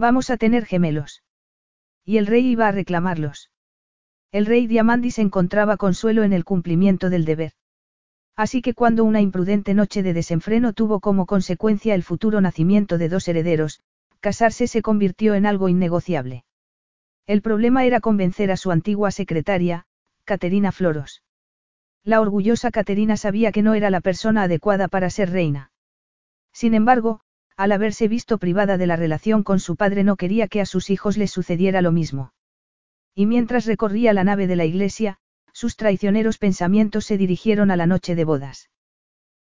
Vamos a tener gemelos. Y el rey iba a reclamarlos. El rey Diamandis encontraba consuelo en el cumplimiento del deber. Así que cuando una imprudente noche de desenfreno tuvo como consecuencia el futuro nacimiento de dos herederos, casarse se convirtió en algo innegociable. El problema era convencer a su antigua secretaria, Caterina Floros. La orgullosa Caterina sabía que no era la persona adecuada para ser reina. Sin embargo, al haberse visto privada de la relación con su padre no quería que a sus hijos les sucediera lo mismo. Y mientras recorría la nave de la iglesia, sus traicioneros pensamientos se dirigieron a la noche de bodas.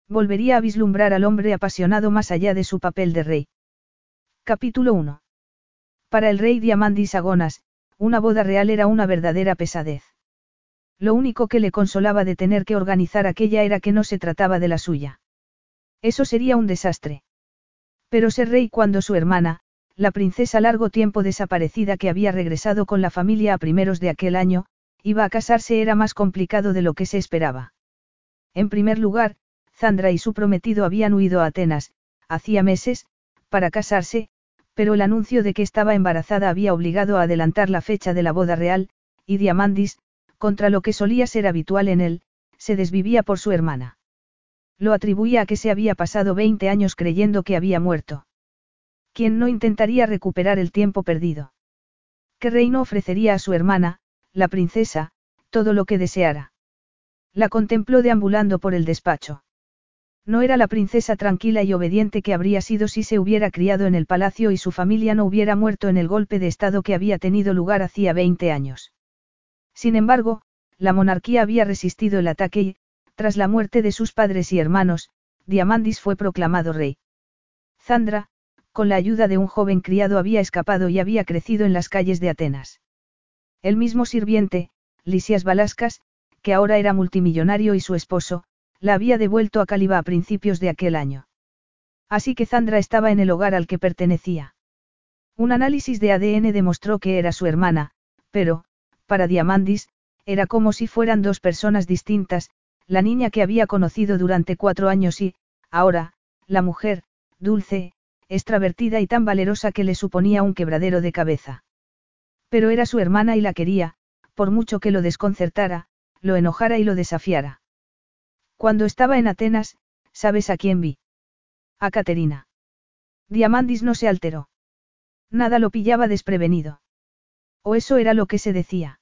Volvería a vislumbrar al hombre apasionado más allá de su papel de rey. Capítulo 1. Para el rey Diamandis Agonas, una boda real era una verdadera pesadez. Lo único que le consolaba de tener que organizar aquella era que no se trataba de la suya. Eso sería un desastre. Pero ser rey cuando su hermana, la princesa largo tiempo desaparecida que había regresado con la familia a primeros de aquel año, iba a casarse era más complicado de lo que se esperaba. En primer lugar, Zandra y su prometido habían huido a Atenas, hacía meses, para casarse, pero el anuncio de que estaba embarazada había obligado a adelantar la fecha de la boda real, y Diamandis, contra lo que solía ser habitual en él, se desvivía por su hermana. Lo atribuía a que se había pasado 20 años creyendo que había muerto. ¿Quién no intentaría recuperar el tiempo perdido? ¿Qué reino ofrecería a su hermana, la princesa, todo lo que deseara? La contempló deambulando por el despacho. No era la princesa tranquila y obediente que habría sido si se hubiera criado en el palacio y su familia no hubiera muerto en el golpe de estado que había tenido lugar hacía 20 años. Sin embargo, la monarquía había resistido el ataque y, tras la muerte de sus padres y hermanos, Diamandis fue proclamado rey. Zandra, con la ayuda de un joven criado había escapado y había crecido en las calles de Atenas. El mismo sirviente, Lisias Balascas, que ahora era multimillonario y su esposo, la había devuelto a Caliba a principios de aquel año. Así que Zandra estaba en el hogar al que pertenecía. Un análisis de ADN demostró que era su hermana, pero, para Diamandis, era como si fueran dos personas distintas, la niña que había conocido durante cuatro años y, ahora, la mujer, dulce, extravertida y tan valerosa que le suponía un quebradero de cabeza. Pero era su hermana y la quería, por mucho que lo desconcertara, lo enojara y lo desafiara. Cuando estaba en Atenas, ¿sabes a quién vi? A Caterina. Diamandis no se alteró. Nada lo pillaba desprevenido. O eso era lo que se decía.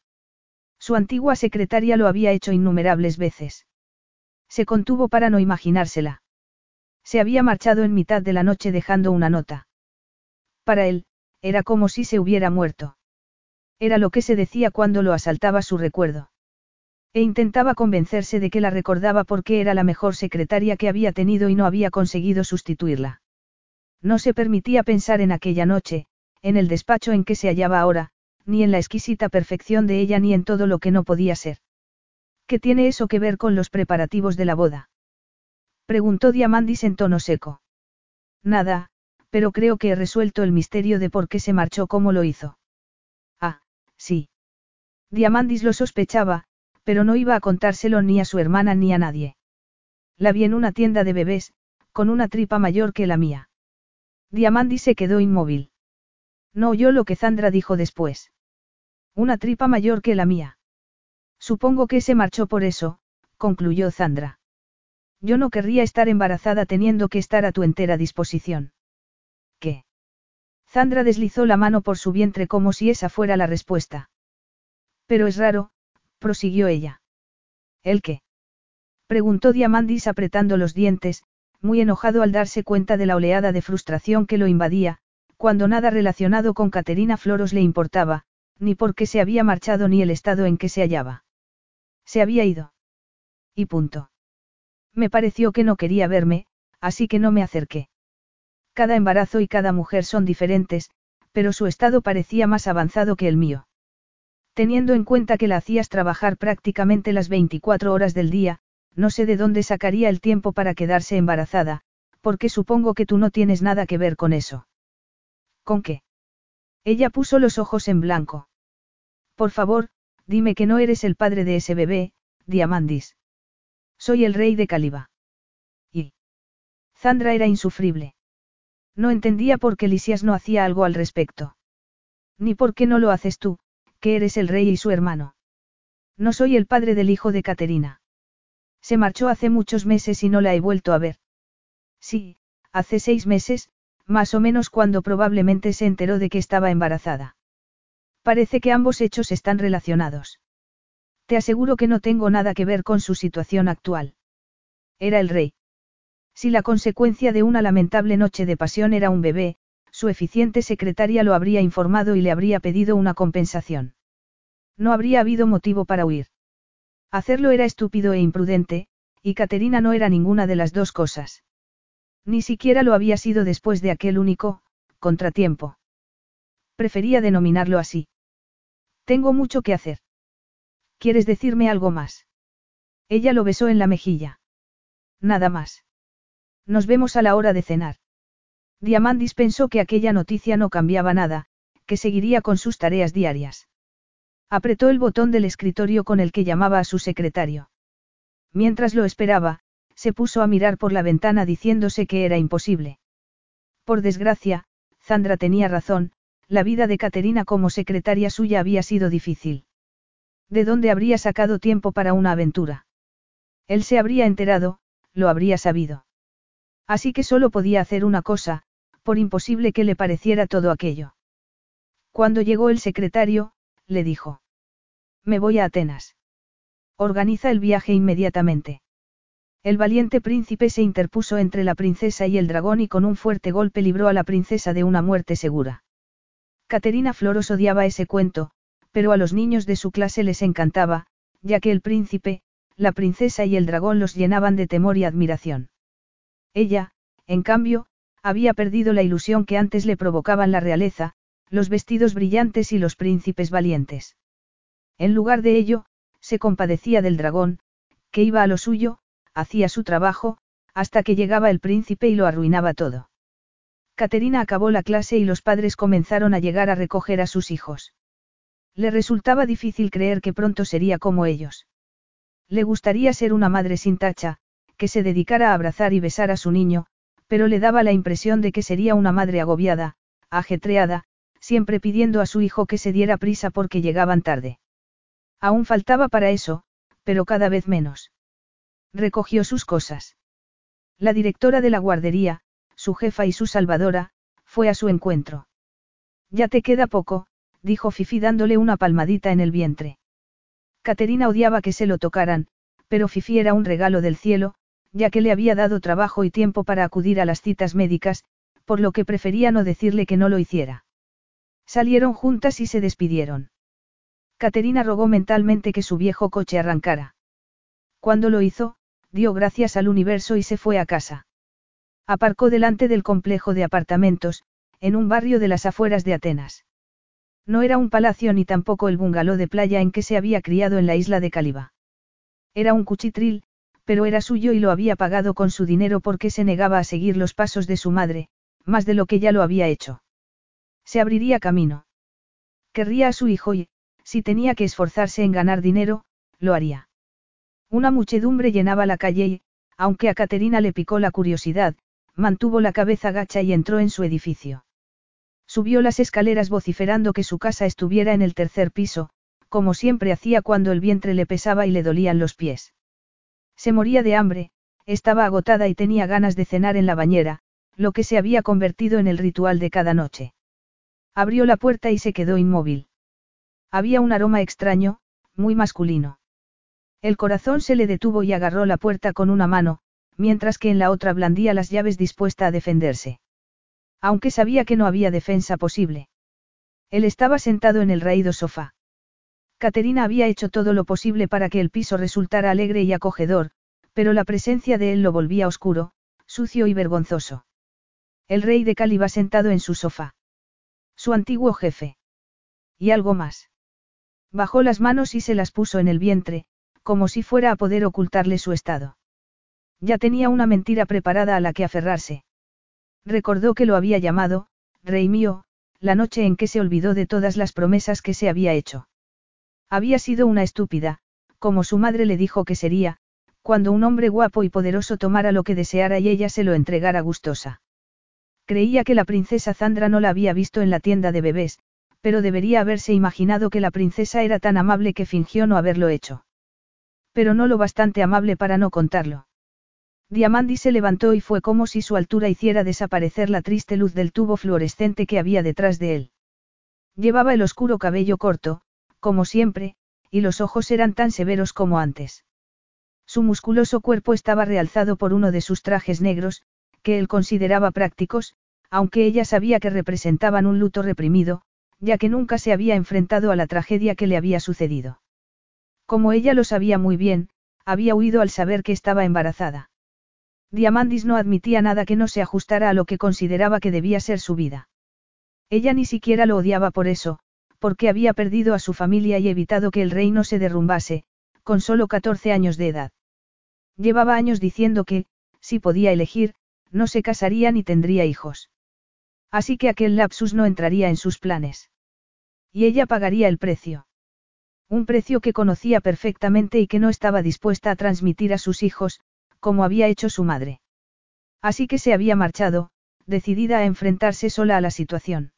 Su antigua secretaria lo había hecho innumerables veces. Se contuvo para no imaginársela. Se había marchado en mitad de la noche dejando una nota. Para él, era como si se hubiera muerto. Era lo que se decía cuando lo asaltaba su recuerdo. E intentaba convencerse de que la recordaba porque era la mejor secretaria que había tenido y no había conseguido sustituirla. No se permitía pensar en aquella noche, en el despacho en que se hallaba ahora, ni en la exquisita perfección de ella ni en todo lo que no podía ser. ¿Qué tiene eso que ver con los preparativos de la boda? Preguntó Diamandis en tono seco. Nada, pero creo que he resuelto el misterio de por qué se marchó como lo hizo. Ah, sí. Diamandis lo sospechaba, pero no iba a contárselo ni a su hermana ni a nadie. La vi en una tienda de bebés, con una tripa mayor que la mía. Diamandis se quedó inmóvil. No oyó lo que Zandra dijo después. Una tripa mayor que la mía. Supongo que se marchó por eso, concluyó Zandra. Yo no querría estar embarazada teniendo que estar a tu entera disposición. ¿Qué? Zandra deslizó la mano por su vientre como si esa fuera la respuesta. Pero es raro, prosiguió ella. ¿El qué? Preguntó Diamandis apretando los dientes, muy enojado al darse cuenta de la oleada de frustración que lo invadía, cuando nada relacionado con Caterina Floros le importaba, ni por qué se había marchado ni el estado en que se hallaba. Se había ido. Y punto. Me pareció que no quería verme, así que no me acerqué. Cada embarazo y cada mujer son diferentes, pero su estado parecía más avanzado que el mío. Teniendo en cuenta que la hacías trabajar prácticamente las 24 horas del día, no sé de dónde sacaría el tiempo para quedarse embarazada, porque supongo que tú no tienes nada que ver con eso. ¿Con qué? Ella puso los ojos en blanco. Por favor, dime que no eres el padre de ese bebé, Diamandis. Soy el rey de Caliba. Y. Zandra era insufrible. No entendía por qué Lisias no hacía algo al respecto. Ni por qué no lo haces tú, que eres el rey y su hermano. No soy el padre del hijo de Caterina. Se marchó hace muchos meses y no la he vuelto a ver. Sí, hace seis meses, más o menos cuando probablemente se enteró de que estaba embarazada. Parece que ambos hechos están relacionados. Te aseguro que no tengo nada que ver con su situación actual. Era el rey. Si la consecuencia de una lamentable noche de pasión era un bebé, su eficiente secretaria lo habría informado y le habría pedido una compensación. No habría habido motivo para huir. Hacerlo era estúpido e imprudente, y Caterina no era ninguna de las dos cosas. Ni siquiera lo había sido después de aquel único, contratiempo. Prefería denominarlo así. Tengo mucho que hacer. ¿Quieres decirme algo más? Ella lo besó en la mejilla. Nada más. Nos vemos a la hora de cenar. Diamandis pensó que aquella noticia no cambiaba nada, que seguiría con sus tareas diarias. Apretó el botón del escritorio con el que llamaba a su secretario. Mientras lo esperaba, se puso a mirar por la ventana diciéndose que era imposible. Por desgracia, Zandra tenía razón, la vida de Caterina como secretaria suya había sido difícil. ¿De dónde habría sacado tiempo para una aventura? Él se habría enterado, lo habría sabido. Así que solo podía hacer una cosa, por imposible que le pareciera todo aquello. Cuando llegó el secretario, le dijo. Me voy a Atenas. Organiza el viaje inmediatamente. El valiente príncipe se interpuso entre la princesa y el dragón y con un fuerte golpe libró a la princesa de una muerte segura. Caterina Floros odiaba ese cuento, pero a los niños de su clase les encantaba, ya que el príncipe, la princesa y el dragón los llenaban de temor y admiración. Ella, en cambio, había perdido la ilusión que antes le provocaban la realeza, los vestidos brillantes y los príncipes valientes. En lugar de ello, se compadecía del dragón, que iba a lo suyo, hacía su trabajo, hasta que llegaba el príncipe y lo arruinaba todo. Caterina acabó la clase y los padres comenzaron a llegar a recoger a sus hijos. Le resultaba difícil creer que pronto sería como ellos. Le gustaría ser una madre sin tacha, que se dedicara a abrazar y besar a su niño, pero le daba la impresión de que sería una madre agobiada, ajetreada, siempre pidiendo a su hijo que se diera prisa porque llegaban tarde. Aún faltaba para eso, pero cada vez menos. Recogió sus cosas. La directora de la guardería, su jefa y su salvadora, fue a su encuentro. Ya te queda poco, dijo Fifi dándole una palmadita en el vientre. Caterina odiaba que se lo tocaran, pero Fifi era un regalo del cielo, ya que le había dado trabajo y tiempo para acudir a las citas médicas, por lo que prefería no decirle que no lo hiciera. Salieron juntas y se despidieron. Caterina rogó mentalmente que su viejo coche arrancara. Cuando lo hizo, dio gracias al universo y se fue a casa. Aparcó delante del complejo de apartamentos, en un barrio de las afueras de Atenas. No era un palacio ni tampoco el bungalow de playa en que se había criado en la isla de Caliba. Era un cuchitril, pero era suyo y lo había pagado con su dinero porque se negaba a seguir los pasos de su madre, más de lo que ya lo había hecho. Se abriría camino. Querría a su hijo y, si tenía que esforzarse en ganar dinero, lo haría. Una muchedumbre llenaba la calle y, aunque a Caterina le picó la curiosidad, mantuvo la cabeza gacha y entró en su edificio. Subió las escaleras vociferando que su casa estuviera en el tercer piso, como siempre hacía cuando el vientre le pesaba y le dolían los pies. Se moría de hambre, estaba agotada y tenía ganas de cenar en la bañera, lo que se había convertido en el ritual de cada noche. Abrió la puerta y se quedó inmóvil. Había un aroma extraño, muy masculino. El corazón se le detuvo y agarró la puerta con una mano, mientras que en la otra blandía las llaves dispuesta a defenderse. Aunque sabía que no había defensa posible. Él estaba sentado en el raído sofá. Caterina había hecho todo lo posible para que el piso resultara alegre y acogedor, pero la presencia de él lo volvía oscuro, sucio y vergonzoso. El rey de Cali va sentado en su sofá. Su antiguo jefe. Y algo más. Bajó las manos y se las puso en el vientre, como si fuera a poder ocultarle su estado. Ya tenía una mentira preparada a la que aferrarse. Recordó que lo había llamado, Rey mío, la noche en que se olvidó de todas las promesas que se había hecho. Había sido una estúpida, como su madre le dijo que sería, cuando un hombre guapo y poderoso tomara lo que deseara y ella se lo entregara gustosa. Creía que la princesa Zandra no la había visto en la tienda de bebés, pero debería haberse imaginado que la princesa era tan amable que fingió no haberlo hecho. Pero no lo bastante amable para no contarlo. Diamandi se levantó y fue como si su altura hiciera desaparecer la triste luz del tubo fluorescente que había detrás de él. Llevaba el oscuro cabello corto, como siempre, y los ojos eran tan severos como antes. Su musculoso cuerpo estaba realzado por uno de sus trajes negros, que él consideraba prácticos, aunque ella sabía que representaban un luto reprimido, ya que nunca se había enfrentado a la tragedia que le había sucedido. Como ella lo sabía muy bien, había huido al saber que estaba embarazada. Diamandis no admitía nada que no se ajustara a lo que consideraba que debía ser su vida. Ella ni siquiera lo odiaba por eso, porque había perdido a su familia y evitado que el reino se derrumbase, con solo 14 años de edad. Llevaba años diciendo que, si podía elegir, no se casaría ni tendría hijos. Así que aquel lapsus no entraría en sus planes. Y ella pagaría el precio. Un precio que conocía perfectamente y que no estaba dispuesta a transmitir a sus hijos, como había hecho su madre. Así que se había marchado, decidida a enfrentarse sola a la situación.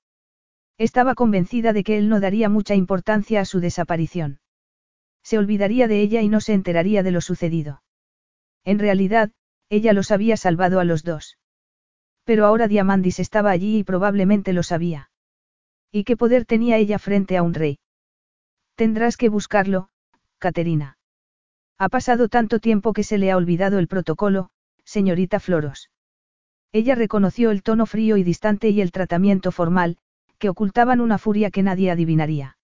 Estaba convencida de que él no daría mucha importancia a su desaparición se olvidaría de ella y no se enteraría de lo sucedido. En realidad, ella los había salvado a los dos. Pero ahora Diamandis estaba allí y probablemente lo sabía. ¿Y qué poder tenía ella frente a un rey? Tendrás que buscarlo, Caterina. Ha pasado tanto tiempo que se le ha olvidado el protocolo, señorita Floros. Ella reconoció el tono frío y distante y el tratamiento formal, que ocultaban una furia que nadie adivinaría.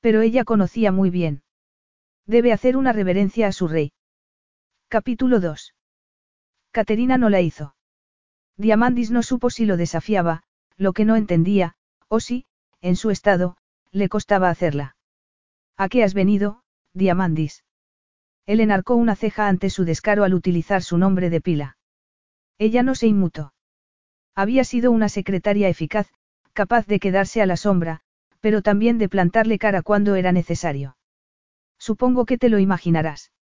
Pero ella conocía muy bien. Debe hacer una reverencia a su rey. Capítulo 2. Caterina no la hizo. Diamandis no supo si lo desafiaba, lo que no entendía, o si, en su estado, le costaba hacerla. ¿A qué has venido, Diamandis? Él enarcó una ceja ante su descaro al utilizar su nombre de pila. Ella no se inmutó. Había sido una secretaria eficaz, capaz de quedarse a la sombra, pero también de plantarle cara cuando era necesario. Supongo que te lo imaginarás.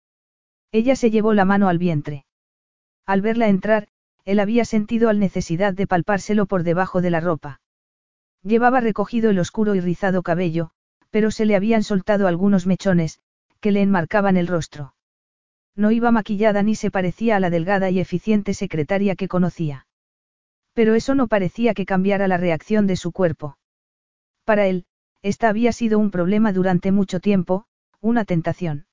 Ella se llevó la mano al vientre. Al verla entrar, él había sentido al necesidad de palpárselo por debajo de la ropa. Llevaba recogido el oscuro y rizado cabello, pero se le habían soltado algunos mechones, que le enmarcaban el rostro. No iba maquillada ni se parecía a la delgada y eficiente secretaria que conocía. Pero eso no parecía que cambiara la reacción de su cuerpo. Para él, esta había sido un problema durante mucho tiempo, una tentación.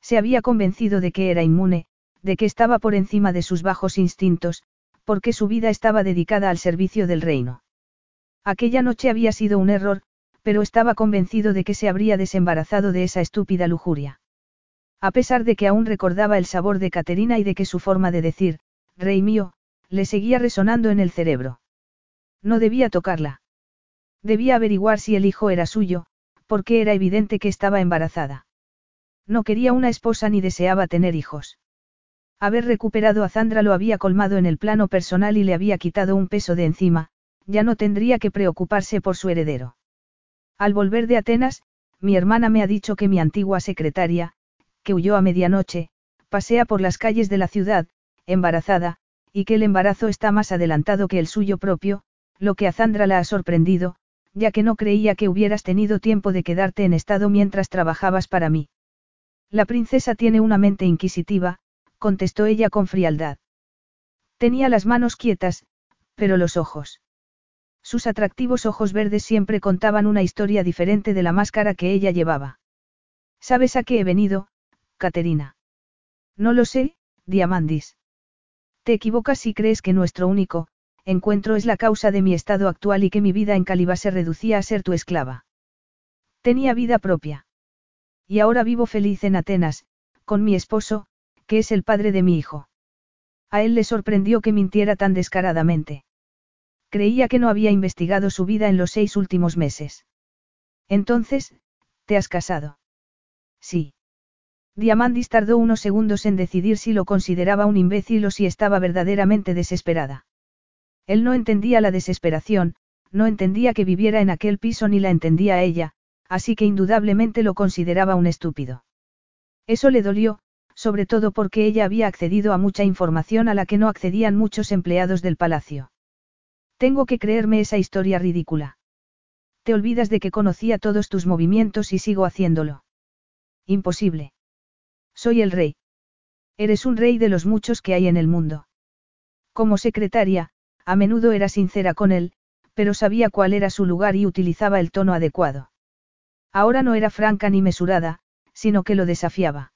Se había convencido de que era inmune, de que estaba por encima de sus bajos instintos, porque su vida estaba dedicada al servicio del reino. Aquella noche había sido un error, pero estaba convencido de que se habría desembarazado de esa estúpida lujuria. A pesar de que aún recordaba el sabor de Caterina y de que su forma de decir, rey mío, le seguía resonando en el cerebro. No debía tocarla. Debía averiguar si el hijo era suyo, porque era evidente que estaba embarazada. No quería una esposa ni deseaba tener hijos. Haber recuperado a Zandra lo había colmado en el plano personal y le había quitado un peso de encima, ya no tendría que preocuparse por su heredero. Al volver de Atenas, mi hermana me ha dicho que mi antigua secretaria, que huyó a medianoche, pasea por las calles de la ciudad, embarazada, y que el embarazo está más adelantado que el suyo propio, lo que a Zandra la ha sorprendido, ya que no creía que hubieras tenido tiempo de quedarte en estado mientras trabajabas para mí. La princesa tiene una mente inquisitiva, contestó ella con frialdad. Tenía las manos quietas, pero los ojos. Sus atractivos ojos verdes siempre contaban una historia diferente de la máscara que ella llevaba. ¿Sabes a qué he venido, Caterina? No lo sé, Diamandis. Te equivocas si crees que nuestro único, encuentro es la causa de mi estado actual y que mi vida en Caliba se reducía a ser tu esclava. Tenía vida propia. Y ahora vivo feliz en Atenas, con mi esposo, que es el padre de mi hijo. A él le sorprendió que mintiera tan descaradamente. Creía que no había investigado su vida en los seis últimos meses. Entonces, ¿te has casado? Sí. Diamandis tardó unos segundos en decidir si lo consideraba un imbécil o si estaba verdaderamente desesperada. Él no entendía la desesperación, no entendía que viviera en aquel piso ni la entendía a ella, así que indudablemente lo consideraba un estúpido. Eso le dolió, sobre todo porque ella había accedido a mucha información a la que no accedían muchos empleados del palacio. Tengo que creerme esa historia ridícula. Te olvidas de que conocía todos tus movimientos y sigo haciéndolo. Imposible. Soy el rey. Eres un rey de los muchos que hay en el mundo. Como secretaria, a menudo era sincera con él, pero sabía cuál era su lugar y utilizaba el tono adecuado. Ahora no era franca ni mesurada, sino que lo desafiaba.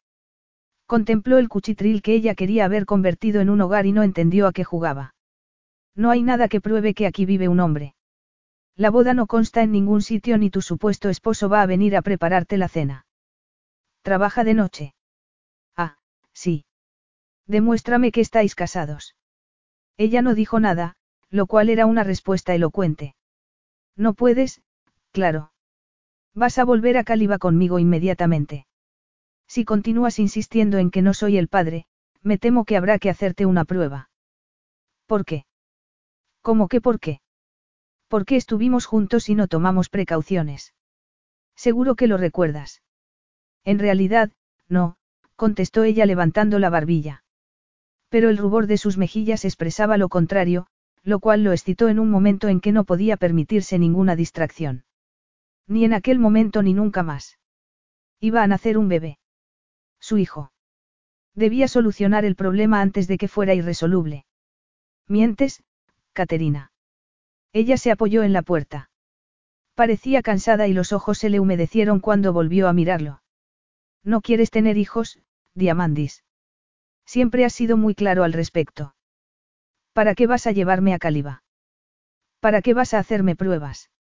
Contempló el cuchitril que ella quería haber convertido en un hogar y no entendió a qué jugaba. No hay nada que pruebe que aquí vive un hombre. La boda no consta en ningún sitio ni tu supuesto esposo va a venir a prepararte la cena. Trabaja de noche. Ah, sí. Demuéstrame que estáis casados. Ella no dijo nada, lo cual era una respuesta elocuente. No puedes, claro. Vas a volver a Caliba conmigo inmediatamente. Si continúas insistiendo en que no soy el padre, me temo que habrá que hacerte una prueba. ¿Por qué? ¿Cómo que por qué? Porque estuvimos juntos y no tomamos precauciones. Seguro que lo recuerdas. En realidad, no, contestó ella levantando la barbilla. Pero el rubor de sus mejillas expresaba lo contrario, lo cual lo excitó en un momento en que no podía permitirse ninguna distracción. Ni en aquel momento ni nunca más. Iba a nacer un bebé. Su hijo. Debía solucionar el problema antes de que fuera irresoluble. Mientes, Caterina. Ella se apoyó en la puerta. Parecía cansada y los ojos se le humedecieron cuando volvió a mirarlo. No quieres tener hijos, Diamandis. Siempre has sido muy claro al respecto. ¿Para qué vas a llevarme a Caliba? ¿Para qué vas a hacerme pruebas?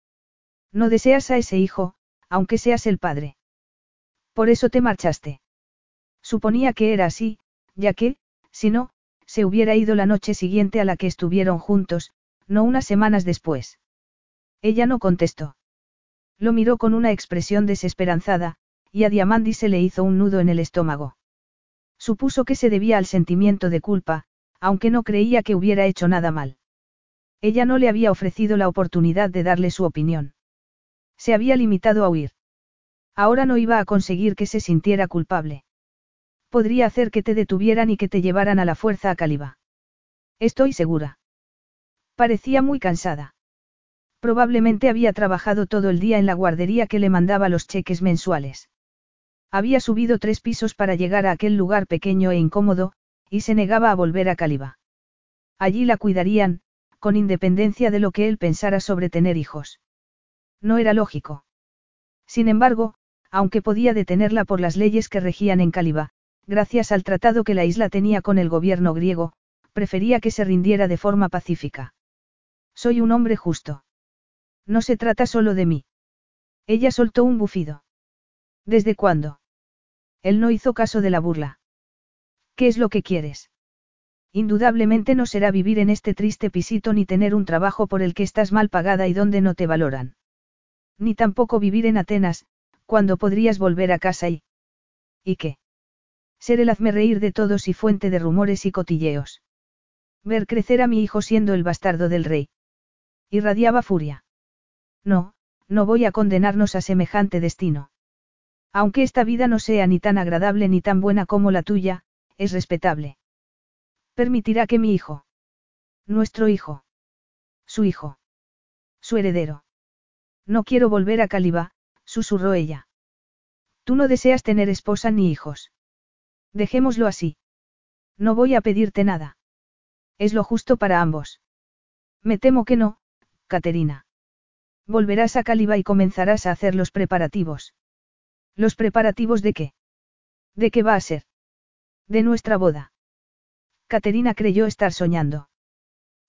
No deseas a ese hijo, aunque seas el padre. Por eso te marchaste. Suponía que era así, ya que, si no, se hubiera ido la noche siguiente a la que estuvieron juntos, no unas semanas después. Ella no contestó. Lo miró con una expresión desesperanzada, y a Diamandi se le hizo un nudo en el estómago. Supuso que se debía al sentimiento de culpa, aunque no creía que hubiera hecho nada mal. Ella no le había ofrecido la oportunidad de darle su opinión. Se había limitado a huir. Ahora no iba a conseguir que se sintiera culpable. Podría hacer que te detuvieran y que te llevaran a la fuerza a Caliba. Estoy segura. Parecía muy cansada. Probablemente había trabajado todo el día en la guardería que le mandaba los cheques mensuales. Había subido tres pisos para llegar a aquel lugar pequeño e incómodo, y se negaba a volver a Caliba. Allí la cuidarían, con independencia de lo que él pensara sobre tener hijos. No era lógico. Sin embargo, aunque podía detenerla por las leyes que regían en Caliba, gracias al tratado que la isla tenía con el gobierno griego, prefería que se rindiera de forma pacífica. Soy un hombre justo. No se trata solo de mí. Ella soltó un bufido. ¿Desde cuándo? Él no hizo caso de la burla. ¿Qué es lo que quieres? Indudablemente no será vivir en este triste pisito ni tener un trabajo por el que estás mal pagada y donde no te valoran. Ni tampoco vivir en Atenas, cuando podrías volver a casa y... ¿Y qué? Ser el hazme reír de todos y fuente de rumores y cotilleos. Ver crecer a mi hijo siendo el bastardo del rey. Irradiaba furia. No, no voy a condenarnos a semejante destino. Aunque esta vida no sea ni tan agradable ni tan buena como la tuya, es respetable. Permitirá que mi hijo. Nuestro hijo. Su hijo. Su heredero. No quiero volver a Caliba, susurró ella. Tú no deseas tener esposa ni hijos. Dejémoslo así. No voy a pedirte nada. Es lo justo para ambos. Me temo que no, Caterina. Volverás a Caliba y comenzarás a hacer los preparativos. ¿Los preparativos de qué? ¿De qué va a ser? De nuestra boda. Caterina creyó estar soñando.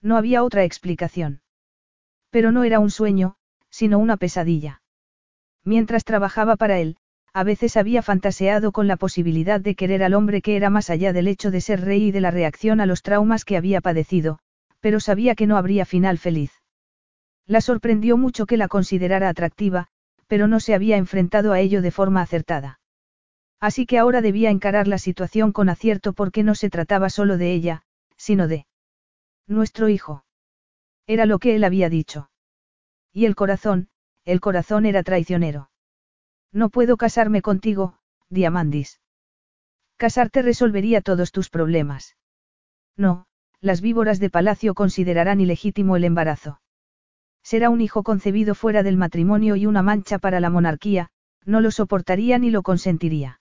No había otra explicación. Pero no era un sueño, sino una pesadilla. Mientras trabajaba para él, a veces había fantaseado con la posibilidad de querer al hombre que era más allá del hecho de ser rey y de la reacción a los traumas que había padecido, pero sabía que no habría final feliz. La sorprendió mucho que la considerara atractiva, pero no se había enfrentado a ello de forma acertada. Así que ahora debía encarar la situación con acierto porque no se trataba solo de ella, sino de nuestro hijo. Era lo que él había dicho. Y el corazón, el corazón era traicionero. No puedo casarme contigo, Diamandis. Casarte resolvería todos tus problemas. No, las víboras de palacio considerarán ilegítimo el embarazo. Será un hijo concebido fuera del matrimonio y una mancha para la monarquía, no lo soportaría ni lo consentiría.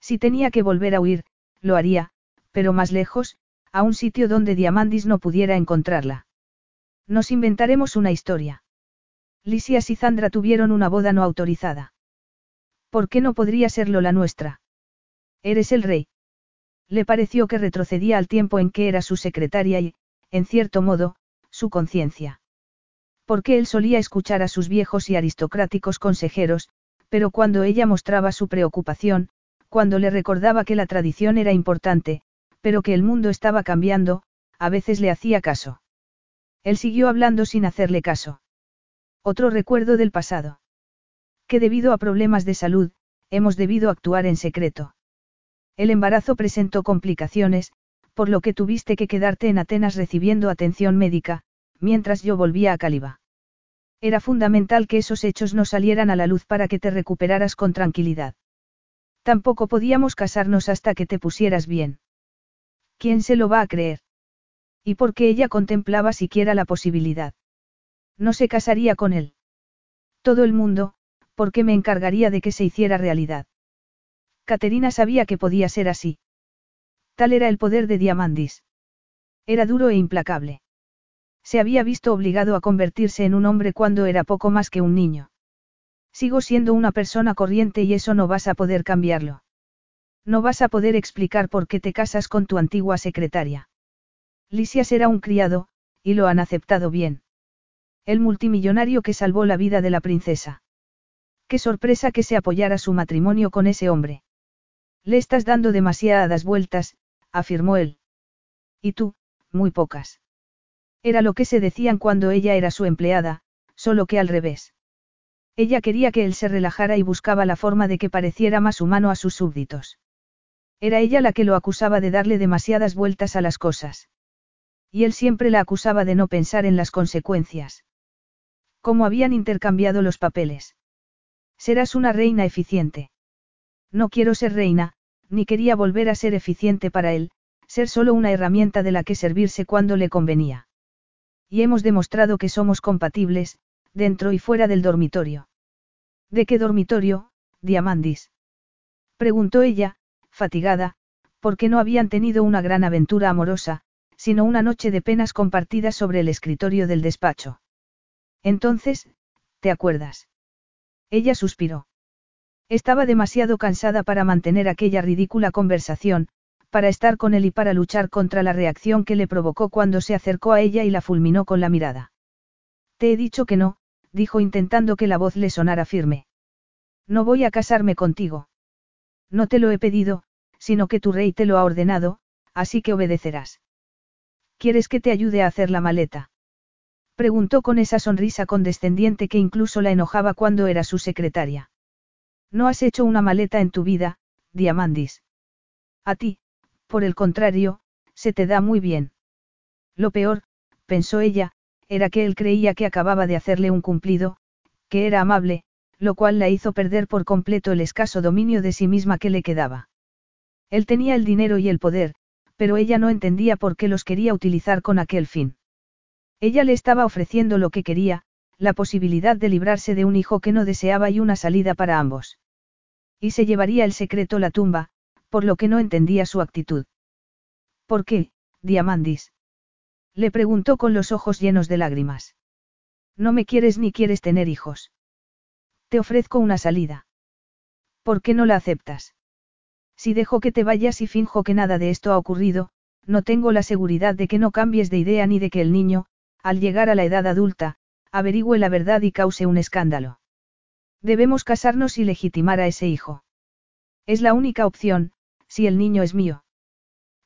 Si tenía que volver a huir, lo haría, pero más lejos, a un sitio donde Diamandis no pudiera encontrarla. Nos inventaremos una historia. Lisias y Zandra tuvieron una boda no autorizada. ¿Por qué no podría serlo la nuestra? Eres el rey. Le pareció que retrocedía al tiempo en que era su secretaria y, en cierto modo, su conciencia. Porque él solía escuchar a sus viejos y aristocráticos consejeros, pero cuando ella mostraba su preocupación, cuando le recordaba que la tradición era importante, pero que el mundo estaba cambiando, a veces le hacía caso. Él siguió hablando sin hacerle caso. Otro recuerdo del pasado. Que debido a problemas de salud, hemos debido actuar en secreto. El embarazo presentó complicaciones, por lo que tuviste que quedarte en Atenas recibiendo atención médica, mientras yo volvía a Caliba. Era fundamental que esos hechos no salieran a la luz para que te recuperaras con tranquilidad. Tampoco podíamos casarnos hasta que te pusieras bien. ¿Quién se lo va a creer? ¿Y por qué ella contemplaba siquiera la posibilidad? No se casaría con él. Todo el mundo, porque me encargaría de que se hiciera realidad. Caterina sabía que podía ser así. Tal era el poder de Diamandis. Era duro e implacable. Se había visto obligado a convertirse en un hombre cuando era poco más que un niño. Sigo siendo una persona corriente y eso no vas a poder cambiarlo. No vas a poder explicar por qué te casas con tu antigua secretaria. Lisias era un criado, y lo han aceptado bien. El multimillonario que salvó la vida de la princesa. Qué sorpresa que se apoyara su matrimonio con ese hombre. Le estás dando demasiadas vueltas, afirmó él. Y tú, muy pocas. Era lo que se decían cuando ella era su empleada, solo que al revés. Ella quería que él se relajara y buscaba la forma de que pareciera más humano a sus súbditos. Era ella la que lo acusaba de darle demasiadas vueltas a las cosas. Y él siempre la acusaba de no pensar en las consecuencias. ¿Cómo habían intercambiado los papeles? Serás una reina eficiente. No quiero ser reina, ni quería volver a ser eficiente para él, ser solo una herramienta de la que servirse cuando le convenía. Y hemos demostrado que somos compatibles, dentro y fuera del dormitorio. ¿De qué dormitorio, Diamandis? Preguntó ella, fatigada, porque no habían tenido una gran aventura amorosa, sino una noche de penas compartidas sobre el escritorio del despacho. Entonces, ¿te acuerdas? Ella suspiró. Estaba demasiado cansada para mantener aquella ridícula conversación, para estar con él y para luchar contra la reacción que le provocó cuando se acercó a ella y la fulminó con la mirada. Te he dicho que no, dijo intentando que la voz le sonara firme. No voy a casarme contigo. No te lo he pedido, sino que tu rey te lo ha ordenado, así que obedecerás. ¿Quieres que te ayude a hacer la maleta? Preguntó con esa sonrisa condescendiente que incluso la enojaba cuando era su secretaria. No has hecho una maleta en tu vida, Diamandis. A ti, por el contrario, se te da muy bien. Lo peor, pensó ella, era que él creía que acababa de hacerle un cumplido, que era amable, lo cual la hizo perder por completo el escaso dominio de sí misma que le quedaba. Él tenía el dinero y el poder, pero ella no entendía por qué los quería utilizar con aquel fin. Ella le estaba ofreciendo lo que quería, la posibilidad de librarse de un hijo que no deseaba y una salida para ambos. Y se llevaría el secreto la tumba, por lo que no entendía su actitud. ¿Por qué, Diamandis? Le preguntó con los ojos llenos de lágrimas. No me quieres ni quieres tener hijos. Te ofrezco una salida. ¿Por qué no la aceptas? Si dejo que te vayas y finjo que nada de esto ha ocurrido, no tengo la seguridad de que no cambies de idea ni de que el niño, al llegar a la edad adulta, averigüe la verdad y cause un escándalo. Debemos casarnos y legitimar a ese hijo. Es la única opción, si el niño es mío.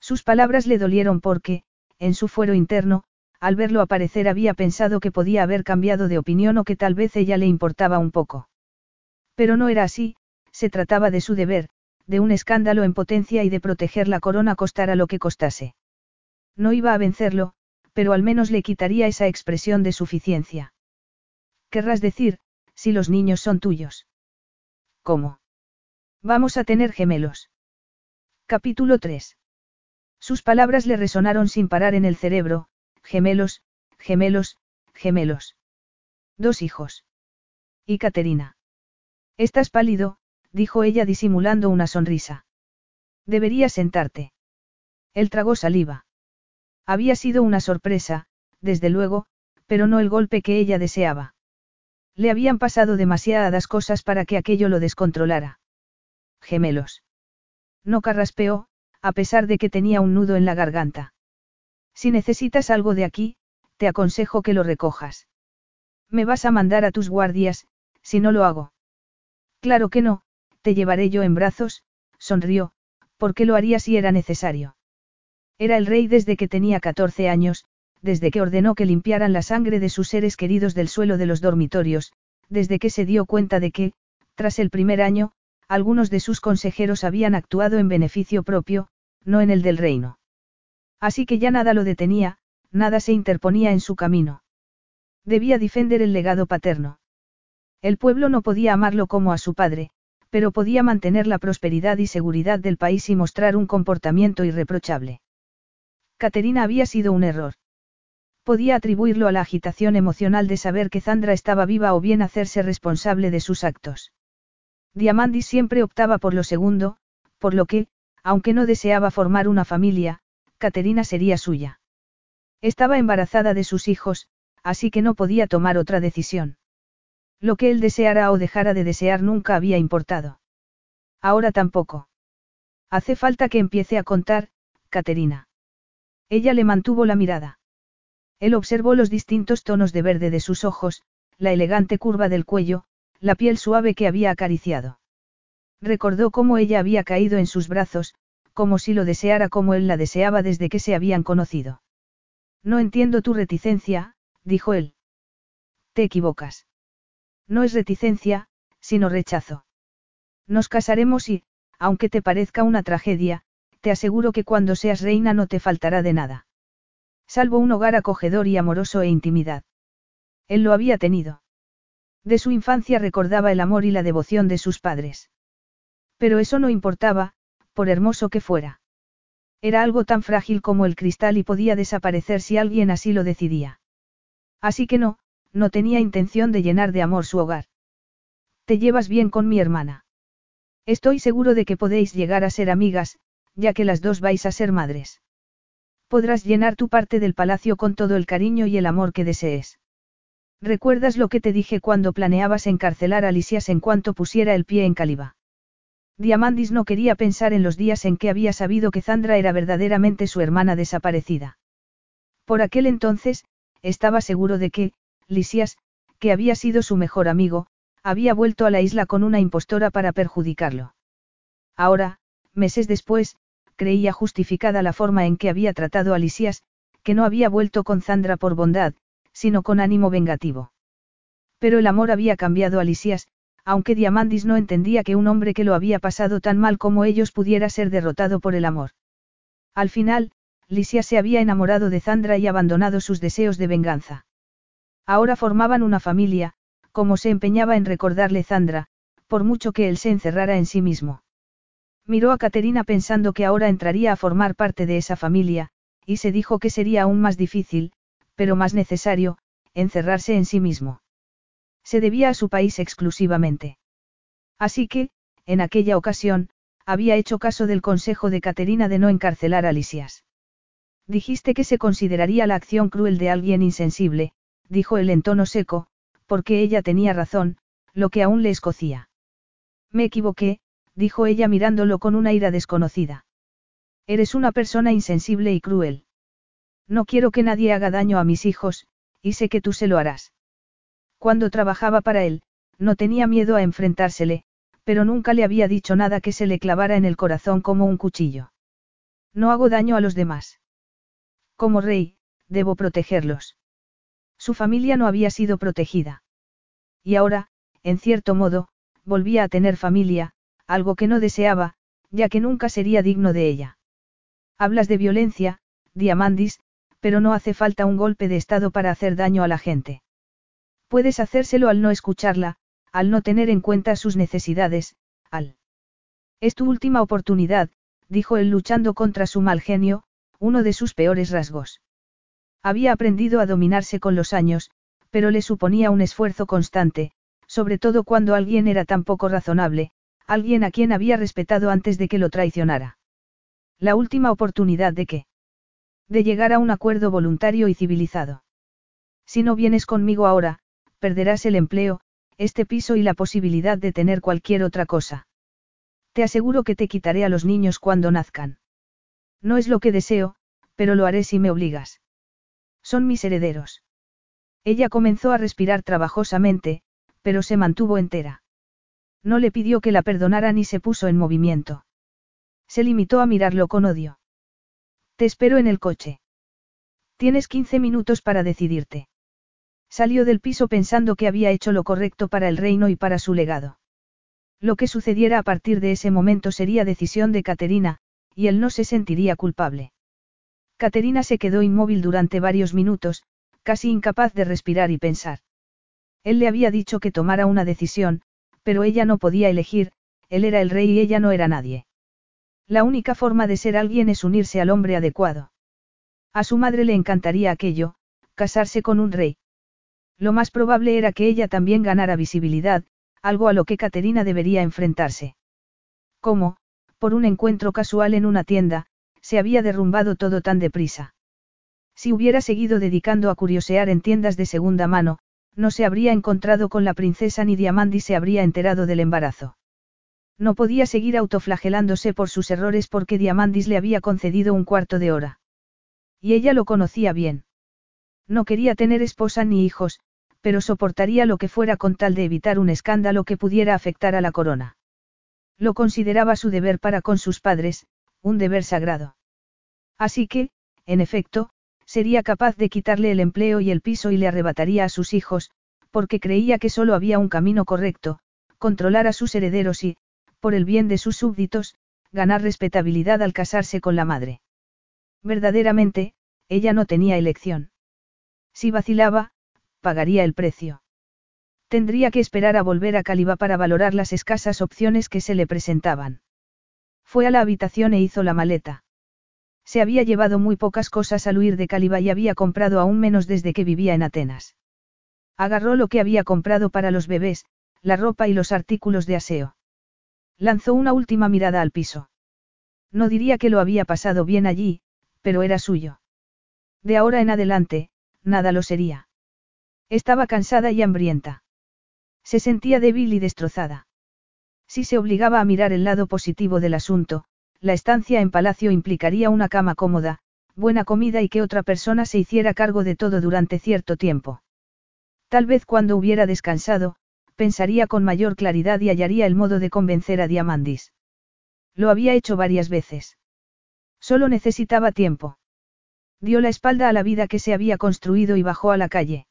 Sus palabras le dolieron porque, en su fuero interno, al verlo aparecer había pensado que podía haber cambiado de opinión o que tal vez ella le importaba un poco. Pero no era así, se trataba de su deber, de un escándalo en potencia y de proteger la corona costara lo que costase. No iba a vencerlo, pero al menos le quitaría esa expresión de suficiencia. Querrás decir, si los niños son tuyos. ¿Cómo? Vamos a tener gemelos. Capítulo 3. Sus palabras le resonaron sin parar en el cerebro, gemelos, gemelos, gemelos. Dos hijos. ¿Y Caterina? Estás pálido, dijo ella disimulando una sonrisa. Deberías sentarte. Él tragó saliva. Había sido una sorpresa, desde luego, pero no el golpe que ella deseaba. Le habían pasado demasiadas cosas para que aquello lo descontrolara. Gemelos. No carraspeó, a pesar de que tenía un nudo en la garganta. Si necesitas algo de aquí, te aconsejo que lo recojas. Me vas a mandar a tus guardias, si no lo hago. Claro que no, te llevaré yo en brazos, sonrió, porque lo haría si era necesario. Era el rey desde que tenía 14 años, desde que ordenó que limpiaran la sangre de sus seres queridos del suelo de los dormitorios, desde que se dio cuenta de que, tras el primer año, algunos de sus consejeros habían actuado en beneficio propio, no en el del reino. Así que ya nada lo detenía, nada se interponía en su camino. Debía defender el legado paterno. El pueblo no podía amarlo como a su padre, pero podía mantener la prosperidad y seguridad del país y mostrar un comportamiento irreprochable. Caterina había sido un error. Podía atribuirlo a la agitación emocional de saber que Zandra estaba viva o bien hacerse responsable de sus actos. Diamandis siempre optaba por lo segundo, por lo que, aunque no deseaba formar una familia, Caterina sería suya. Estaba embarazada de sus hijos, así que no podía tomar otra decisión. Lo que él deseara o dejara de desear nunca había importado. Ahora tampoco. Hace falta que empiece a contar, Caterina. Ella le mantuvo la mirada. Él observó los distintos tonos de verde de sus ojos, la elegante curva del cuello, la piel suave que había acariciado. Recordó cómo ella había caído en sus brazos, como si lo deseara como él la deseaba desde que se habían conocido. No entiendo tu reticencia, dijo él. Te equivocas. No es reticencia, sino rechazo. Nos casaremos y, aunque te parezca una tragedia, te aseguro que cuando seas reina no te faltará de nada. Salvo un hogar acogedor y amoroso e intimidad. Él lo había tenido. De su infancia recordaba el amor y la devoción de sus padres. Pero eso no importaba, por hermoso que fuera. Era algo tan frágil como el cristal y podía desaparecer si alguien así lo decidía. Así que no, no tenía intención de llenar de amor su hogar. Te llevas bien con mi hermana. Estoy seguro de que podéis llegar a ser amigas, ya que las dos vais a ser madres. Podrás llenar tu parte del palacio con todo el cariño y el amor que desees. ¿Recuerdas lo que te dije cuando planeabas encarcelar a Lisias en cuanto pusiera el pie en Caliba? Diamandis no quería pensar en los días en que había sabido que Zandra era verdaderamente su hermana desaparecida. Por aquel entonces, estaba seguro de que, Lisias, que había sido su mejor amigo, había vuelto a la isla con una impostora para perjudicarlo. Ahora, meses después, creía justificada la forma en que había tratado a Lisias, que no había vuelto con Zandra por bondad, sino con ánimo vengativo. Pero el amor había cambiado a Lisias, aunque Diamandis no entendía que un hombre que lo había pasado tan mal como ellos pudiera ser derrotado por el amor. Al final, Lisias se había enamorado de Zandra y abandonado sus deseos de venganza. Ahora formaban una familia, como se empeñaba en recordarle Zandra, por mucho que él se encerrara en sí mismo. Miró a Caterina pensando que ahora entraría a formar parte de esa familia, y se dijo que sería aún más difícil, pero más necesario, encerrarse en sí mismo. Se debía a su país exclusivamente. Así que, en aquella ocasión, había hecho caso del consejo de Caterina de no encarcelar a Lisias. Dijiste que se consideraría la acción cruel de alguien insensible, dijo él en tono seco, porque ella tenía razón, lo que aún le escocía. Me equivoqué, dijo ella mirándolo con una ira desconocida. Eres una persona insensible y cruel. No quiero que nadie haga daño a mis hijos, y sé que tú se lo harás. Cuando trabajaba para él, no tenía miedo a enfrentársele, pero nunca le había dicho nada que se le clavara en el corazón como un cuchillo. No hago daño a los demás. Como rey, debo protegerlos. Su familia no había sido protegida. Y ahora, en cierto modo, volvía a tener familia, algo que no deseaba, ya que nunca sería digno de ella. Hablas de violencia, Diamandis, pero no hace falta un golpe de estado para hacer daño a la gente. Puedes hacérselo al no escucharla, al no tener en cuenta sus necesidades, al... Es tu última oportunidad, dijo él luchando contra su mal genio, uno de sus peores rasgos. Había aprendido a dominarse con los años, pero le suponía un esfuerzo constante, sobre todo cuando alguien era tan poco razonable, alguien a quien había respetado antes de que lo traicionara. La última oportunidad de qué? De llegar a un acuerdo voluntario y civilizado. Si no vienes conmigo ahora, perderás el empleo, este piso y la posibilidad de tener cualquier otra cosa. Te aseguro que te quitaré a los niños cuando nazcan. No es lo que deseo, pero lo haré si me obligas. Son mis herederos. Ella comenzó a respirar trabajosamente, pero se mantuvo entera. No le pidió que la perdonara ni se puso en movimiento. Se limitó a mirarlo con odio. Te espero en el coche. Tienes 15 minutos para decidirte. Salió del piso pensando que había hecho lo correcto para el reino y para su legado. Lo que sucediera a partir de ese momento sería decisión de Caterina, y él no se sentiría culpable. Caterina se quedó inmóvil durante varios minutos, casi incapaz de respirar y pensar. Él le había dicho que tomara una decisión, pero ella no podía elegir, él era el rey y ella no era nadie. La única forma de ser alguien es unirse al hombre adecuado. A su madre le encantaría aquello, casarse con un rey. Lo más probable era que ella también ganara visibilidad, algo a lo que Caterina debería enfrentarse. ¿Cómo, por un encuentro casual en una tienda, se había derrumbado todo tan deprisa. Si hubiera seguido dedicando a curiosear en tiendas de segunda mano, no se habría encontrado con la princesa ni Diamandi se habría enterado del embarazo. No podía seguir autoflagelándose por sus errores porque Diamandis le había concedido un cuarto de hora. Y ella lo conocía bien. No quería tener esposa ni hijos, pero soportaría lo que fuera con tal de evitar un escándalo que pudiera afectar a la corona. Lo consideraba su deber para con sus padres, un deber sagrado. Así que, en efecto, sería capaz de quitarle el empleo y el piso y le arrebataría a sus hijos, porque creía que solo había un camino correcto, controlar a sus herederos y, por el bien de sus súbditos, ganar respetabilidad al casarse con la madre. Verdaderamente, ella no tenía elección. Si vacilaba, pagaría el precio. Tendría que esperar a volver a Caliba para valorar las escasas opciones que se le presentaban. Fue a la habitación e hizo la maleta. Se había llevado muy pocas cosas al huir de Caliba y había comprado aún menos desde que vivía en Atenas. Agarró lo que había comprado para los bebés, la ropa y los artículos de aseo. Lanzó una última mirada al piso. No diría que lo había pasado bien allí, pero era suyo. De ahora en adelante, nada lo sería. Estaba cansada y hambrienta. Se sentía débil y destrozada. Si se obligaba a mirar el lado positivo del asunto, la estancia en palacio implicaría una cama cómoda, buena comida y que otra persona se hiciera cargo de todo durante cierto tiempo. Tal vez cuando hubiera descansado, pensaría con mayor claridad y hallaría el modo de convencer a Diamandis. Lo había hecho varias veces. Solo necesitaba tiempo. Dio la espalda a la vida que se había construido y bajó a la calle.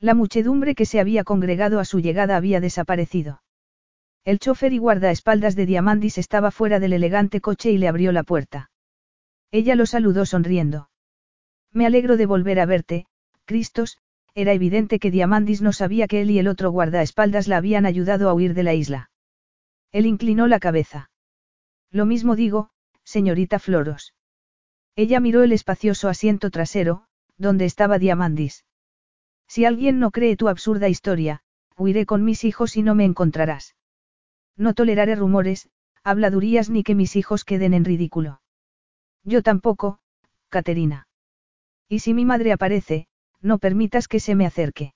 La muchedumbre que se había congregado a su llegada había desaparecido. El chofer y guardaespaldas de Diamandis estaba fuera del elegante coche y le abrió la puerta. Ella lo saludó sonriendo. Me alegro de volver a verte, Cristos, era evidente que Diamandis no sabía que él y el otro guardaespaldas la habían ayudado a huir de la isla. Él inclinó la cabeza. Lo mismo digo, señorita Floros. Ella miró el espacioso asiento trasero, donde estaba Diamandis. Si alguien no cree tu absurda historia, huiré con mis hijos y no me encontrarás. No toleraré rumores, habladurías ni que mis hijos queden en ridículo. Yo tampoco, Caterina. Y si mi madre aparece, no permitas que se me acerque.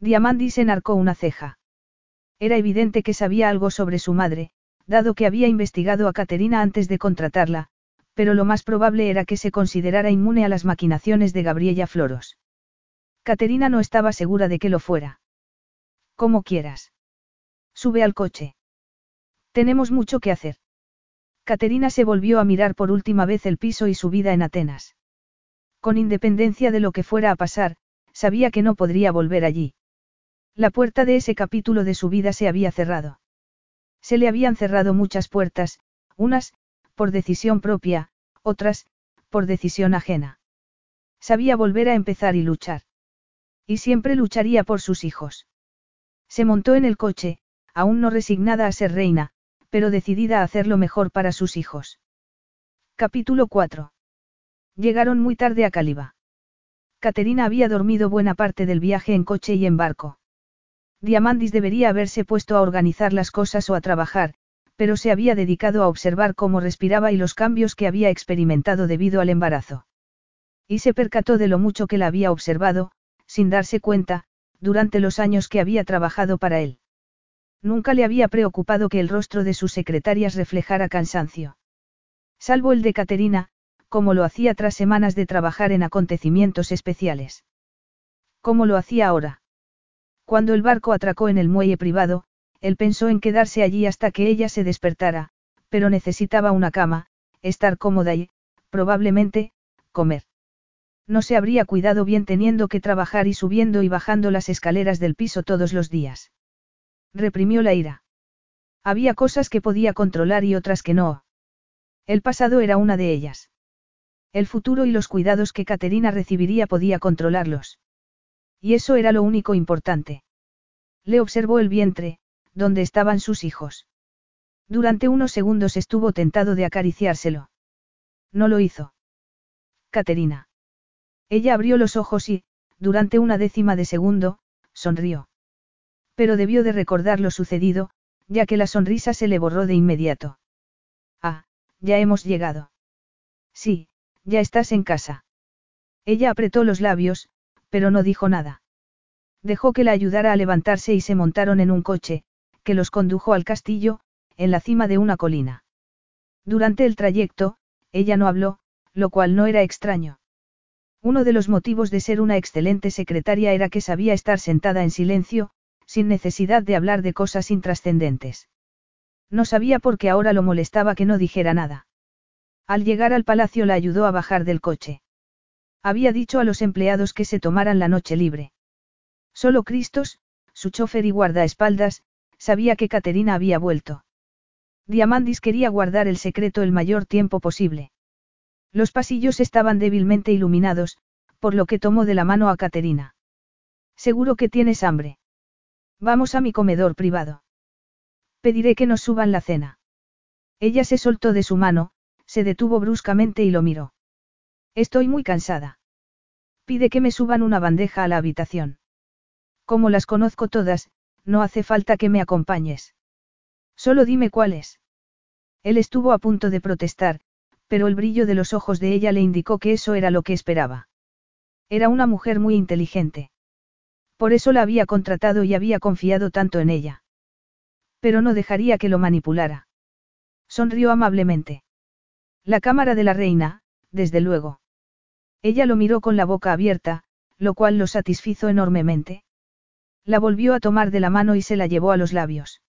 Diamandis enarcó una ceja. Era evidente que sabía algo sobre su madre, dado que había investigado a Caterina antes de contratarla, pero lo más probable era que se considerara inmune a las maquinaciones de Gabriella Floros. Caterina no estaba segura de que lo fuera. Como quieras. Sube al coche. Tenemos mucho que hacer. Caterina se volvió a mirar por última vez el piso y su vida en Atenas. Con independencia de lo que fuera a pasar, sabía que no podría volver allí. La puerta de ese capítulo de su vida se había cerrado. Se le habían cerrado muchas puertas, unas, por decisión propia, otras, por decisión ajena. Sabía volver a empezar y luchar. Y siempre lucharía por sus hijos. Se montó en el coche, aún no resignada a ser reina, pero decidida a hacer lo mejor para sus hijos. Capítulo 4. Llegaron muy tarde a Caliba. Caterina había dormido buena parte del viaje en coche y en barco. Diamandis debería haberse puesto a organizar las cosas o a trabajar, pero se había dedicado a observar cómo respiraba y los cambios que había experimentado debido al embarazo. Y se percató de lo mucho que la había observado, sin darse cuenta, durante los años que había trabajado para él. Nunca le había preocupado que el rostro de sus secretarias reflejara cansancio. Salvo el de Caterina, como lo hacía tras semanas de trabajar en acontecimientos especiales. Como lo hacía ahora. Cuando el barco atracó en el muelle privado, él pensó en quedarse allí hasta que ella se despertara, pero necesitaba una cama, estar cómoda y, probablemente, comer. No se habría cuidado bien teniendo que trabajar y subiendo y bajando las escaleras del piso todos los días. Reprimió la ira. Había cosas que podía controlar y otras que no. El pasado era una de ellas. El futuro y los cuidados que Caterina recibiría podía controlarlos. Y eso era lo único importante. Le observó el vientre, donde estaban sus hijos. Durante unos segundos estuvo tentado de acariciárselo. No lo hizo. Caterina. Ella abrió los ojos y, durante una décima de segundo, sonrió. Pero debió de recordar lo sucedido, ya que la sonrisa se le borró de inmediato. Ah, ya hemos llegado. Sí, ya estás en casa. Ella apretó los labios, pero no dijo nada. Dejó que la ayudara a levantarse y se montaron en un coche, que los condujo al castillo, en la cima de una colina. Durante el trayecto, ella no habló, lo cual no era extraño. Uno de los motivos de ser una excelente secretaria era que sabía estar sentada en silencio, sin necesidad de hablar de cosas intrascendentes. No sabía por qué ahora lo molestaba que no dijera nada. Al llegar al palacio la ayudó a bajar del coche. Había dicho a los empleados que se tomaran la noche libre. Solo Cristos, su chofer y guardaespaldas, sabía que Caterina había vuelto. Diamandis quería guardar el secreto el mayor tiempo posible. Los pasillos estaban débilmente iluminados, por lo que tomó de la mano a Caterina. Seguro que tienes hambre. Vamos a mi comedor privado. Pediré que nos suban la cena. Ella se soltó de su mano, se detuvo bruscamente y lo miró. Estoy muy cansada. Pide que me suban una bandeja a la habitación. Como las conozco todas, no hace falta que me acompañes. Solo dime cuáles. Él estuvo a punto de protestar, pero el brillo de los ojos de ella le indicó que eso era lo que esperaba. Era una mujer muy inteligente. Por eso la había contratado y había confiado tanto en ella. Pero no dejaría que lo manipulara. Sonrió amablemente. La cámara de la reina, desde luego. Ella lo miró con la boca abierta, lo cual lo satisfizo enormemente. La volvió a tomar de la mano y se la llevó a los labios.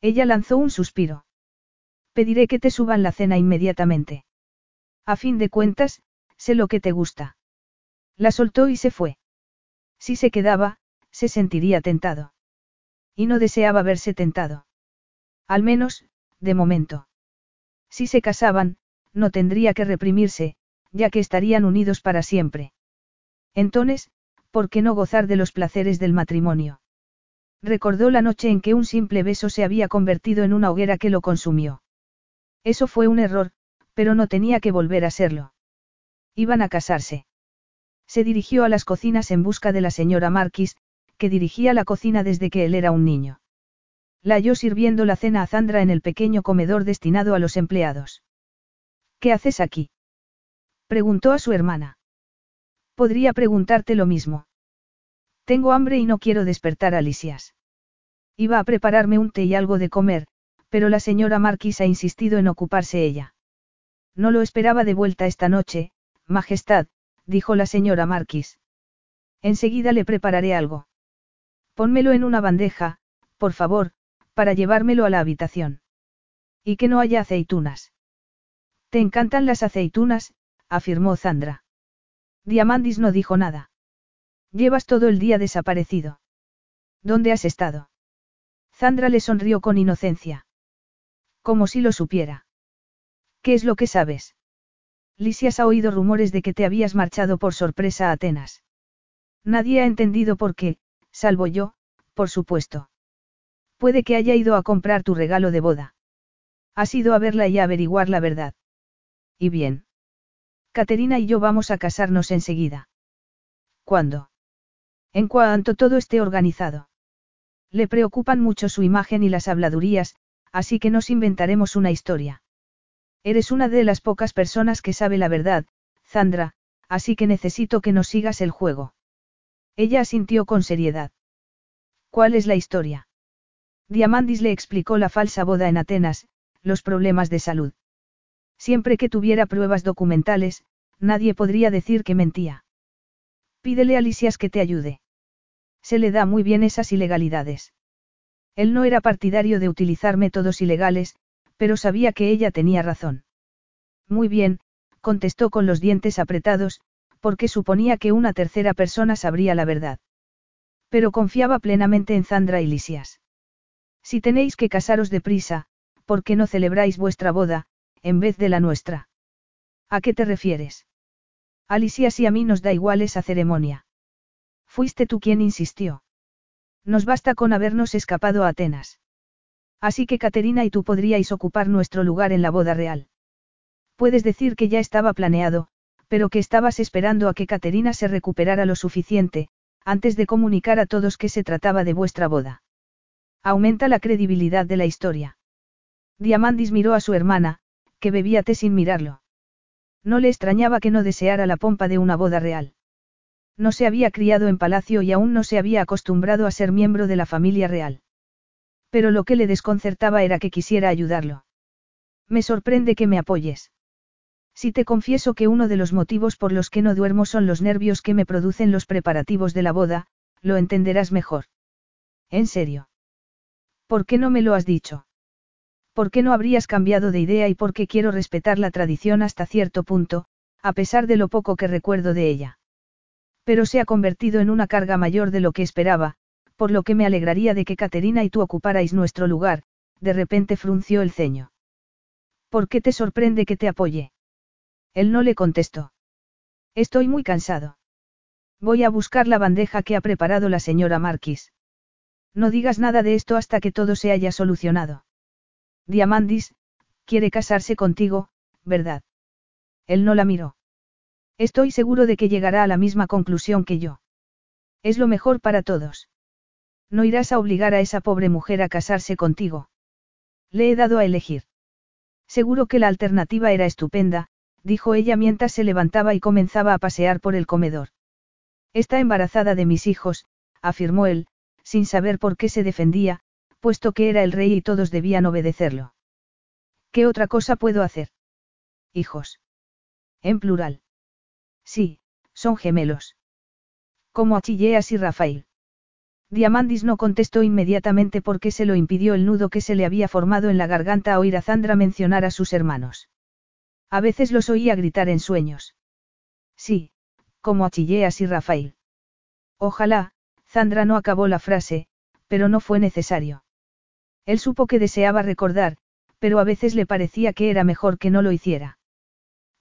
Ella lanzó un suspiro. Pediré que te suban la cena inmediatamente. A fin de cuentas, sé lo que te gusta. La soltó y se fue. Si se quedaba, se sentiría tentado. Y no deseaba verse tentado. Al menos, de momento. Si se casaban, no tendría que reprimirse, ya que estarían unidos para siempre. Entonces, ¿por qué no gozar de los placeres del matrimonio? Recordó la noche en que un simple beso se había convertido en una hoguera que lo consumió. Eso fue un error, pero no tenía que volver a serlo. Iban a casarse. Se dirigió a las cocinas en busca de la señora Marquis, que dirigía la cocina desde que él era un niño. La halló sirviendo la cena a Zandra en el pequeño comedor destinado a los empleados. ¿Qué haces aquí? Preguntó a su hermana. Podría preguntarte lo mismo. Tengo hambre y no quiero despertar a Lisias. Iba a prepararme un té y algo de comer, pero la señora Marquis ha insistido en ocuparse ella. No lo esperaba de vuelta esta noche, Majestad, dijo la señora Marquis. Enseguida le prepararé algo. Pónmelo en una bandeja, por favor, para llevármelo a la habitación. Y que no haya aceitunas. Te encantan las aceitunas, afirmó Zandra. Diamandis no dijo nada. Llevas todo el día desaparecido. ¿Dónde has estado? Zandra le sonrió con inocencia. Como si lo supiera. ¿Qué es lo que sabes? Lisias ha oído rumores de que te habías marchado por sorpresa a Atenas. Nadie ha entendido por qué, salvo yo, por supuesto. Puede que haya ido a comprar tu regalo de boda. Has ido a verla y a averiguar la verdad. Y bien. Caterina y yo vamos a casarnos enseguida. ¿Cuándo? En cuanto todo esté organizado. Le preocupan mucho su imagen y las habladurías, así que nos inventaremos una historia. Eres una de las pocas personas que sabe la verdad, Zandra, así que necesito que nos sigas el juego. Ella asintió con seriedad. ¿Cuál es la historia? Diamandis le explicó la falsa boda en Atenas, los problemas de salud. Siempre que tuviera pruebas documentales, nadie podría decir que mentía. Pídele a Lisias que te ayude. Se le da muy bien esas ilegalidades. Él no era partidario de utilizar métodos ilegales, pero sabía que ella tenía razón. Muy bien, contestó con los dientes apretados, porque suponía que una tercera persona sabría la verdad. Pero confiaba plenamente en Zandra y Lisias. Si tenéis que casaros deprisa, ¿por qué no celebráis vuestra boda, en vez de la nuestra? ¿A qué te refieres? A Lisias y a mí nos da igual esa ceremonia. Fuiste tú quien insistió. Nos basta con habernos escapado a Atenas. Así que Caterina y tú podríais ocupar nuestro lugar en la boda real. Puedes decir que ya estaba planeado, pero que estabas esperando a que Caterina se recuperara lo suficiente, antes de comunicar a todos que se trataba de vuestra boda. Aumenta la credibilidad de la historia. Diamandis miró a su hermana, que bebía té sin mirarlo. No le extrañaba que no deseara la pompa de una boda real. No se había criado en palacio y aún no se había acostumbrado a ser miembro de la familia real. Pero lo que le desconcertaba era que quisiera ayudarlo. Me sorprende que me apoyes. Si te confieso que uno de los motivos por los que no duermo son los nervios que me producen los preparativos de la boda, lo entenderás mejor. ¿En serio? ¿Por qué no me lo has dicho? ¿Por qué no habrías cambiado de idea y por qué quiero respetar la tradición hasta cierto punto, a pesar de lo poco que recuerdo de ella? Pero se ha convertido en una carga mayor de lo que esperaba, por lo que me alegraría de que Caterina y tú ocuparais nuestro lugar, de repente frunció el ceño. ¿Por qué te sorprende que te apoye? Él no le contestó. Estoy muy cansado. Voy a buscar la bandeja que ha preparado la señora Marquis. No digas nada de esto hasta que todo se haya solucionado. Diamandis, quiere casarse contigo, ¿verdad? Él no la miró. Estoy seguro de que llegará a la misma conclusión que yo. Es lo mejor para todos. No irás a obligar a esa pobre mujer a casarse contigo. Le he dado a elegir. Seguro que la alternativa era estupenda, dijo ella mientras se levantaba y comenzaba a pasear por el comedor. Está embarazada de mis hijos, afirmó él, sin saber por qué se defendía, puesto que era el rey y todos debían obedecerlo. ¿Qué otra cosa puedo hacer? Hijos. En plural. Sí, son gemelos. Como Achilleas y Rafael. Diamandis no contestó inmediatamente porque se lo impidió el nudo que se le había formado en la garganta a oír a Zandra mencionar a sus hermanos. A veces los oía gritar en sueños. Sí, como Achilleas y Rafael. Ojalá, Zandra no acabó la frase, pero no fue necesario. Él supo que deseaba recordar, pero a veces le parecía que era mejor que no lo hiciera.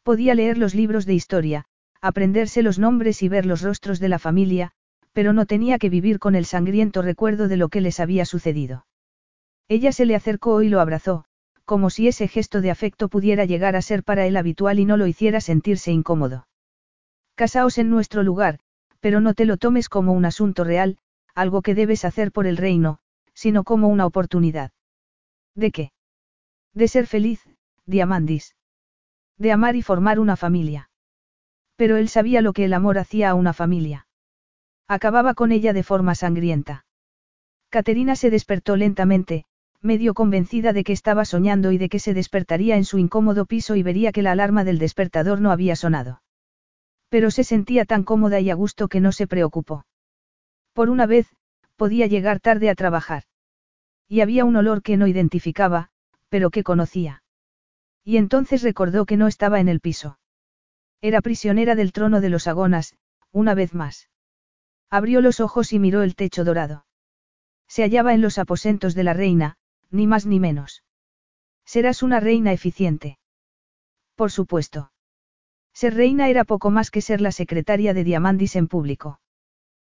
Podía leer los libros de historia, aprenderse los nombres y ver los rostros de la familia, pero no tenía que vivir con el sangriento recuerdo de lo que les había sucedido. Ella se le acercó y lo abrazó, como si ese gesto de afecto pudiera llegar a ser para él habitual y no lo hiciera sentirse incómodo. Casaos en nuestro lugar, pero no te lo tomes como un asunto real, algo que debes hacer por el reino, sino como una oportunidad. ¿De qué? De ser feliz, Diamandis. De amar y formar una familia. Pero él sabía lo que el amor hacía a una familia. Acababa con ella de forma sangrienta. Caterina se despertó lentamente, medio convencida de que estaba soñando y de que se despertaría en su incómodo piso y vería que la alarma del despertador no había sonado. Pero se sentía tan cómoda y a gusto que no se preocupó. Por una vez, podía llegar tarde a trabajar. Y había un olor que no identificaba, pero que conocía. Y entonces recordó que no estaba en el piso. Era prisionera del trono de los Agonas, una vez más. Abrió los ojos y miró el techo dorado. Se hallaba en los aposentos de la reina, ni más ni menos. Serás una reina eficiente. Por supuesto. Ser reina era poco más que ser la secretaria de Diamandis en público.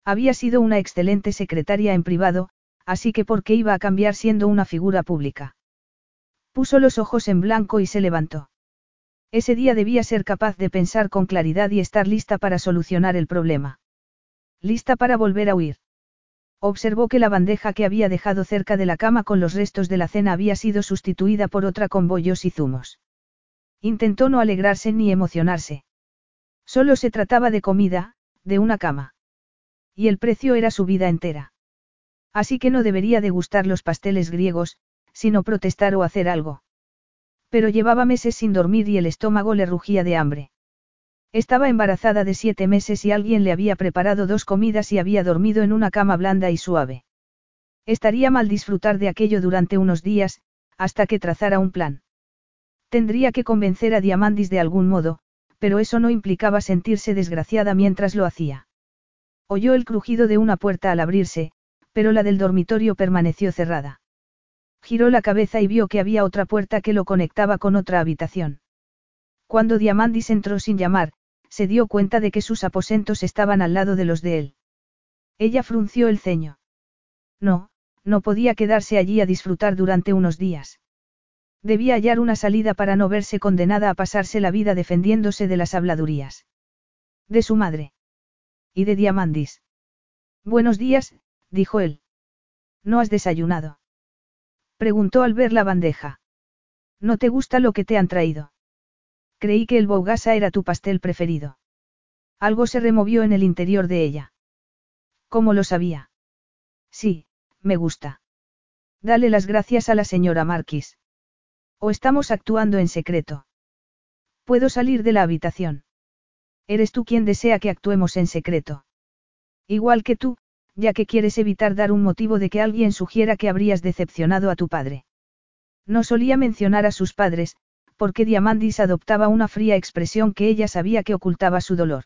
Había sido una excelente secretaria en privado, así que ¿por qué iba a cambiar siendo una figura pública? Puso los ojos en blanco y se levantó. Ese día debía ser capaz de pensar con claridad y estar lista para solucionar el problema. Lista para volver a huir. Observó que la bandeja que había dejado cerca de la cama con los restos de la cena había sido sustituida por otra con bollos y zumos. Intentó no alegrarse ni emocionarse. Solo se trataba de comida, de una cama. Y el precio era su vida entera. Así que no debería degustar los pasteles griegos, sino protestar o hacer algo. Pero llevaba meses sin dormir y el estómago le rugía de hambre. Estaba embarazada de siete meses y alguien le había preparado dos comidas y había dormido en una cama blanda y suave. Estaría mal disfrutar de aquello durante unos días, hasta que trazara un plan. Tendría que convencer a Diamandis de algún modo, pero eso no implicaba sentirse desgraciada mientras lo hacía. Oyó el crujido de una puerta al abrirse, pero la del dormitorio permaneció cerrada. Giró la cabeza y vio que había otra puerta que lo conectaba con otra habitación. Cuando Diamandis entró sin llamar, se dio cuenta de que sus aposentos estaban al lado de los de él. Ella frunció el ceño. No, no podía quedarse allí a disfrutar durante unos días. Debía hallar una salida para no verse condenada a pasarse la vida defendiéndose de las habladurías. De su madre. Y de Diamandis. Buenos días, dijo él. ¿No has desayunado? Preguntó al ver la bandeja. ¿No te gusta lo que te han traído? Creí que el bougasa era tu pastel preferido. Algo se removió en el interior de ella. ¿Cómo lo sabía? Sí, me gusta. Dale las gracias a la señora Marquis. ¿O estamos actuando en secreto? ¿Puedo salir de la habitación? Eres tú quien desea que actuemos en secreto. Igual que tú, ya que quieres evitar dar un motivo de que alguien sugiera que habrías decepcionado a tu padre. No solía mencionar a sus padres, porque Diamandis adoptaba una fría expresión que ella sabía que ocultaba su dolor.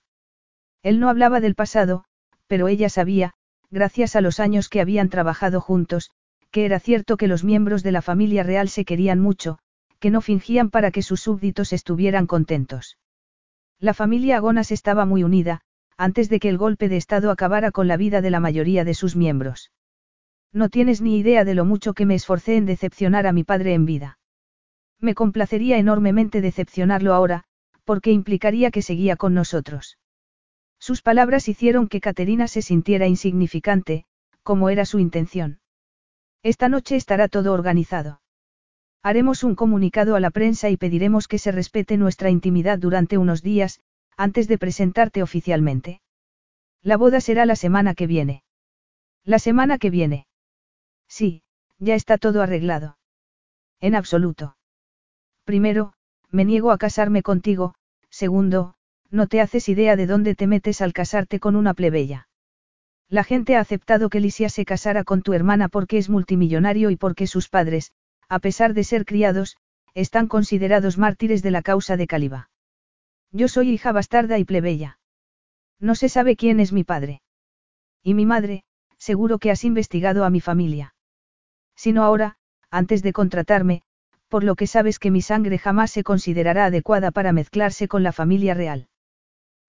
Él no hablaba del pasado, pero ella sabía, gracias a los años que habían trabajado juntos, que era cierto que los miembros de la familia real se querían mucho, que no fingían para que sus súbditos estuvieran contentos. La familia Agonas estaba muy unida, antes de que el golpe de Estado acabara con la vida de la mayoría de sus miembros. No tienes ni idea de lo mucho que me esforcé en decepcionar a mi padre en vida. Me complacería enormemente decepcionarlo ahora, porque implicaría que seguía con nosotros. Sus palabras hicieron que Caterina se sintiera insignificante, como era su intención. Esta noche estará todo organizado. Haremos un comunicado a la prensa y pediremos que se respete nuestra intimidad durante unos días, antes de presentarte oficialmente. La boda será la semana que viene. La semana que viene. Sí, ya está todo arreglado. En absoluto. Primero, me niego a casarme contigo, segundo, no te haces idea de dónde te metes al casarte con una plebeya. La gente ha aceptado que Lisia se casara con tu hermana porque es multimillonario y porque sus padres, a pesar de ser criados, están considerados mártires de la causa de Caliba. Yo soy hija bastarda y plebeya. No se sabe quién es mi padre. Y mi madre, seguro que has investigado a mi familia. Si no ahora, antes de contratarme, por lo que sabes que mi sangre jamás se considerará adecuada para mezclarse con la familia real.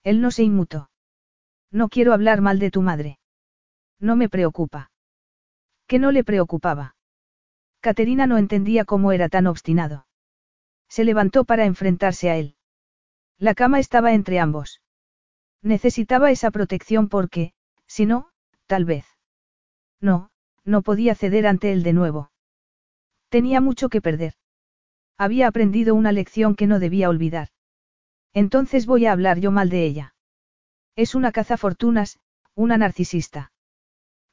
Él no se inmutó. No quiero hablar mal de tu madre. No me preocupa. ¿Qué no le preocupaba? Caterina no entendía cómo era tan obstinado. Se levantó para enfrentarse a él. La cama estaba entre ambos. Necesitaba esa protección porque, si no, tal vez. No, no podía ceder ante él de nuevo. Tenía mucho que perder. Había aprendido una lección que no debía olvidar. Entonces voy a hablar yo mal de ella. Es una cazafortunas, una narcisista.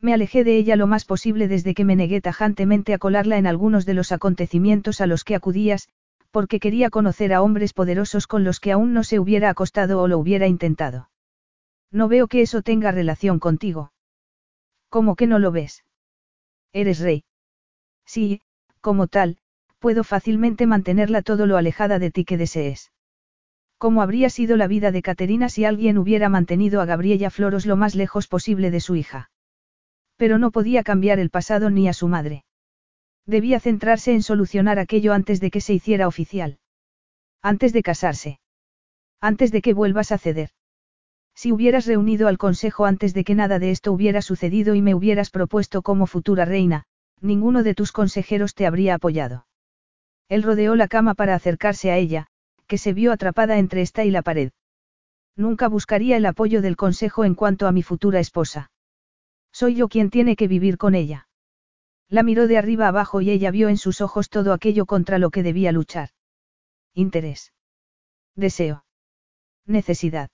Me alejé de ella lo más posible desde que me negué tajantemente a colarla en algunos de los acontecimientos a los que acudías, porque quería conocer a hombres poderosos con los que aún no se hubiera acostado o lo hubiera intentado. No veo que eso tenga relación contigo. ¿Cómo que no lo ves? Eres rey. Sí, como tal, puedo fácilmente mantenerla todo lo alejada de ti que desees. ¿Cómo habría sido la vida de Caterina si alguien hubiera mantenido a Gabriella Floros lo más lejos posible de su hija? Pero no podía cambiar el pasado ni a su madre. Debía centrarse en solucionar aquello antes de que se hiciera oficial. Antes de casarse. Antes de que vuelvas a ceder. Si hubieras reunido al consejo antes de que nada de esto hubiera sucedido y me hubieras propuesto como futura reina, ninguno de tus consejeros te habría apoyado. Él rodeó la cama para acercarse a ella, que se vio atrapada entre esta y la pared. Nunca buscaría el apoyo del consejo en cuanto a mi futura esposa. Soy yo quien tiene que vivir con ella. La miró de arriba abajo y ella vio en sus ojos todo aquello contra lo que debía luchar. Interés. Deseo. Necesidad.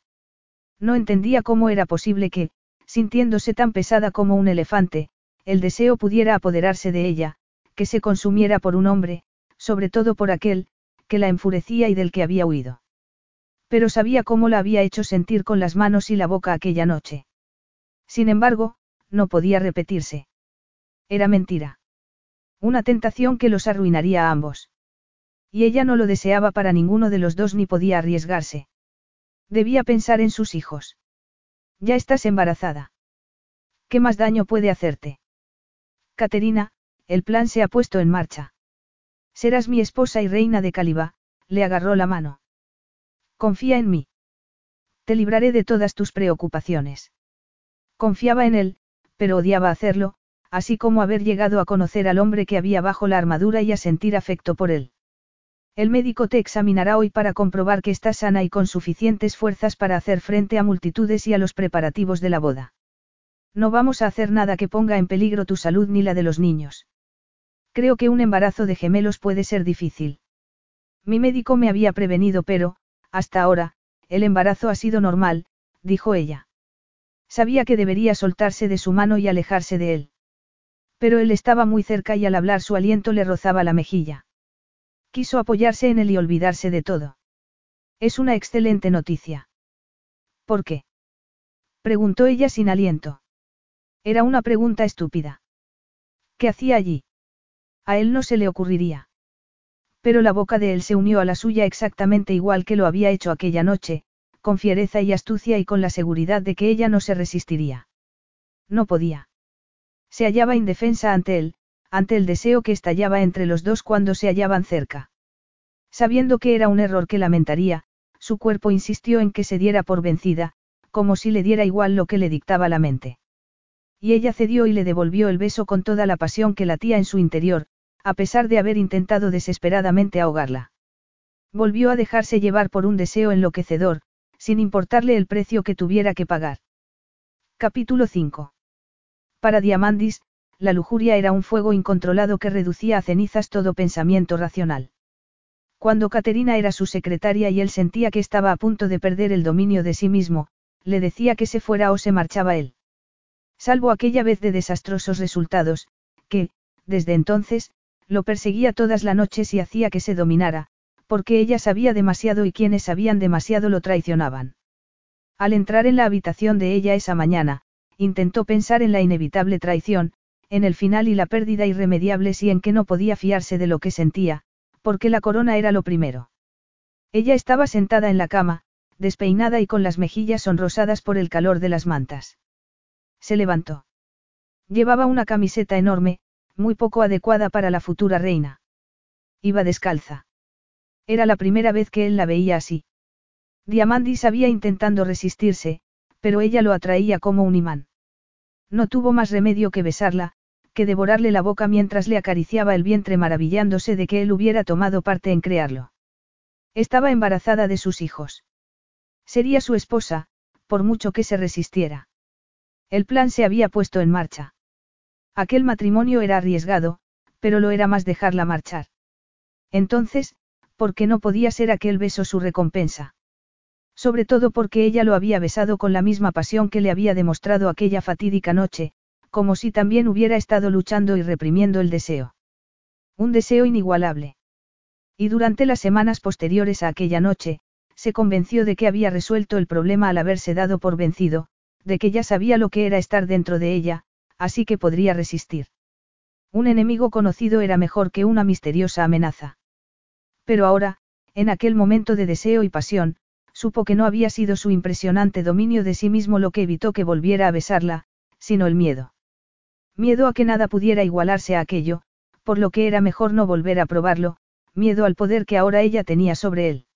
No entendía cómo era posible que, sintiéndose tan pesada como un elefante, el deseo pudiera apoderarse de ella, que se consumiera por un hombre, sobre todo por aquel, que la enfurecía y del que había huido. Pero sabía cómo la había hecho sentir con las manos y la boca aquella noche. Sin embargo, no podía repetirse. Era mentira. Una tentación que los arruinaría a ambos. Y ella no lo deseaba para ninguno de los dos ni podía arriesgarse. Debía pensar en sus hijos. Ya estás embarazada. ¿Qué más daño puede hacerte? Caterina, el plan se ha puesto en marcha. Serás mi esposa y reina de Calibá, le agarró la mano. Confía en mí. Te libraré de todas tus preocupaciones. Confiaba en él, pero odiaba hacerlo, así como haber llegado a conocer al hombre que había bajo la armadura y a sentir afecto por él. El médico te examinará hoy para comprobar que estás sana y con suficientes fuerzas para hacer frente a multitudes y a los preparativos de la boda. No vamos a hacer nada que ponga en peligro tu salud ni la de los niños. Creo que un embarazo de gemelos puede ser difícil. Mi médico me había prevenido, pero, hasta ahora, el embarazo ha sido normal, dijo ella. Sabía que debería soltarse de su mano y alejarse de él. Pero él estaba muy cerca y al hablar su aliento le rozaba la mejilla. Quiso apoyarse en él y olvidarse de todo. Es una excelente noticia. ¿Por qué? Preguntó ella sin aliento. Era una pregunta estúpida. ¿Qué hacía allí? A él no se le ocurriría. Pero la boca de él se unió a la suya exactamente igual que lo había hecho aquella noche, con fiereza y astucia y con la seguridad de que ella no se resistiría. No podía. Se hallaba indefensa ante él, ante el deseo que estallaba entre los dos cuando se hallaban cerca. Sabiendo que era un error que lamentaría, su cuerpo insistió en que se diera por vencida, como si le diera igual lo que le dictaba la mente. Y ella cedió y le devolvió el beso con toda la pasión que latía en su interior, a pesar de haber intentado desesperadamente ahogarla. Volvió a dejarse llevar por un deseo enloquecedor, sin importarle el precio que tuviera que pagar. Capítulo 5. Para Diamandis, la lujuria era un fuego incontrolado que reducía a cenizas todo pensamiento racional. Cuando Caterina era su secretaria y él sentía que estaba a punto de perder el dominio de sí mismo, le decía que se fuera o se marchaba él. Salvo aquella vez de desastrosos resultados, que, desde entonces, lo perseguía todas las noches y hacía que se dominara, porque ella sabía demasiado y quienes sabían demasiado lo traicionaban. Al entrar en la habitación de ella esa mañana, intentó pensar en la inevitable traición, en el final y la pérdida irremediable y en que no podía fiarse de lo que sentía, porque la corona era lo primero. Ella estaba sentada en la cama, despeinada y con las mejillas sonrosadas por el calor de las mantas. Se levantó. Llevaba una camiseta enorme, muy poco adecuada para la futura reina. Iba descalza. Era la primera vez que él la veía así. Diamandis había intentando resistirse, pero ella lo atraía como un imán. No tuvo más remedio que besarla, que devorarle la boca mientras le acariciaba el vientre maravillándose de que él hubiera tomado parte en crearlo. Estaba embarazada de sus hijos. Sería su esposa, por mucho que se resistiera. El plan se había puesto en marcha. Aquel matrimonio era arriesgado, pero lo era más dejarla marchar. Entonces, ¿por qué no podía ser aquel beso su recompensa? Sobre todo porque ella lo había besado con la misma pasión que le había demostrado aquella fatídica noche, como si también hubiera estado luchando y reprimiendo el deseo. Un deseo inigualable. Y durante las semanas posteriores a aquella noche, se convenció de que había resuelto el problema al haberse dado por vencido, de que ya sabía lo que era estar dentro de ella, así que podría resistir. Un enemigo conocido era mejor que una misteriosa amenaza. Pero ahora, en aquel momento de deseo y pasión, supo que no había sido su impresionante dominio de sí mismo lo que evitó que volviera a besarla, sino el miedo. Miedo a que nada pudiera igualarse a aquello, por lo que era mejor no volver a probarlo, miedo al poder que ahora ella tenía sobre él.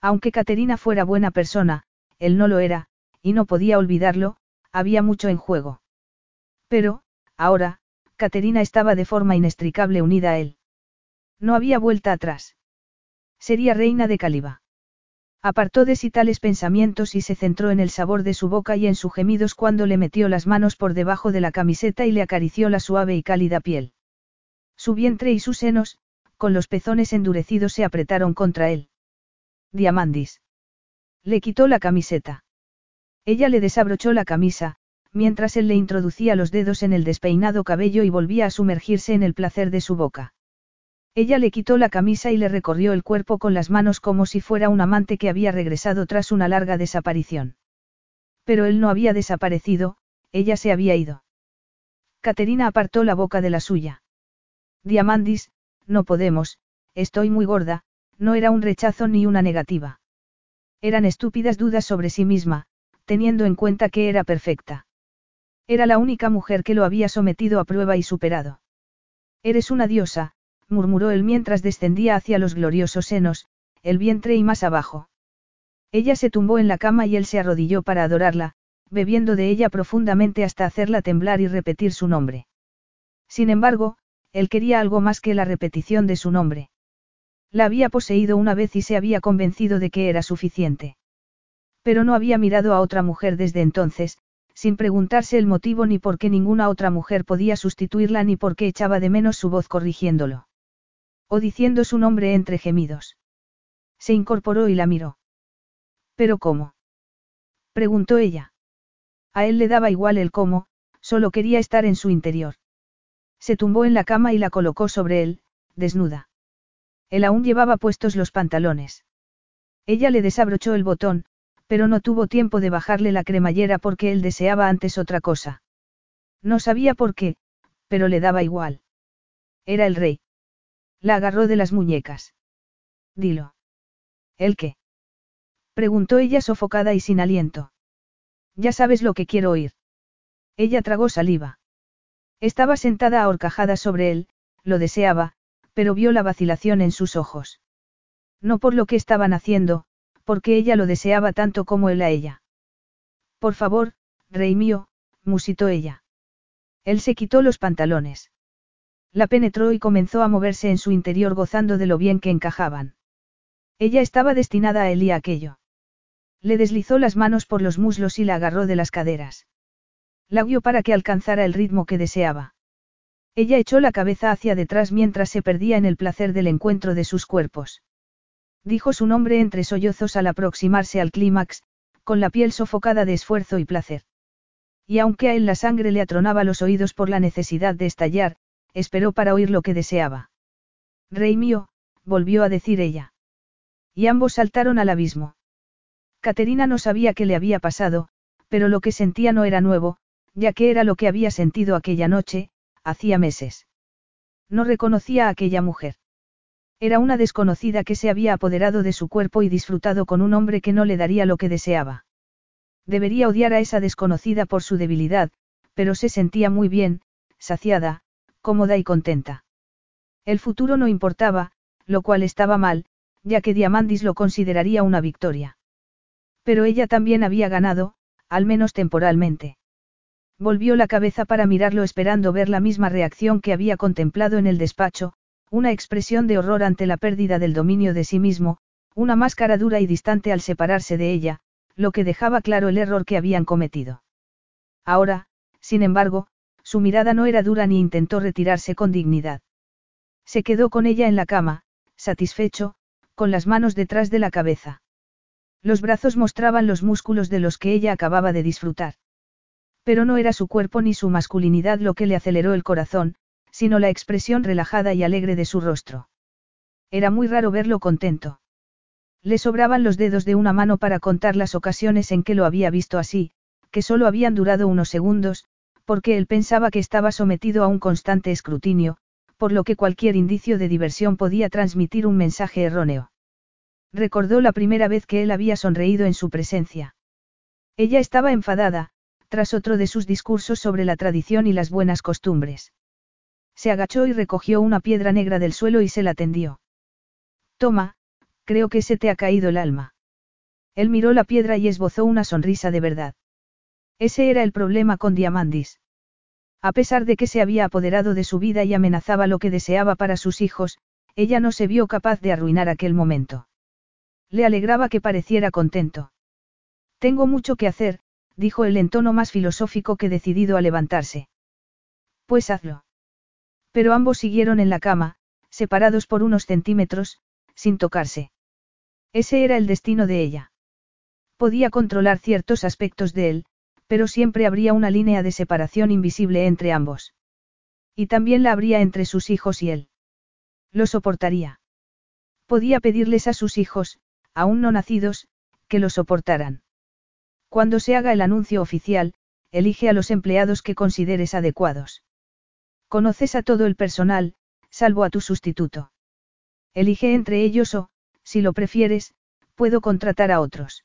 Aunque Caterina fuera buena persona, él no lo era, y no podía olvidarlo, había mucho en juego. Pero, ahora, Caterina estaba de forma inextricable unida a él. No había vuelta atrás. Sería reina de Caliba. Apartó de sí tales pensamientos y se centró en el sabor de su boca y en sus gemidos cuando le metió las manos por debajo de la camiseta y le acarició la suave y cálida piel. Su vientre y sus senos, con los pezones endurecidos, se apretaron contra él. Diamandis. Le quitó la camiseta. Ella le desabrochó la camisa, mientras él le introducía los dedos en el despeinado cabello y volvía a sumergirse en el placer de su boca. Ella le quitó la camisa y le recorrió el cuerpo con las manos como si fuera un amante que había regresado tras una larga desaparición. Pero él no había desaparecido, ella se había ido. Caterina apartó la boca de la suya. Diamandis, no podemos, estoy muy gorda, no era un rechazo ni una negativa. Eran estúpidas dudas sobre sí misma, teniendo en cuenta que era perfecta. Era la única mujer que lo había sometido a prueba y superado. Eres una diosa, murmuró él mientras descendía hacia los gloriosos senos, el vientre y más abajo. Ella se tumbó en la cama y él se arrodilló para adorarla, bebiendo de ella profundamente hasta hacerla temblar y repetir su nombre. Sin embargo, él quería algo más que la repetición de su nombre. La había poseído una vez y se había convencido de que era suficiente. Pero no había mirado a otra mujer desde entonces, sin preguntarse el motivo ni por qué ninguna otra mujer podía sustituirla ni por qué echaba de menos su voz corrigiéndolo. O diciendo su nombre entre gemidos. Se incorporó y la miró. ¿Pero cómo? preguntó ella. A él le daba igual el cómo, solo quería estar en su interior. Se tumbó en la cama y la colocó sobre él, desnuda. Él aún llevaba puestos los pantalones. Ella le desabrochó el botón, pero no tuvo tiempo de bajarle la cremallera porque él deseaba antes otra cosa. No sabía por qué, pero le daba igual. Era el rey. La agarró de las muñecas. Dilo. ¿El qué? Preguntó ella sofocada y sin aliento. Ya sabes lo que quiero oír. Ella tragó saliva. Estaba sentada ahorcajada sobre él, lo deseaba, pero vio la vacilación en sus ojos. No por lo que estaban haciendo, porque ella lo deseaba tanto como él a ella. Por favor, rey mío, musitó ella. Él se quitó los pantalones. La penetró y comenzó a moverse en su interior gozando de lo bien que encajaban. Ella estaba destinada a él y a aquello. Le deslizó las manos por los muslos y la agarró de las caderas. La guió para que alcanzara el ritmo que deseaba. Ella echó la cabeza hacia detrás mientras se perdía en el placer del encuentro de sus cuerpos. Dijo su nombre entre sollozos al aproximarse al clímax, con la piel sofocada de esfuerzo y placer. Y aunque a él la sangre le atronaba los oídos por la necesidad de estallar, esperó para oír lo que deseaba. Rey mío, volvió a decir ella. Y ambos saltaron al abismo. Caterina no sabía qué le había pasado, pero lo que sentía no era nuevo, ya que era lo que había sentido aquella noche, hacía meses. No reconocía a aquella mujer. Era una desconocida que se había apoderado de su cuerpo y disfrutado con un hombre que no le daría lo que deseaba. Debería odiar a esa desconocida por su debilidad, pero se sentía muy bien, saciada, cómoda y contenta. El futuro no importaba, lo cual estaba mal, ya que Diamandis lo consideraría una victoria. Pero ella también había ganado, al menos temporalmente. Volvió la cabeza para mirarlo esperando ver la misma reacción que había contemplado en el despacho, una expresión de horror ante la pérdida del dominio de sí mismo, una máscara dura y distante al separarse de ella, lo que dejaba claro el error que habían cometido. Ahora, sin embargo, su mirada no era dura ni intentó retirarse con dignidad. Se quedó con ella en la cama, satisfecho, con las manos detrás de la cabeza. Los brazos mostraban los músculos de los que ella acababa de disfrutar. Pero no era su cuerpo ni su masculinidad lo que le aceleró el corazón, sino la expresión relajada y alegre de su rostro. Era muy raro verlo contento. Le sobraban los dedos de una mano para contar las ocasiones en que lo había visto así, que solo habían durado unos segundos, porque él pensaba que estaba sometido a un constante escrutinio, por lo que cualquier indicio de diversión podía transmitir un mensaje erróneo. Recordó la primera vez que él había sonreído en su presencia. Ella estaba enfadada, tras otro de sus discursos sobre la tradición y las buenas costumbres. Se agachó y recogió una piedra negra del suelo y se la tendió. Toma, creo que se te ha caído el alma. Él miró la piedra y esbozó una sonrisa de verdad. Ese era el problema con Diamandis. A pesar de que se había apoderado de su vida y amenazaba lo que deseaba para sus hijos, ella no se vio capaz de arruinar aquel momento. Le alegraba que pareciera contento. Tengo mucho que hacer, dijo él en tono más filosófico que decidido a levantarse. Pues hazlo. Pero ambos siguieron en la cama, separados por unos centímetros, sin tocarse. Ese era el destino de ella. Podía controlar ciertos aspectos de él, pero siempre habría una línea de separación invisible entre ambos. Y también la habría entre sus hijos y él. Lo soportaría. Podía pedirles a sus hijos, aún no nacidos, que lo soportaran. Cuando se haga el anuncio oficial, elige a los empleados que consideres adecuados. Conoces a todo el personal, salvo a tu sustituto. Elige entre ellos o, si lo prefieres, puedo contratar a otros.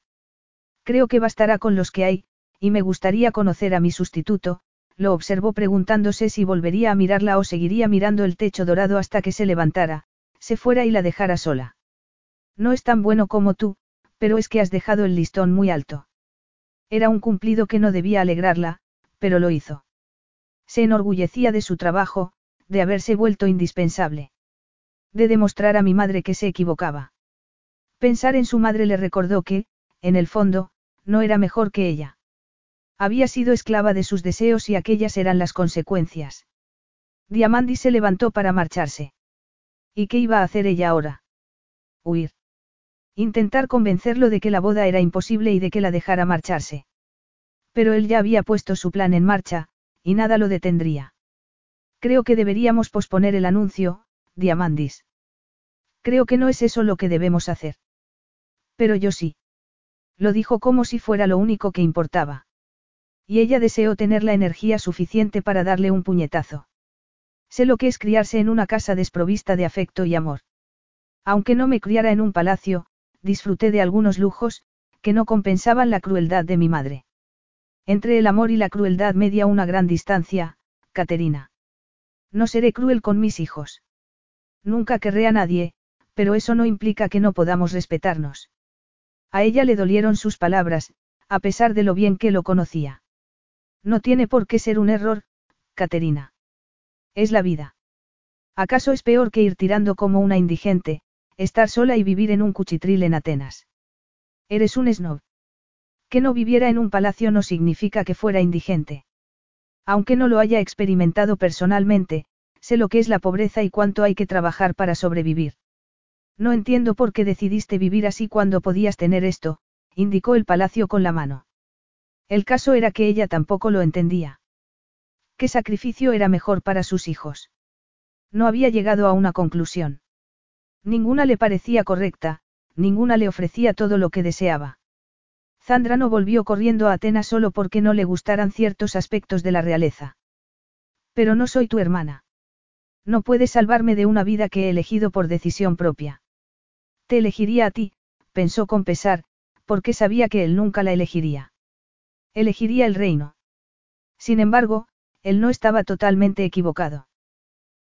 Creo que bastará con los que hay, y me gustaría conocer a mi sustituto, lo observó preguntándose si volvería a mirarla o seguiría mirando el techo dorado hasta que se levantara, se fuera y la dejara sola. No es tan bueno como tú, pero es que has dejado el listón muy alto. Era un cumplido que no debía alegrarla, pero lo hizo. Se enorgullecía de su trabajo, de haberse vuelto indispensable. De demostrar a mi madre que se equivocaba. Pensar en su madre le recordó que, en el fondo, no era mejor que ella. Había sido esclava de sus deseos y aquellas eran las consecuencias. Diamandi se levantó para marcharse. ¿Y qué iba a hacer ella ahora? Huir. Intentar convencerlo de que la boda era imposible y de que la dejara marcharse. Pero él ya había puesto su plan en marcha, y nada lo detendría. Creo que deberíamos posponer el anuncio, Diamandis. Creo que no es eso lo que debemos hacer. Pero yo sí. Lo dijo como si fuera lo único que importaba. Y ella deseó tener la energía suficiente para darle un puñetazo. Sé lo que es criarse en una casa desprovista de afecto y amor. Aunque no me criara en un palacio, disfruté de algunos lujos, que no compensaban la crueldad de mi madre. Entre el amor y la crueldad media una gran distancia, Caterina. No seré cruel con mis hijos. Nunca querré a nadie, pero eso no implica que no podamos respetarnos. A ella le dolieron sus palabras, a pesar de lo bien que lo conocía. No tiene por qué ser un error, Caterina. Es la vida. ¿Acaso es peor que ir tirando como una indigente, estar sola y vivir en un cuchitril en Atenas? Eres un snob. Que no viviera en un palacio no significa que fuera indigente. Aunque no lo haya experimentado personalmente, sé lo que es la pobreza y cuánto hay que trabajar para sobrevivir. No entiendo por qué decidiste vivir así cuando podías tener esto, indicó el palacio con la mano. El caso era que ella tampoco lo entendía. ¿Qué sacrificio era mejor para sus hijos? No había llegado a una conclusión. Ninguna le parecía correcta, ninguna le ofrecía todo lo que deseaba. Zandra no volvió corriendo a Atenas solo porque no le gustaran ciertos aspectos de la realeza. Pero no soy tu hermana. No puedes salvarme de una vida que he elegido por decisión propia. Te elegiría a ti, pensó con pesar, porque sabía que él nunca la elegiría. Elegiría el reino. Sin embargo, él no estaba totalmente equivocado.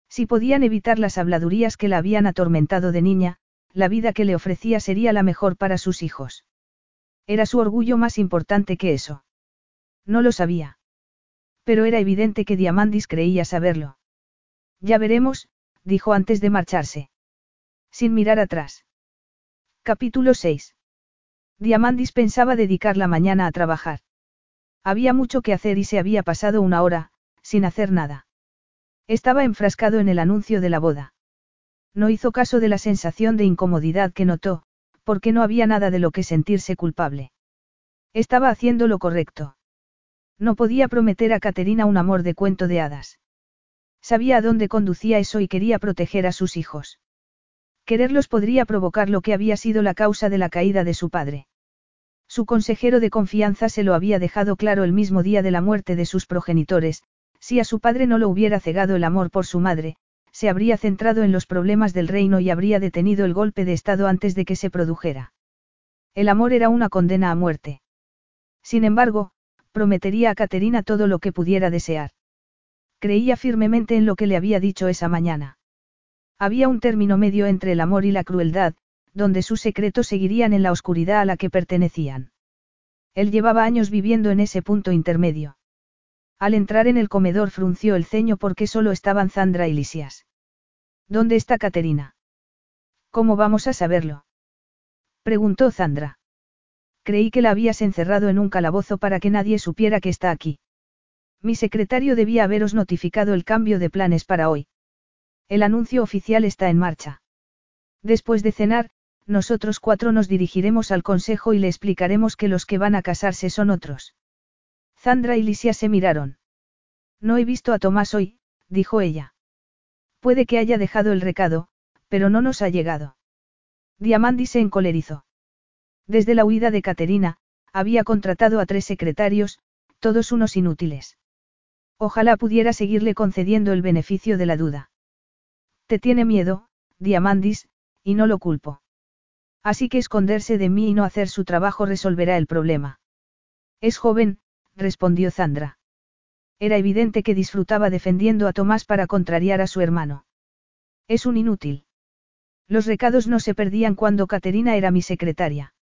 Si podían evitar las habladurías que la habían atormentado de niña, la vida que le ofrecía sería la mejor para sus hijos. Era su orgullo más importante que eso. No lo sabía. Pero era evidente que Diamandis creía saberlo. Ya veremos, dijo antes de marcharse. Sin mirar atrás. Capítulo 6. Diamandis pensaba dedicar la mañana a trabajar. Había mucho que hacer y se había pasado una hora, sin hacer nada. Estaba enfrascado en el anuncio de la boda. No hizo caso de la sensación de incomodidad que notó, porque no había nada de lo que sentirse culpable. Estaba haciendo lo correcto. No podía prometer a Caterina un amor de cuento de hadas. Sabía a dónde conducía eso y quería proteger a sus hijos. Quererlos podría provocar lo que había sido la causa de la caída de su padre. Su consejero de confianza se lo había dejado claro el mismo día de la muerte de sus progenitores, si a su padre no lo hubiera cegado el amor por su madre, se habría centrado en los problemas del reino y habría detenido el golpe de Estado antes de que se produjera. El amor era una condena a muerte. Sin embargo, prometería a Caterina todo lo que pudiera desear. Creía firmemente en lo que le había dicho esa mañana. Había un término medio entre el amor y la crueldad, donde sus secretos seguirían en la oscuridad a la que pertenecían. Él llevaba años viviendo en ese punto intermedio. Al entrar en el comedor frunció el ceño porque solo estaban Zandra y Lisias. ¿Dónde está Caterina? ¿Cómo vamos a saberlo? Preguntó Zandra. Creí que la habías encerrado en un calabozo para que nadie supiera que está aquí. Mi secretario debía haberos notificado el cambio de planes para hoy. El anuncio oficial está en marcha. Después de cenar, nosotros cuatro nos dirigiremos al consejo y le explicaremos que los que van a casarse son otros. Zandra y Lisia se miraron. No he visto a Tomás hoy, dijo ella. Puede que haya dejado el recado, pero no nos ha llegado. Diamandi se encolerizó. Desde la huida de Caterina, había contratado a tres secretarios, todos unos inútiles. Ojalá pudiera seguirle concediendo el beneficio de la duda. Te tiene miedo, Diamandis, y no lo culpo. Así que esconderse de mí y no hacer su trabajo resolverá el problema. Es joven, respondió Zandra. Era evidente que disfrutaba defendiendo a Tomás para contrariar a su hermano. Es un inútil. Los recados no se perdían cuando Caterina era mi secretaria.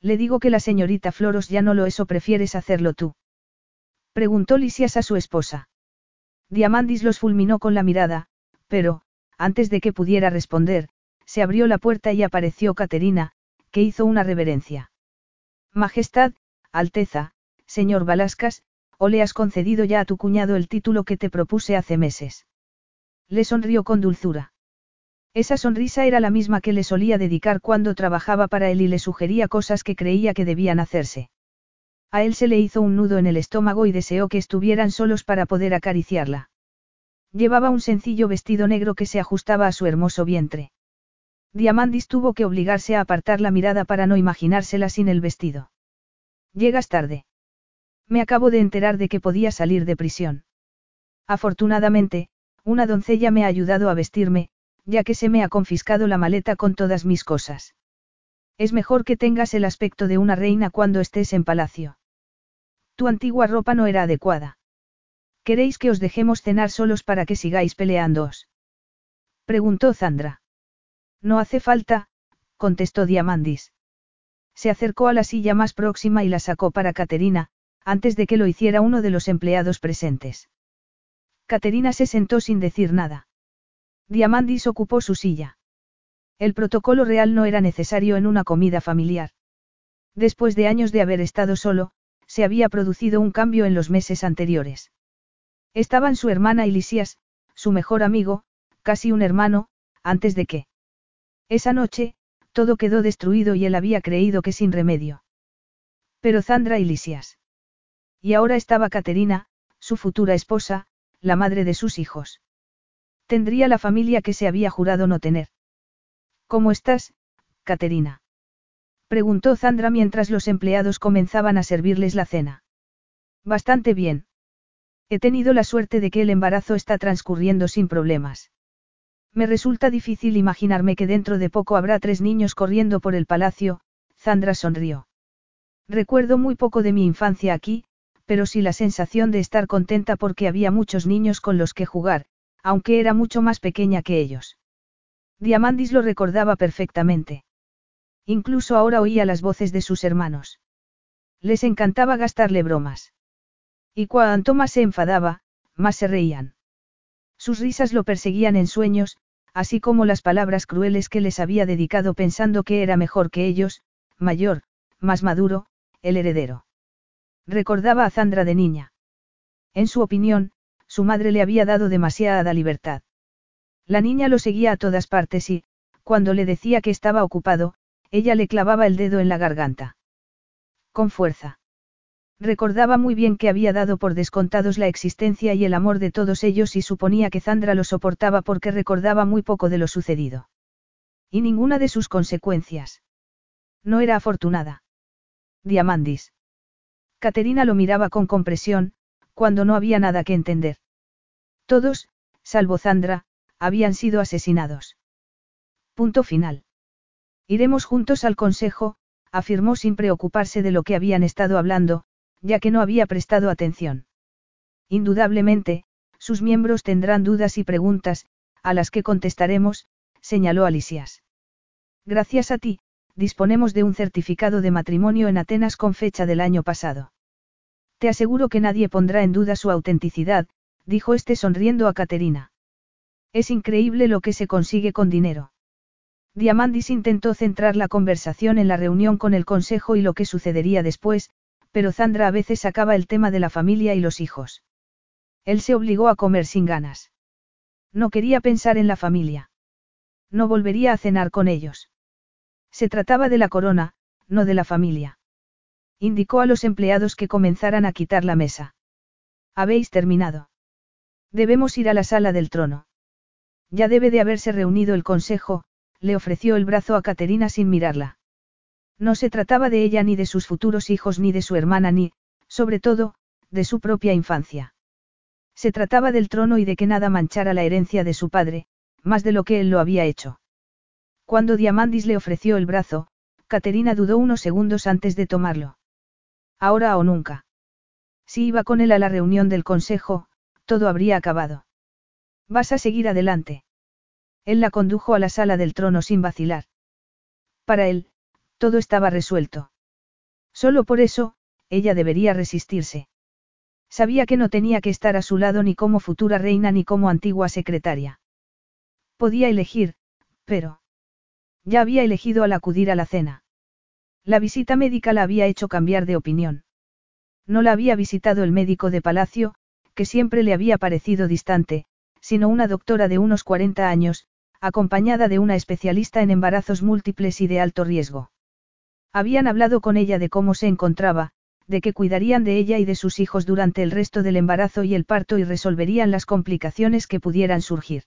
Le digo que la señorita Floros ya no lo es o prefieres hacerlo tú. Preguntó Lisias a su esposa. Diamandis los fulminó con la mirada, pero, antes de que pudiera responder, se abrió la puerta y apareció Caterina, que hizo una reverencia. Majestad, Alteza, señor Balascas, o le has concedido ya a tu cuñado el título que te propuse hace meses. Le sonrió con dulzura. Esa sonrisa era la misma que le solía dedicar cuando trabajaba para él y le sugería cosas que creía que debían hacerse. A él se le hizo un nudo en el estómago y deseó que estuvieran solos para poder acariciarla. Llevaba un sencillo vestido negro que se ajustaba a su hermoso vientre. Diamandis tuvo que obligarse a apartar la mirada para no imaginársela sin el vestido. Llegas tarde. Me acabo de enterar de que podía salir de prisión. Afortunadamente, una doncella me ha ayudado a vestirme, ya que se me ha confiscado la maleta con todas mis cosas. Es mejor que tengas el aspecto de una reina cuando estés en palacio. Tu antigua ropa no era adecuada. ¿Queréis que os dejemos cenar solos para que sigáis peleándoos? Preguntó Zandra. No hace falta, contestó Diamandis. Se acercó a la silla más próxima y la sacó para Caterina, antes de que lo hiciera uno de los empleados presentes. Caterina se sentó sin decir nada. Diamandis ocupó su silla. El protocolo real no era necesario en una comida familiar. Después de años de haber estado solo, se había producido un cambio en los meses anteriores. Estaban su hermana y su mejor amigo, casi un hermano, antes de que. Esa noche, todo quedó destruido y él había creído que sin remedio. Pero Zandra y Lisias. Y ahora estaba Caterina, su futura esposa, la madre de sus hijos. Tendría la familia que se había jurado no tener. ¿Cómo estás, Caterina? Preguntó Zandra mientras los empleados comenzaban a servirles la cena. Bastante bien. He tenido la suerte de que el embarazo está transcurriendo sin problemas. Me resulta difícil imaginarme que dentro de poco habrá tres niños corriendo por el palacio, Zandra sonrió. Recuerdo muy poco de mi infancia aquí, pero sí la sensación de estar contenta porque había muchos niños con los que jugar, aunque era mucho más pequeña que ellos. Diamandis lo recordaba perfectamente. Incluso ahora oía las voces de sus hermanos. Les encantaba gastarle bromas. Y cuanto más se enfadaba, más se reían. Sus risas lo perseguían en sueños, así como las palabras crueles que les había dedicado pensando que era mejor que ellos, mayor, más maduro, el heredero. Recordaba a Zandra de niña. En su opinión, su madre le había dado demasiada libertad. La niña lo seguía a todas partes y, cuando le decía que estaba ocupado, ella le clavaba el dedo en la garganta. Con fuerza. Recordaba muy bien que había dado por descontados la existencia y el amor de todos ellos y suponía que Zandra lo soportaba porque recordaba muy poco de lo sucedido. Y ninguna de sus consecuencias. No era afortunada. Diamandis. Caterina lo miraba con compresión, cuando no había nada que entender. Todos, salvo Zandra, habían sido asesinados. Punto final. Iremos juntos al consejo, afirmó sin preocuparse de lo que habían estado hablando, ya que no había prestado atención. Indudablemente, sus miembros tendrán dudas y preguntas, a las que contestaremos, señaló Alisias. Gracias a ti, disponemos de un certificado de matrimonio en Atenas con fecha del año pasado. Te aseguro que nadie pondrá en duda su autenticidad, dijo este sonriendo a Caterina. Es increíble lo que se consigue con dinero. Diamandis intentó centrar la conversación en la reunión con el consejo y lo que sucedería después, pero Zandra a veces sacaba el tema de la familia y los hijos. Él se obligó a comer sin ganas. No quería pensar en la familia. No volvería a cenar con ellos. Se trataba de la corona, no de la familia. Indicó a los empleados que comenzaran a quitar la mesa. Habéis terminado. Debemos ir a la sala del trono. Ya debe de haberse reunido el consejo, le ofreció el brazo a Caterina sin mirarla. No se trataba de ella ni de sus futuros hijos ni de su hermana ni, sobre todo, de su propia infancia. Se trataba del trono y de que nada manchara la herencia de su padre, más de lo que él lo había hecho. Cuando Diamandis le ofreció el brazo, Caterina dudó unos segundos antes de tomarlo. Ahora o nunca. Si iba con él a la reunión del consejo, todo habría acabado. Vas a seguir adelante. Él la condujo a la sala del trono sin vacilar. Para él, todo estaba resuelto. Solo por eso, ella debería resistirse. Sabía que no tenía que estar a su lado ni como futura reina ni como antigua secretaria. Podía elegir, pero... Ya había elegido al acudir a la cena. La visita médica la había hecho cambiar de opinión. No la había visitado el médico de palacio, que siempre le había parecido distante, sino una doctora de unos 40 años, acompañada de una especialista en embarazos múltiples y de alto riesgo. Habían hablado con ella de cómo se encontraba, de que cuidarían de ella y de sus hijos durante el resto del embarazo y el parto y resolverían las complicaciones que pudieran surgir.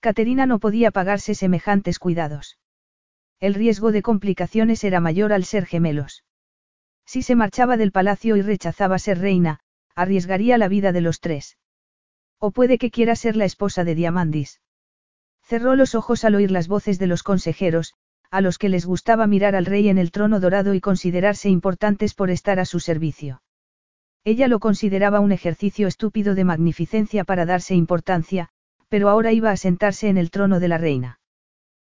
Caterina no podía pagarse semejantes cuidados. El riesgo de complicaciones era mayor al ser gemelos. Si se marchaba del palacio y rechazaba ser reina, arriesgaría la vida de los tres. O puede que quiera ser la esposa de Diamandis. Cerró los ojos al oír las voces de los consejeros, a los que les gustaba mirar al rey en el trono dorado y considerarse importantes por estar a su servicio. Ella lo consideraba un ejercicio estúpido de magnificencia para darse importancia, pero ahora iba a sentarse en el trono de la reina.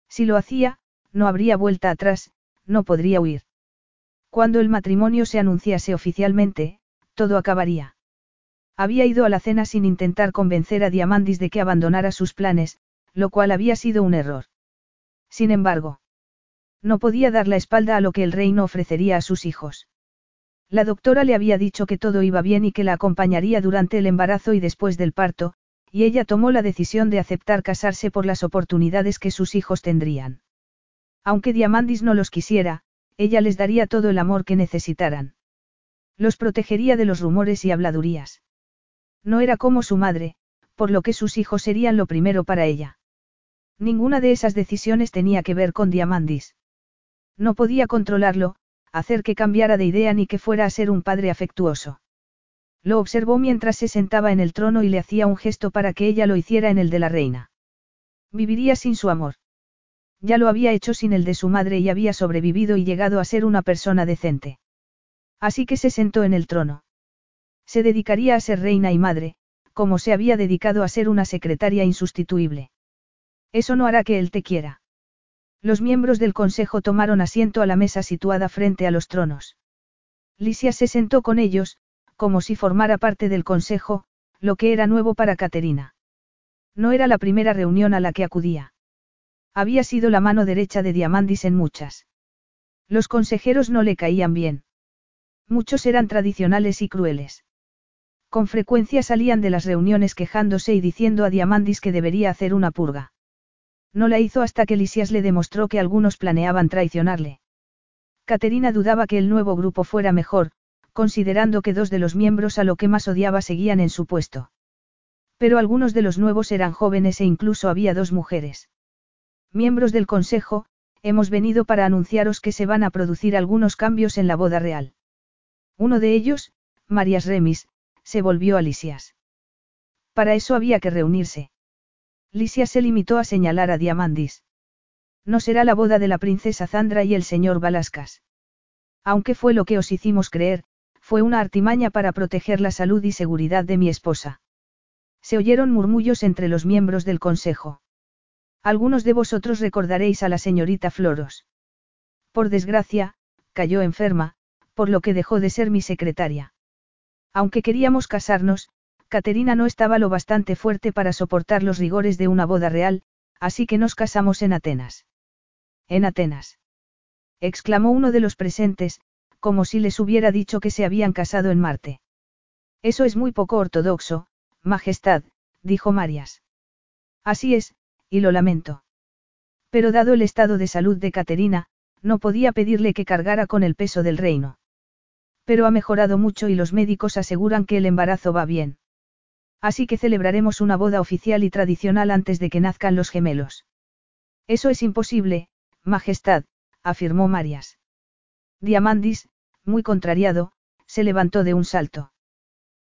Si lo hacía, no habría vuelta atrás, no podría huir. Cuando el matrimonio se anunciase oficialmente, todo acabaría. Había ido a la cena sin intentar convencer a Diamandis de que abandonara sus planes, lo cual había sido un error. Sin embargo, no podía dar la espalda a lo que el reino ofrecería a sus hijos. La doctora le había dicho que todo iba bien y que la acompañaría durante el embarazo y después del parto, y ella tomó la decisión de aceptar casarse por las oportunidades que sus hijos tendrían. Aunque Diamandis no los quisiera, ella les daría todo el amor que necesitaran. Los protegería de los rumores y habladurías. No era como su madre, por lo que sus hijos serían lo primero para ella. Ninguna de esas decisiones tenía que ver con Diamandis. No podía controlarlo, hacer que cambiara de idea ni que fuera a ser un padre afectuoso. Lo observó mientras se sentaba en el trono y le hacía un gesto para que ella lo hiciera en el de la reina. Viviría sin su amor. Ya lo había hecho sin el de su madre y había sobrevivido y llegado a ser una persona decente. Así que se sentó en el trono. Se dedicaría a ser reina y madre, como se había dedicado a ser una secretaria insustituible. Eso no hará que él te quiera. Los miembros del consejo tomaron asiento a la mesa situada frente a los tronos. Lisia se sentó con ellos, como si formara parte del consejo, lo que era nuevo para Caterina. No era la primera reunión a la que acudía. Había sido la mano derecha de Diamandis en muchas. Los consejeros no le caían bien. Muchos eran tradicionales y crueles. Con frecuencia salían de las reuniones quejándose y diciendo a Diamandis que debería hacer una purga. No la hizo hasta que Lisias le demostró que algunos planeaban traicionarle. Caterina dudaba que el nuevo grupo fuera mejor, considerando que dos de los miembros a lo que más odiaba seguían en su puesto. Pero algunos de los nuevos eran jóvenes e incluso había dos mujeres. Miembros del Consejo, hemos venido para anunciaros que se van a producir algunos cambios en la boda real. Uno de ellos, Marias Remis, se volvió a Lisias. Para eso había que reunirse. Lisia se limitó a señalar a Diamandis. No será la boda de la princesa Zandra y el señor Balascas. Aunque fue lo que os hicimos creer, fue una artimaña para proteger la salud y seguridad de mi esposa. Se oyeron murmullos entre los miembros del consejo. Algunos de vosotros recordaréis a la señorita Floros. Por desgracia, cayó enferma, por lo que dejó de ser mi secretaria. Aunque queríamos casarnos, Caterina no estaba lo bastante fuerte para soportar los rigores de una boda real, así que nos casamos en Atenas. En Atenas. exclamó uno de los presentes, como si les hubiera dicho que se habían casado en Marte. Eso es muy poco ortodoxo, Majestad, dijo Marias. Así es, y lo lamento. Pero dado el estado de salud de Caterina, no podía pedirle que cargara con el peso del reino. Pero ha mejorado mucho y los médicos aseguran que el embarazo va bien. Así que celebraremos una boda oficial y tradicional antes de que nazcan los gemelos. Eso es imposible, Majestad, afirmó Marias. Diamandis, muy contrariado, se levantó de un salto.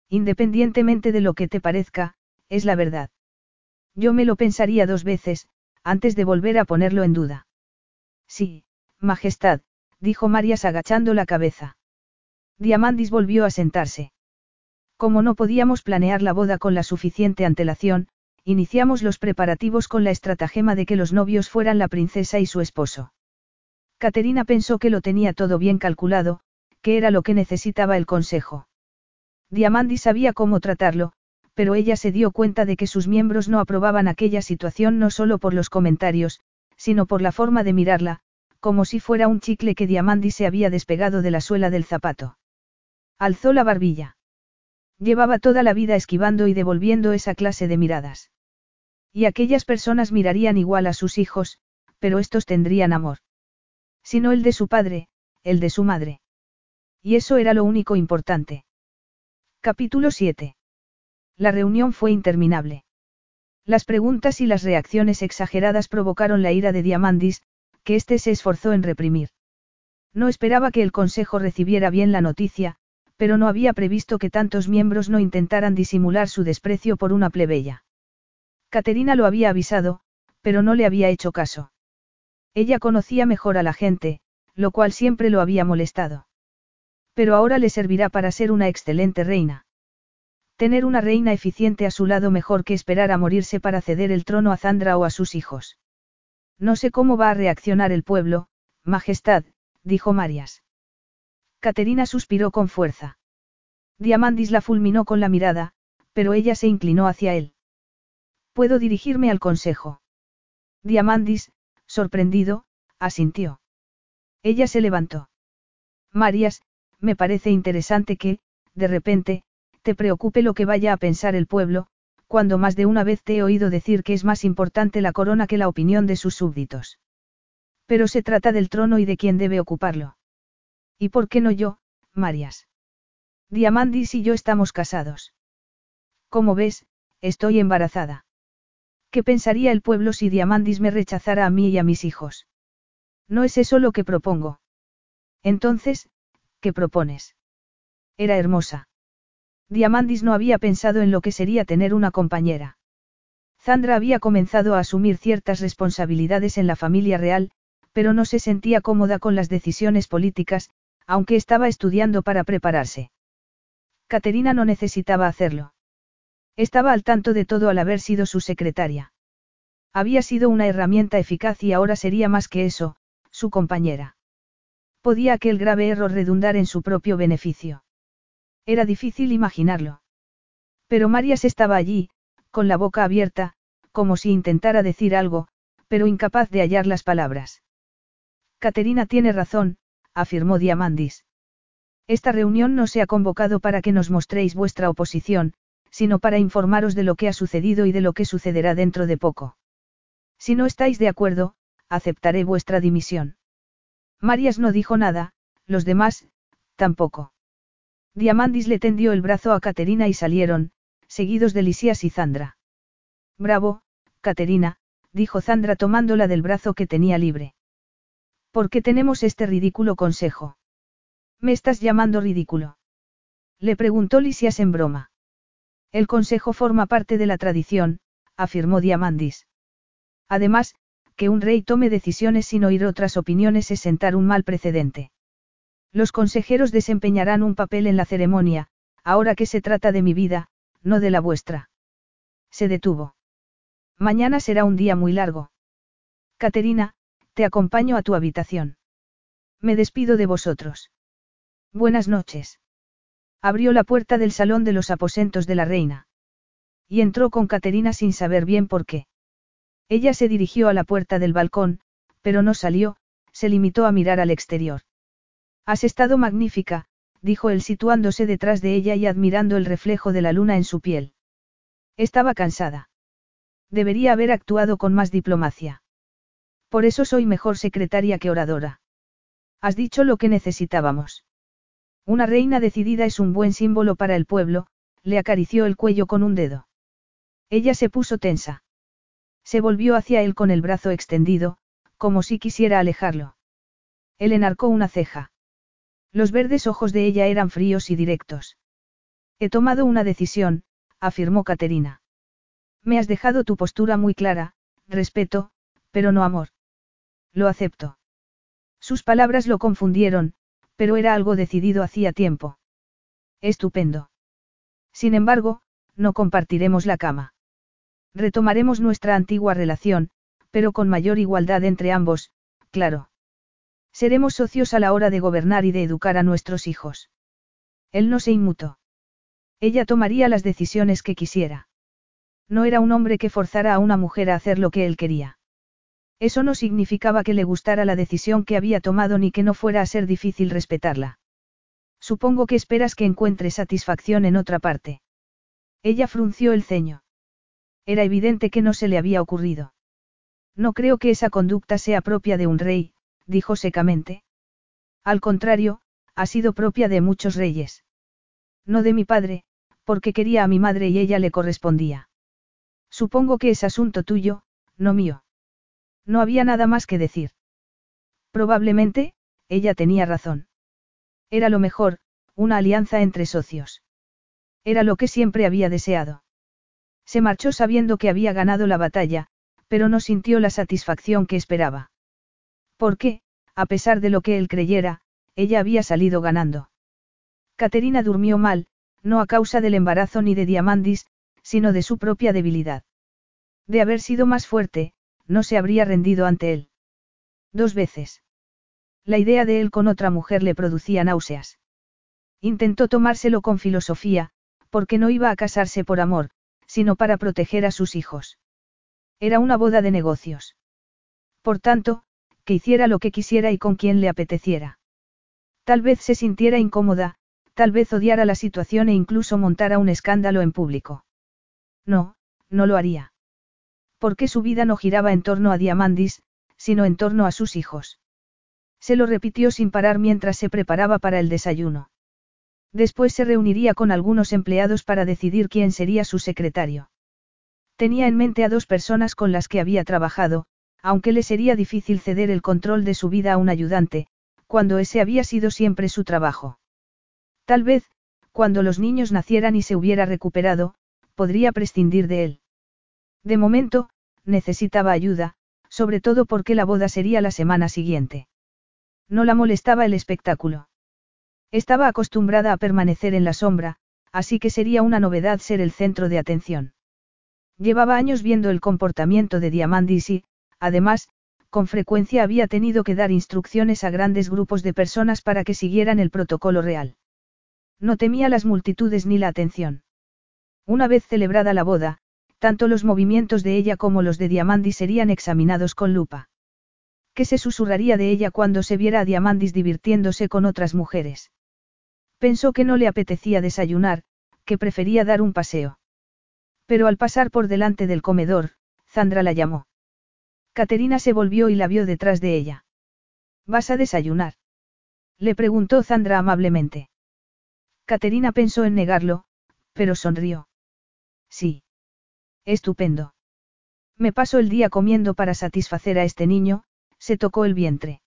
Independientemente de lo que te parezca, es la verdad. Yo me lo pensaría dos veces, antes de volver a ponerlo en duda. Sí, Majestad, dijo Marias agachando la cabeza. Diamandis volvió a sentarse. Como no podíamos planear la boda con la suficiente antelación, iniciamos los preparativos con la estratagema de que los novios fueran la princesa y su esposo. Caterina pensó que lo tenía todo bien calculado, que era lo que necesitaba el consejo. Diamandis sabía cómo tratarlo, pero ella se dio cuenta de que sus miembros no aprobaban aquella situación no solo por los comentarios, sino por la forma de mirarla, como si fuera un chicle que Diamandis se había despegado de la suela del zapato. Alzó la barbilla. Llevaba toda la vida esquivando y devolviendo esa clase de miradas. Y aquellas personas mirarían igual a sus hijos, pero estos tendrían amor. Sino el de su padre, el de su madre. Y eso era lo único importante. Capítulo 7. La reunión fue interminable. Las preguntas y las reacciones exageradas provocaron la ira de Diamandis, que éste se esforzó en reprimir. No esperaba que el consejo recibiera bien la noticia, pero no había previsto que tantos miembros no intentaran disimular su desprecio por una plebeya. Caterina lo había avisado, pero no le había hecho caso. Ella conocía mejor a la gente, lo cual siempre lo había molestado. Pero ahora le servirá para ser una excelente reina. Tener una reina eficiente a su lado mejor que esperar a morirse para ceder el trono a Zandra o a sus hijos. No sé cómo va a reaccionar el pueblo, Majestad, dijo Marias. Caterina suspiró con fuerza. Diamandis la fulminó con la mirada, pero ella se inclinó hacia él. ¿Puedo dirigirme al consejo? Diamandis, sorprendido, asintió. Ella se levantó. Marias, me parece interesante que, de repente, te preocupe lo que vaya a pensar el pueblo, cuando más de una vez te he oído decir que es más importante la corona que la opinión de sus súbditos. Pero se trata del trono y de quién debe ocuparlo. ¿Y por qué no yo, Marias? Diamandis y yo estamos casados. Como ves, estoy embarazada. ¿Qué pensaría el pueblo si Diamandis me rechazara a mí y a mis hijos? No es eso lo que propongo. Entonces, ¿qué propones? Era hermosa. Diamandis no había pensado en lo que sería tener una compañera. Zandra había comenzado a asumir ciertas responsabilidades en la familia real, pero no se sentía cómoda con las decisiones políticas, aunque estaba estudiando para prepararse. Caterina no necesitaba hacerlo. Estaba al tanto de todo al haber sido su secretaria. Había sido una herramienta eficaz y ahora sería más que eso, su compañera. Podía aquel grave error redundar en su propio beneficio. Era difícil imaginarlo. Pero Marias estaba allí, con la boca abierta, como si intentara decir algo, pero incapaz de hallar las palabras. Caterina tiene razón, afirmó Diamandis. Esta reunión no se ha convocado para que nos mostréis vuestra oposición, sino para informaros de lo que ha sucedido y de lo que sucederá dentro de poco. Si no estáis de acuerdo, aceptaré vuestra dimisión. Marias no dijo nada, los demás, tampoco. Diamandis le tendió el brazo a Caterina y salieron, seguidos de Lisias y Zandra. Bravo, Caterina, dijo Zandra tomándola del brazo que tenía libre. ¿Por qué tenemos este ridículo consejo? ¿Me estás llamando ridículo? Le preguntó Lisias en broma. El consejo forma parte de la tradición, afirmó Diamandis. Además, que un rey tome decisiones sin oír otras opiniones es sentar un mal precedente. Los consejeros desempeñarán un papel en la ceremonia, ahora que se trata de mi vida, no de la vuestra. Se detuvo. Mañana será un día muy largo. Caterina, te acompaño a tu habitación. Me despido de vosotros. Buenas noches. Abrió la puerta del salón de los aposentos de la reina. Y entró con Caterina sin saber bien por qué. Ella se dirigió a la puerta del balcón, pero no salió, se limitó a mirar al exterior. Has estado magnífica, dijo él situándose detrás de ella y admirando el reflejo de la luna en su piel. Estaba cansada. Debería haber actuado con más diplomacia. Por eso soy mejor secretaria que oradora. Has dicho lo que necesitábamos. Una reina decidida es un buen símbolo para el pueblo, le acarició el cuello con un dedo. Ella se puso tensa. Se volvió hacia él con el brazo extendido, como si quisiera alejarlo. Él enarcó una ceja. Los verdes ojos de ella eran fríos y directos. He tomado una decisión, afirmó Caterina. Me has dejado tu postura muy clara, respeto, pero no amor. Lo acepto. Sus palabras lo confundieron, pero era algo decidido hacía tiempo. Estupendo. Sin embargo, no compartiremos la cama. Retomaremos nuestra antigua relación, pero con mayor igualdad entre ambos, claro. Seremos socios a la hora de gobernar y de educar a nuestros hijos. Él no se inmutó. Ella tomaría las decisiones que quisiera. No era un hombre que forzara a una mujer a hacer lo que él quería. Eso no significaba que le gustara la decisión que había tomado ni que no fuera a ser difícil respetarla. Supongo que esperas que encuentre satisfacción en otra parte. Ella frunció el ceño. Era evidente que no se le había ocurrido. No creo que esa conducta sea propia de un rey, dijo secamente. Al contrario, ha sido propia de muchos reyes. No de mi padre, porque quería a mi madre y ella le correspondía. Supongo que es asunto tuyo, no mío. No había nada más que decir. Probablemente, ella tenía razón. Era lo mejor, una alianza entre socios. Era lo que siempre había deseado. Se marchó sabiendo que había ganado la batalla, pero no sintió la satisfacción que esperaba. Porque, a pesar de lo que él creyera, ella había salido ganando. Caterina durmió mal, no a causa del embarazo ni de Diamandis, sino de su propia debilidad. De haber sido más fuerte, no se habría rendido ante él. Dos veces. La idea de él con otra mujer le producía náuseas. Intentó tomárselo con filosofía, porque no iba a casarse por amor, sino para proteger a sus hijos. Era una boda de negocios. Por tanto, que hiciera lo que quisiera y con quien le apeteciera. Tal vez se sintiera incómoda, tal vez odiara la situación e incluso montara un escándalo en público. No, no lo haría. Porque su vida no giraba en torno a Diamandis, sino en torno a sus hijos. Se lo repitió sin parar mientras se preparaba para el desayuno. Después se reuniría con algunos empleados para decidir quién sería su secretario. Tenía en mente a dos personas con las que había trabajado, aunque le sería difícil ceder el control de su vida a un ayudante, cuando ese había sido siempre su trabajo. Tal vez, cuando los niños nacieran y se hubiera recuperado, podría prescindir de él. De momento, necesitaba ayuda, sobre todo porque la boda sería la semana siguiente. No la molestaba el espectáculo. Estaba acostumbrada a permanecer en la sombra, así que sería una novedad ser el centro de atención. Llevaba años viendo el comportamiento de Diamandis y, además, con frecuencia había tenido que dar instrucciones a grandes grupos de personas para que siguieran el protocolo real. No temía las multitudes ni la atención. Una vez celebrada la boda, tanto los movimientos de ella como los de Diamandis serían examinados con lupa. ¿Qué se susurraría de ella cuando se viera a Diamandis divirtiéndose con otras mujeres? Pensó que no le apetecía desayunar, que prefería dar un paseo. Pero al pasar por delante del comedor, Zandra la llamó. Caterina se volvió y la vio detrás de ella. ¿Vas a desayunar? Le preguntó Zandra amablemente. Caterina pensó en negarlo, pero sonrió. Sí. Estupendo. Me paso el día comiendo para satisfacer a este niño, se tocó el vientre.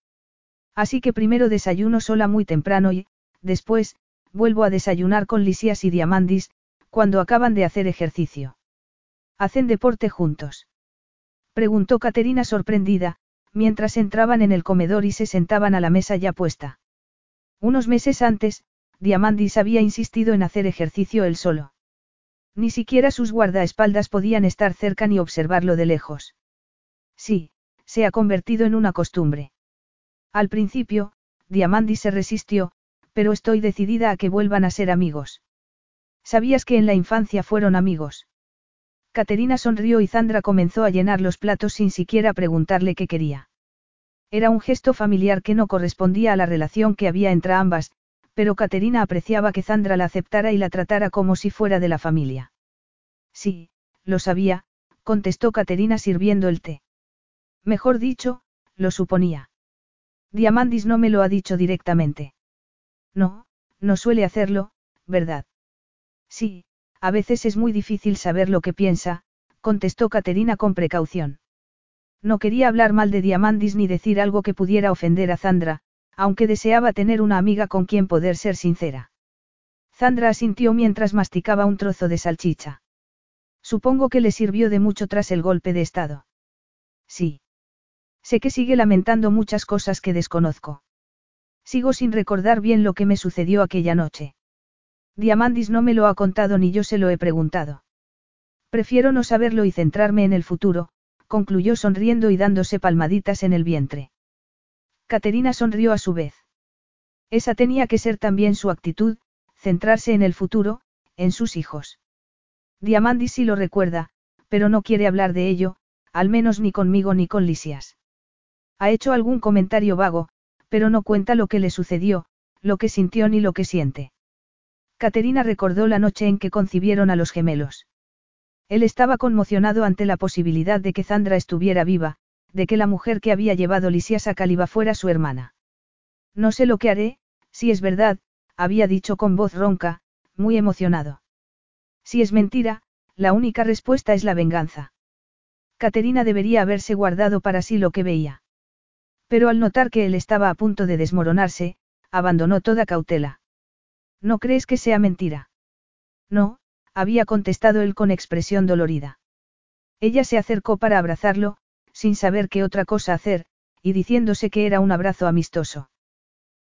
Así que primero desayuno sola muy temprano y, después, vuelvo a desayunar con Lisias y Diamandis, cuando acaban de hacer ejercicio. ¿Hacen deporte juntos? Preguntó Caterina sorprendida, mientras entraban en el comedor y se sentaban a la mesa ya puesta. Unos meses antes, Diamandis había insistido en hacer ejercicio él solo. Ni siquiera sus guardaespaldas podían estar cerca ni observarlo de lejos. Sí, se ha convertido en una costumbre. Al principio, Diamandis se resistió, pero estoy decidida a que vuelvan a ser amigos. ¿Sabías que en la infancia fueron amigos? Caterina sonrió y Sandra comenzó a llenar los platos sin siquiera preguntarle qué quería. Era un gesto familiar que no correspondía a la relación que había entre ambas, pero Caterina apreciaba que Sandra la aceptara y la tratara como si fuera de la familia. Sí, lo sabía, contestó Caterina sirviendo el té. Mejor dicho, lo suponía. Diamandis no me lo ha dicho directamente. No, no suele hacerlo, ¿verdad? Sí, a veces es muy difícil saber lo que piensa, contestó Caterina con precaución. No quería hablar mal de Diamandis ni decir algo que pudiera ofender a Zandra, aunque deseaba tener una amiga con quien poder ser sincera. Zandra asintió mientras masticaba un trozo de salchicha. Supongo que le sirvió de mucho tras el golpe de estado. Sí. Sé que sigue lamentando muchas cosas que desconozco. Sigo sin recordar bien lo que me sucedió aquella noche. Diamandis no me lo ha contado ni yo se lo he preguntado. Prefiero no saberlo y centrarme en el futuro, concluyó sonriendo y dándose palmaditas en el vientre. Caterina sonrió a su vez. Esa tenía que ser también su actitud, centrarse en el futuro, en sus hijos. Diamandis sí lo recuerda, pero no quiere hablar de ello, al menos ni conmigo ni con Lisias. Ha hecho algún comentario vago, pero no cuenta lo que le sucedió, lo que sintió ni lo que siente. Caterina recordó la noche en que concibieron a los gemelos. Él estaba conmocionado ante la posibilidad de que Zandra estuviera viva, de que la mujer que había llevado Lisias a Caliba fuera su hermana. No sé lo que haré, si es verdad, había dicho con voz ronca, muy emocionado. Si es mentira, la única respuesta es la venganza. Caterina debería haberse guardado para sí lo que veía. Pero al notar que él estaba a punto de desmoronarse, abandonó toda cautela. ¿No crees que sea mentira? No, había contestado él con expresión dolorida. Ella se acercó para abrazarlo, sin saber qué otra cosa hacer, y diciéndose que era un abrazo amistoso.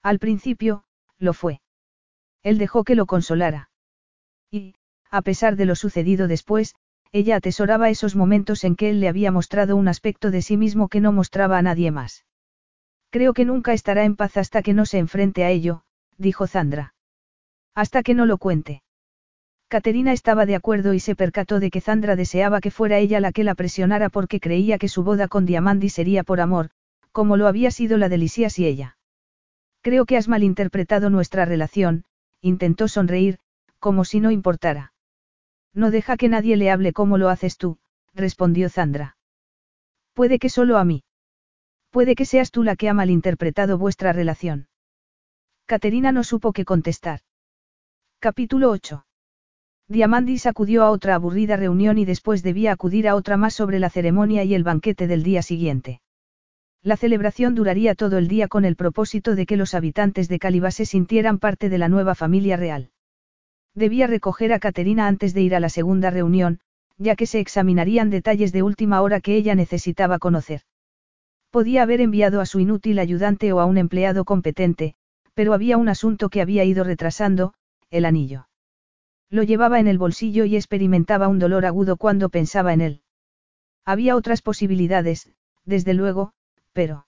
Al principio, lo fue. Él dejó que lo consolara. Y, a pesar de lo sucedido después, ella atesoraba esos momentos en que él le había mostrado un aspecto de sí mismo que no mostraba a nadie más. Creo que nunca estará en paz hasta que no se enfrente a ello, dijo Zandra. Hasta que no lo cuente. Caterina estaba de acuerdo y se percató de que Zandra deseaba que fuera ella la que la presionara porque creía que su boda con Diamandi sería por amor, como lo había sido la de Lisias y ella. Creo que has malinterpretado nuestra relación, intentó sonreír, como si no importara. No deja que nadie le hable como lo haces tú, respondió Zandra. Puede que solo a mí. Puede que seas tú la que ha malinterpretado vuestra relación. Caterina no supo qué contestar. Capítulo 8. Diamandis acudió a otra aburrida reunión y después debía acudir a otra más sobre la ceremonia y el banquete del día siguiente. La celebración duraría todo el día con el propósito de que los habitantes de Calibá se sintieran parte de la nueva familia real. Debía recoger a Caterina antes de ir a la segunda reunión, ya que se examinarían detalles de última hora que ella necesitaba conocer. Podía haber enviado a su inútil ayudante o a un empleado competente, pero había un asunto que había ido retrasando, el anillo. Lo llevaba en el bolsillo y experimentaba un dolor agudo cuando pensaba en él. Había otras posibilidades, desde luego, pero...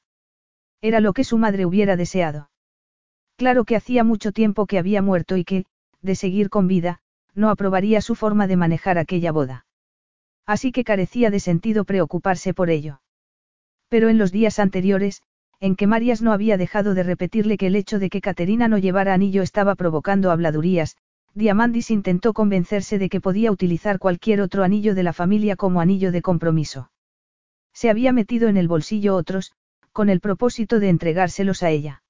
Era lo que su madre hubiera deseado. Claro que hacía mucho tiempo que había muerto y que, de seguir con vida, no aprobaría su forma de manejar aquella boda. Así que carecía de sentido preocuparse por ello. Pero en los días anteriores, en que Marias no había dejado de repetirle que el hecho de que Caterina no llevara anillo estaba provocando habladurías, Diamandis intentó convencerse de que podía utilizar cualquier otro anillo de la familia como anillo de compromiso. Se había metido en el bolsillo otros, con el propósito de entregárselos a ella.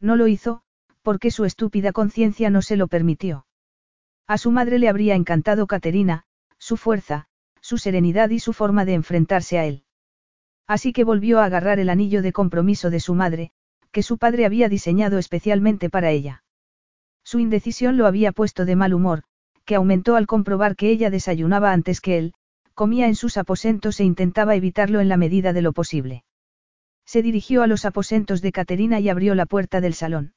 No lo hizo, porque su estúpida conciencia no se lo permitió. A su madre le habría encantado Caterina, su fuerza, su serenidad y su forma de enfrentarse a él. Así que volvió a agarrar el anillo de compromiso de su madre, que su padre había diseñado especialmente para ella. Su indecisión lo había puesto de mal humor, que aumentó al comprobar que ella desayunaba antes que él, comía en sus aposentos e intentaba evitarlo en la medida de lo posible. Se dirigió a los aposentos de Caterina y abrió la puerta del salón.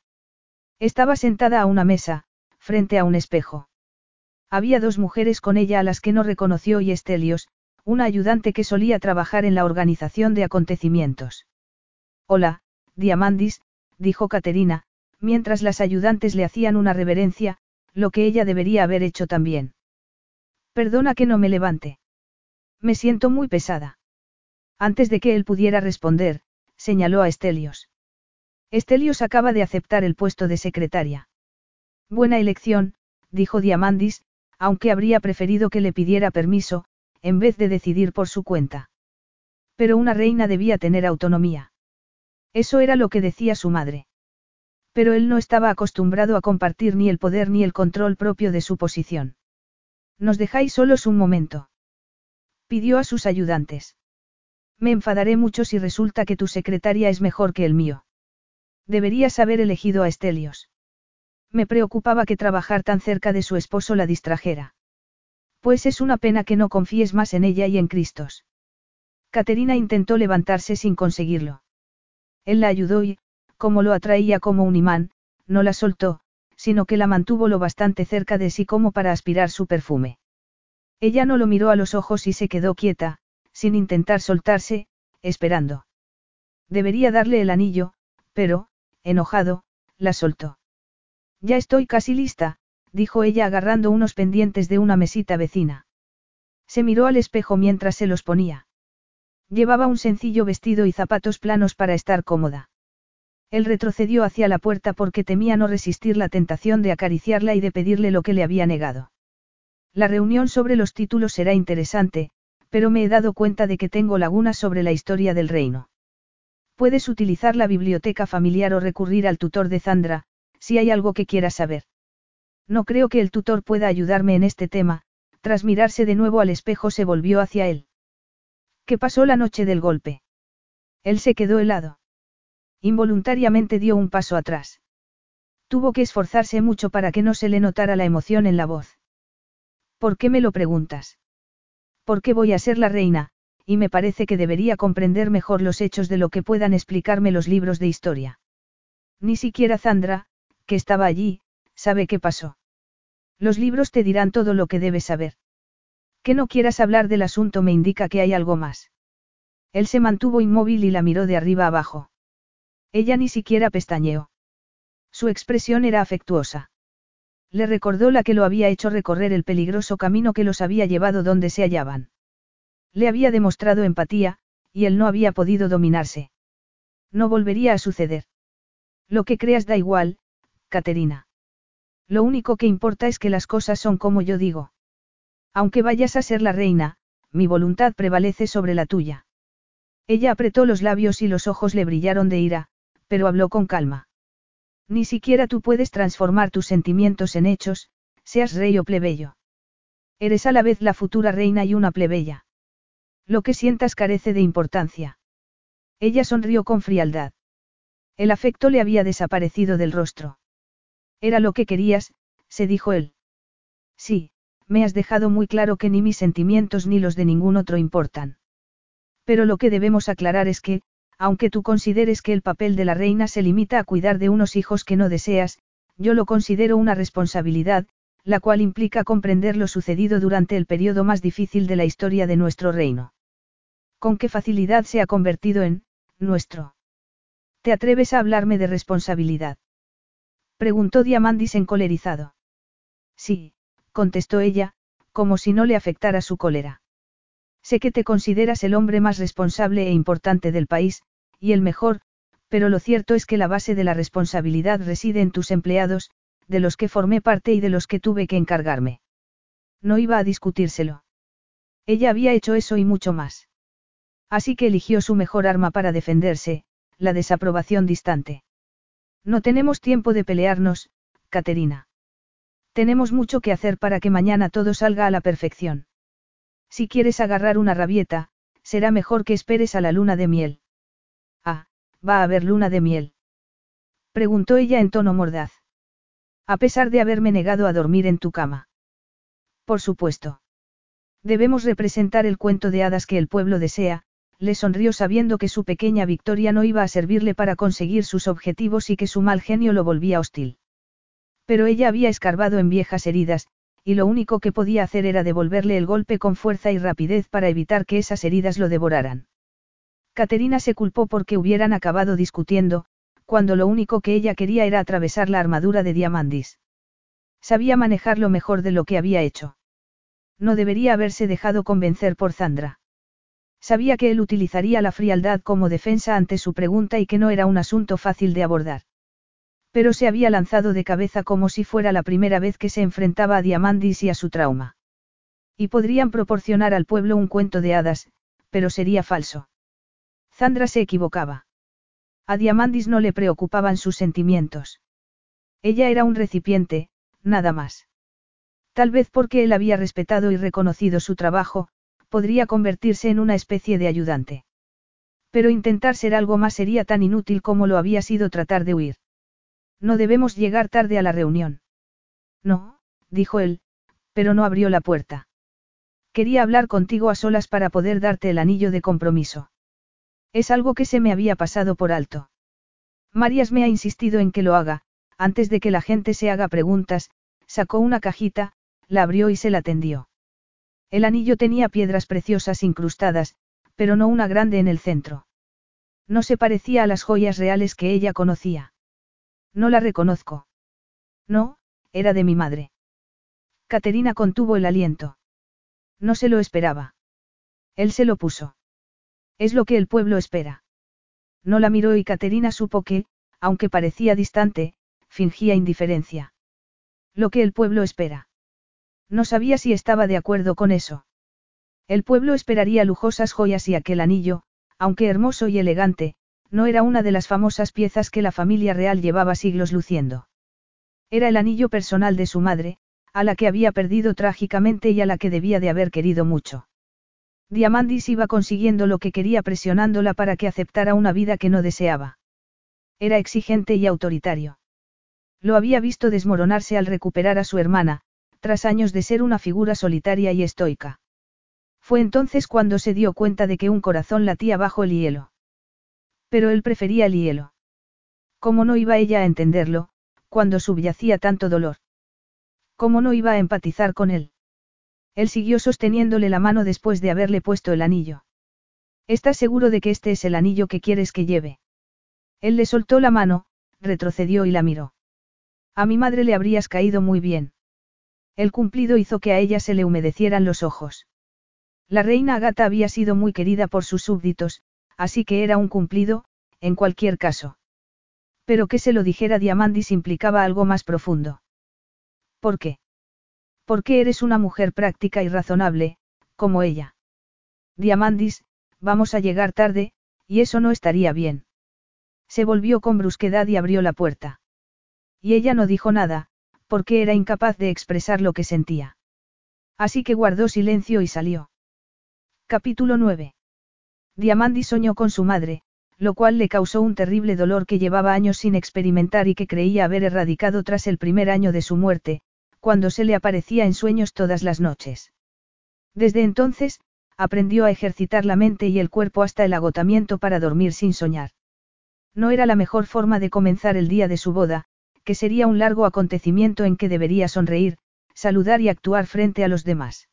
Estaba sentada a una mesa, frente a un espejo. Había dos mujeres con ella a las que no reconoció y Estelios, una ayudante que solía trabajar en la organización de acontecimientos. Hola, Diamandis, dijo Caterina, mientras las ayudantes le hacían una reverencia, lo que ella debería haber hecho también. Perdona que no me levante. Me siento muy pesada. Antes de que él pudiera responder, señaló a Estelios. Estelios acaba de aceptar el puesto de secretaria. Buena elección, dijo Diamandis, aunque habría preferido que le pidiera permiso, en vez de decidir por su cuenta. Pero una reina debía tener autonomía. Eso era lo que decía su madre. Pero él no estaba acostumbrado a compartir ni el poder ni el control propio de su posición. ¿Nos dejáis solos un momento? Pidió a sus ayudantes. Me enfadaré mucho si resulta que tu secretaria es mejor que el mío. Deberías haber elegido a Estelios. Me preocupaba que trabajar tan cerca de su esposo la distrajera. Pues es una pena que no confíes más en ella y en Cristos. Caterina intentó levantarse sin conseguirlo. Él la ayudó y, como lo atraía como un imán, no la soltó, sino que la mantuvo lo bastante cerca de sí como para aspirar su perfume. Ella no lo miró a los ojos y se quedó quieta, sin intentar soltarse, esperando. Debería darle el anillo, pero, enojado, la soltó. Ya estoy casi lista, dijo ella agarrando unos pendientes de una mesita vecina. Se miró al espejo mientras se los ponía. Llevaba un sencillo vestido y zapatos planos para estar cómoda. Él retrocedió hacia la puerta porque temía no resistir la tentación de acariciarla y de pedirle lo que le había negado. La reunión sobre los títulos será interesante, pero me he dado cuenta de que tengo lagunas sobre la historia del reino. Puedes utilizar la biblioteca familiar o recurrir al tutor de Zandra, si hay algo que quieras saber. No creo que el tutor pueda ayudarme en este tema, tras mirarse de nuevo al espejo se volvió hacia él. ¿Qué pasó la noche del golpe? Él se quedó helado. Involuntariamente dio un paso atrás. Tuvo que esforzarse mucho para que no se le notara la emoción en la voz. ¿Por qué me lo preguntas? Porque voy a ser la reina, y me parece que debería comprender mejor los hechos de lo que puedan explicarme los libros de historia. Ni siquiera Zandra, que estaba allí, sabe qué pasó. Los libros te dirán todo lo que debes saber. Que no quieras hablar del asunto me indica que hay algo más. Él se mantuvo inmóvil y la miró de arriba abajo. Ella ni siquiera pestañeó. Su expresión era afectuosa. Le recordó la que lo había hecho recorrer el peligroso camino que los había llevado donde se hallaban. Le había demostrado empatía, y él no había podido dominarse. No volvería a suceder. Lo que creas da igual, Caterina. Lo único que importa es que las cosas son como yo digo. Aunque vayas a ser la reina, mi voluntad prevalece sobre la tuya. Ella apretó los labios y los ojos le brillaron de ira, pero habló con calma. Ni siquiera tú puedes transformar tus sentimientos en hechos, seas rey o plebeyo. Eres a la vez la futura reina y una plebeya. Lo que sientas carece de importancia. Ella sonrió con frialdad. El afecto le había desaparecido del rostro. Era lo que querías, se dijo él. Sí, me has dejado muy claro que ni mis sentimientos ni los de ningún otro importan. Pero lo que debemos aclarar es que, aunque tú consideres que el papel de la reina se limita a cuidar de unos hijos que no deseas, yo lo considero una responsabilidad, la cual implica comprender lo sucedido durante el periodo más difícil de la historia de nuestro reino. ¿Con qué facilidad se ha convertido en, nuestro? ¿Te atreves a hablarme de responsabilidad? Preguntó Diamandis encolerizado. Sí, contestó ella, como si no le afectara su cólera. Sé que te consideras el hombre más responsable e importante del país, y el mejor, pero lo cierto es que la base de la responsabilidad reside en tus empleados, de los que formé parte y de los que tuve que encargarme. No iba a discutírselo. Ella había hecho eso y mucho más. Así que eligió su mejor arma para defenderse, la desaprobación distante. No tenemos tiempo de pelearnos, Caterina. Tenemos mucho que hacer para que mañana todo salga a la perfección. Si quieres agarrar una rabieta, será mejor que esperes a la luna de miel. Ah, va a haber luna de miel. Preguntó ella en tono mordaz. A pesar de haberme negado a dormir en tu cama. Por supuesto. Debemos representar el cuento de hadas que el pueblo desea, le sonrió sabiendo que su pequeña victoria no iba a servirle para conseguir sus objetivos y que su mal genio lo volvía hostil. Pero ella había escarbado en viejas heridas, y lo único que podía hacer era devolverle el golpe con fuerza y rapidez para evitar que esas heridas lo devoraran. Caterina se culpó porque hubieran acabado discutiendo, cuando lo único que ella quería era atravesar la armadura de Diamandis. Sabía manejarlo mejor de lo que había hecho. No debería haberse dejado convencer por Zandra. Sabía que él utilizaría la frialdad como defensa ante su pregunta y que no era un asunto fácil de abordar. Pero se había lanzado de cabeza como si fuera la primera vez que se enfrentaba a Diamandis y a su trauma. Y podrían proporcionar al pueblo un cuento de hadas, pero sería falso. Zandra se equivocaba. A Diamandis no le preocupaban sus sentimientos. Ella era un recipiente, nada más. Tal vez porque él había respetado y reconocido su trabajo, podría convertirse en una especie de ayudante. Pero intentar ser algo más sería tan inútil como lo había sido tratar de huir. No debemos llegar tarde a la reunión. No, dijo él, pero no abrió la puerta. Quería hablar contigo a solas para poder darte el anillo de compromiso. Es algo que se me había pasado por alto. Marías me ha insistido en que lo haga, antes de que la gente se haga preguntas, sacó una cajita, la abrió y se la tendió. El anillo tenía piedras preciosas incrustadas, pero no una grande en el centro. No se parecía a las joyas reales que ella conocía. No la reconozco. No, era de mi madre. Caterina contuvo el aliento. No se lo esperaba. Él se lo puso. Es lo que el pueblo espera. No la miró y Caterina supo que, aunque parecía distante, fingía indiferencia. Lo que el pueblo espera. No sabía si estaba de acuerdo con eso. El pueblo esperaría lujosas joyas y aquel anillo, aunque hermoso y elegante, no era una de las famosas piezas que la familia real llevaba siglos luciendo. Era el anillo personal de su madre, a la que había perdido trágicamente y a la que debía de haber querido mucho. Diamandis iba consiguiendo lo que quería presionándola para que aceptara una vida que no deseaba. Era exigente y autoritario. Lo había visto desmoronarse al recuperar a su hermana, tras años de ser una figura solitaria y estoica. Fue entonces cuando se dio cuenta de que un corazón latía bajo el hielo. Pero él prefería el hielo. ¿Cómo no iba ella a entenderlo, cuando subyacía tanto dolor? ¿Cómo no iba a empatizar con él? Él siguió sosteniéndole la mano después de haberle puesto el anillo. ¿Estás seguro de que este es el anillo que quieres que lleve? Él le soltó la mano, retrocedió y la miró. A mi madre le habrías caído muy bien. El cumplido hizo que a ella se le humedecieran los ojos. La reina Agata había sido muy querida por sus súbditos, así que era un cumplido, en cualquier caso. Pero que se lo dijera Diamandis implicaba algo más profundo. ¿Por qué? Porque eres una mujer práctica y razonable, como ella. Diamandis, vamos a llegar tarde, y eso no estaría bien. Se volvió con brusquedad y abrió la puerta. Y ella no dijo nada, porque era incapaz de expresar lo que sentía. Así que guardó silencio y salió. Capítulo 9. Diamandi soñó con su madre, lo cual le causó un terrible dolor que llevaba años sin experimentar y que creía haber erradicado tras el primer año de su muerte, cuando se le aparecía en sueños todas las noches. Desde entonces, aprendió a ejercitar la mente y el cuerpo hasta el agotamiento para dormir sin soñar. No era la mejor forma de comenzar el día de su boda, que sería un largo acontecimiento en que debería sonreír, saludar y actuar frente a los demás.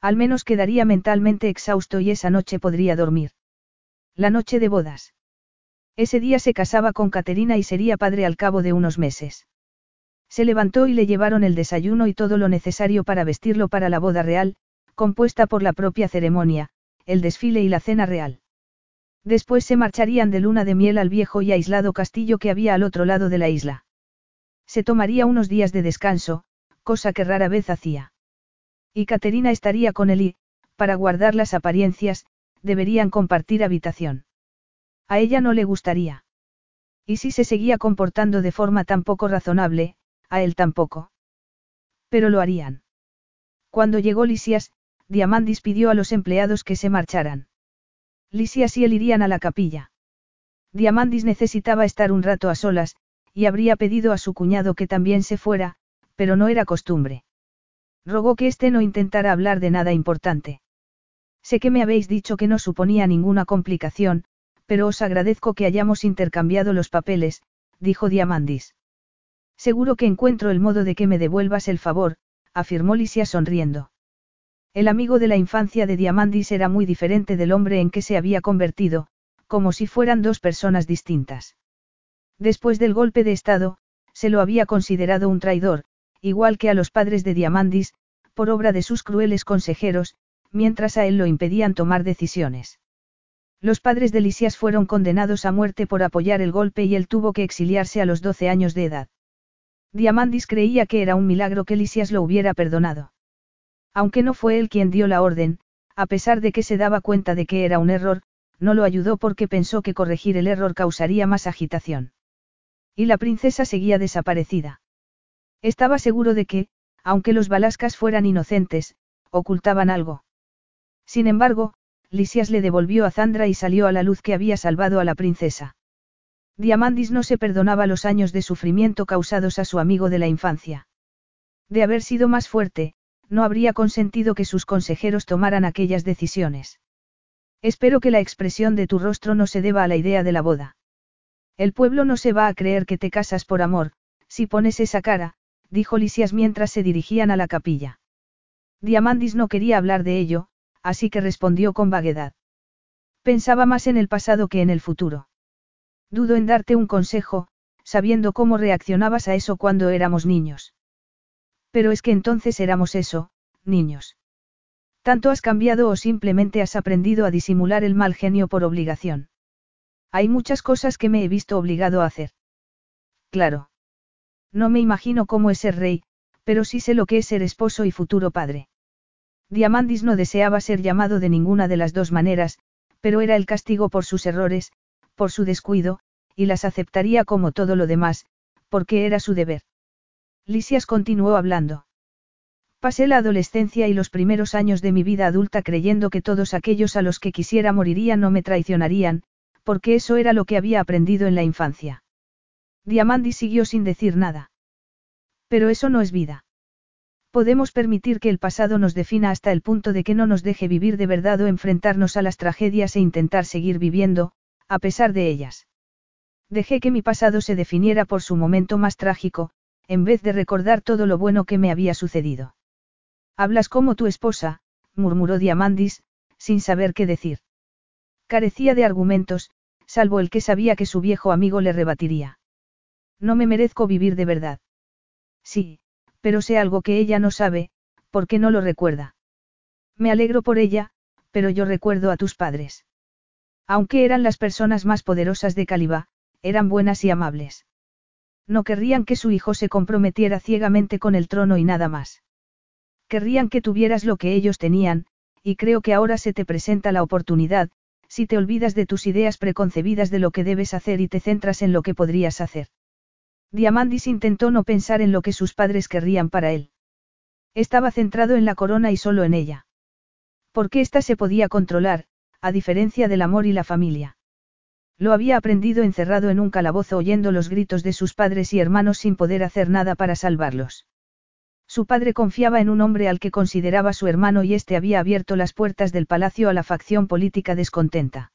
Al menos quedaría mentalmente exhausto y esa noche podría dormir. La noche de bodas. Ese día se casaba con Caterina y sería padre al cabo de unos meses. Se levantó y le llevaron el desayuno y todo lo necesario para vestirlo para la boda real, compuesta por la propia ceremonia, el desfile y la cena real. Después se marcharían de luna de miel al viejo y aislado castillo que había al otro lado de la isla. Se tomaría unos días de descanso, cosa que rara vez hacía. Y Caterina estaría con él y, para guardar las apariencias, deberían compartir habitación. A ella no le gustaría. Y si se seguía comportando de forma tan poco razonable, a él tampoco. Pero lo harían. Cuando llegó Lisias, Diamandis pidió a los empleados que se marcharan. Lisias y él irían a la capilla. Diamandis necesitaba estar un rato a solas, y habría pedido a su cuñado que también se fuera, pero no era costumbre. Rogó que éste no intentara hablar de nada importante. Sé que me habéis dicho que no suponía ninguna complicación, pero os agradezco que hayamos intercambiado los papeles, dijo Diamandis. Seguro que encuentro el modo de que me devuelvas el favor, afirmó Lisia sonriendo. El amigo de la infancia de Diamandis era muy diferente del hombre en que se había convertido, como si fueran dos personas distintas. Después del golpe de Estado, se lo había considerado un traidor, igual que a los padres de Diamandis, por obra de sus crueles consejeros, mientras a él lo impedían tomar decisiones. Los padres de Lisias fueron condenados a muerte por apoyar el golpe y él tuvo que exiliarse a los 12 años de edad. Diamandis creía que era un milagro que Lisias lo hubiera perdonado. Aunque no fue él quien dio la orden, a pesar de que se daba cuenta de que era un error, no lo ayudó porque pensó que corregir el error causaría más agitación. Y la princesa seguía desaparecida. Estaba seguro de que, aunque los balascas fueran inocentes, ocultaban algo. Sin embargo, Lisias le devolvió a Zandra y salió a la luz que había salvado a la princesa. Diamandis no se perdonaba los años de sufrimiento causados a su amigo de la infancia. De haber sido más fuerte, no habría consentido que sus consejeros tomaran aquellas decisiones. Espero que la expresión de tu rostro no se deba a la idea de la boda. El pueblo no se va a creer que te casas por amor, si pones esa cara, dijo Lisias mientras se dirigían a la capilla. Diamandis no quería hablar de ello, así que respondió con vaguedad. Pensaba más en el pasado que en el futuro. Dudo en darte un consejo, sabiendo cómo reaccionabas a eso cuando éramos niños. Pero es que entonces éramos eso, niños. Tanto has cambiado o simplemente has aprendido a disimular el mal genio por obligación. Hay muchas cosas que me he visto obligado a hacer. Claro. No me imagino cómo es ser rey, pero sí sé lo que es ser esposo y futuro padre. Diamandis no deseaba ser llamado de ninguna de las dos maneras, pero era el castigo por sus errores, por su descuido, y las aceptaría como todo lo demás, porque era su deber. Lisias continuó hablando. Pasé la adolescencia y los primeros años de mi vida adulta creyendo que todos aquellos a los que quisiera morirían no me traicionarían, porque eso era lo que había aprendido en la infancia. Diamandis siguió sin decir nada. Pero eso no es vida. Podemos permitir que el pasado nos defina hasta el punto de que no nos deje vivir de verdad o enfrentarnos a las tragedias e intentar seguir viviendo, a pesar de ellas. Dejé que mi pasado se definiera por su momento más trágico, en vez de recordar todo lo bueno que me había sucedido. Hablas como tu esposa, murmuró Diamandis, sin saber qué decir. Carecía de argumentos, salvo el que sabía que su viejo amigo le rebatiría. No me merezco vivir de verdad. Sí, pero sé algo que ella no sabe, ¿por qué no lo recuerda? Me alegro por ella, pero yo recuerdo a tus padres. Aunque eran las personas más poderosas de Caliba, eran buenas y amables. No querrían que su hijo se comprometiera ciegamente con el trono y nada más. Querrían que tuvieras lo que ellos tenían, y creo que ahora se te presenta la oportunidad, si te olvidas de tus ideas preconcebidas de lo que debes hacer y te centras en lo que podrías hacer. Diamandis intentó no pensar en lo que sus padres querrían para él. Estaba centrado en la corona y solo en ella. Porque ésta se podía controlar, a diferencia del amor y la familia. Lo había aprendido encerrado en un calabozo oyendo los gritos de sus padres y hermanos sin poder hacer nada para salvarlos. Su padre confiaba en un hombre al que consideraba su hermano y éste había abierto las puertas del palacio a la facción política descontenta.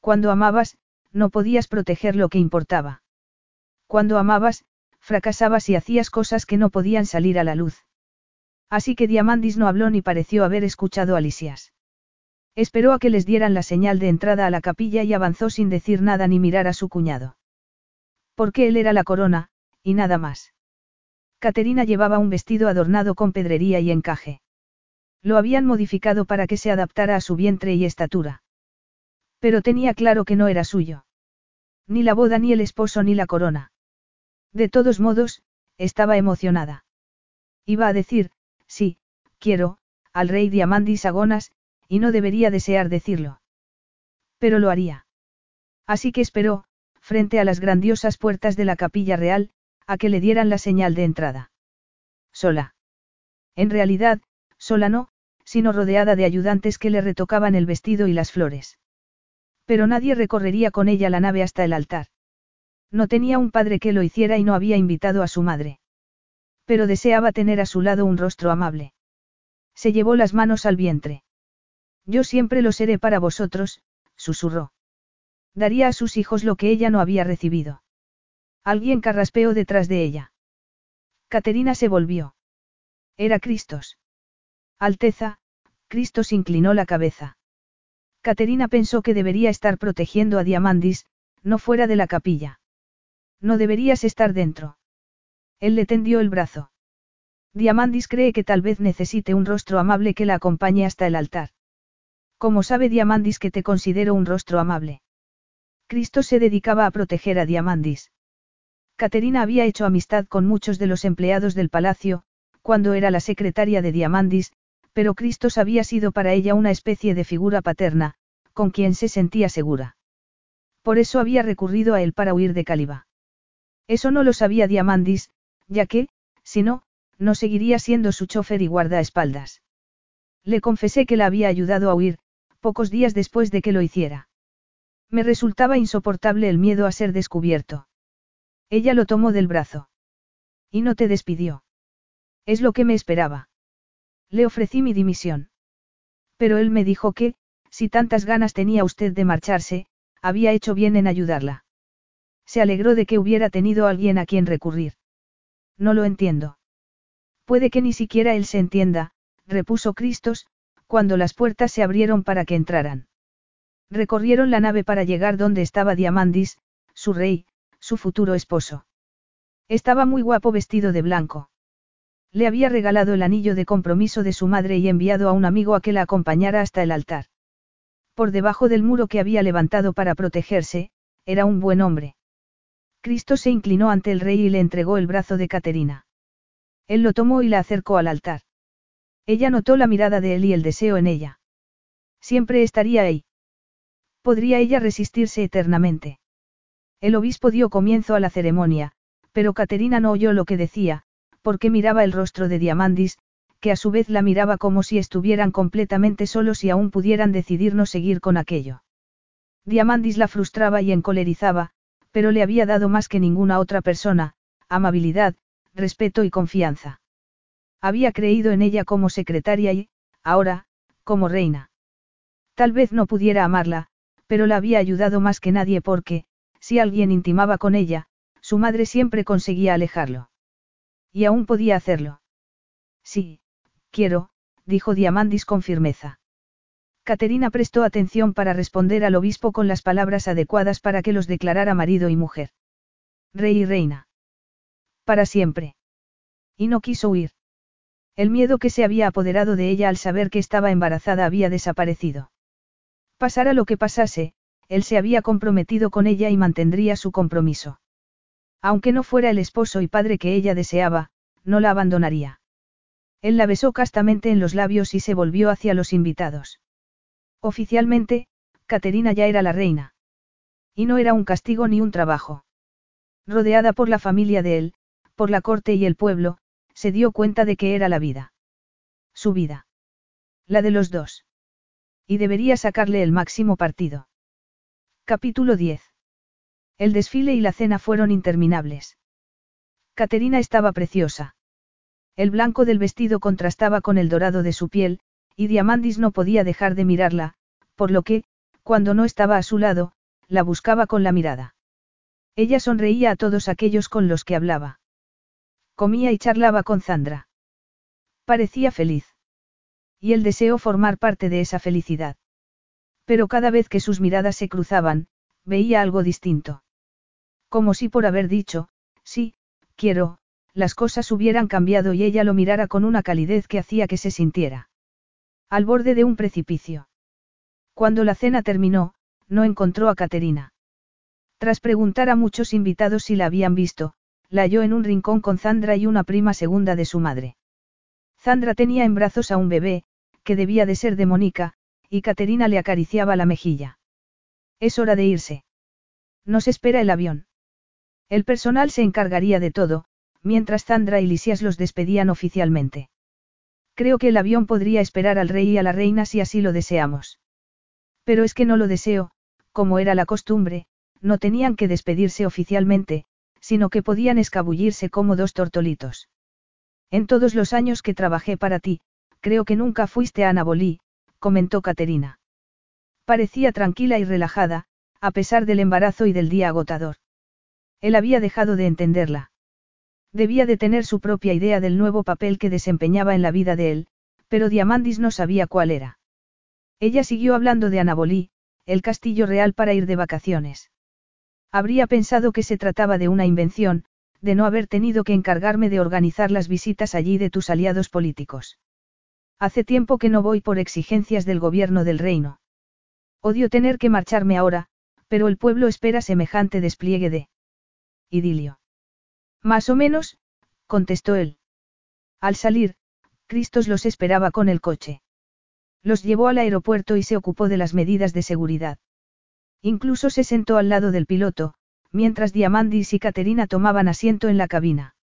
Cuando amabas, no podías proteger lo que importaba. Cuando amabas, fracasabas y hacías cosas que no podían salir a la luz. Así que Diamandis no habló ni pareció haber escuchado a Lisias. Esperó a que les dieran la señal de entrada a la capilla y avanzó sin decir nada ni mirar a su cuñado. Porque él era la corona, y nada más. Caterina llevaba un vestido adornado con pedrería y encaje. Lo habían modificado para que se adaptara a su vientre y estatura. Pero tenía claro que no era suyo. Ni la boda ni el esposo ni la corona. De todos modos, estaba emocionada. Iba a decir, sí, quiero, al rey Diamandis Agonas, y no debería desear decirlo. Pero lo haría. Así que esperó, frente a las grandiosas puertas de la capilla real, a que le dieran la señal de entrada. Sola. En realidad, sola no, sino rodeada de ayudantes que le retocaban el vestido y las flores. Pero nadie recorrería con ella la nave hasta el altar. No tenía un padre que lo hiciera y no había invitado a su madre. Pero deseaba tener a su lado un rostro amable. Se llevó las manos al vientre. Yo siempre lo seré para vosotros, susurró. Daría a sus hijos lo que ella no había recibido. Alguien carraspeó detrás de ella. Caterina se volvió. Era Cristos. Alteza, Cristos inclinó la cabeza. Caterina pensó que debería estar protegiendo a Diamandis, no fuera de la capilla. No deberías estar dentro. Él le tendió el brazo. Diamandis cree que tal vez necesite un rostro amable que la acompañe hasta el altar. ¿Cómo sabe Diamandis que te considero un rostro amable? Cristo se dedicaba a proteger a Diamandis. Caterina había hecho amistad con muchos de los empleados del palacio, cuando era la secretaria de Diamandis, pero Cristos había sido para ella una especie de figura paterna, con quien se sentía segura. Por eso había recurrido a él para huir de Caliba. Eso no lo sabía Diamandis, ya que, si no, no seguiría siendo su chofer y guardaespaldas. Le confesé que la había ayudado a huir, pocos días después de que lo hiciera. Me resultaba insoportable el miedo a ser descubierto. Ella lo tomó del brazo. Y no te despidió. Es lo que me esperaba. Le ofrecí mi dimisión. Pero él me dijo que, si tantas ganas tenía usted de marcharse, había hecho bien en ayudarla. Se alegró de que hubiera tenido alguien a quien recurrir. No lo entiendo. Puede que ni siquiera él se entienda, repuso Cristos, cuando las puertas se abrieron para que entraran. Recorrieron la nave para llegar donde estaba Diamandis, su rey, su futuro esposo. Estaba muy guapo vestido de blanco. Le había regalado el anillo de compromiso de su madre y enviado a un amigo a que la acompañara hasta el altar. Por debajo del muro que había levantado para protegerse, era un buen hombre. Cristo se inclinó ante el rey y le entregó el brazo de Caterina. Él lo tomó y la acercó al altar. Ella notó la mirada de él y el deseo en ella. Siempre estaría ahí. ¿Podría ella resistirse eternamente? El obispo dio comienzo a la ceremonia, pero Caterina no oyó lo que decía, porque miraba el rostro de Diamandis, que a su vez la miraba como si estuvieran completamente solos y aún pudieran decidir no seguir con aquello. Diamandis la frustraba y encolerizaba, pero le había dado más que ninguna otra persona, amabilidad, respeto y confianza. Había creído en ella como secretaria y, ahora, como reina. Tal vez no pudiera amarla, pero la había ayudado más que nadie porque, si alguien intimaba con ella, su madre siempre conseguía alejarlo. Y aún podía hacerlo. Sí, quiero, dijo Diamandis con firmeza. Caterina prestó atención para responder al obispo con las palabras adecuadas para que los declarara marido y mujer. Rey y reina. Para siempre. Y no quiso huir. El miedo que se había apoderado de ella al saber que estaba embarazada había desaparecido. Pasara lo que pasase, él se había comprometido con ella y mantendría su compromiso. Aunque no fuera el esposo y padre que ella deseaba, no la abandonaría. Él la besó castamente en los labios y se volvió hacia los invitados. Oficialmente, Caterina ya era la reina. Y no era un castigo ni un trabajo. Rodeada por la familia de él, por la corte y el pueblo, se dio cuenta de que era la vida. Su vida. La de los dos. Y debería sacarle el máximo partido. Capítulo 10. El desfile y la cena fueron interminables. Caterina estaba preciosa. El blanco del vestido contrastaba con el dorado de su piel, y Diamandis no podía dejar de mirarla, por lo que, cuando no estaba a su lado, la buscaba con la mirada. Ella sonreía a todos aquellos con los que hablaba. Comía y charlaba con Zandra. Parecía feliz. Y él deseó formar parte de esa felicidad. Pero cada vez que sus miradas se cruzaban, veía algo distinto. Como si por haber dicho, sí, quiero, las cosas hubieran cambiado y ella lo mirara con una calidez que hacía que se sintiera. Al borde de un precipicio. Cuando la cena terminó, no encontró a Caterina. Tras preguntar a muchos invitados si la habían visto, la halló en un rincón con Zandra y una prima segunda de su madre. Zandra tenía en brazos a un bebé, que debía de ser de Mónica, y Caterina le acariciaba la mejilla. Es hora de irse. Nos espera el avión. El personal se encargaría de todo, mientras Zandra y Lisias los despedían oficialmente. Creo que el avión podría esperar al rey y a la reina si así lo deseamos. Pero es que no lo deseo, como era la costumbre, no tenían que despedirse oficialmente, sino que podían escabullirse como dos tortolitos. En todos los años que trabajé para ti, creo que nunca fuiste a Anabolí, comentó Caterina. Parecía tranquila y relajada, a pesar del embarazo y del día agotador. Él había dejado de entenderla. Debía de tener su propia idea del nuevo papel que desempeñaba en la vida de él, pero Diamandis no sabía cuál era. Ella siguió hablando de Anabolí, el castillo real para ir de vacaciones. Habría pensado que se trataba de una invención, de no haber tenido que encargarme de organizar las visitas allí de tus aliados políticos. Hace tiempo que no voy por exigencias del gobierno del reino. Odio tener que marcharme ahora, pero el pueblo espera semejante despliegue de idilio. Más o menos, contestó él. Al salir, Cristos los esperaba con el coche. Los llevó al aeropuerto y se ocupó de las medidas de seguridad. Incluso se sentó al lado del piloto, mientras Diamandis y Caterina tomaban asiento en la cabina.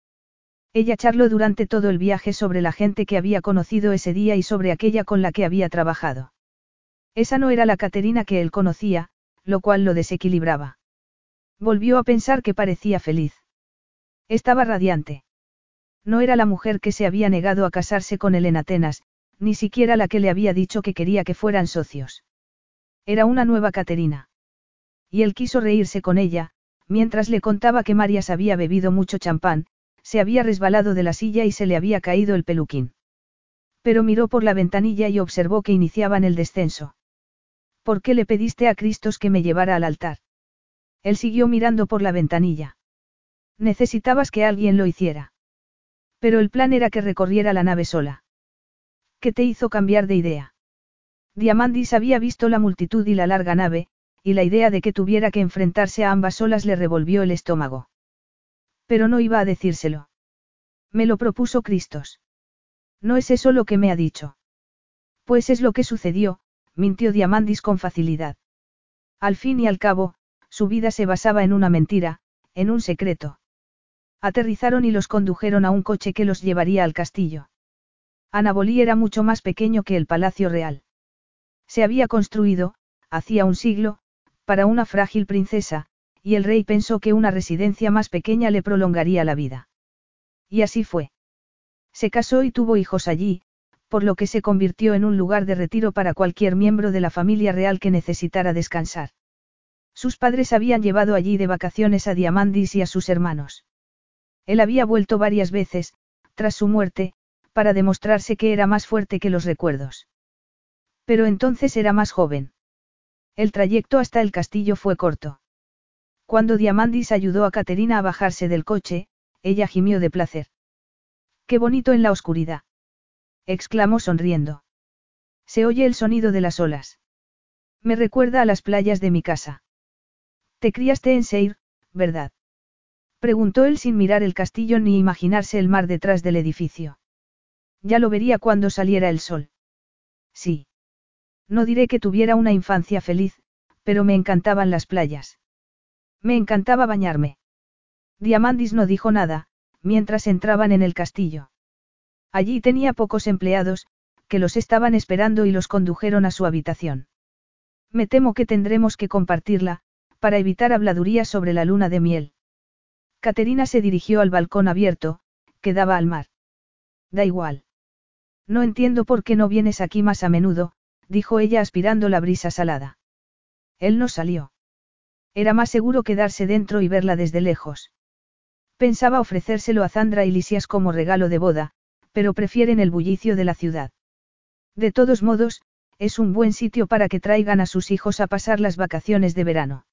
Ella charló durante todo el viaje sobre la gente que había conocido ese día y sobre aquella con la que había trabajado. Esa no era la Caterina que él conocía, lo cual lo desequilibraba. Volvió a pensar que parecía feliz. Estaba radiante. No era la mujer que se había negado a casarse con él en Atenas, ni siquiera la que le había dicho que quería que fueran socios. Era una nueva Caterina. Y él quiso reírse con ella, mientras le contaba que Marias había bebido mucho champán, se había resbalado de la silla y se le había caído el peluquín. Pero miró por la ventanilla y observó que iniciaban el descenso. ¿Por qué le pediste a Cristos que me llevara al altar? Él siguió mirando por la ventanilla. Necesitabas que alguien lo hiciera. Pero el plan era que recorriera la nave sola. ¿Qué te hizo cambiar de idea? Diamandis había visto la multitud y la larga nave, y la idea de que tuviera que enfrentarse a ambas olas le revolvió el estómago. Pero no iba a decírselo. Me lo propuso Cristos. No es eso lo que me ha dicho. Pues es lo que sucedió, mintió Diamandis con facilidad. Al fin y al cabo, su vida se basaba en una mentira, en un secreto. Aterrizaron y los condujeron a un coche que los llevaría al castillo. Anabolí era mucho más pequeño que el Palacio Real. Se había construido, hacía un siglo, para una frágil princesa, y el rey pensó que una residencia más pequeña le prolongaría la vida. Y así fue. Se casó y tuvo hijos allí, por lo que se convirtió en un lugar de retiro para cualquier miembro de la familia real que necesitara descansar. Sus padres habían llevado allí de vacaciones a Diamandis y a sus hermanos. Él había vuelto varias veces, tras su muerte, para demostrarse que era más fuerte que los recuerdos. Pero entonces era más joven. El trayecto hasta el castillo fue corto. Cuando Diamandis ayudó a Caterina a bajarse del coche, ella gimió de placer. ¡Qué bonito en la oscuridad! exclamó sonriendo. Se oye el sonido de las olas. Me recuerda a las playas de mi casa. Te criaste en Seir, ¿verdad? Preguntó él sin mirar el castillo ni imaginarse el mar detrás del edificio. Ya lo vería cuando saliera el sol. Sí. No diré que tuviera una infancia feliz, pero me encantaban las playas. Me encantaba bañarme. Diamandis no dijo nada, mientras entraban en el castillo. Allí tenía pocos empleados, que los estaban esperando y los condujeron a su habitación. Me temo que tendremos que compartirla, para evitar habladurías sobre la luna de miel. Caterina se dirigió al balcón abierto, que daba al mar. Da igual. No entiendo por qué no vienes aquí más a menudo, dijo ella aspirando la brisa salada. Él no salió. Era más seguro quedarse dentro y verla desde lejos. Pensaba ofrecérselo a Zandra y Lisias como regalo de boda, pero prefieren el bullicio de la ciudad. De todos modos, es un buen sitio para que traigan a sus hijos a pasar las vacaciones de verano.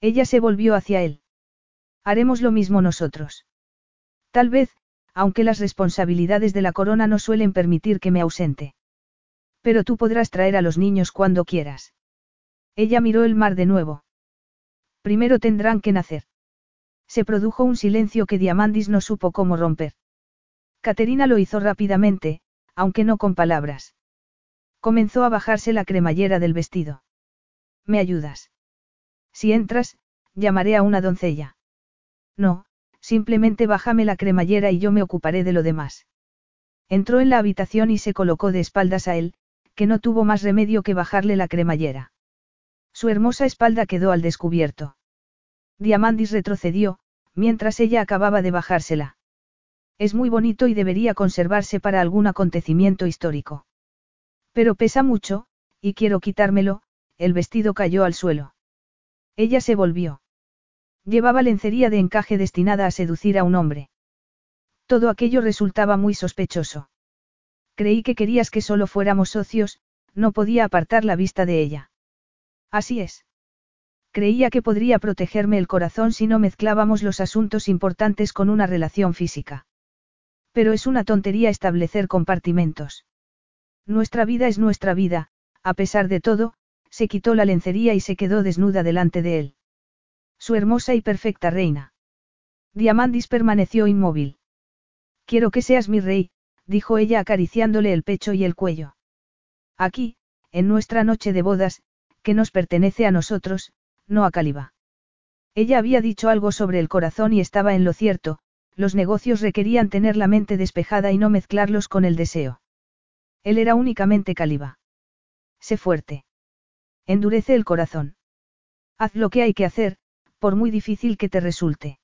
Ella se volvió hacia él. Haremos lo mismo nosotros. Tal vez, aunque las responsabilidades de la corona no suelen permitir que me ausente. Pero tú podrás traer a los niños cuando quieras. Ella miró el mar de nuevo. Primero tendrán que nacer. Se produjo un silencio que Diamandis no supo cómo romper. Caterina lo hizo rápidamente, aunque no con palabras. Comenzó a bajarse la cremallera del vestido. ¿Me ayudas? Si entras, llamaré a una doncella. No, simplemente bájame la cremallera y yo me ocuparé de lo demás. Entró en la habitación y se colocó de espaldas a él, que no tuvo más remedio que bajarle la cremallera. Su hermosa espalda quedó al descubierto. Diamandis retrocedió, mientras ella acababa de bajársela. Es muy bonito y debería conservarse para algún acontecimiento histórico. Pero pesa mucho, y quiero quitármelo, el vestido cayó al suelo. Ella se volvió. Llevaba lencería de encaje destinada a seducir a un hombre. Todo aquello resultaba muy sospechoso. Creí que querías que solo fuéramos socios, no podía apartar la vista de ella. Así es. Creía que podría protegerme el corazón si no mezclábamos los asuntos importantes con una relación física. Pero es una tontería establecer compartimentos. Nuestra vida es nuestra vida, a pesar de todo, se quitó la lencería y se quedó desnuda delante de él. Su hermosa y perfecta reina. Diamandis permaneció inmóvil. Quiero que seas mi rey, dijo ella acariciándole el pecho y el cuello. Aquí, en nuestra noche de bodas, que nos pertenece a nosotros, no a Caliba. Ella había dicho algo sobre el corazón y estaba en lo cierto, los negocios requerían tener la mente despejada y no mezclarlos con el deseo. Él era únicamente Caliba. Sé fuerte. Endurece el corazón. Haz lo que hay que hacer, por muy difícil que te resulte.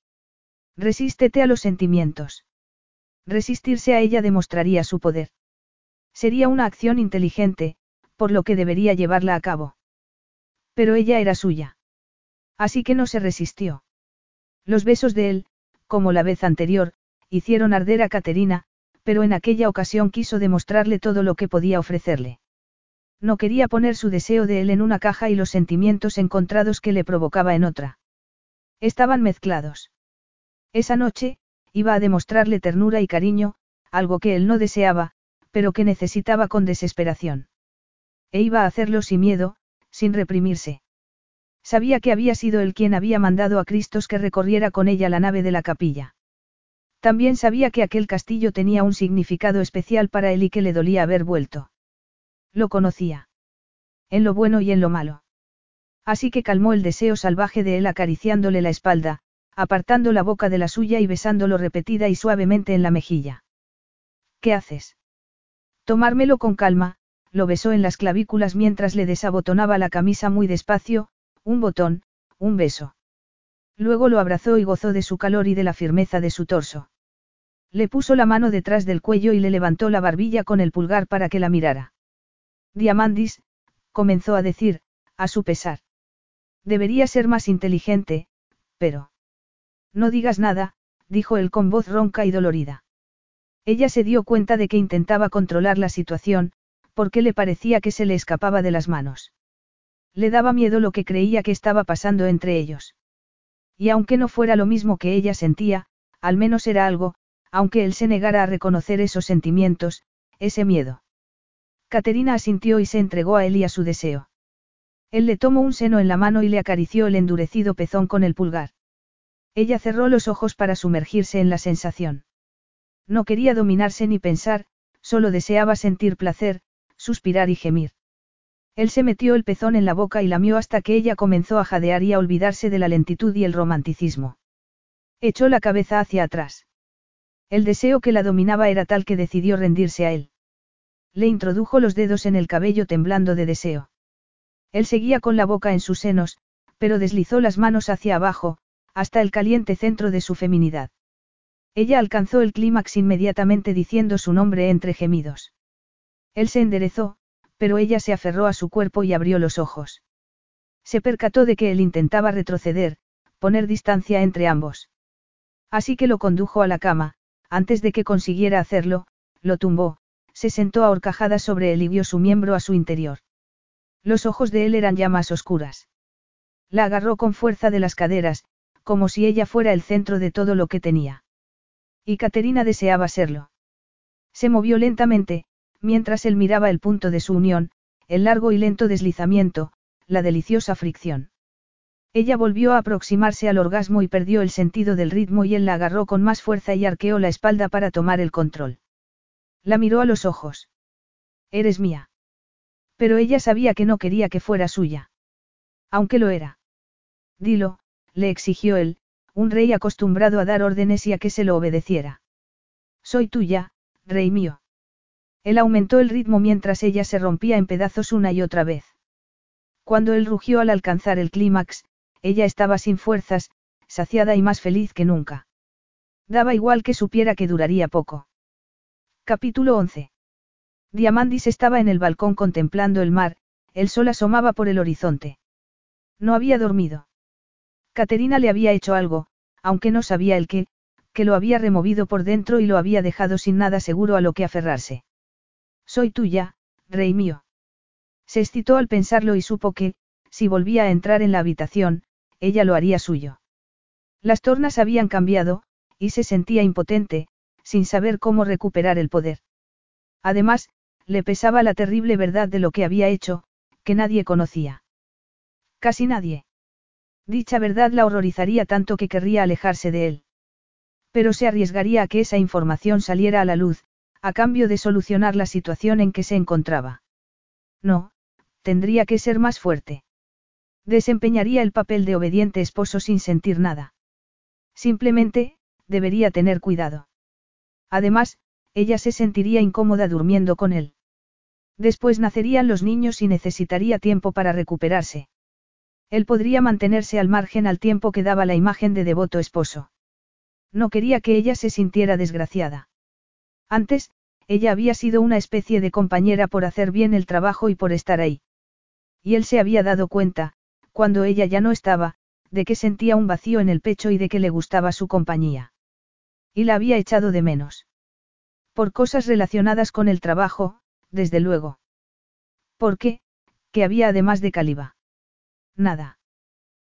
Resístete a los sentimientos. Resistirse a ella demostraría su poder. Sería una acción inteligente, por lo que debería llevarla a cabo. Pero ella era suya. Así que no se resistió. Los besos de él, como la vez anterior, hicieron arder a Caterina, pero en aquella ocasión quiso demostrarle todo lo que podía ofrecerle. No quería poner su deseo de él en una caja y los sentimientos encontrados que le provocaba en otra. Estaban mezclados. Esa noche, iba a demostrarle ternura y cariño, algo que él no deseaba, pero que necesitaba con desesperación. E iba a hacerlo sin miedo, sin reprimirse. Sabía que había sido él quien había mandado a Cristos que recorriera con ella la nave de la capilla. También sabía que aquel castillo tenía un significado especial para él y que le dolía haber vuelto. Lo conocía. En lo bueno y en lo malo. Así que calmó el deseo salvaje de él acariciándole la espalda, apartando la boca de la suya y besándolo repetida y suavemente en la mejilla. ¿Qué haces? Tomármelo con calma, lo besó en las clavículas mientras le desabotonaba la camisa muy despacio, un botón, un beso. Luego lo abrazó y gozó de su calor y de la firmeza de su torso. Le puso la mano detrás del cuello y le levantó la barbilla con el pulgar para que la mirara. Diamandis, comenzó a decir, a su pesar. Debería ser más inteligente, pero... No digas nada, dijo él con voz ronca y dolorida. Ella se dio cuenta de que intentaba controlar la situación, porque le parecía que se le escapaba de las manos. Le daba miedo lo que creía que estaba pasando entre ellos. Y aunque no fuera lo mismo que ella sentía, al menos era algo, aunque él se negara a reconocer esos sentimientos, ese miedo. Caterina asintió y se entregó a él y a su deseo. Él le tomó un seno en la mano y le acarició el endurecido pezón con el pulgar. Ella cerró los ojos para sumergirse en la sensación. No quería dominarse ni pensar, solo deseaba sentir placer, suspirar y gemir. Él se metió el pezón en la boca y lamió hasta que ella comenzó a jadear y a olvidarse de la lentitud y el romanticismo. Echó la cabeza hacia atrás. El deseo que la dominaba era tal que decidió rendirse a él. Le introdujo los dedos en el cabello temblando de deseo. Él seguía con la boca en sus senos, pero deslizó las manos hacia abajo, hasta el caliente centro de su feminidad. Ella alcanzó el clímax inmediatamente diciendo su nombre entre gemidos. Él se enderezó, pero ella se aferró a su cuerpo y abrió los ojos. Se percató de que él intentaba retroceder, poner distancia entre ambos. Así que lo condujo a la cama, antes de que consiguiera hacerlo, lo tumbó, se sentó a horcajadas sobre él y vio su miembro a su interior. Los ojos de él eran ya más oscuras. La agarró con fuerza de las caderas, como si ella fuera el centro de todo lo que tenía. Y Caterina deseaba serlo. Se movió lentamente, mientras él miraba el punto de su unión, el largo y lento deslizamiento, la deliciosa fricción. Ella volvió a aproximarse al orgasmo y perdió el sentido del ritmo y él la agarró con más fuerza y arqueó la espalda para tomar el control. La miró a los ojos. Eres mía. Pero ella sabía que no quería que fuera suya. Aunque lo era. Dilo, le exigió él, un rey acostumbrado a dar órdenes y a que se lo obedeciera. Soy tuya, rey mío. Él aumentó el ritmo mientras ella se rompía en pedazos una y otra vez. Cuando él rugió al alcanzar el clímax, ella estaba sin fuerzas, saciada y más feliz que nunca. Daba igual que supiera que duraría poco. Capítulo 11. Diamandis estaba en el balcón contemplando el mar, el sol asomaba por el horizonte. No había dormido. Caterina le había hecho algo, aunque no sabía el qué, que lo había removido por dentro y lo había dejado sin nada seguro a lo que aferrarse. Soy tuya, rey mío. Se excitó al pensarlo y supo que, si volvía a entrar en la habitación, ella lo haría suyo. Las tornas habían cambiado, y se sentía impotente, sin saber cómo recuperar el poder. Además, le pesaba la terrible verdad de lo que había hecho, que nadie conocía. Casi nadie. Dicha verdad la horrorizaría tanto que querría alejarse de él. Pero se arriesgaría a que esa información saliera a la luz, a cambio de solucionar la situación en que se encontraba. No, tendría que ser más fuerte. Desempeñaría el papel de obediente esposo sin sentir nada. Simplemente, debería tener cuidado. Además, ella se sentiría incómoda durmiendo con él. Después nacerían los niños y necesitaría tiempo para recuperarse. Él podría mantenerse al margen al tiempo que daba la imagen de devoto esposo. No quería que ella se sintiera desgraciada. Antes, ella había sido una especie de compañera por hacer bien el trabajo y por estar ahí. Y él se había dado cuenta, cuando ella ya no estaba, de que sentía un vacío en el pecho y de que le gustaba su compañía. Y la había echado de menos. Por cosas relacionadas con el trabajo, desde luego. ¿Por qué? ¿Qué había además de Caliba? Nada.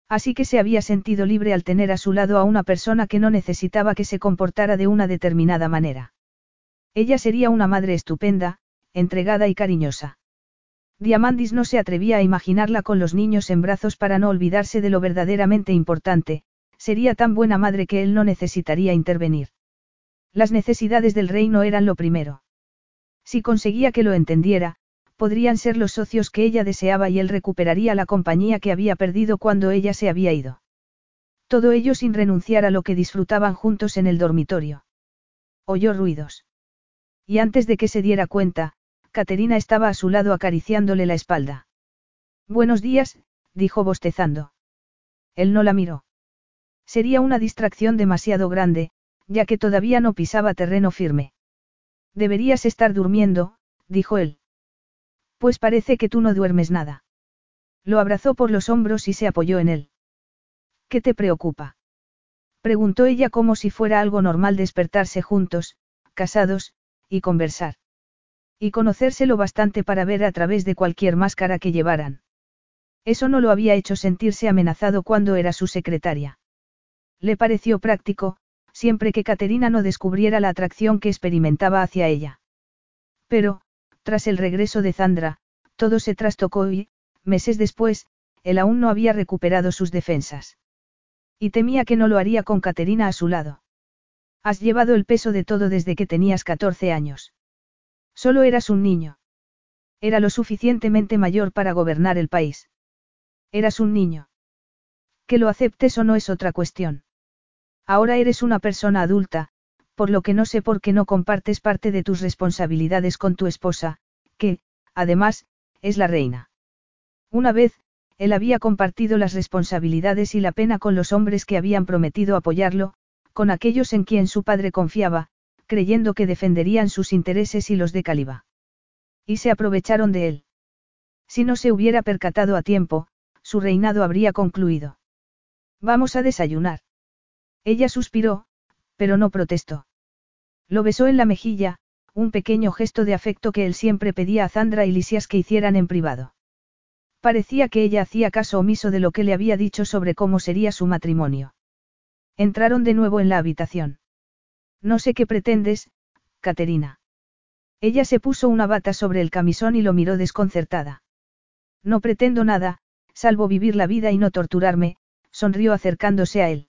Así que se había sentido libre al tener a su lado a una persona que no necesitaba que se comportara de una determinada manera. Ella sería una madre estupenda, entregada y cariñosa. Diamandis no se atrevía a imaginarla con los niños en brazos para no olvidarse de lo verdaderamente importante, sería tan buena madre que él no necesitaría intervenir. Las necesidades del reino eran lo primero. Si conseguía que lo entendiera, podrían ser los socios que ella deseaba y él recuperaría la compañía que había perdido cuando ella se había ido. Todo ello sin renunciar a lo que disfrutaban juntos en el dormitorio. Oyó ruidos. Y antes de que se diera cuenta, Caterina estaba a su lado acariciándole la espalda. Buenos días, dijo bostezando. Él no la miró. Sería una distracción demasiado grande, ya que todavía no pisaba terreno firme. Deberías estar durmiendo, dijo él. Pues parece que tú no duermes nada. Lo abrazó por los hombros y se apoyó en él. ¿Qué te preocupa? Preguntó ella como si fuera algo normal despertarse juntos, casados, y conversar. Y conocerse lo bastante para ver a través de cualquier máscara que llevaran. Eso no lo había hecho sentirse amenazado cuando era su secretaria. Le pareció práctico, siempre que Caterina no descubriera la atracción que experimentaba hacia ella. Pero, tras el regreso de Zandra, todo se trastocó y, meses después, él aún no había recuperado sus defensas. Y temía que no lo haría con Caterina a su lado. Has llevado el peso de todo desde que tenías 14 años. Solo eras un niño. Era lo suficientemente mayor para gobernar el país. Eras un niño. Que lo aceptes o no es otra cuestión. Ahora eres una persona adulta, por lo que no sé por qué no compartes parte de tus responsabilidades con tu esposa, que, además, es la reina. Una vez, él había compartido las responsabilidades y la pena con los hombres que habían prometido apoyarlo, con aquellos en quien su padre confiaba, creyendo que defenderían sus intereses y los de Caliba. Y se aprovecharon de él. Si no se hubiera percatado a tiempo, su reinado habría concluido. Vamos a desayunar. Ella suspiró, pero no protestó. Lo besó en la mejilla, un pequeño gesto de afecto que él siempre pedía a Zandra y Lisias que hicieran en privado. Parecía que ella hacía caso omiso de lo que le había dicho sobre cómo sería su matrimonio. Entraron de nuevo en la habitación. No sé qué pretendes, Caterina. Ella se puso una bata sobre el camisón y lo miró desconcertada. No pretendo nada, salvo vivir la vida y no torturarme, sonrió acercándose a él.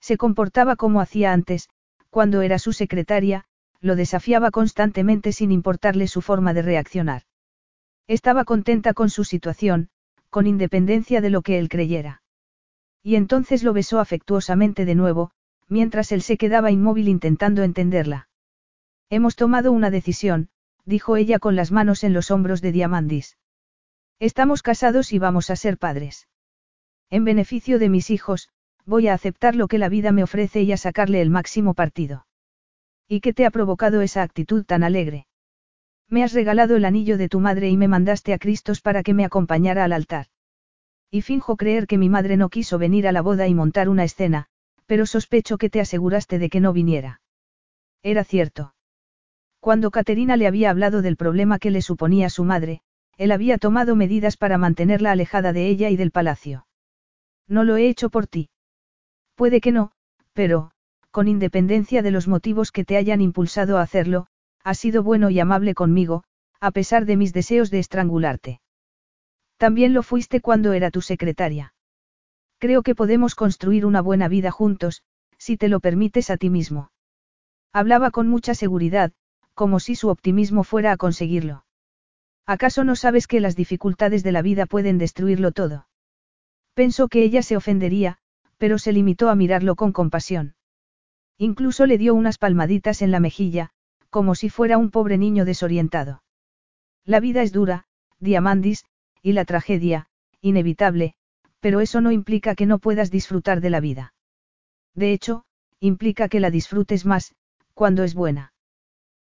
Se comportaba como hacía antes, cuando era su secretaria, lo desafiaba constantemente sin importarle su forma de reaccionar. Estaba contenta con su situación, con independencia de lo que él creyera. Y entonces lo besó afectuosamente de nuevo, mientras él se quedaba inmóvil intentando entenderla. Hemos tomado una decisión, dijo ella con las manos en los hombros de Diamandis. Estamos casados y vamos a ser padres. En beneficio de mis hijos, voy a aceptar lo que la vida me ofrece y a sacarle el máximo partido. ¿Y qué te ha provocado esa actitud tan alegre? Me has regalado el anillo de tu madre y me mandaste a Cristos para que me acompañara al altar. Y finjo creer que mi madre no quiso venir a la boda y montar una escena, pero sospecho que te aseguraste de que no viniera. Era cierto. Cuando Caterina le había hablado del problema que le suponía su madre, él había tomado medidas para mantenerla alejada de ella y del palacio. No lo he hecho por ti. Puede que no, pero, con independencia de los motivos que te hayan impulsado a hacerlo, has sido bueno y amable conmigo, a pesar de mis deseos de estrangularte. También lo fuiste cuando era tu secretaria. Creo que podemos construir una buena vida juntos, si te lo permites a ti mismo. Hablaba con mucha seguridad, como si su optimismo fuera a conseguirlo. ¿Acaso no sabes que las dificultades de la vida pueden destruirlo todo? Pensó que ella se ofendería, pero se limitó a mirarlo con compasión. Incluso le dio unas palmaditas en la mejilla, como si fuera un pobre niño desorientado. La vida es dura, Diamandis, y la tragedia, inevitable, pero eso no implica que no puedas disfrutar de la vida. De hecho, implica que la disfrutes más, cuando es buena.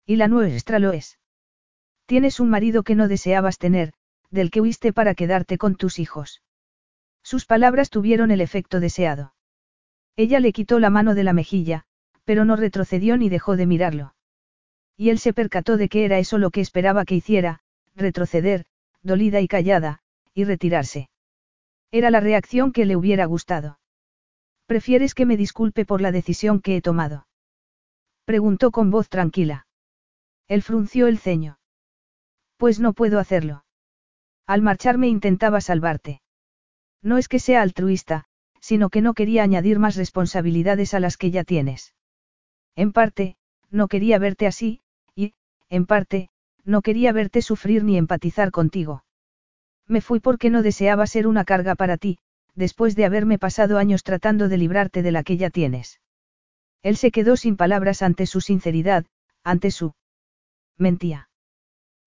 Y la nuestra lo es. Tienes un marido que no deseabas tener, del que huiste para quedarte con tus hijos. Sus palabras tuvieron el efecto deseado. Ella le quitó la mano de la mejilla, pero no retrocedió ni dejó de mirarlo. Y él se percató de que era eso lo que esperaba que hiciera, retroceder, dolida y callada, y retirarse. Era la reacción que le hubiera gustado. ¿Prefieres que me disculpe por la decisión que he tomado? Preguntó con voz tranquila. Él frunció el ceño. Pues no puedo hacerlo. Al marcharme intentaba salvarte. No es que sea altruista, sino que no quería añadir más responsabilidades a las que ya tienes. En parte, no quería verte así, y, en parte, no quería verte sufrir ni empatizar contigo. Me fui porque no deseaba ser una carga para ti, después de haberme pasado años tratando de librarte de la que ya tienes. Él se quedó sin palabras ante su sinceridad, ante su... Mentía.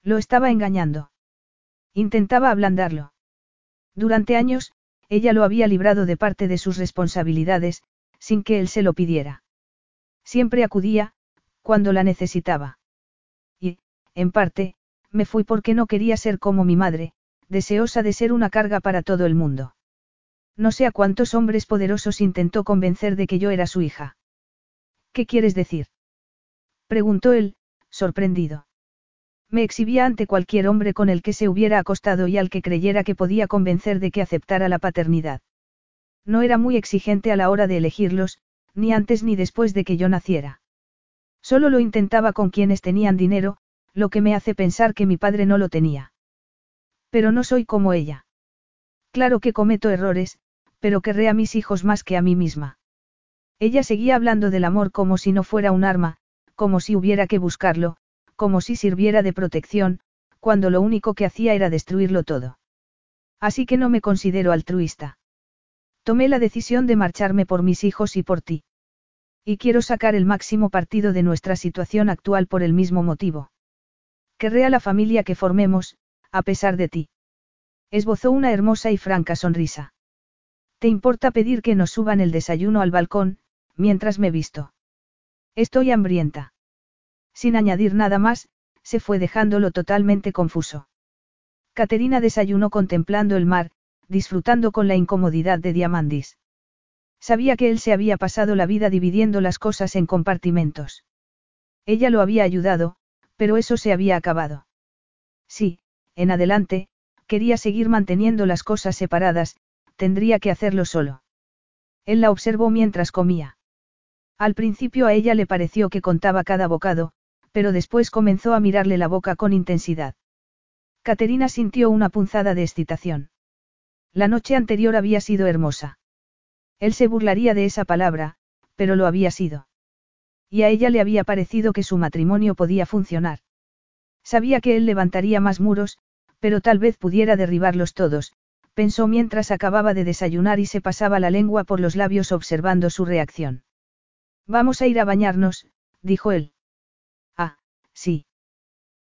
Lo estaba engañando. Intentaba ablandarlo. Durante años, ella lo había librado de parte de sus responsabilidades, sin que él se lo pidiera. Siempre acudía, cuando la necesitaba. En parte, me fui porque no quería ser como mi madre, deseosa de ser una carga para todo el mundo. No sé a cuántos hombres poderosos intentó convencer de que yo era su hija. ¿Qué quieres decir? preguntó él, sorprendido. Me exhibía ante cualquier hombre con el que se hubiera acostado y al que creyera que podía convencer de que aceptara la paternidad. No era muy exigente a la hora de elegirlos, ni antes ni después de que yo naciera. Solo lo intentaba con quienes tenían dinero, lo que me hace pensar que mi padre no lo tenía. Pero no soy como ella. Claro que cometo errores, pero querré a mis hijos más que a mí misma. Ella seguía hablando del amor como si no fuera un arma, como si hubiera que buscarlo, como si sirviera de protección, cuando lo único que hacía era destruirlo todo. Así que no me considero altruista. Tomé la decisión de marcharme por mis hijos y por ti. Y quiero sacar el máximo partido de nuestra situación actual por el mismo motivo. Querré la familia que formemos, a pesar de ti. Esbozó una hermosa y franca sonrisa. ¿Te importa pedir que nos suban el desayuno al balcón, mientras me visto? Estoy hambrienta. Sin añadir nada más, se fue dejándolo totalmente confuso. Caterina desayunó contemplando el mar, disfrutando con la incomodidad de Diamandis. Sabía que él se había pasado la vida dividiendo las cosas en compartimentos. Ella lo había ayudado, pero eso se había acabado. Sí, en adelante, quería seguir manteniendo las cosas separadas, tendría que hacerlo solo. Él la observó mientras comía. Al principio a ella le pareció que contaba cada bocado, pero después comenzó a mirarle la boca con intensidad. Caterina sintió una punzada de excitación. La noche anterior había sido hermosa. Él se burlaría de esa palabra, pero lo había sido. Y a ella le había parecido que su matrimonio podía funcionar. Sabía que él levantaría más muros, pero tal vez pudiera derribarlos todos, pensó mientras acababa de desayunar y se pasaba la lengua por los labios observando su reacción. Vamos a ir a bañarnos, dijo él. Sí.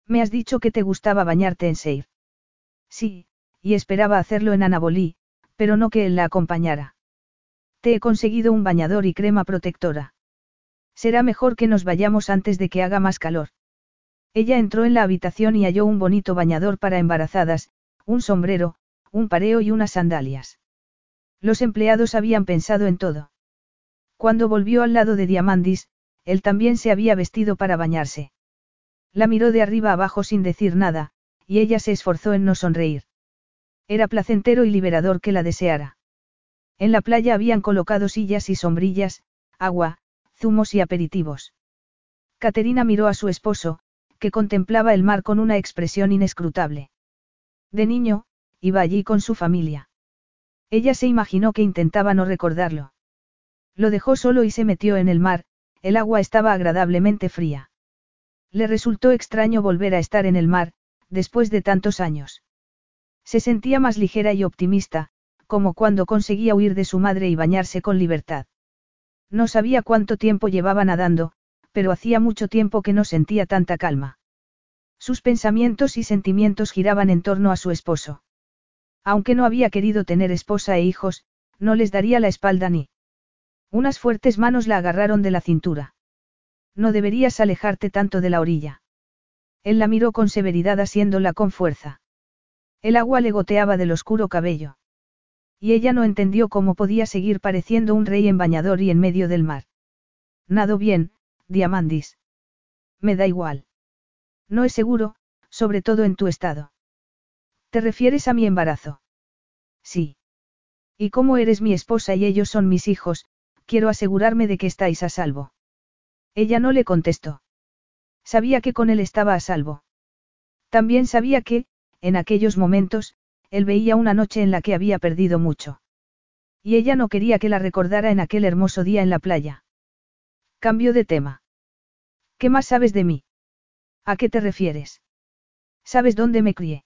Me has dicho que te gustaba bañarte en Seir. Sí, y esperaba hacerlo en Anabolí, pero no que él la acompañara. Te he conseguido un bañador y crema protectora. Será mejor que nos vayamos antes de que haga más calor. Ella entró en la habitación y halló un bonito bañador para embarazadas, un sombrero, un pareo y unas sandalias. Los empleados habían pensado en todo. Cuando volvió al lado de Diamandis, él también se había vestido para bañarse. La miró de arriba abajo sin decir nada, y ella se esforzó en no sonreír. Era placentero y liberador que la deseara. En la playa habían colocado sillas y sombrillas, agua, zumos y aperitivos. Caterina miró a su esposo, que contemplaba el mar con una expresión inescrutable. De niño, iba allí con su familia. Ella se imaginó que intentaba no recordarlo. Lo dejó solo y se metió en el mar, el agua estaba agradablemente fría. Le resultó extraño volver a estar en el mar, después de tantos años. Se sentía más ligera y optimista, como cuando conseguía huir de su madre y bañarse con libertad. No sabía cuánto tiempo llevaba nadando, pero hacía mucho tiempo que no sentía tanta calma. Sus pensamientos y sentimientos giraban en torno a su esposo. Aunque no había querido tener esposa e hijos, no les daría la espalda ni. Unas fuertes manos la agarraron de la cintura. No deberías alejarte tanto de la orilla. Él la miró con severidad asiéndola con fuerza. El agua le goteaba del oscuro cabello. Y ella no entendió cómo podía seguir pareciendo un rey en bañador y en medio del mar. Nado bien, Diamandis. Me da igual. No es seguro, sobre todo en tu estado. ¿Te refieres a mi embarazo? Sí. Y como eres mi esposa y ellos son mis hijos, quiero asegurarme de que estáis a salvo. Ella no le contestó. Sabía que con él estaba a salvo. También sabía que, en aquellos momentos, él veía una noche en la que había perdido mucho. Y ella no quería que la recordara en aquel hermoso día en la playa. Cambio de tema. ¿Qué más sabes de mí? ¿A qué te refieres? ¿Sabes dónde me crié?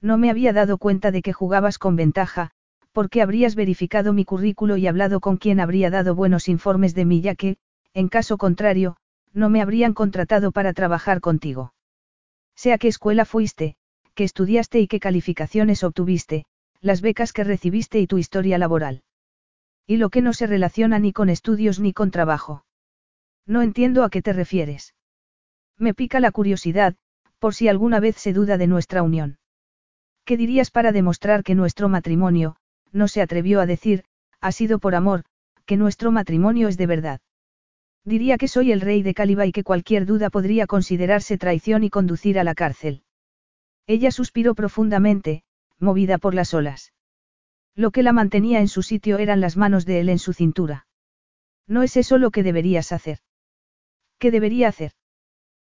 No me había dado cuenta de que jugabas con ventaja, porque habrías verificado mi currículo y hablado con quien habría dado buenos informes de mí, ya que, en caso contrario, no me habrían contratado para trabajar contigo. Sea qué escuela fuiste, qué estudiaste y qué calificaciones obtuviste, las becas que recibiste y tu historia laboral. Y lo que no se relaciona ni con estudios ni con trabajo. No entiendo a qué te refieres. Me pica la curiosidad, por si alguna vez se duda de nuestra unión. ¿Qué dirías para demostrar que nuestro matrimonio, no se atrevió a decir, ha sido por amor, que nuestro matrimonio es de verdad? Diría que soy el rey de Caliba y que cualquier duda podría considerarse traición y conducir a la cárcel. Ella suspiró profundamente, movida por las olas. Lo que la mantenía en su sitio eran las manos de él en su cintura. No es eso lo que deberías hacer. ¿Qué debería hacer?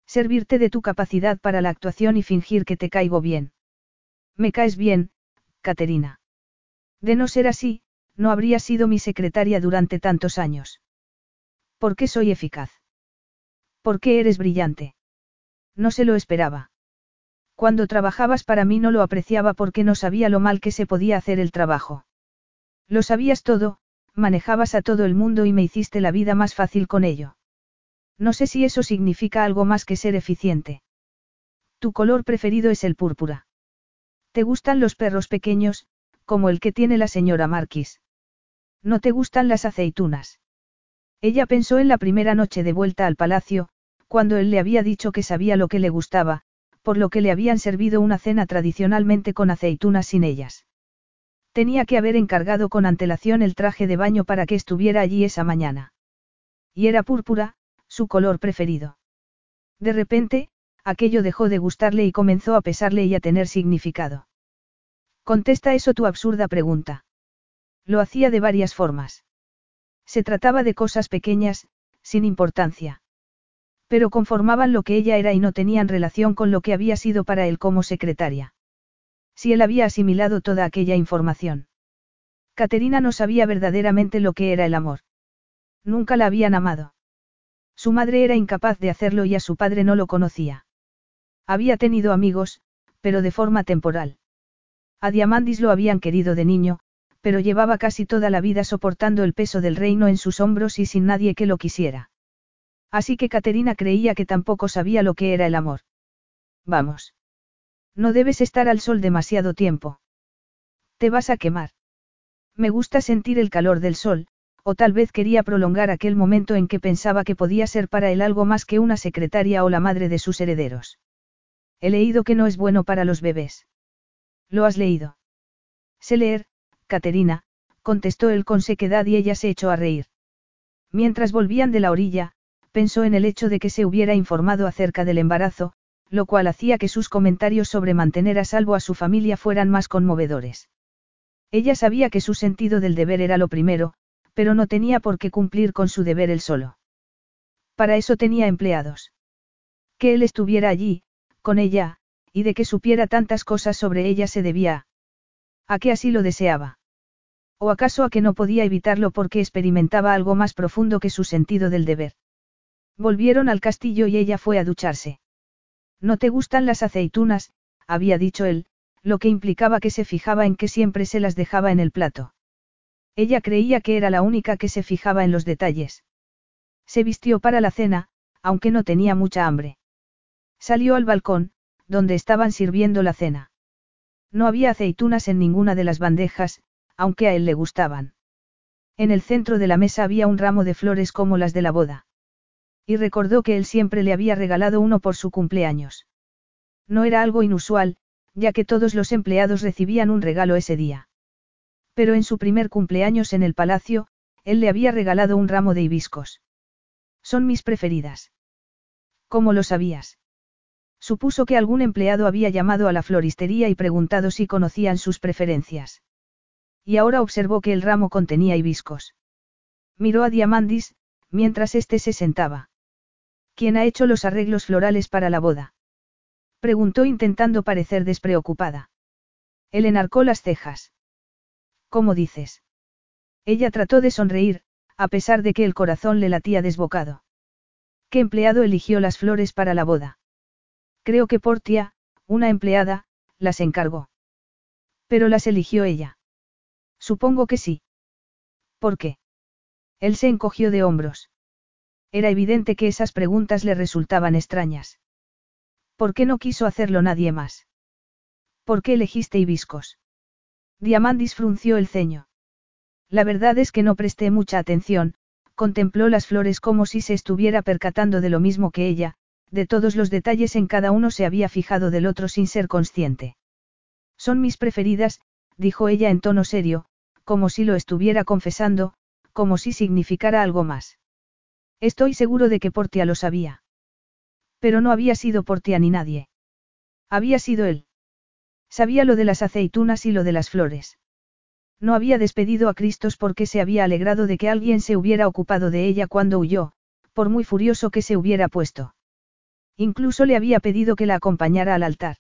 Servirte de tu capacidad para la actuación y fingir que te caigo bien. Me caes bien, Caterina. De no ser así, no habría sido mi secretaria durante tantos años. ¿Por qué soy eficaz? ¿Por qué eres brillante? No se lo esperaba. Cuando trabajabas para mí no lo apreciaba porque no sabía lo mal que se podía hacer el trabajo. Lo sabías todo, manejabas a todo el mundo y me hiciste la vida más fácil con ello. No sé si eso significa algo más que ser eficiente. Tu color preferido es el púrpura. ¿Te gustan los perros pequeños, como el que tiene la señora Marquis? ¿No te gustan las aceitunas? Ella pensó en la primera noche de vuelta al palacio, cuando él le había dicho que sabía lo que le gustaba, por lo que le habían servido una cena tradicionalmente con aceitunas sin ellas. Tenía que haber encargado con antelación el traje de baño para que estuviera allí esa mañana. Y era púrpura, su color preferido. De repente, aquello dejó de gustarle y comenzó a pesarle y a tener significado. Contesta eso tu absurda pregunta. Lo hacía de varias formas. Se trataba de cosas pequeñas, sin importancia. Pero conformaban lo que ella era y no tenían relación con lo que había sido para él como secretaria. Si él había asimilado toda aquella información. Caterina no sabía verdaderamente lo que era el amor. Nunca la habían amado. Su madre era incapaz de hacerlo y a su padre no lo conocía. Había tenido amigos, pero de forma temporal. A Diamandis lo habían querido de niño, pero llevaba casi toda la vida soportando el peso del reino en sus hombros y sin nadie que lo quisiera. Así que Caterina creía que tampoco sabía lo que era el amor. Vamos. No debes estar al sol demasiado tiempo. Te vas a quemar. Me gusta sentir el calor del sol, o tal vez quería prolongar aquel momento en que pensaba que podía ser para él algo más que una secretaria o la madre de sus herederos. He leído que no es bueno para los bebés. ¿Lo has leído? Sé leer, Caterina, contestó él con sequedad y ella se echó a reír. Mientras volvían de la orilla, pensó en el hecho de que se hubiera informado acerca del embarazo, lo cual hacía que sus comentarios sobre mantener a salvo a su familia fueran más conmovedores. Ella sabía que su sentido del deber era lo primero, pero no tenía por qué cumplir con su deber él solo. Para eso tenía empleados. Que él estuviera allí, con ella, y de que supiera tantas cosas sobre ella se debía a... que así lo deseaba? ¿O acaso a que no podía evitarlo porque experimentaba algo más profundo que su sentido del deber? Volvieron al castillo y ella fue a ducharse. No te gustan las aceitunas, había dicho él, lo que implicaba que se fijaba en que siempre se las dejaba en el plato. Ella creía que era la única que se fijaba en los detalles. Se vistió para la cena, aunque no tenía mucha hambre. Salió al balcón, donde estaban sirviendo la cena. No había aceitunas en ninguna de las bandejas, aunque a él le gustaban. En el centro de la mesa había un ramo de flores como las de la boda. Y recordó que él siempre le había regalado uno por su cumpleaños. No era algo inusual, ya que todos los empleados recibían un regalo ese día. Pero en su primer cumpleaños en el palacio, él le había regalado un ramo de hibiscos. Son mis preferidas. ¿Cómo lo sabías? Supuso que algún empleado había llamado a la floristería y preguntado si conocían sus preferencias. Y ahora observó que el ramo contenía hibiscos. Miró a Diamandis, mientras éste se sentaba. ¿Quién ha hecho los arreglos florales para la boda? Preguntó intentando parecer despreocupada. Él enarcó las cejas. ¿Cómo dices? Ella trató de sonreír, a pesar de que el corazón le latía desbocado. ¿Qué empleado eligió las flores para la boda? Creo que Portia, una empleada, las encargó. Pero las eligió ella. Supongo que sí. ¿Por qué? Él se encogió de hombros. Era evidente que esas preguntas le resultaban extrañas. ¿Por qué no quiso hacerlo nadie más? ¿Por qué elegiste hibiscos? Diamandis frunció el ceño. La verdad es que no presté mucha atención, contempló las flores como si se estuviera percatando de lo mismo que ella, de todos los detalles en cada uno se había fijado del otro sin ser consciente. Son mis preferidas, dijo ella en tono serio, como si lo estuviera confesando, como si significara algo más. Estoy seguro de que Portia lo sabía. Pero no había sido Portia ni nadie. Había sido él. Sabía lo de las aceitunas y lo de las flores. No había despedido a Cristos porque se había alegrado de que alguien se hubiera ocupado de ella cuando huyó, por muy furioso que se hubiera puesto. Incluso le había pedido que la acompañara al altar.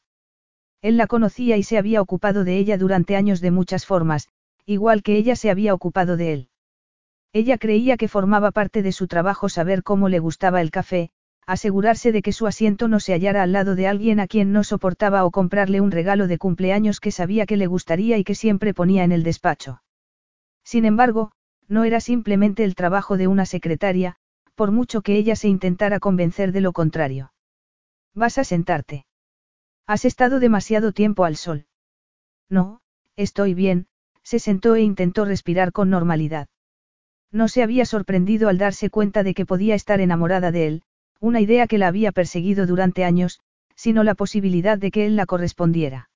Él la conocía y se había ocupado de ella durante años de muchas formas, igual que ella se había ocupado de él. Ella creía que formaba parte de su trabajo saber cómo le gustaba el café, asegurarse de que su asiento no se hallara al lado de alguien a quien no soportaba o comprarle un regalo de cumpleaños que sabía que le gustaría y que siempre ponía en el despacho. Sin embargo, no era simplemente el trabajo de una secretaria, por mucho que ella se intentara convencer de lo contrario. Vas a sentarte. Has estado demasiado tiempo al sol. No, estoy bien, se sentó e intentó respirar con normalidad. No se había sorprendido al darse cuenta de que podía estar enamorada de él, una idea que la había perseguido durante años, sino la posibilidad de que él la correspondiera.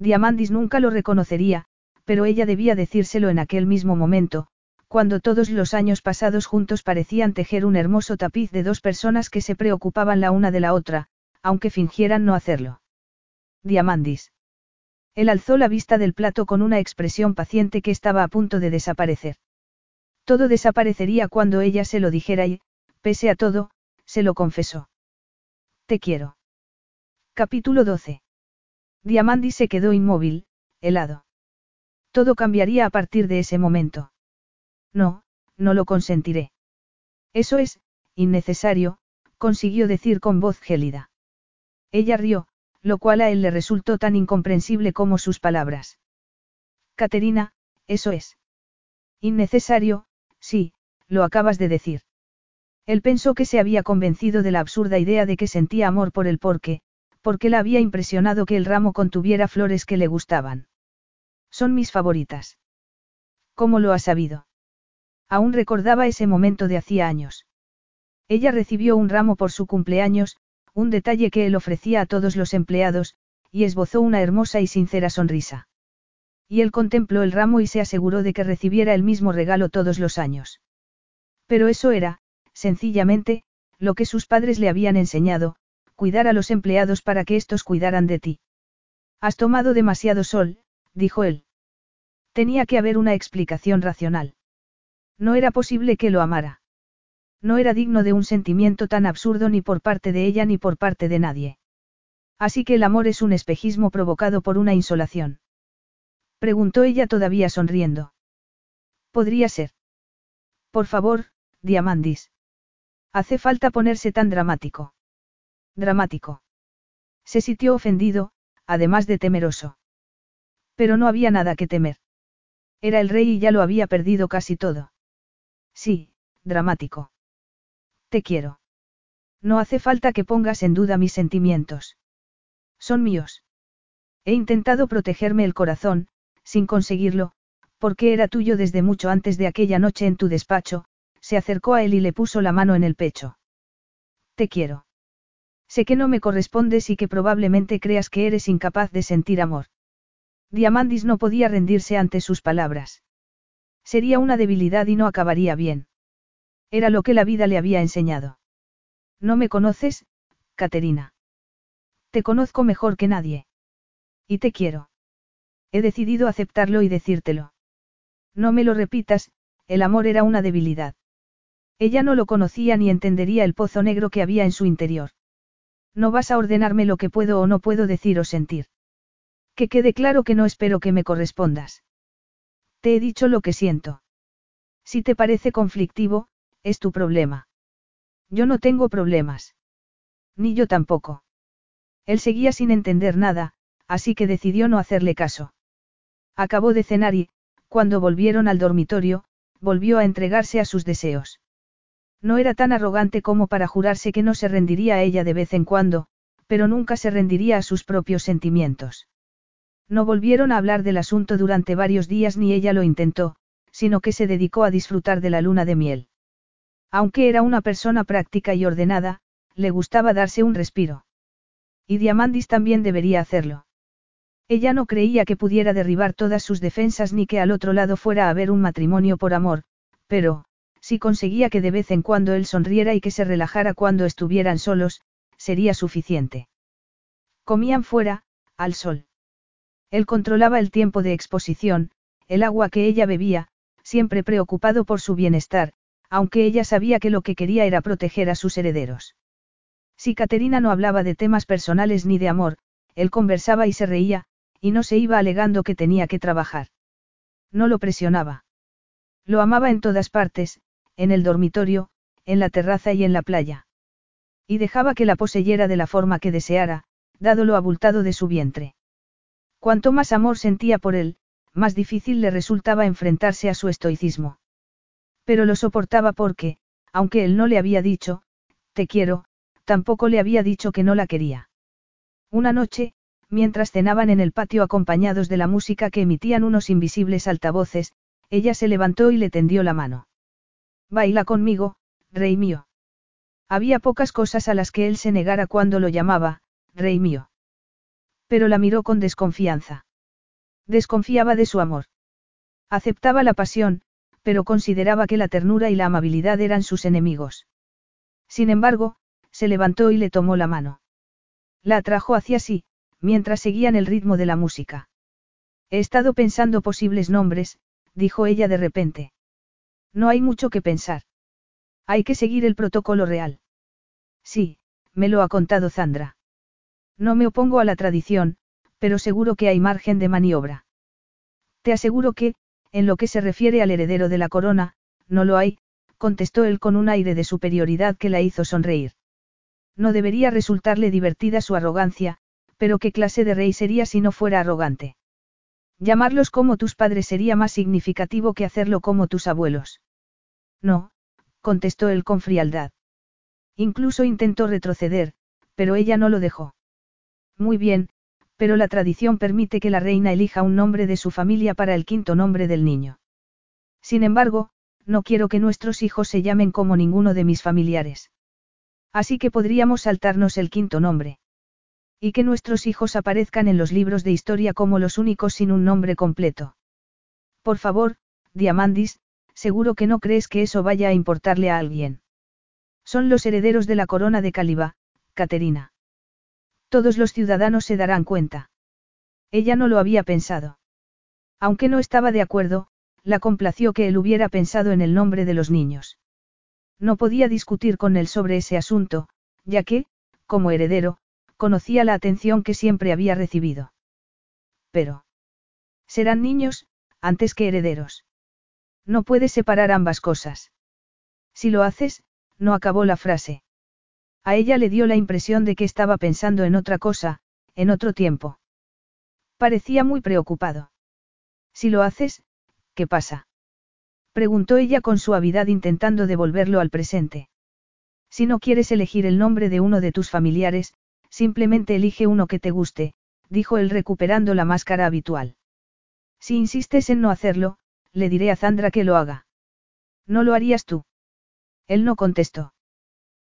Diamandis nunca lo reconocería, pero ella debía decírselo en aquel mismo momento, cuando todos los años pasados juntos parecían tejer un hermoso tapiz de dos personas que se preocupaban la una de la otra, aunque fingieran no hacerlo. Diamandis. Él alzó la vista del plato con una expresión paciente que estaba a punto de desaparecer. Todo desaparecería cuando ella se lo dijera y, pese a todo, se lo confesó. Te quiero. Capítulo 12. Diamandi se quedó inmóvil, helado. Todo cambiaría a partir de ese momento. No, no lo consentiré. Eso es, innecesario, consiguió decir con voz gélida. Ella rió, lo cual a él le resultó tan incomprensible como sus palabras. Caterina, eso es. Innecesario, sí, lo acabas de decir. Él pensó que se había convencido de la absurda idea de que sentía amor por el porqué, porque la había impresionado que el ramo contuviera flores que le gustaban. Son mis favoritas. ¿Cómo lo has sabido? Aún recordaba ese momento de hacía años. Ella recibió un ramo por su cumpleaños, un detalle que él ofrecía a todos los empleados, y esbozó una hermosa y sincera sonrisa. Y él contempló el ramo y se aseguró de que recibiera el mismo regalo todos los años. Pero eso era, sencillamente, lo que sus padres le habían enseñado, cuidar a los empleados para que éstos cuidaran de ti. Has tomado demasiado sol, dijo él. Tenía que haber una explicación racional. No era posible que lo amara. No era digno de un sentimiento tan absurdo ni por parte de ella ni por parte de nadie. Así que el amor es un espejismo provocado por una insolación. Preguntó ella todavía sonriendo. Podría ser. Por favor, Diamandis. Hace falta ponerse tan dramático. Dramático. Se sintió ofendido, además de temeroso. Pero no había nada que temer. Era el rey y ya lo había perdido casi todo. Sí, dramático. Te quiero. No hace falta que pongas en duda mis sentimientos. Son míos. He intentado protegerme el corazón, sin conseguirlo, porque era tuyo desde mucho antes de aquella noche en tu despacho, se acercó a él y le puso la mano en el pecho. Te quiero. Sé que no me correspondes y que probablemente creas que eres incapaz de sentir amor. Diamandis no podía rendirse ante sus palabras. Sería una debilidad y no acabaría bien. Era lo que la vida le había enseñado. No me conoces, Caterina. Te conozco mejor que nadie. Y te quiero. He decidido aceptarlo y decírtelo. No me lo repitas, el amor era una debilidad. Ella no lo conocía ni entendería el pozo negro que había en su interior. No vas a ordenarme lo que puedo o no puedo decir o sentir. Que quede claro que no espero que me correspondas. Te he dicho lo que siento. Si te parece conflictivo, es tu problema. Yo no tengo problemas. Ni yo tampoco. Él seguía sin entender nada, así que decidió no hacerle caso. Acabó de cenar y, cuando volvieron al dormitorio, volvió a entregarse a sus deseos. No era tan arrogante como para jurarse que no se rendiría a ella de vez en cuando, pero nunca se rendiría a sus propios sentimientos. No volvieron a hablar del asunto durante varios días ni ella lo intentó, sino que se dedicó a disfrutar de la luna de miel. Aunque era una persona práctica y ordenada, le gustaba darse un respiro. Y Diamandis también debería hacerlo. Ella no creía que pudiera derribar todas sus defensas ni que al otro lado fuera a haber un matrimonio por amor, pero, si conseguía que de vez en cuando él sonriera y que se relajara cuando estuvieran solos, sería suficiente. Comían fuera, al sol. Él controlaba el tiempo de exposición, el agua que ella bebía, siempre preocupado por su bienestar, aunque ella sabía que lo que quería era proteger a sus herederos. Si Caterina no hablaba de temas personales ni de amor, él conversaba y se reía, y no se iba alegando que tenía que trabajar. No lo presionaba. Lo amaba en todas partes, en el dormitorio, en la terraza y en la playa. Y dejaba que la poseyera de la forma que deseara, dado lo abultado de su vientre. Cuanto más amor sentía por él, más difícil le resultaba enfrentarse a su estoicismo. Pero lo soportaba porque, aunque él no le había dicho, te quiero, tampoco le había dicho que no la quería. Una noche, mientras cenaban en el patio acompañados de la música que emitían unos invisibles altavoces, ella se levantó y le tendió la mano. Baila conmigo, rey mío. Había pocas cosas a las que él se negara cuando lo llamaba, rey mío. Pero la miró con desconfianza. Desconfiaba de su amor. Aceptaba la pasión, pero consideraba que la ternura y la amabilidad eran sus enemigos. Sin embargo, se levantó y le tomó la mano. La atrajo hacia sí, mientras seguían el ritmo de la música. He estado pensando posibles nombres, dijo ella de repente. No hay mucho que pensar. Hay que seguir el protocolo real. Sí, me lo ha contado Zandra. No me opongo a la tradición, pero seguro que hay margen de maniobra. Te aseguro que, en lo que se refiere al heredero de la corona, no lo hay, contestó él con un aire de superioridad que la hizo sonreír. No debería resultarle divertida su arrogancia, pero ¿qué clase de rey sería si no fuera arrogante? Llamarlos como tus padres sería más significativo que hacerlo como tus abuelos. No, contestó él con frialdad. Incluso intentó retroceder, pero ella no lo dejó. Muy bien, pero la tradición permite que la reina elija un nombre de su familia para el quinto nombre del niño. Sin embargo, no quiero que nuestros hijos se llamen como ninguno de mis familiares. Así que podríamos saltarnos el quinto nombre. Y que nuestros hijos aparezcan en los libros de historia como los únicos sin un nombre completo. Por favor, Diamandis, seguro que no crees que eso vaya a importarle a alguien. Son los herederos de la corona de Caliba, Caterina. Todos los ciudadanos se darán cuenta. Ella no lo había pensado. Aunque no estaba de acuerdo, la complació que él hubiera pensado en el nombre de los niños. No podía discutir con él sobre ese asunto, ya que, como heredero, conocía la atención que siempre había recibido. Pero. Serán niños, antes que herederos. No puedes separar ambas cosas. Si lo haces, no acabó la frase. A ella le dio la impresión de que estaba pensando en otra cosa, en otro tiempo. Parecía muy preocupado. Si lo haces, ¿qué pasa? Preguntó ella con suavidad intentando devolverlo al presente. Si no quieres elegir el nombre de uno de tus familiares, simplemente elige uno que te guste, dijo él recuperando la máscara habitual. Si insistes en no hacerlo, le diré a Zandra que lo haga. ¿No lo harías tú? Él no contestó.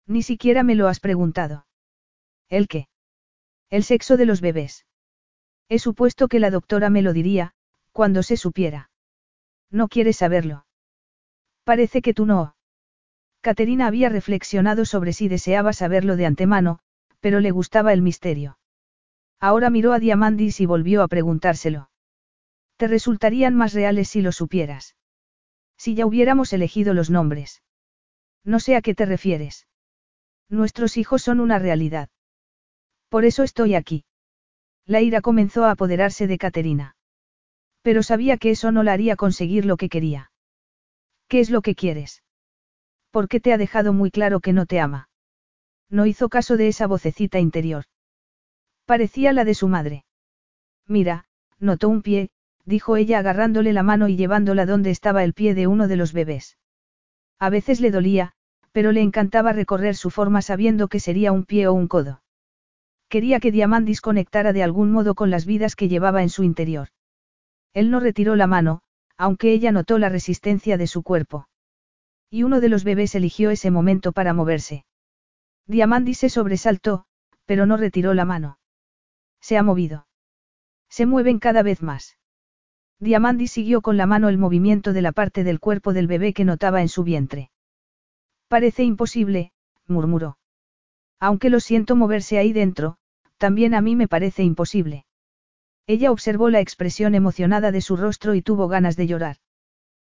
Ni siquiera me lo has preguntado. ¿El qué? El sexo de los bebés. He supuesto que la doctora me lo diría, cuando se supiera. No quieres saberlo. Parece que tú no. Caterina había reflexionado sobre si deseaba saberlo de antemano, pero le gustaba el misterio. Ahora miró a Diamandis y volvió a preguntárselo. Te resultarían más reales si lo supieras. Si ya hubiéramos elegido los nombres. No sé a qué te refieres. Nuestros hijos son una realidad. Por eso estoy aquí. La ira comenzó a apoderarse de Caterina. Pero sabía que eso no la haría conseguir lo que quería. ¿Qué es lo que quieres? ¿Por qué te ha dejado muy claro que no te ama? No hizo caso de esa vocecita interior. Parecía la de su madre. Mira, notó un pie, dijo ella agarrándole la mano y llevándola donde estaba el pie de uno de los bebés. A veces le dolía, pero le encantaba recorrer su forma sabiendo que sería un pie o un codo. Quería que Diamandis conectara de algún modo con las vidas que llevaba en su interior. Él no retiró la mano, aunque ella notó la resistencia de su cuerpo. Y uno de los bebés eligió ese momento para moverse. Diamandi se sobresaltó, pero no retiró la mano. Se ha movido. Se mueven cada vez más. Diamandi siguió con la mano el movimiento de la parte del cuerpo del bebé que notaba en su vientre. Parece imposible, murmuró. Aunque lo siento moverse ahí dentro, también a mí me parece imposible. Ella observó la expresión emocionada de su rostro y tuvo ganas de llorar.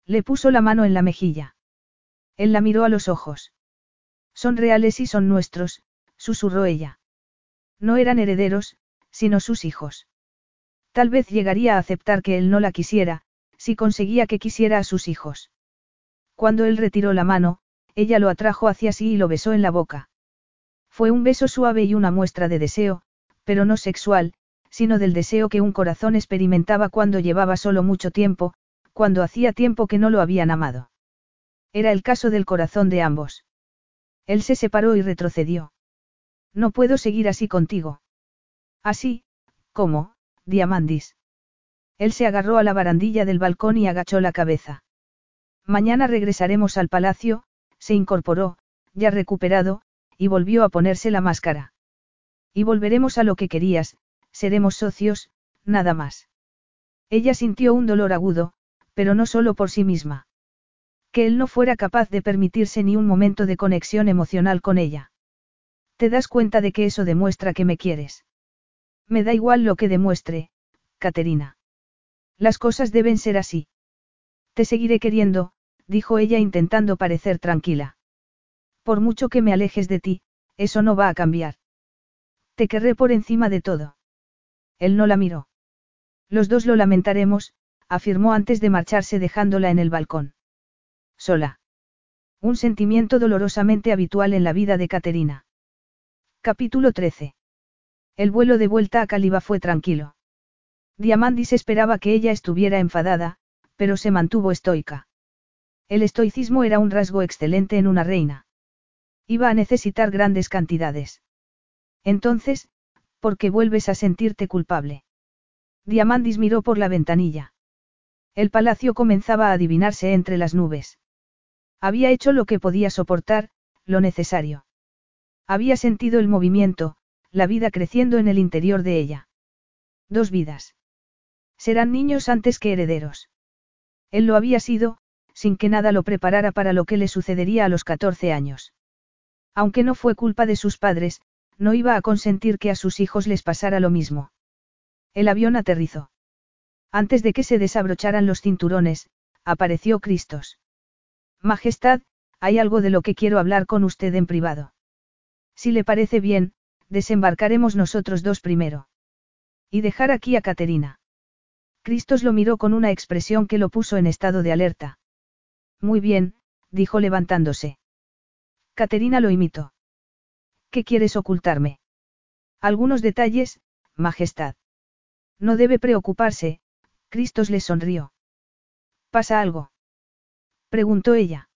Le puso la mano en la mejilla. Él la miró a los ojos. Son reales y son nuestros, susurró ella. No eran herederos, sino sus hijos. Tal vez llegaría a aceptar que él no la quisiera, si conseguía que quisiera a sus hijos. Cuando él retiró la mano, ella lo atrajo hacia sí y lo besó en la boca. Fue un beso suave y una muestra de deseo, pero no sexual, sino del deseo que un corazón experimentaba cuando llevaba solo mucho tiempo, cuando hacía tiempo que no lo habían amado. Era el caso del corazón de ambos. Él se separó y retrocedió. No puedo seguir así contigo. Así, ¿cómo, Diamandis? Él se agarró a la barandilla del balcón y agachó la cabeza. Mañana regresaremos al palacio, se incorporó, ya recuperado, y volvió a ponerse la máscara. Y volveremos a lo que querías, seremos socios, nada más. Ella sintió un dolor agudo, pero no solo por sí misma. Que él no fuera capaz de permitirse ni un momento de conexión emocional con ella. ¿Te das cuenta de que eso demuestra que me quieres? Me da igual lo que demuestre, Caterina. Las cosas deben ser así. Te seguiré queriendo, dijo ella intentando parecer tranquila. Por mucho que me alejes de ti, eso no va a cambiar. Te querré por encima de todo. Él no la miró. Los dos lo lamentaremos, afirmó antes de marcharse dejándola en el balcón. Sola. Un sentimiento dolorosamente habitual en la vida de Caterina. Capítulo 13. El vuelo de vuelta a Caliba fue tranquilo. Diamandis esperaba que ella estuviera enfadada, pero se mantuvo estoica. El estoicismo era un rasgo excelente en una reina. Iba a necesitar grandes cantidades. Entonces, ¿Por qué vuelves a sentirte culpable? Diamandis miró por la ventanilla. El palacio comenzaba a adivinarse entre las nubes. Había hecho lo que podía soportar, lo necesario. Había sentido el movimiento, la vida creciendo en el interior de ella. Dos vidas. Serán niños antes que herederos. Él lo había sido, sin que nada lo preparara para lo que le sucedería a los 14 años. Aunque no fue culpa de sus padres, no iba a consentir que a sus hijos les pasara lo mismo. El avión aterrizó. Antes de que se desabrocharan los cinturones, apareció Cristos. Majestad, hay algo de lo que quiero hablar con usted en privado. Si le parece bien, desembarcaremos nosotros dos primero. Y dejar aquí a Caterina. Cristos lo miró con una expresión que lo puso en estado de alerta. Muy bien, dijo levantándose. Caterina lo imitó. ¿Qué quieres ocultarme? Algunos detalles, Majestad. No debe preocuparse, Cristos le sonrió. ¿Pasa algo? Preguntó ella.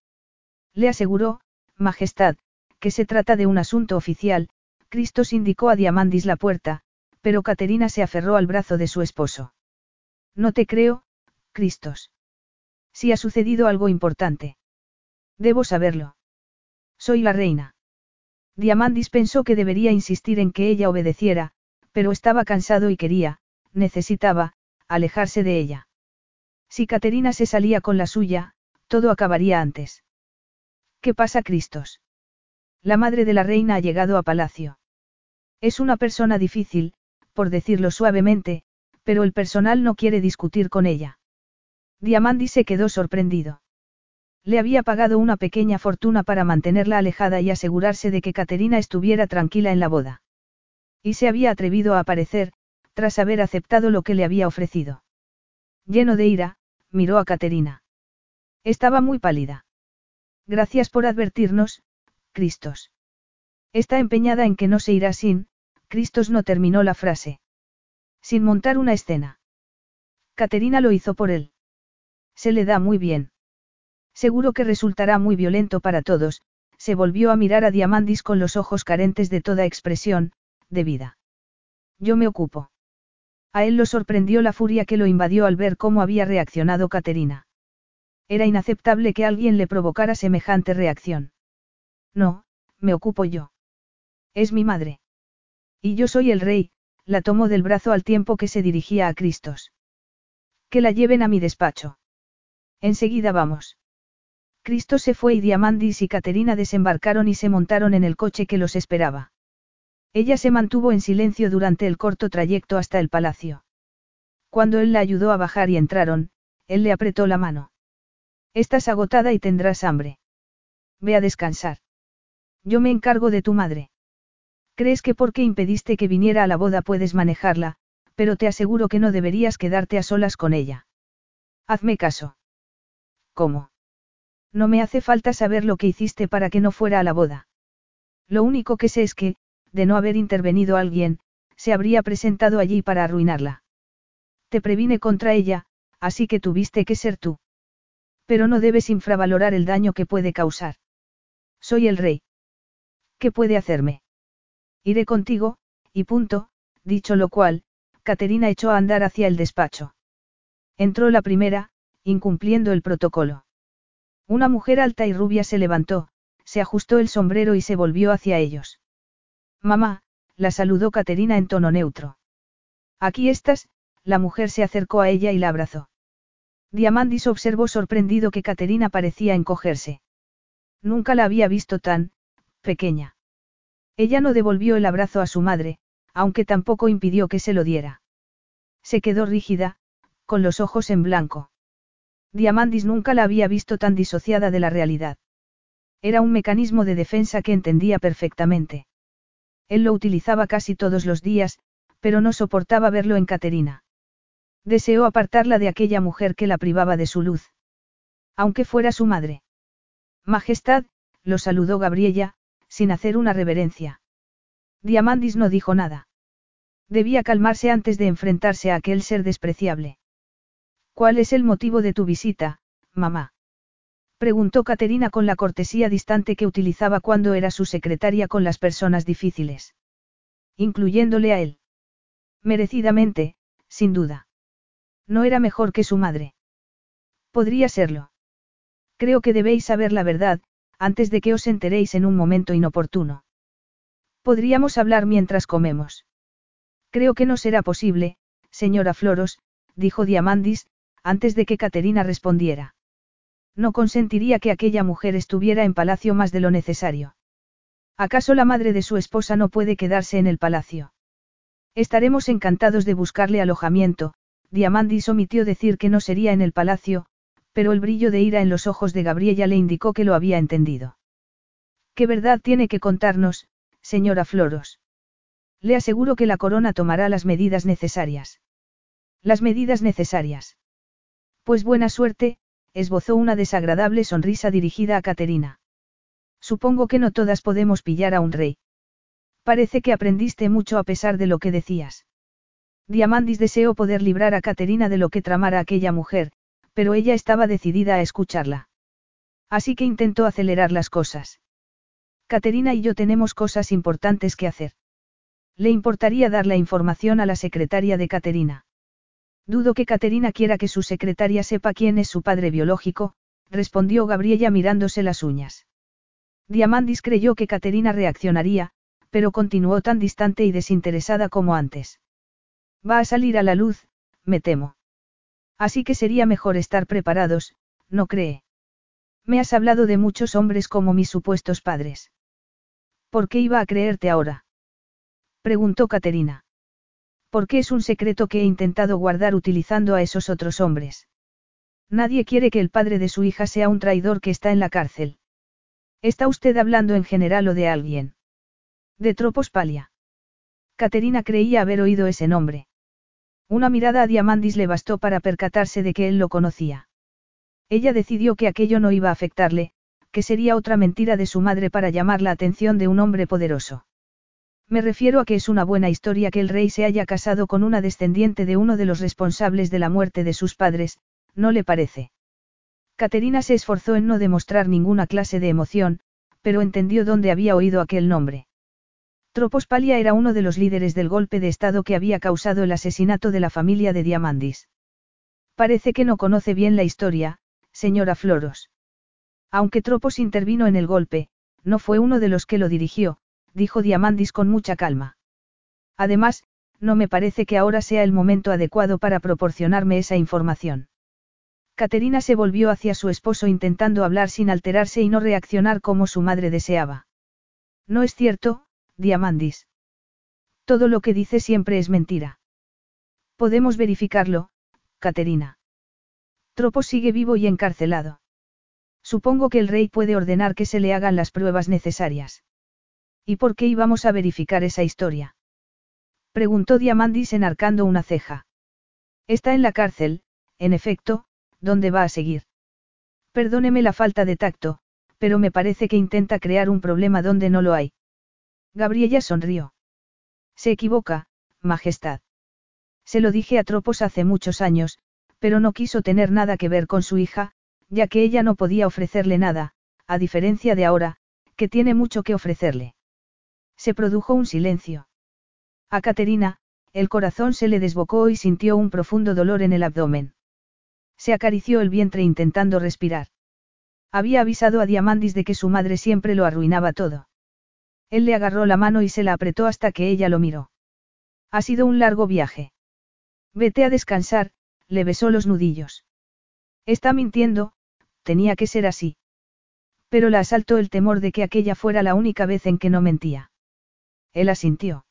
Le aseguró, Majestad, que se trata de un asunto oficial, Cristos indicó a Diamandis la puerta, pero Caterina se aferró al brazo de su esposo. No te creo, Cristos. Si ha sucedido algo importante. Debo saberlo. Soy la reina. Diamandis pensó que debería insistir en que ella obedeciera, pero estaba cansado y quería, necesitaba, alejarse de ella. Si Caterina se salía con la suya, todo acabaría antes. ¿Qué pasa, Cristos? La madre de la reina ha llegado a palacio. Es una persona difícil, por decirlo suavemente, pero el personal no quiere discutir con ella. Diamandi se quedó sorprendido. Le había pagado una pequeña fortuna para mantenerla alejada y asegurarse de que Caterina estuviera tranquila en la boda. Y se había atrevido a aparecer, tras haber aceptado lo que le había ofrecido. Lleno de ira, miró a Caterina. Estaba muy pálida. Gracias por advertirnos, Cristos. Está empeñada en que no se irá sin, Cristos no terminó la frase. Sin montar una escena. Caterina lo hizo por él. Se le da muy bien. Seguro que resultará muy violento para todos, se volvió a mirar a Diamandis con los ojos carentes de toda expresión, de vida. Yo me ocupo. A él lo sorprendió la furia que lo invadió al ver cómo había reaccionado Caterina. Era inaceptable que alguien le provocara semejante reacción. No, me ocupo yo. Es mi madre. Y yo soy el rey, la tomó del brazo al tiempo que se dirigía a Cristos. Que la lleven a mi despacho. Enseguida vamos. Cristo se fue y Diamandis y Caterina desembarcaron y se montaron en el coche que los esperaba. Ella se mantuvo en silencio durante el corto trayecto hasta el palacio. Cuando él la ayudó a bajar y entraron, él le apretó la mano. Estás agotada y tendrás hambre. Ve a descansar. Yo me encargo de tu madre. ¿Crees que porque impediste que viniera a la boda puedes manejarla, pero te aseguro que no deberías quedarte a solas con ella? Hazme caso. ¿Cómo? No me hace falta saber lo que hiciste para que no fuera a la boda. Lo único que sé es que, de no haber intervenido alguien, se habría presentado allí para arruinarla. Te previne contra ella, así que tuviste que ser tú. Pero no debes infravalorar el daño que puede causar. Soy el rey. ¿Qué puede hacerme? Iré contigo, y punto, dicho lo cual, Caterina echó a andar hacia el despacho. Entró la primera, incumpliendo el protocolo. Una mujer alta y rubia se levantó, se ajustó el sombrero y se volvió hacia ellos. Mamá, la saludó Caterina en tono neutro. Aquí estás, la mujer se acercó a ella y la abrazó. Diamandis observó sorprendido que Caterina parecía encogerse. Nunca la había visto tan, pequeña. Ella no devolvió el abrazo a su madre, aunque tampoco impidió que se lo diera. Se quedó rígida, con los ojos en blanco. Diamandis nunca la había visto tan disociada de la realidad. Era un mecanismo de defensa que entendía perfectamente. Él lo utilizaba casi todos los días, pero no soportaba verlo en Caterina. Deseó apartarla de aquella mujer que la privaba de su luz. Aunque fuera su madre. Majestad, lo saludó Gabriella, sin hacer una reverencia. Diamandis no dijo nada. Debía calmarse antes de enfrentarse a aquel ser despreciable. ¿Cuál es el motivo de tu visita, mamá? Preguntó Caterina con la cortesía distante que utilizaba cuando era su secretaria con las personas difíciles. Incluyéndole a él. Merecidamente, sin duda. No era mejor que su madre. Podría serlo. Creo que debéis saber la verdad, antes de que os enteréis en un momento inoportuno. Podríamos hablar mientras comemos. Creo que no será posible, señora Floros, dijo Diamandis, antes de que Caterina respondiera. No consentiría que aquella mujer estuviera en palacio más de lo necesario. ¿Acaso la madre de su esposa no puede quedarse en el palacio? Estaremos encantados de buscarle alojamiento, Diamandis omitió decir que no sería en el palacio, pero el brillo de ira en los ojos de Gabriella le indicó que lo había entendido. ¿Qué verdad tiene que contarnos, señora Floros? Le aseguro que la corona tomará las medidas necesarias. Las medidas necesarias. Pues buena suerte, esbozó una desagradable sonrisa dirigida a Caterina. Supongo que no todas podemos pillar a un rey. Parece que aprendiste mucho a pesar de lo que decías. Diamandis deseó poder librar a Caterina de lo que tramara aquella mujer, pero ella estaba decidida a escucharla. Así que intentó acelerar las cosas. Caterina y yo tenemos cosas importantes que hacer. ¿Le importaría dar la información a la secretaria de Caterina? Dudo que Caterina quiera que su secretaria sepa quién es su padre biológico, respondió Gabriella mirándose las uñas. Diamandis creyó que Caterina reaccionaría, pero continuó tan distante y desinteresada como antes. Va a salir a la luz, me temo. Así que sería mejor estar preparados, ¿no cree? Me has hablado de muchos hombres como mis supuestos padres. ¿Por qué iba a creerte ahora? Preguntó Caterina. Porque es un secreto que he intentado guardar utilizando a esos otros hombres. Nadie quiere que el padre de su hija sea un traidor que está en la cárcel. ¿Está usted hablando en general o de alguien? De Tropospalia. Caterina creía haber oído ese nombre. Una mirada a Diamandis le bastó para percatarse de que él lo conocía. Ella decidió que aquello no iba a afectarle, que sería otra mentira de su madre para llamar la atención de un hombre poderoso. Me refiero a que es una buena historia que el rey se haya casado con una descendiente de uno de los responsables de la muerte de sus padres, ¿no le parece? Caterina se esforzó en no demostrar ninguna clase de emoción, pero entendió dónde había oído aquel nombre. Tropospalia era uno de los líderes del golpe de Estado que había causado el asesinato de la familia de Diamandis. Parece que no conoce bien la historia, señora Floros. Aunque Tropos intervino en el golpe, no fue uno de los que lo dirigió, dijo Diamandis con mucha calma. Además, no me parece que ahora sea el momento adecuado para proporcionarme esa información. Caterina se volvió hacia su esposo intentando hablar sin alterarse y no reaccionar como su madre deseaba. No es cierto, Diamandis. Todo lo que dice siempre es mentira. Podemos verificarlo, Caterina. Tropo sigue vivo y encarcelado. Supongo que el rey puede ordenar que se le hagan las pruebas necesarias. ¿Y por qué íbamos a verificar esa historia? Preguntó Diamandis enarcando una ceja. Está en la cárcel, en efecto, ¿dónde va a seguir? Perdóneme la falta de tacto, pero me parece que intenta crear un problema donde no lo hay. Gabriella sonrió. Se equivoca, Majestad. Se lo dije a Tropos hace muchos años, pero no quiso tener nada que ver con su hija, ya que ella no podía ofrecerle nada, a diferencia de ahora, que tiene mucho que ofrecerle. Se produjo un silencio. A Caterina, el corazón se le desbocó y sintió un profundo dolor en el abdomen. Se acarició el vientre intentando respirar. Había avisado a Diamandis de que su madre siempre lo arruinaba todo. Él le agarró la mano y se la apretó hasta que ella lo miró. Ha sido un largo viaje. Vete a descansar, le besó los nudillos. Está mintiendo, tenía que ser así. Pero la asaltó el temor de que aquella fuera la única vez en que no mentía. Él asintió.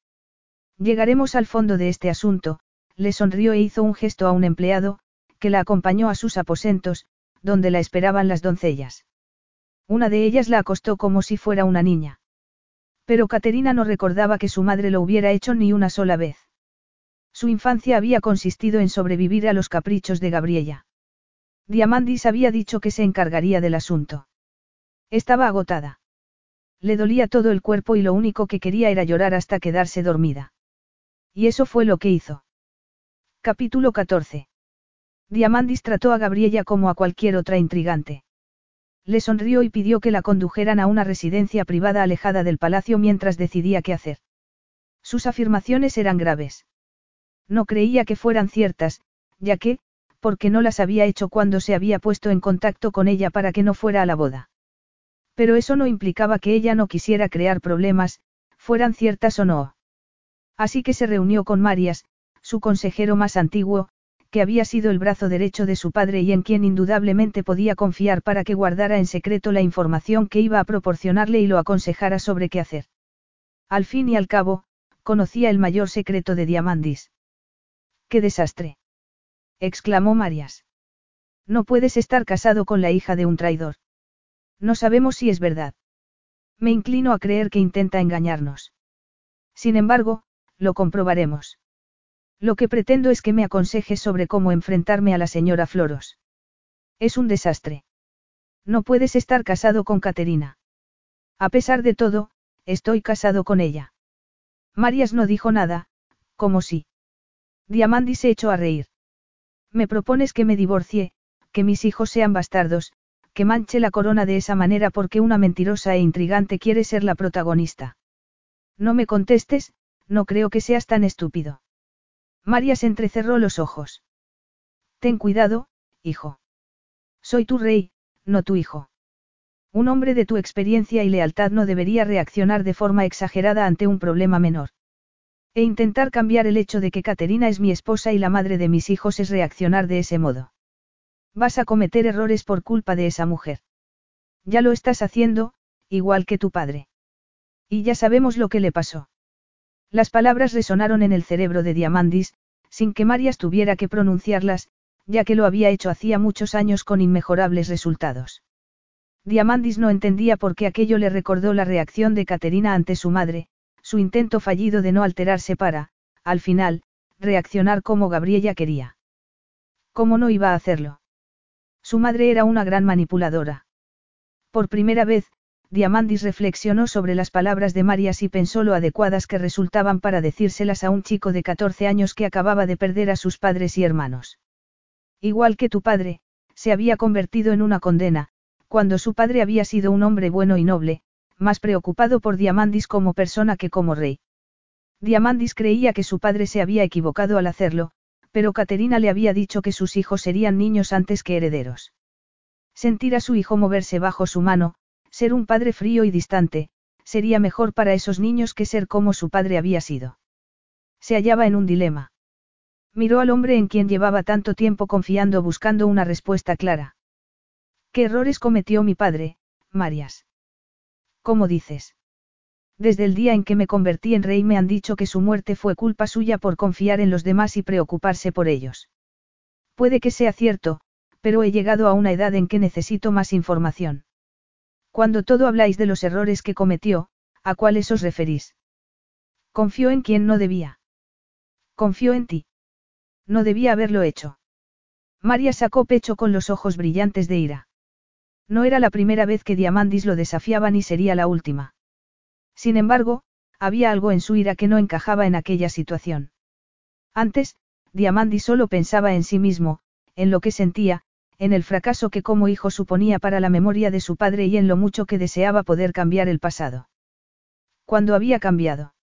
Llegaremos al fondo de este asunto, le sonrió e hizo un gesto a un empleado, que la acompañó a sus aposentos, donde la esperaban las doncellas. Una de ellas la acostó como si fuera una niña. Pero Caterina no recordaba que su madre lo hubiera hecho ni una sola vez. Su infancia había consistido en sobrevivir a los caprichos de Gabriella. Diamandis había dicho que se encargaría del asunto. Estaba agotada. Le dolía todo el cuerpo y lo único que quería era llorar hasta quedarse dormida. Y eso fue lo que hizo. Capítulo 14. Diamandis trató a Gabriella como a cualquier otra intrigante. Le sonrió y pidió que la condujeran a una residencia privada alejada del palacio mientras decidía qué hacer. Sus afirmaciones eran graves. No creía que fueran ciertas, ya que, porque no las había hecho cuando se había puesto en contacto con ella para que no fuera a la boda. Pero eso no implicaba que ella no quisiera crear problemas, fueran ciertas o no. Así que se reunió con Marias, su consejero más antiguo, que había sido el brazo derecho de su padre y en quien indudablemente podía confiar para que guardara en secreto la información que iba a proporcionarle y lo aconsejara sobre qué hacer. Al fin y al cabo, conocía el mayor secreto de Diamandis. ¡Qué desastre! exclamó Marias. No puedes estar casado con la hija de un traidor. No sabemos si es verdad. Me inclino a creer que intenta engañarnos. Sin embargo, lo comprobaremos. Lo que pretendo es que me aconsejes sobre cómo enfrentarme a la señora Floros. Es un desastre. No puedes estar casado con Caterina. A pesar de todo, estoy casado con ella. Marias no dijo nada, como si. Diamandi se echó a reír. Me propones que me divorcie, que mis hijos sean bastardos, que manche la corona de esa manera porque una mentirosa e intrigante quiere ser la protagonista. No me contestes, no creo que seas tan estúpido. Marias entrecerró los ojos. Ten cuidado, hijo. Soy tu rey, no tu hijo. Un hombre de tu experiencia y lealtad no debería reaccionar de forma exagerada ante un problema menor. E intentar cambiar el hecho de que Caterina es mi esposa y la madre de mis hijos es reaccionar de ese modo. Vas a cometer errores por culpa de esa mujer. Ya lo estás haciendo, igual que tu padre. Y ya sabemos lo que le pasó. Las palabras resonaron en el cerebro de Diamandis, sin que Marias tuviera que pronunciarlas, ya que lo había hecho hacía muchos años con inmejorables resultados. Diamandis no entendía por qué aquello le recordó la reacción de Caterina ante su madre, su intento fallido de no alterarse para, al final, reaccionar como Gabriella quería. ¿Cómo no iba a hacerlo? Su madre era una gran manipuladora. Por primera vez, Diamandis reflexionó sobre las palabras de Marias y pensó lo adecuadas que resultaban para decírselas a un chico de 14 años que acababa de perder a sus padres y hermanos. Igual que tu padre, se había convertido en una condena, cuando su padre había sido un hombre bueno y noble, más preocupado por Diamandis como persona que como rey. Diamandis creía que su padre se había equivocado al hacerlo, pero Caterina le había dicho que sus hijos serían niños antes que herederos. Sentir a su hijo moverse bajo su mano, ser un padre frío y distante, sería mejor para esos niños que ser como su padre había sido. Se hallaba en un dilema. Miró al hombre en quien llevaba tanto tiempo confiando buscando una respuesta clara. ¿Qué errores cometió mi padre, Marias? ¿Cómo dices? Desde el día en que me convertí en rey me han dicho que su muerte fue culpa suya por confiar en los demás y preocuparse por ellos. Puede que sea cierto, pero he llegado a una edad en que necesito más información. Cuando todo habláis de los errores que cometió, ¿a cuáles os referís? Confió en quien no debía. Confió en ti. No debía haberlo hecho. María sacó pecho con los ojos brillantes de ira. No era la primera vez que Diamandis lo desafiaba ni sería la última. Sin embargo, había algo en su ira que no encajaba en aquella situación. Antes, Diamandis solo pensaba en sí mismo, en lo que sentía, en el fracaso que como hijo suponía para la memoria de su padre y en lo mucho que deseaba poder cambiar el pasado. ¿Cuándo había cambiado?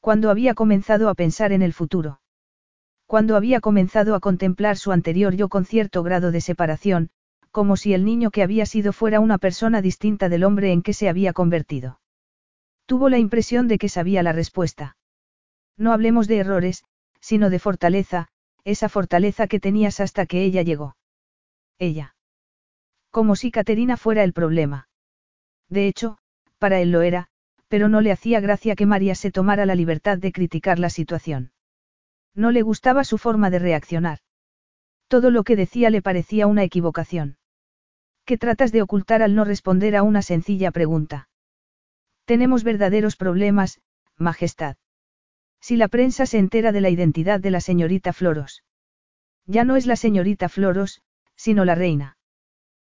Cuando había comenzado a pensar en el futuro. Cuando había comenzado a contemplar su anterior yo con cierto grado de separación, como si el niño que había sido fuera una persona distinta del hombre en que se había convertido. Tuvo la impresión de que sabía la respuesta. No hablemos de errores, sino de fortaleza, esa fortaleza que tenías hasta que ella llegó. Ella. Como si Caterina fuera el problema. De hecho, para él lo era, pero no le hacía gracia que María se tomara la libertad de criticar la situación. No le gustaba su forma de reaccionar. Todo lo que decía le parecía una equivocación. ¿Qué tratas de ocultar al no responder a una sencilla pregunta? Tenemos verdaderos problemas, Majestad. Si la prensa se entera de la identidad de la señorita Floros. Ya no es la señorita Floros, sino la reina.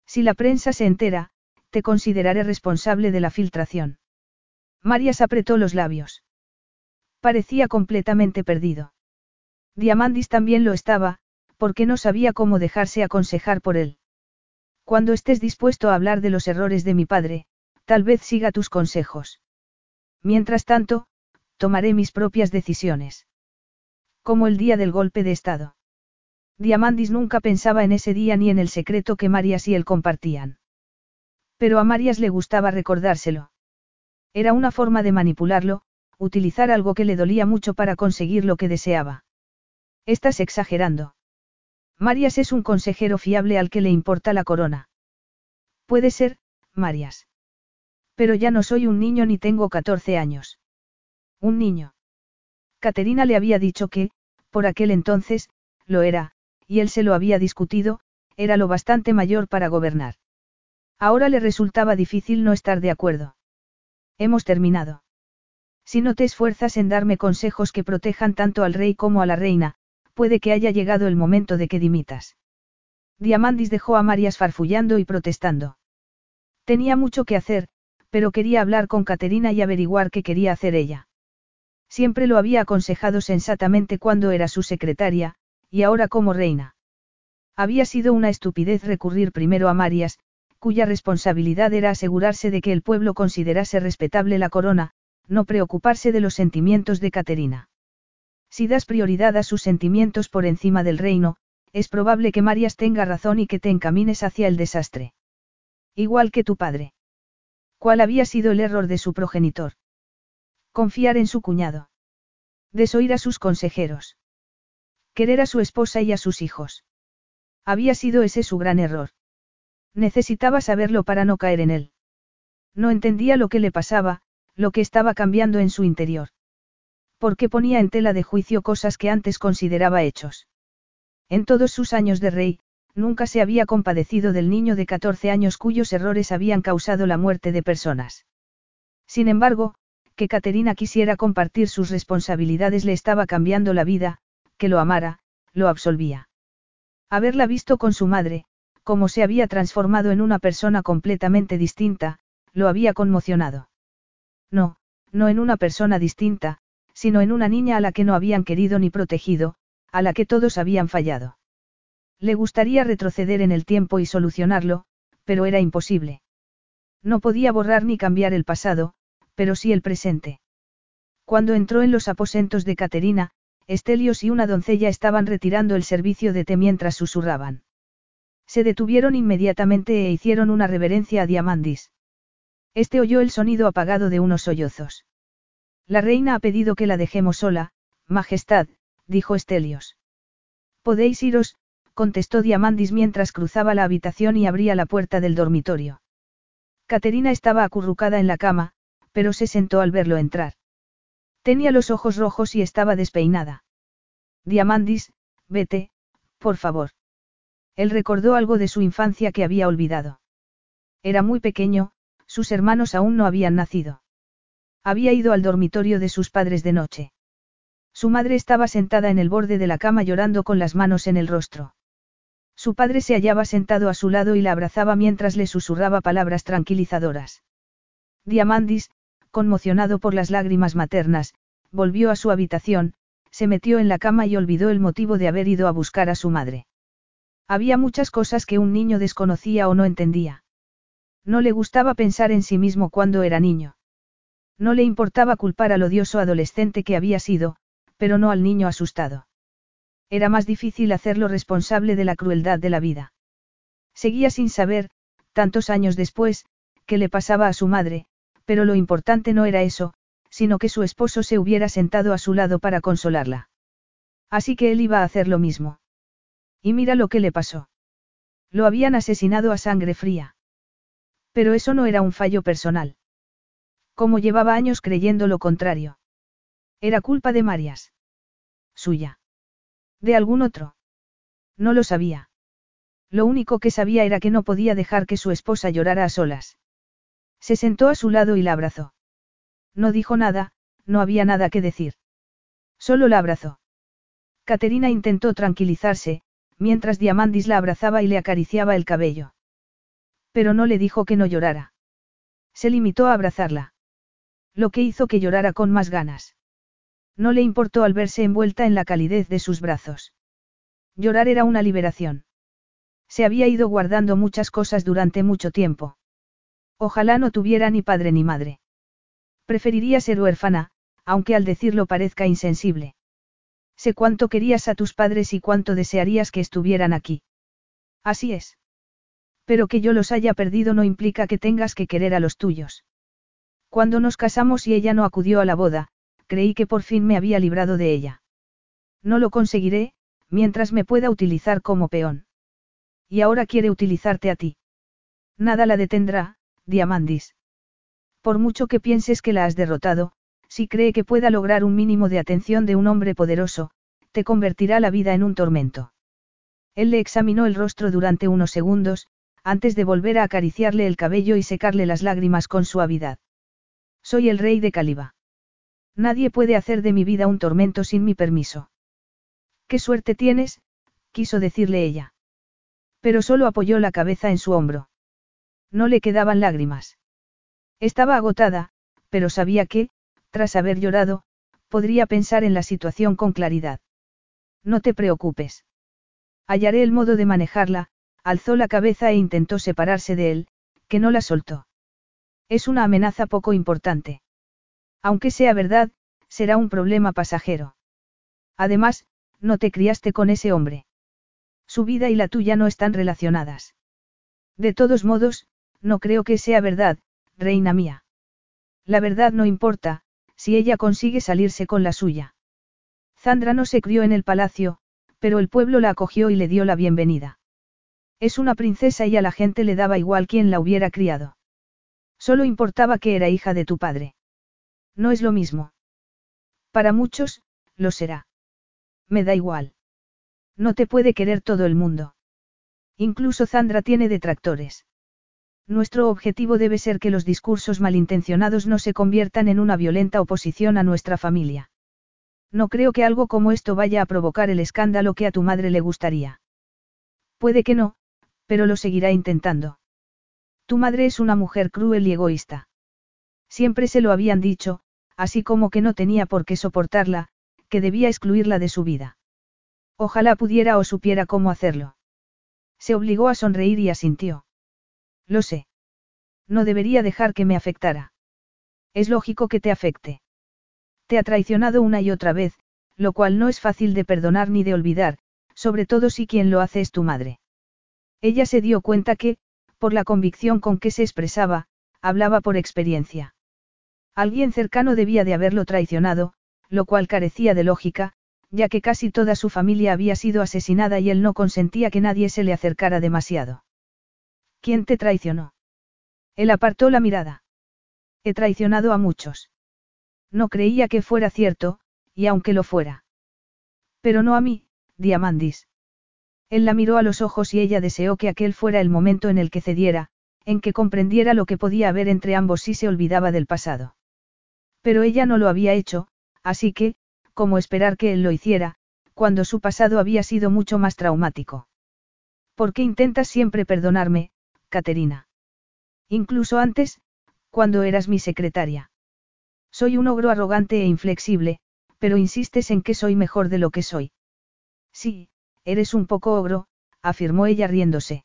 Si la prensa se entera, te consideraré responsable de la filtración. Marias apretó los labios. Parecía completamente perdido. Diamandis también lo estaba, porque no sabía cómo dejarse aconsejar por él. Cuando estés dispuesto a hablar de los errores de mi padre, tal vez siga tus consejos. Mientras tanto, tomaré mis propias decisiones. Como el día del golpe de Estado. Diamandis nunca pensaba en ese día ni en el secreto que Marias y él compartían. Pero a Marias le gustaba recordárselo. Era una forma de manipularlo, utilizar algo que le dolía mucho para conseguir lo que deseaba. Estás exagerando. Marias es un consejero fiable al que le importa la corona. Puede ser, Marias. Pero ya no soy un niño ni tengo 14 años. Un niño. Caterina le había dicho que, por aquel entonces, lo era, y él se lo había discutido, era lo bastante mayor para gobernar. Ahora le resultaba difícil no estar de acuerdo. Hemos terminado. Si no te esfuerzas en darme consejos que protejan tanto al rey como a la reina, puede que haya llegado el momento de que dimitas. Diamandis dejó a Marias farfullando y protestando. Tenía mucho que hacer, pero quería hablar con Caterina y averiguar qué quería hacer ella. Siempre lo había aconsejado sensatamente cuando era su secretaria, y ahora como reina. Había sido una estupidez recurrir primero a Marias, cuya responsabilidad era asegurarse de que el pueblo considerase respetable la corona, no preocuparse de los sentimientos de Caterina. Si das prioridad a sus sentimientos por encima del reino, es probable que Marias tenga razón y que te encamines hacia el desastre. Igual que tu padre. ¿Cuál había sido el error de su progenitor? Confiar en su cuñado. Desoír a sus consejeros. Querer a su esposa y a sus hijos. Había sido ese su gran error. Necesitaba saberlo para no caer en él. No entendía lo que le pasaba, lo que estaba cambiando en su interior. ¿Por qué ponía en tela de juicio cosas que antes consideraba hechos? En todos sus años de rey, nunca se había compadecido del niño de 14 años cuyos errores habían causado la muerte de personas. Sin embargo, que Caterina quisiera compartir sus responsabilidades le estaba cambiando la vida, que lo amara, lo absolvía. Haberla visto con su madre, como se había transformado en una persona completamente distinta, lo había conmocionado. No, no en una persona distinta, sino en una niña a la que no habían querido ni protegido, a la que todos habían fallado. Le gustaría retroceder en el tiempo y solucionarlo, pero era imposible. No podía borrar ni cambiar el pasado, pero sí el presente. Cuando entró en los aposentos de Caterina, Estelios y una doncella estaban retirando el servicio de té mientras susurraban. Se detuvieron inmediatamente e hicieron una reverencia a Diamandis. Este oyó el sonido apagado de unos sollozos. La reina ha pedido que la dejemos sola, Majestad, dijo Estelios. Podéis iros, contestó Diamandis mientras cruzaba la habitación y abría la puerta del dormitorio. Caterina estaba acurrucada en la cama, pero se sentó al verlo entrar. Tenía los ojos rojos y estaba despeinada. Diamandis, vete, por favor. Él recordó algo de su infancia que había olvidado. Era muy pequeño, sus hermanos aún no habían nacido. Había ido al dormitorio de sus padres de noche. Su madre estaba sentada en el borde de la cama llorando con las manos en el rostro. Su padre se hallaba sentado a su lado y la abrazaba mientras le susurraba palabras tranquilizadoras. Diamandis, conmocionado por las lágrimas maternas, volvió a su habitación, se metió en la cama y olvidó el motivo de haber ido a buscar a su madre. Había muchas cosas que un niño desconocía o no entendía. No le gustaba pensar en sí mismo cuando era niño. No le importaba culpar al odioso adolescente que había sido, pero no al niño asustado. Era más difícil hacerlo responsable de la crueldad de la vida. Seguía sin saber, tantos años después, qué le pasaba a su madre, pero lo importante no era eso, sino que su esposo se hubiera sentado a su lado para consolarla. Así que él iba a hacer lo mismo. Y mira lo que le pasó. Lo habían asesinado a sangre fría. Pero eso no era un fallo personal. Como llevaba años creyendo lo contrario. Era culpa de Marias. Suya. ¿De algún otro? No lo sabía. Lo único que sabía era que no podía dejar que su esposa llorara a solas. Se sentó a su lado y la abrazó. No dijo nada, no había nada que decir. Solo la abrazó. Caterina intentó tranquilizarse, mientras Diamandis la abrazaba y le acariciaba el cabello. Pero no le dijo que no llorara. Se limitó a abrazarla. Lo que hizo que llorara con más ganas. No le importó al verse envuelta en la calidez de sus brazos. Llorar era una liberación. Se había ido guardando muchas cosas durante mucho tiempo. Ojalá no tuviera ni padre ni madre. Preferiría ser huérfana, aunque al decirlo parezca insensible. Sé cuánto querías a tus padres y cuánto desearías que estuvieran aquí. Así es. Pero que yo los haya perdido no implica que tengas que querer a los tuyos. Cuando nos casamos y ella no acudió a la boda, creí que por fin me había librado de ella. No lo conseguiré, mientras me pueda utilizar como peón. Y ahora quiere utilizarte a ti. Nada la detendrá, Diamandis. Por mucho que pienses que la has derrotado, si cree que pueda lograr un mínimo de atención de un hombre poderoso, te convertirá la vida en un tormento. Él le examinó el rostro durante unos segundos, antes de volver a acariciarle el cabello y secarle las lágrimas con suavidad. Soy el rey de Caliba. Nadie puede hacer de mi vida un tormento sin mi permiso. Qué suerte tienes, quiso decirle ella. Pero solo apoyó la cabeza en su hombro. No le quedaban lágrimas. Estaba agotada, pero sabía que, tras haber llorado, podría pensar en la situación con claridad. No te preocupes. Hallaré el modo de manejarla, alzó la cabeza e intentó separarse de él, que no la soltó. Es una amenaza poco importante. Aunque sea verdad, será un problema pasajero. Además, no te criaste con ese hombre. Su vida y la tuya no están relacionadas. De todos modos, no creo que sea verdad, reina mía. La verdad no importa, si ella consigue salirse con la suya. Zandra no se crió en el palacio, pero el pueblo la acogió y le dio la bienvenida. Es una princesa y a la gente le daba igual quién la hubiera criado. Solo importaba que era hija de tu padre. No es lo mismo. Para muchos, lo será. Me da igual. No te puede querer todo el mundo. Incluso Zandra tiene detractores. Nuestro objetivo debe ser que los discursos malintencionados no se conviertan en una violenta oposición a nuestra familia. No creo que algo como esto vaya a provocar el escándalo que a tu madre le gustaría. Puede que no, pero lo seguirá intentando. Tu madre es una mujer cruel y egoísta. Siempre se lo habían dicho, así como que no tenía por qué soportarla, que debía excluirla de su vida. Ojalá pudiera o supiera cómo hacerlo. Se obligó a sonreír y asintió. Lo sé. No debería dejar que me afectara. Es lógico que te afecte. Te ha traicionado una y otra vez, lo cual no es fácil de perdonar ni de olvidar, sobre todo si quien lo hace es tu madre. Ella se dio cuenta que, por la convicción con que se expresaba, hablaba por experiencia. Alguien cercano debía de haberlo traicionado, lo cual carecía de lógica, ya que casi toda su familia había sido asesinada y él no consentía que nadie se le acercara demasiado. ¿Quién te traicionó? Él apartó la mirada. He traicionado a muchos. No creía que fuera cierto, y aunque lo fuera. Pero no a mí, Diamandis. Él la miró a los ojos y ella deseó que aquel fuera el momento en el que cediera, en que comprendiera lo que podía haber entre ambos si se olvidaba del pasado. Pero ella no lo había hecho, así que, como esperar que él lo hiciera, cuando su pasado había sido mucho más traumático. ¿Por qué intentas siempre perdonarme, Caterina. Incluso antes, cuando eras mi secretaria. Soy un ogro arrogante e inflexible, pero insistes en que soy mejor de lo que soy. Sí, eres un poco ogro, afirmó ella riéndose.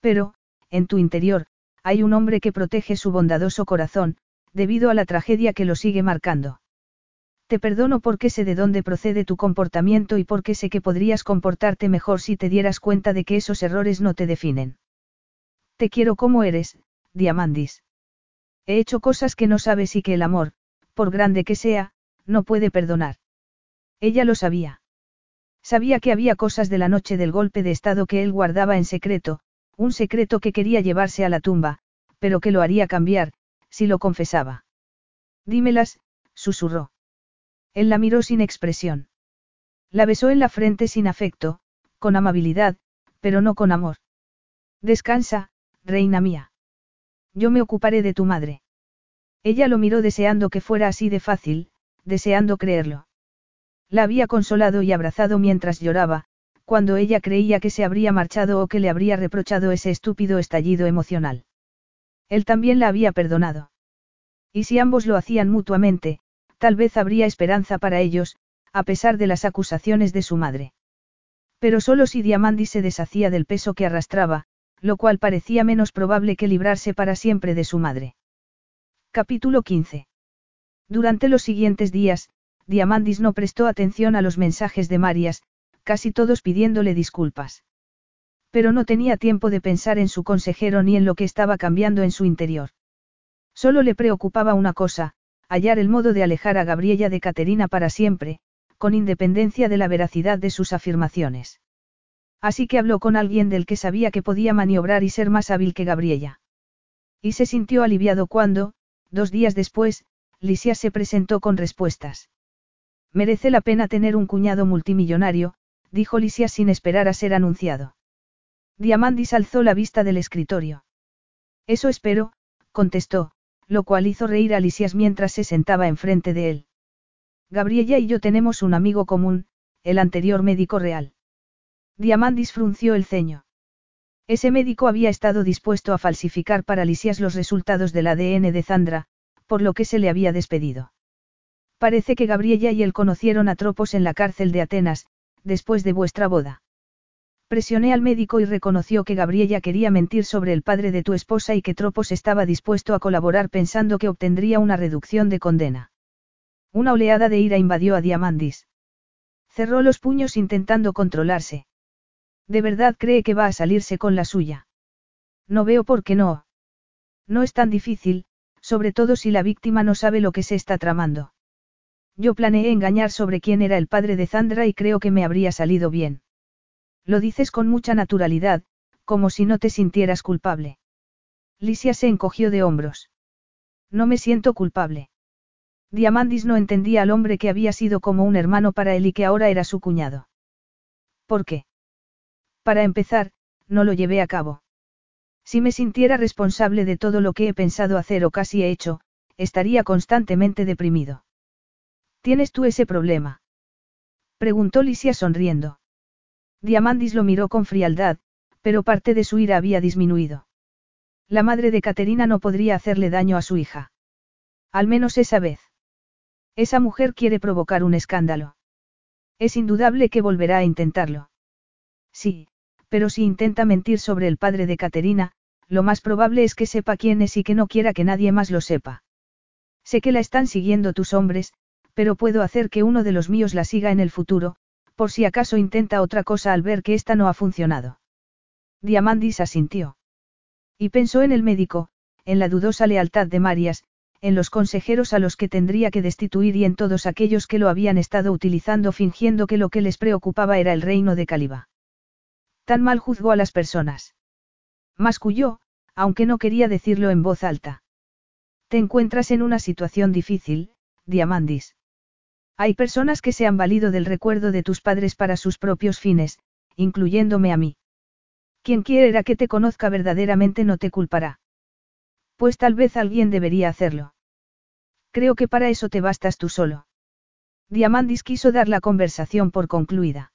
Pero, en tu interior, hay un hombre que protege su bondadoso corazón, debido a la tragedia que lo sigue marcando. Te perdono porque sé de dónde procede tu comportamiento y porque sé que podrías comportarte mejor si te dieras cuenta de que esos errores no te definen. Te quiero como eres, Diamandis. He hecho cosas que no sabes y que el amor, por grande que sea, no puede perdonar. Ella lo sabía. Sabía que había cosas de la noche del golpe de estado que él guardaba en secreto, un secreto que quería llevarse a la tumba, pero que lo haría cambiar, si lo confesaba. Dímelas, susurró. Él la miró sin expresión. La besó en la frente sin afecto, con amabilidad, pero no con amor. Descansa, reina mía. Yo me ocuparé de tu madre. Ella lo miró deseando que fuera así de fácil, deseando creerlo. La había consolado y abrazado mientras lloraba, cuando ella creía que se habría marchado o que le habría reprochado ese estúpido estallido emocional. Él también la había perdonado. Y si ambos lo hacían mutuamente, tal vez habría esperanza para ellos, a pesar de las acusaciones de su madre. Pero solo si Diamandi se deshacía del peso que arrastraba, lo cual parecía menos probable que librarse para siempre de su madre. Capítulo 15. Durante los siguientes días, Diamandis no prestó atención a los mensajes de Marias, casi todos pidiéndole disculpas. Pero no tenía tiempo de pensar en su consejero ni en lo que estaba cambiando en su interior. Solo le preocupaba una cosa, hallar el modo de alejar a Gabriella de Caterina para siempre, con independencia de la veracidad de sus afirmaciones. Así que habló con alguien del que sabía que podía maniobrar y ser más hábil que Gabriella. Y se sintió aliviado cuando, dos días después, Lisias se presentó con respuestas. Merece la pena tener un cuñado multimillonario, dijo Lisias sin esperar a ser anunciado. Diamandis alzó la vista del escritorio. Eso espero, contestó, lo cual hizo reír a Lisias mientras se sentaba enfrente de él. Gabriella y yo tenemos un amigo común, el anterior médico real. Diamandis frunció el ceño. Ese médico había estado dispuesto a falsificar para Lisias los resultados del ADN de Zandra, por lo que se le había despedido. Parece que Gabriella y él conocieron a Tropos en la cárcel de Atenas, después de vuestra boda. Presioné al médico y reconoció que Gabriella quería mentir sobre el padre de tu esposa y que Tropos estaba dispuesto a colaborar pensando que obtendría una reducción de condena. Una oleada de ira invadió a Diamandis. Cerró los puños intentando controlarse. ¿De verdad cree que va a salirse con la suya? No veo por qué no. No es tan difícil, sobre todo si la víctima no sabe lo que se está tramando. Yo planeé engañar sobre quién era el padre de Zandra y creo que me habría salido bien. Lo dices con mucha naturalidad, como si no te sintieras culpable. Lisia se encogió de hombros. No me siento culpable. Diamandis no entendía al hombre que había sido como un hermano para él y que ahora era su cuñado. ¿Por qué? Para empezar, no lo llevé a cabo. Si me sintiera responsable de todo lo que he pensado hacer o casi he hecho, estaría constantemente deprimido. ¿Tienes tú ese problema? Preguntó Lisia sonriendo. Diamandis lo miró con frialdad, pero parte de su ira había disminuido. La madre de Caterina no podría hacerle daño a su hija. Al menos esa vez. Esa mujer quiere provocar un escándalo. Es indudable que volverá a intentarlo. Sí, pero si intenta mentir sobre el padre de Caterina, lo más probable es que sepa quién es y que no quiera que nadie más lo sepa. Sé que la están siguiendo tus hombres, pero puedo hacer que uno de los míos la siga en el futuro, por si acaso intenta otra cosa al ver que esta no ha funcionado. Diamandis asintió. Y pensó en el médico, en la dudosa lealtad de Marias, en los consejeros a los que tendría que destituir y en todos aquellos que lo habían estado utilizando fingiendo que lo que les preocupaba era el reino de Caliba. Tan mal juzgó a las personas. Masculló, aunque no quería decirlo en voz alta. Te encuentras en una situación difícil, Diamandis. Hay personas que se han valido del recuerdo de tus padres para sus propios fines, incluyéndome a mí. Quien quiera que te conozca verdaderamente no te culpará. Pues tal vez alguien debería hacerlo. Creo que para eso te bastas tú solo. Diamandis quiso dar la conversación por concluida.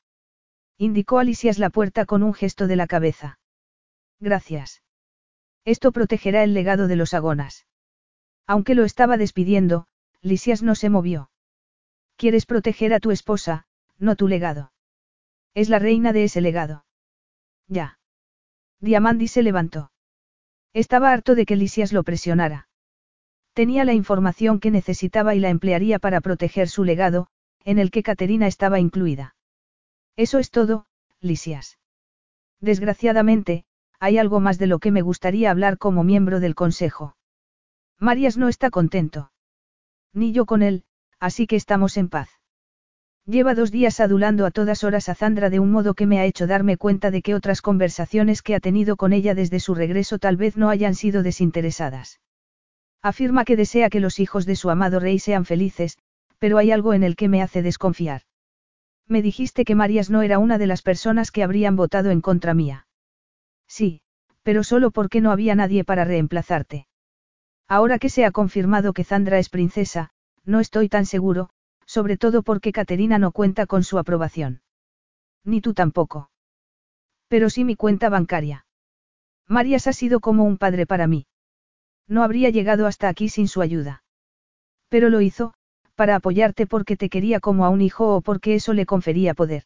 Indicó Alisias la puerta con un gesto de la cabeza. Gracias. Esto protegerá el legado de los agonas. Aunque lo estaba despidiendo, Lisias no se movió. Quieres proteger a tu esposa, no tu legado. Es la reina de ese legado. Ya. Diamandi se levantó. Estaba harto de que Lisias lo presionara. Tenía la información que necesitaba y la emplearía para proteger su legado, en el que Caterina estaba incluida. Eso es todo, Lisias. Desgraciadamente, hay algo más de lo que me gustaría hablar como miembro del Consejo. Marias no está contento. Ni yo con él, así que estamos en paz. Lleva dos días adulando a todas horas a Zandra de un modo que me ha hecho darme cuenta de que otras conversaciones que ha tenido con ella desde su regreso tal vez no hayan sido desinteresadas. Afirma que desea que los hijos de su amado rey sean felices, pero hay algo en el que me hace desconfiar. Me dijiste que Marías no era una de las personas que habrían votado en contra mía. Sí, pero solo porque no había nadie para reemplazarte. Ahora que se ha confirmado que Zandra es princesa, no estoy tan seguro, sobre todo porque Caterina no cuenta con su aprobación. Ni tú tampoco. Pero sí mi cuenta bancaria. Marías ha sido como un padre para mí. No habría llegado hasta aquí sin su ayuda. Pero lo hizo, para apoyarte porque te quería como a un hijo o porque eso le confería poder.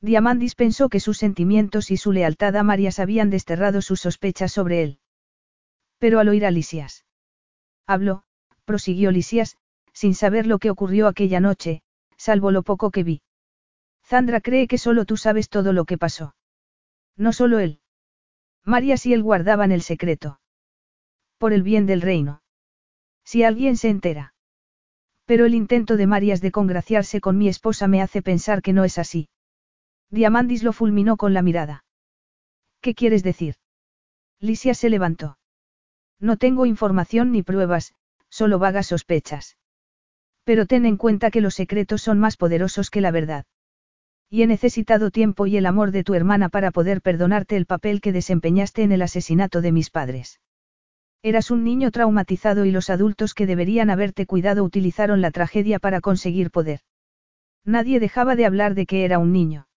Diamandis pensó que sus sentimientos y su lealtad a Marias habían desterrado sus sospechas sobre él. Pero al oír a Lisias. Habló, prosiguió Lisias, sin saber lo que ocurrió aquella noche, salvo lo poco que vi. Sandra cree que solo tú sabes todo lo que pasó. No solo él. Marias y él guardaban el secreto. Por el bien del reino. Si alguien se entera. Pero el intento de Marias de congraciarse con mi esposa me hace pensar que no es así. Diamandis lo fulminó con la mirada. ¿Qué quieres decir? Lisia se levantó. No tengo información ni pruebas, solo vagas sospechas. Pero ten en cuenta que los secretos son más poderosos que la verdad. Y he necesitado tiempo y el amor de tu hermana para poder perdonarte el papel que desempeñaste en el asesinato de mis padres. Eras un niño traumatizado y los adultos que deberían haberte cuidado utilizaron la tragedia para conseguir poder. Nadie dejaba de hablar de que era un niño.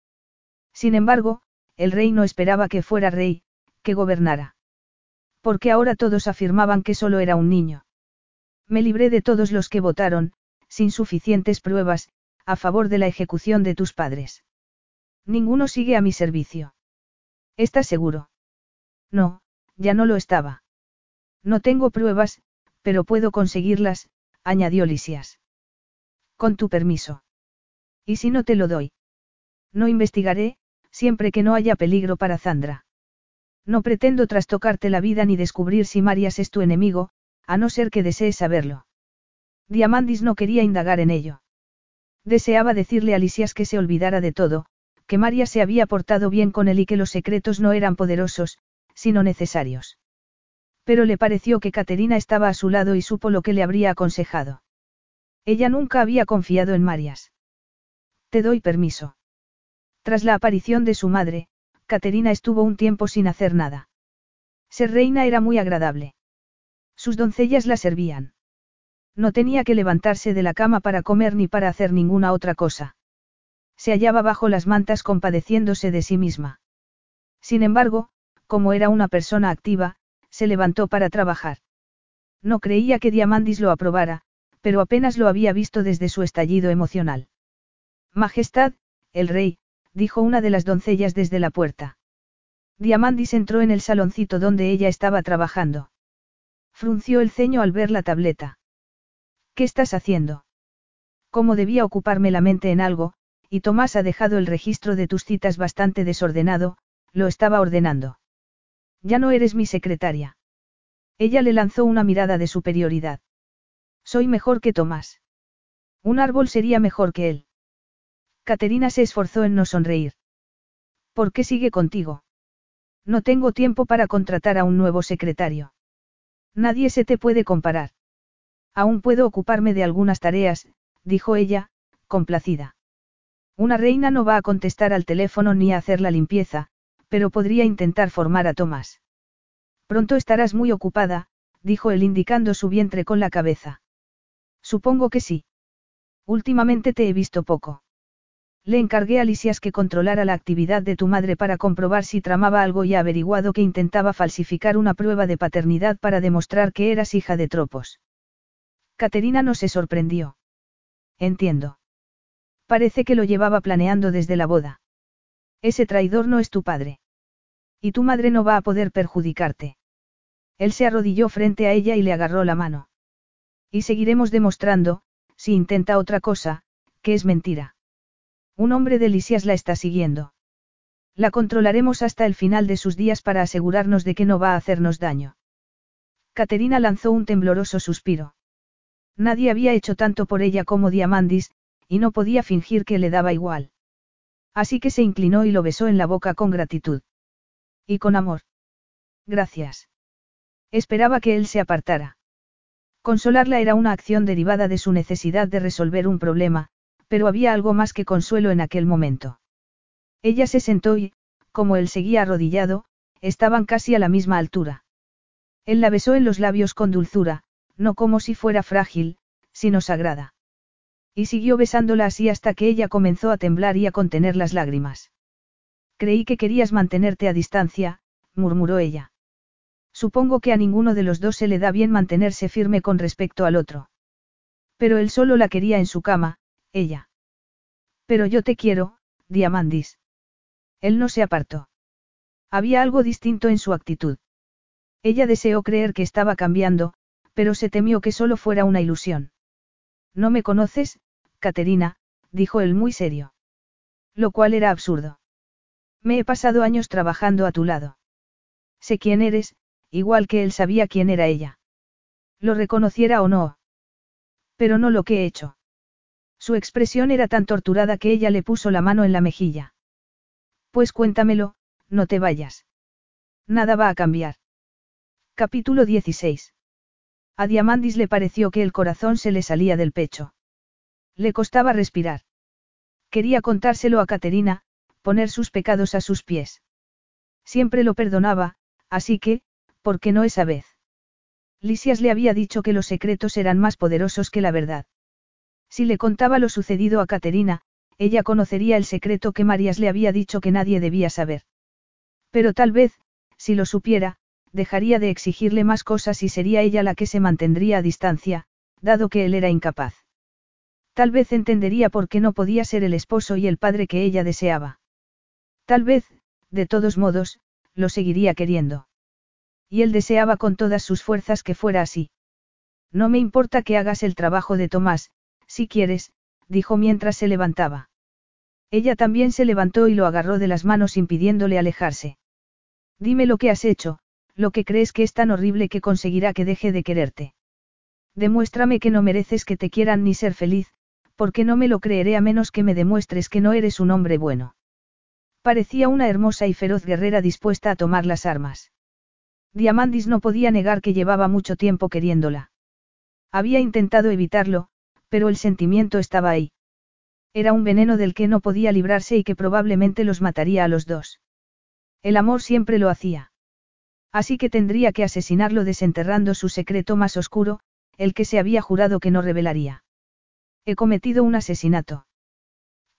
Sin embargo, el rey no esperaba que fuera rey, que gobernara. Porque ahora todos afirmaban que solo era un niño. Me libré de todos los que votaron, sin suficientes pruebas, a favor de la ejecución de tus padres. Ninguno sigue a mi servicio. ¿Estás seguro? No, ya no lo estaba. No tengo pruebas, pero puedo conseguirlas, añadió Lisias. Con tu permiso. ¿Y si no te lo doy? No investigaré, siempre que no haya peligro para Zandra. No pretendo trastocarte la vida ni descubrir si Marias es tu enemigo, a no ser que desees saberlo. Diamandis no quería indagar en ello. Deseaba decirle a Lisias que se olvidara de todo, que María se había portado bien con él y que los secretos no eran poderosos, sino necesarios. Pero le pareció que Caterina estaba a su lado y supo lo que le habría aconsejado. Ella nunca había confiado en Marias. Te doy permiso. Tras la aparición de su madre, Caterina estuvo un tiempo sin hacer nada. Ser reina era muy agradable. Sus doncellas la servían. No tenía que levantarse de la cama para comer ni para hacer ninguna otra cosa. Se hallaba bajo las mantas compadeciéndose de sí misma. Sin embargo, como era una persona activa, se levantó para trabajar. No creía que Diamandis lo aprobara, pero apenas lo había visto desde su estallido emocional. Majestad, el rey, dijo una de las doncellas desde la puerta. Diamandis entró en el saloncito donde ella estaba trabajando. Frunció el ceño al ver la tableta. ¿Qué estás haciendo? Como debía ocuparme la mente en algo, y Tomás ha dejado el registro de tus citas bastante desordenado, lo estaba ordenando. Ya no eres mi secretaria. Ella le lanzó una mirada de superioridad. Soy mejor que Tomás. Un árbol sería mejor que él. Caterina se esforzó en no sonreír. ¿Por qué sigue contigo? No tengo tiempo para contratar a un nuevo secretario. Nadie se te puede comparar. Aún puedo ocuparme de algunas tareas, dijo ella, complacida. Una reina no va a contestar al teléfono ni a hacer la limpieza, pero podría intentar formar a Tomás. Pronto estarás muy ocupada, dijo él indicando su vientre con la cabeza. Supongo que sí. Últimamente te he visto poco. Le encargué a Lisias que controlara la actividad de tu madre para comprobar si tramaba algo y ha averiguado que intentaba falsificar una prueba de paternidad para demostrar que eras hija de tropos. Caterina no se sorprendió. Entiendo. Parece que lo llevaba planeando desde la boda. Ese traidor no es tu padre. Y tu madre no va a poder perjudicarte. Él se arrodilló frente a ella y le agarró la mano. Y seguiremos demostrando, si intenta otra cosa, que es mentira. Un hombre de Lisias la está siguiendo. La controlaremos hasta el final de sus días para asegurarnos de que no va a hacernos daño. Caterina lanzó un tembloroso suspiro. Nadie había hecho tanto por ella como Diamandis, y no podía fingir que le daba igual. Así que se inclinó y lo besó en la boca con gratitud. Y con amor. Gracias. Esperaba que él se apartara. Consolarla era una acción derivada de su necesidad de resolver un problema, pero había algo más que consuelo en aquel momento. Ella se sentó y, como él seguía arrodillado, estaban casi a la misma altura. Él la besó en los labios con dulzura, no como si fuera frágil, sino sagrada. Y siguió besándola así hasta que ella comenzó a temblar y a contener las lágrimas. Creí que querías mantenerte a distancia, murmuró ella. Supongo que a ninguno de los dos se le da bien mantenerse firme con respecto al otro. Pero él solo la quería en su cama, ella. Pero yo te quiero, Diamandis. Él no se apartó. Había algo distinto en su actitud. Ella deseó creer que estaba cambiando, pero se temió que solo fuera una ilusión. No me conoces, Caterina, dijo él muy serio. Lo cual era absurdo. Me he pasado años trabajando a tu lado. Sé quién eres, igual que él sabía quién era ella. Lo reconociera o no. Pero no lo que he hecho. Su expresión era tan torturada que ella le puso la mano en la mejilla. Pues cuéntamelo, no te vayas. Nada va a cambiar. Capítulo 16. A Diamandis le pareció que el corazón se le salía del pecho. Le costaba respirar. Quería contárselo a Caterina, poner sus pecados a sus pies. Siempre lo perdonaba, así que, ¿por qué no esa vez? Lisias le había dicho que los secretos eran más poderosos que la verdad. Si le contaba lo sucedido a Caterina, ella conocería el secreto que Marías le había dicho que nadie debía saber. Pero tal vez, si lo supiera, dejaría de exigirle más cosas y sería ella la que se mantendría a distancia, dado que él era incapaz. Tal vez entendería por qué no podía ser el esposo y el padre que ella deseaba. Tal vez, de todos modos, lo seguiría queriendo. Y él deseaba con todas sus fuerzas que fuera así. No me importa que hagas el trabajo de Tomás, si quieres, dijo mientras se levantaba. Ella también se levantó y lo agarró de las manos impidiéndole alejarse. Dime lo que has hecho, lo que crees que es tan horrible que conseguirá que deje de quererte. Demuéstrame que no mereces que te quieran ni ser feliz, porque no me lo creeré a menos que me demuestres que no eres un hombre bueno. Parecía una hermosa y feroz guerrera dispuesta a tomar las armas. Diamandis no podía negar que llevaba mucho tiempo queriéndola. Había intentado evitarlo, pero el sentimiento estaba ahí. Era un veneno del que no podía librarse y que probablemente los mataría a los dos. El amor siempre lo hacía. Así que tendría que asesinarlo desenterrando su secreto más oscuro, el que se había jurado que no revelaría. He cometido un asesinato.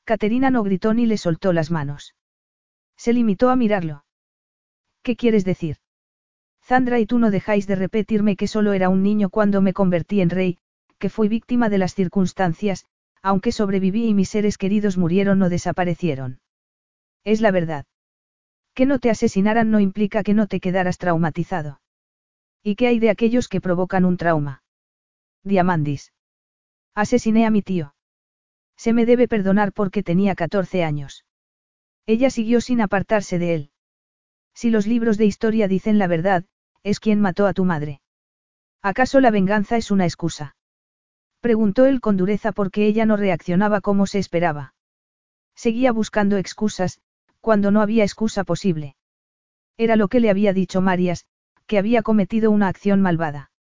Caterina no gritó ni le soltó las manos. Se limitó a mirarlo. ¿Qué quieres decir? Zandra y tú no dejáis de repetirme que solo era un niño cuando me convertí en rey, que fui víctima de las circunstancias, aunque sobreviví y mis seres queridos murieron o desaparecieron. Es la verdad. Que no te asesinaran no implica que no te quedaras traumatizado. ¿Y qué hay de aquellos que provocan un trauma? Diamandis. Asesiné a mi tío. Se me debe perdonar porque tenía 14 años. Ella siguió sin apartarse de él. Si los libros de historia dicen la verdad, es quien mató a tu madre. ¿Acaso la venganza es una excusa? Preguntó él con dureza porque ella no reaccionaba como se esperaba. Seguía buscando excusas, cuando no había excusa posible. Era lo que le había dicho Marias, que había cometido una acción malvada.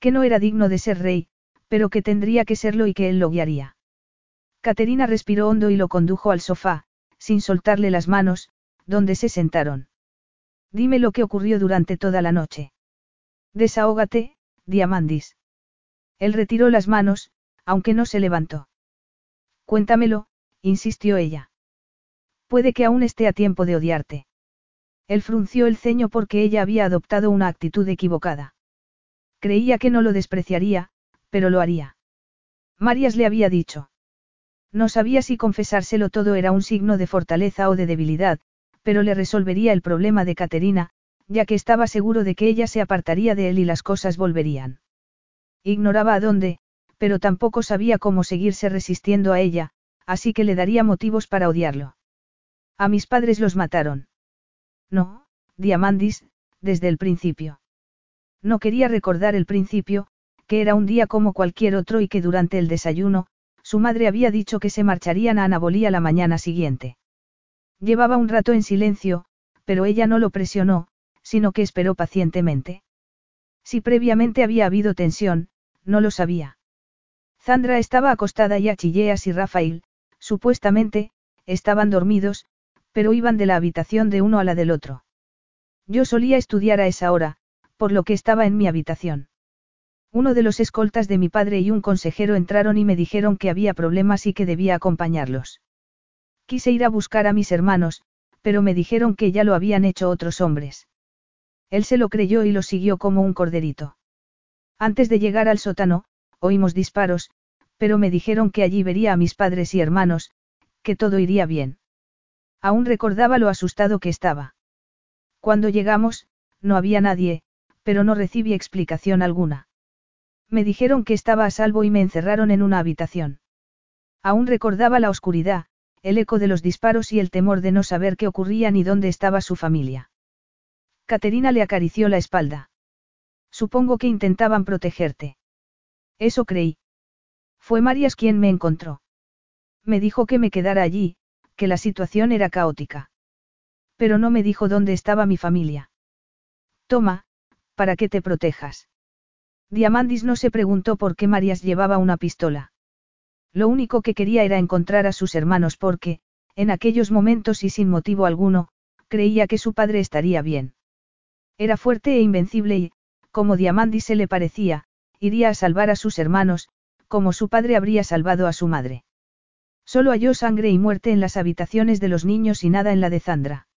Que no era digno de ser rey, pero que tendría que serlo y que él lo guiaría. Caterina respiró hondo y lo condujo al sofá, sin soltarle las manos, donde se sentaron. Dime lo que ocurrió durante toda la noche. Desahógate, Diamandis. Él retiró las manos, aunque no se levantó. Cuéntamelo, insistió ella. Puede que aún esté a tiempo de odiarte. Él frunció el ceño porque ella había adoptado una actitud equivocada. Creía que no lo despreciaría, pero lo haría. Marias le había dicho. No sabía si confesárselo todo era un signo de fortaleza o de debilidad, pero le resolvería el problema de Caterina, ya que estaba seguro de que ella se apartaría de él y las cosas volverían. Ignoraba a dónde, pero tampoco sabía cómo seguirse resistiendo a ella, así que le daría motivos para odiarlo. A mis padres los mataron. No, Diamandis, desde el principio. No quería recordar el principio, que era un día como cualquier otro y que durante el desayuno, su madre había dicho que se marcharían a Anabolía la mañana siguiente. Llevaba un rato en silencio, pero ella no lo presionó, sino que esperó pacientemente. Si previamente había habido tensión, no lo sabía. Zandra estaba acostada y Achilleas y Rafael, supuestamente, estaban dormidos, pero iban de la habitación de uno a la del otro. Yo solía estudiar a esa hora, por lo que estaba en mi habitación. Uno de los escoltas de mi padre y un consejero entraron y me dijeron que había problemas y que debía acompañarlos. Quise ir a buscar a mis hermanos, pero me dijeron que ya lo habían hecho otros hombres. Él se lo creyó y lo siguió como un corderito. Antes de llegar al sótano, oímos disparos, pero me dijeron que allí vería a mis padres y hermanos, que todo iría bien. Aún recordaba lo asustado que estaba. Cuando llegamos, no había nadie, pero no recibí explicación alguna. Me dijeron que estaba a salvo y me encerraron en una habitación. Aún recordaba la oscuridad, el eco de los disparos y el temor de no saber qué ocurría ni dónde estaba su familia. Caterina le acarició la espalda. Supongo que intentaban protegerte. Eso creí. Fue Marias quien me encontró. Me dijo que me quedara allí, que la situación era caótica. Pero no me dijo dónde estaba mi familia. Toma, para que te protejas. Diamandis no se preguntó por qué Marias llevaba una pistola. Lo único que quería era encontrar a sus hermanos porque, en aquellos momentos y sin motivo alguno, creía que su padre estaría bien. Era fuerte e invencible y, como Diamandis se le parecía, iría a salvar a sus hermanos, como su padre habría salvado a su madre. Solo halló sangre y muerte en las habitaciones de los niños y nada en la de Zandra.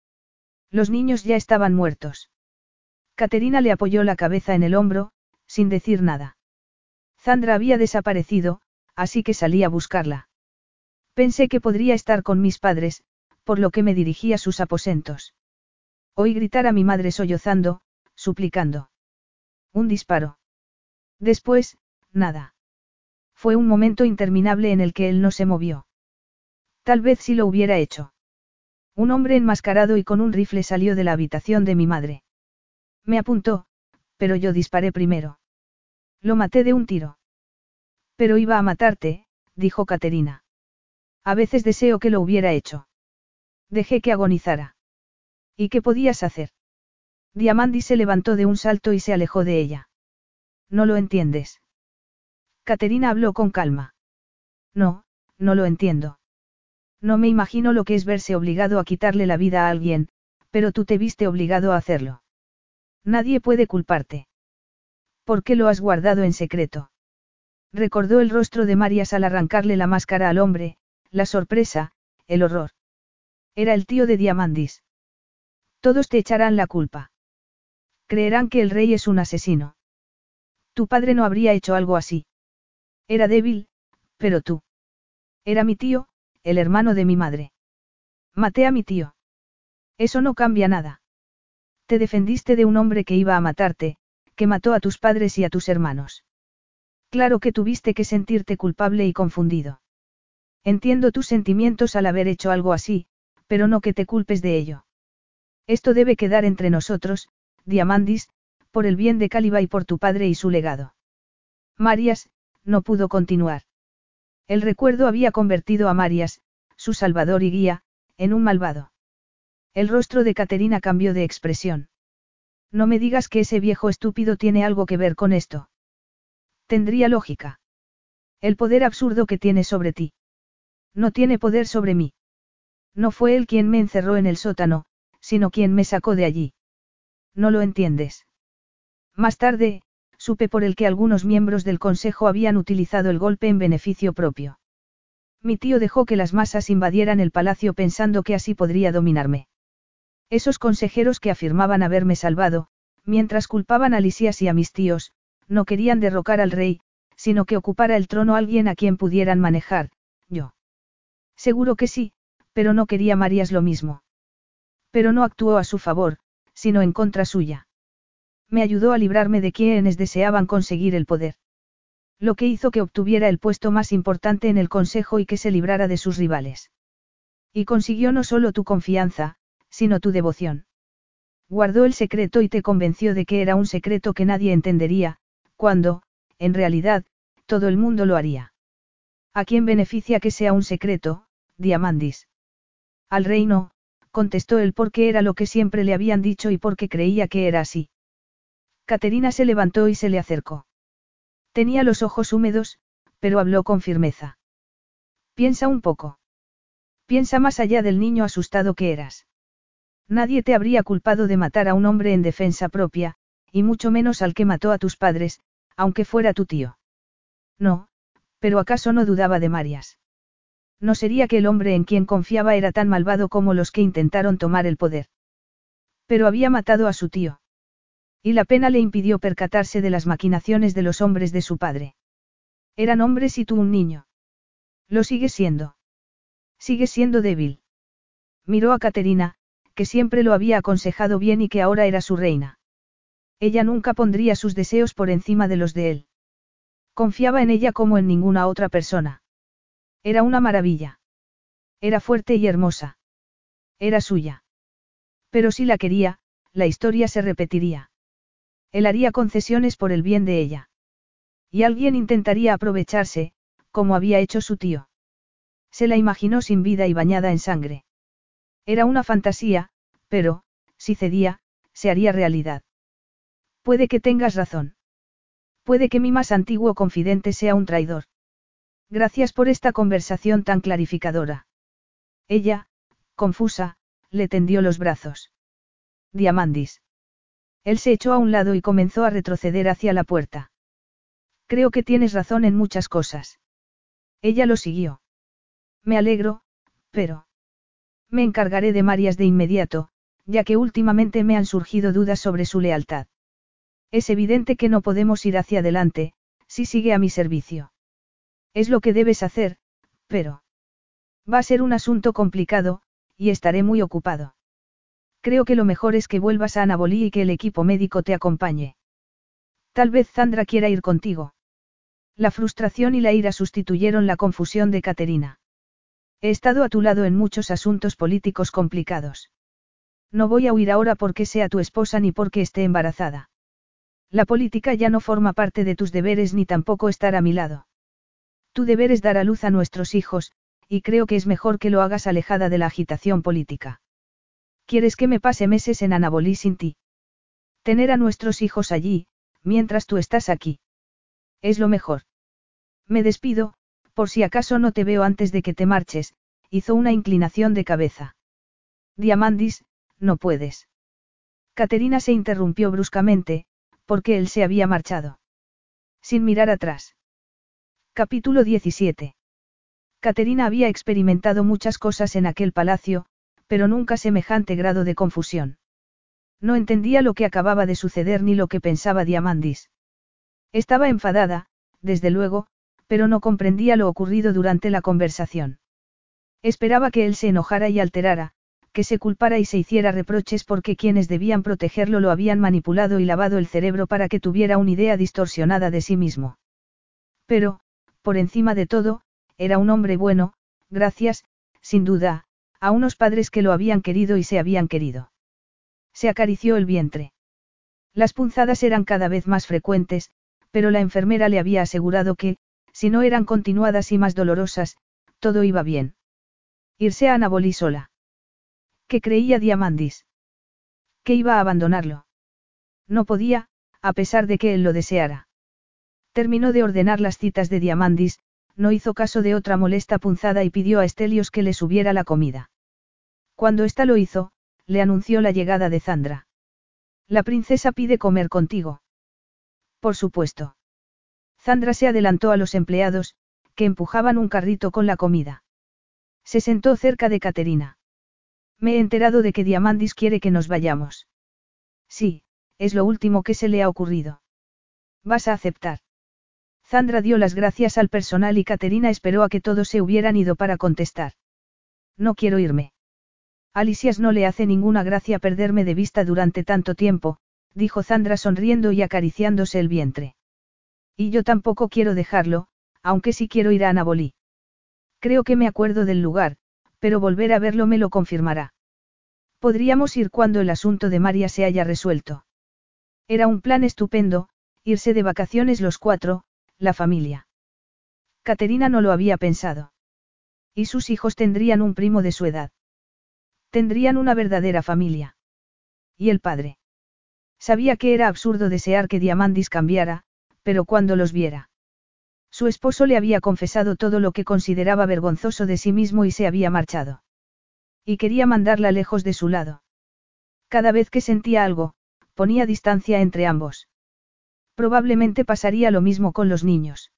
Los niños ya estaban muertos. Caterina le apoyó la cabeza en el hombro, sin decir nada. Zandra había desaparecido, así que salí a buscarla. Pensé que podría estar con mis padres, por lo que me dirigí a sus aposentos. Oí gritar a mi madre sollozando, suplicando. Un disparo. Después, nada. Fue un momento interminable en el que él no se movió. Tal vez si lo hubiera hecho. Un hombre enmascarado y con un rifle salió de la habitación de mi madre. Me apuntó, pero yo disparé primero. Lo maté de un tiro. Pero iba a matarte, dijo Caterina. A veces deseo que lo hubiera hecho. Dejé que agonizara. ¿Y qué podías hacer? Diamandi se levantó de un salto y se alejó de ella. No lo entiendes. Caterina habló con calma. No, no lo entiendo. No me imagino lo que es verse obligado a quitarle la vida a alguien, pero tú te viste obligado a hacerlo. Nadie puede culparte. ¿Por qué lo has guardado en secreto? Recordó el rostro de Marias al arrancarle la máscara al hombre, la sorpresa, el horror. Era el tío de Diamandis. Todos te echarán la culpa. Creerán que el rey es un asesino. Tu padre no habría hecho algo así. Era débil, pero tú. Era mi tío, el hermano de mi madre. Maté a mi tío. Eso no cambia nada. Te defendiste de un hombre que iba a matarte, que mató a tus padres y a tus hermanos. Claro que tuviste que sentirte culpable y confundido. Entiendo tus sentimientos al haber hecho algo así, pero no que te culpes de ello. Esto debe quedar entre nosotros, Diamandis, por el bien de Caliba y por tu padre y su legado. Marias, no pudo continuar. El recuerdo había convertido a Marias, su salvador y guía, en un malvado. El rostro de Caterina cambió de expresión. No me digas que ese viejo estúpido tiene algo que ver con esto. Tendría lógica. El poder absurdo que tiene sobre ti. No tiene poder sobre mí. No fue él quien me encerró en el sótano, sino quien me sacó de allí. No lo entiendes. Más tarde, supe por el que algunos miembros del Consejo habían utilizado el golpe en beneficio propio. Mi tío dejó que las masas invadieran el palacio pensando que así podría dominarme. Esos consejeros que afirmaban haberme salvado, mientras culpaban a Lisias y a mis tíos, no querían derrocar al rey, sino que ocupara el trono alguien a quien pudieran manejar, yo. Seguro que sí, pero no quería Marías lo mismo. Pero no actuó a su favor, sino en contra suya me ayudó a librarme de quienes deseaban conseguir el poder. Lo que hizo que obtuviera el puesto más importante en el Consejo y que se librara de sus rivales. Y consiguió no solo tu confianza, sino tu devoción. Guardó el secreto y te convenció de que era un secreto que nadie entendería, cuando, en realidad, todo el mundo lo haría. ¿A quién beneficia que sea un secreto, Diamandis? Al reino, contestó él porque era lo que siempre le habían dicho y porque creía que era así. Caterina se levantó y se le acercó. Tenía los ojos húmedos, pero habló con firmeza. Piensa un poco. Piensa más allá del niño asustado que eras. Nadie te habría culpado de matar a un hombre en defensa propia, y mucho menos al que mató a tus padres, aunque fuera tu tío. No, pero acaso no dudaba de Marias. No sería que el hombre en quien confiaba era tan malvado como los que intentaron tomar el poder. Pero había matado a su tío. Y la pena le impidió percatarse de las maquinaciones de los hombres de su padre. Eran hombres y tú un niño. Lo sigue siendo. Sigue siendo débil. Miró a Caterina, que siempre lo había aconsejado bien y que ahora era su reina. Ella nunca pondría sus deseos por encima de los de él. Confiaba en ella como en ninguna otra persona. Era una maravilla. Era fuerte y hermosa. Era suya. Pero si la quería, la historia se repetiría. Él haría concesiones por el bien de ella. Y alguien intentaría aprovecharse, como había hecho su tío. Se la imaginó sin vida y bañada en sangre. Era una fantasía, pero, si cedía, se haría realidad. Puede que tengas razón. Puede que mi más antiguo confidente sea un traidor. Gracias por esta conversación tan clarificadora. Ella, confusa, le tendió los brazos. Diamandis. Él se echó a un lado y comenzó a retroceder hacia la puerta. Creo que tienes razón en muchas cosas. Ella lo siguió. Me alegro, pero... Me encargaré de Marias de inmediato, ya que últimamente me han surgido dudas sobre su lealtad. Es evidente que no podemos ir hacia adelante, si sigue a mi servicio. Es lo que debes hacer, pero... Va a ser un asunto complicado, y estaré muy ocupado. Creo que lo mejor es que vuelvas a Anabolí y que el equipo médico te acompañe. Tal vez Sandra quiera ir contigo. La frustración y la ira sustituyeron la confusión de Caterina. He estado a tu lado en muchos asuntos políticos complicados. No voy a huir ahora porque sea tu esposa ni porque esté embarazada. La política ya no forma parte de tus deberes ni tampoco estar a mi lado. Tu deber es dar a luz a nuestros hijos, y creo que es mejor que lo hagas alejada de la agitación política. ¿Quieres que me pase meses en Anabolí sin ti? Tener a nuestros hijos allí, mientras tú estás aquí. Es lo mejor. Me despido, por si acaso no te veo antes de que te marches, hizo una inclinación de cabeza. Diamandis, no puedes. Caterina se interrumpió bruscamente, porque él se había marchado. Sin mirar atrás. Capítulo 17. Caterina había experimentado muchas cosas en aquel palacio, pero nunca semejante grado de confusión. No entendía lo que acababa de suceder ni lo que pensaba Diamandis. Estaba enfadada, desde luego, pero no comprendía lo ocurrido durante la conversación. Esperaba que él se enojara y alterara, que se culpara y se hiciera reproches porque quienes debían protegerlo lo habían manipulado y lavado el cerebro para que tuviera una idea distorsionada de sí mismo. Pero, por encima de todo, era un hombre bueno, gracias, sin duda, a unos padres que lo habían querido y se habían querido. Se acarició el vientre. Las punzadas eran cada vez más frecuentes, pero la enfermera le había asegurado que, si no eran continuadas y más dolorosas, todo iba bien. Irse a Anabolí sola. ¿Qué creía Diamandis? Que iba a abandonarlo. No podía, a pesar de que él lo deseara. Terminó de ordenar las citas de Diamandis, no hizo caso de otra molesta punzada y pidió a Estelios que le subiera la comida. Cuando ésta lo hizo, le anunció la llegada de Zandra. La princesa pide comer contigo. Por supuesto. Zandra se adelantó a los empleados, que empujaban un carrito con la comida. Se sentó cerca de Caterina. Me he enterado de que Diamandis quiere que nos vayamos. Sí, es lo último que se le ha ocurrido. ¿Vas a aceptar? Zandra dio las gracias al personal y Caterina esperó a que todos se hubieran ido para contestar. No quiero irme. Alicias no le hace ninguna gracia perderme de vista durante tanto tiempo, dijo Zandra sonriendo y acariciándose el vientre. Y yo tampoco quiero dejarlo, aunque sí quiero ir a Anabolí. Creo que me acuerdo del lugar, pero volver a verlo me lo confirmará. Podríamos ir cuando el asunto de María se haya resuelto. Era un plan estupendo, irse de vacaciones los cuatro, la familia. Caterina no lo había pensado. Y sus hijos tendrían un primo de su edad. Tendrían una verdadera familia. ¿Y el padre? Sabía que era absurdo desear que Diamandis cambiara, pero cuando los viera. Su esposo le había confesado todo lo que consideraba vergonzoso de sí mismo y se había marchado. Y quería mandarla lejos de su lado. Cada vez que sentía algo, ponía distancia entre ambos. Probablemente pasaría lo mismo con los niños.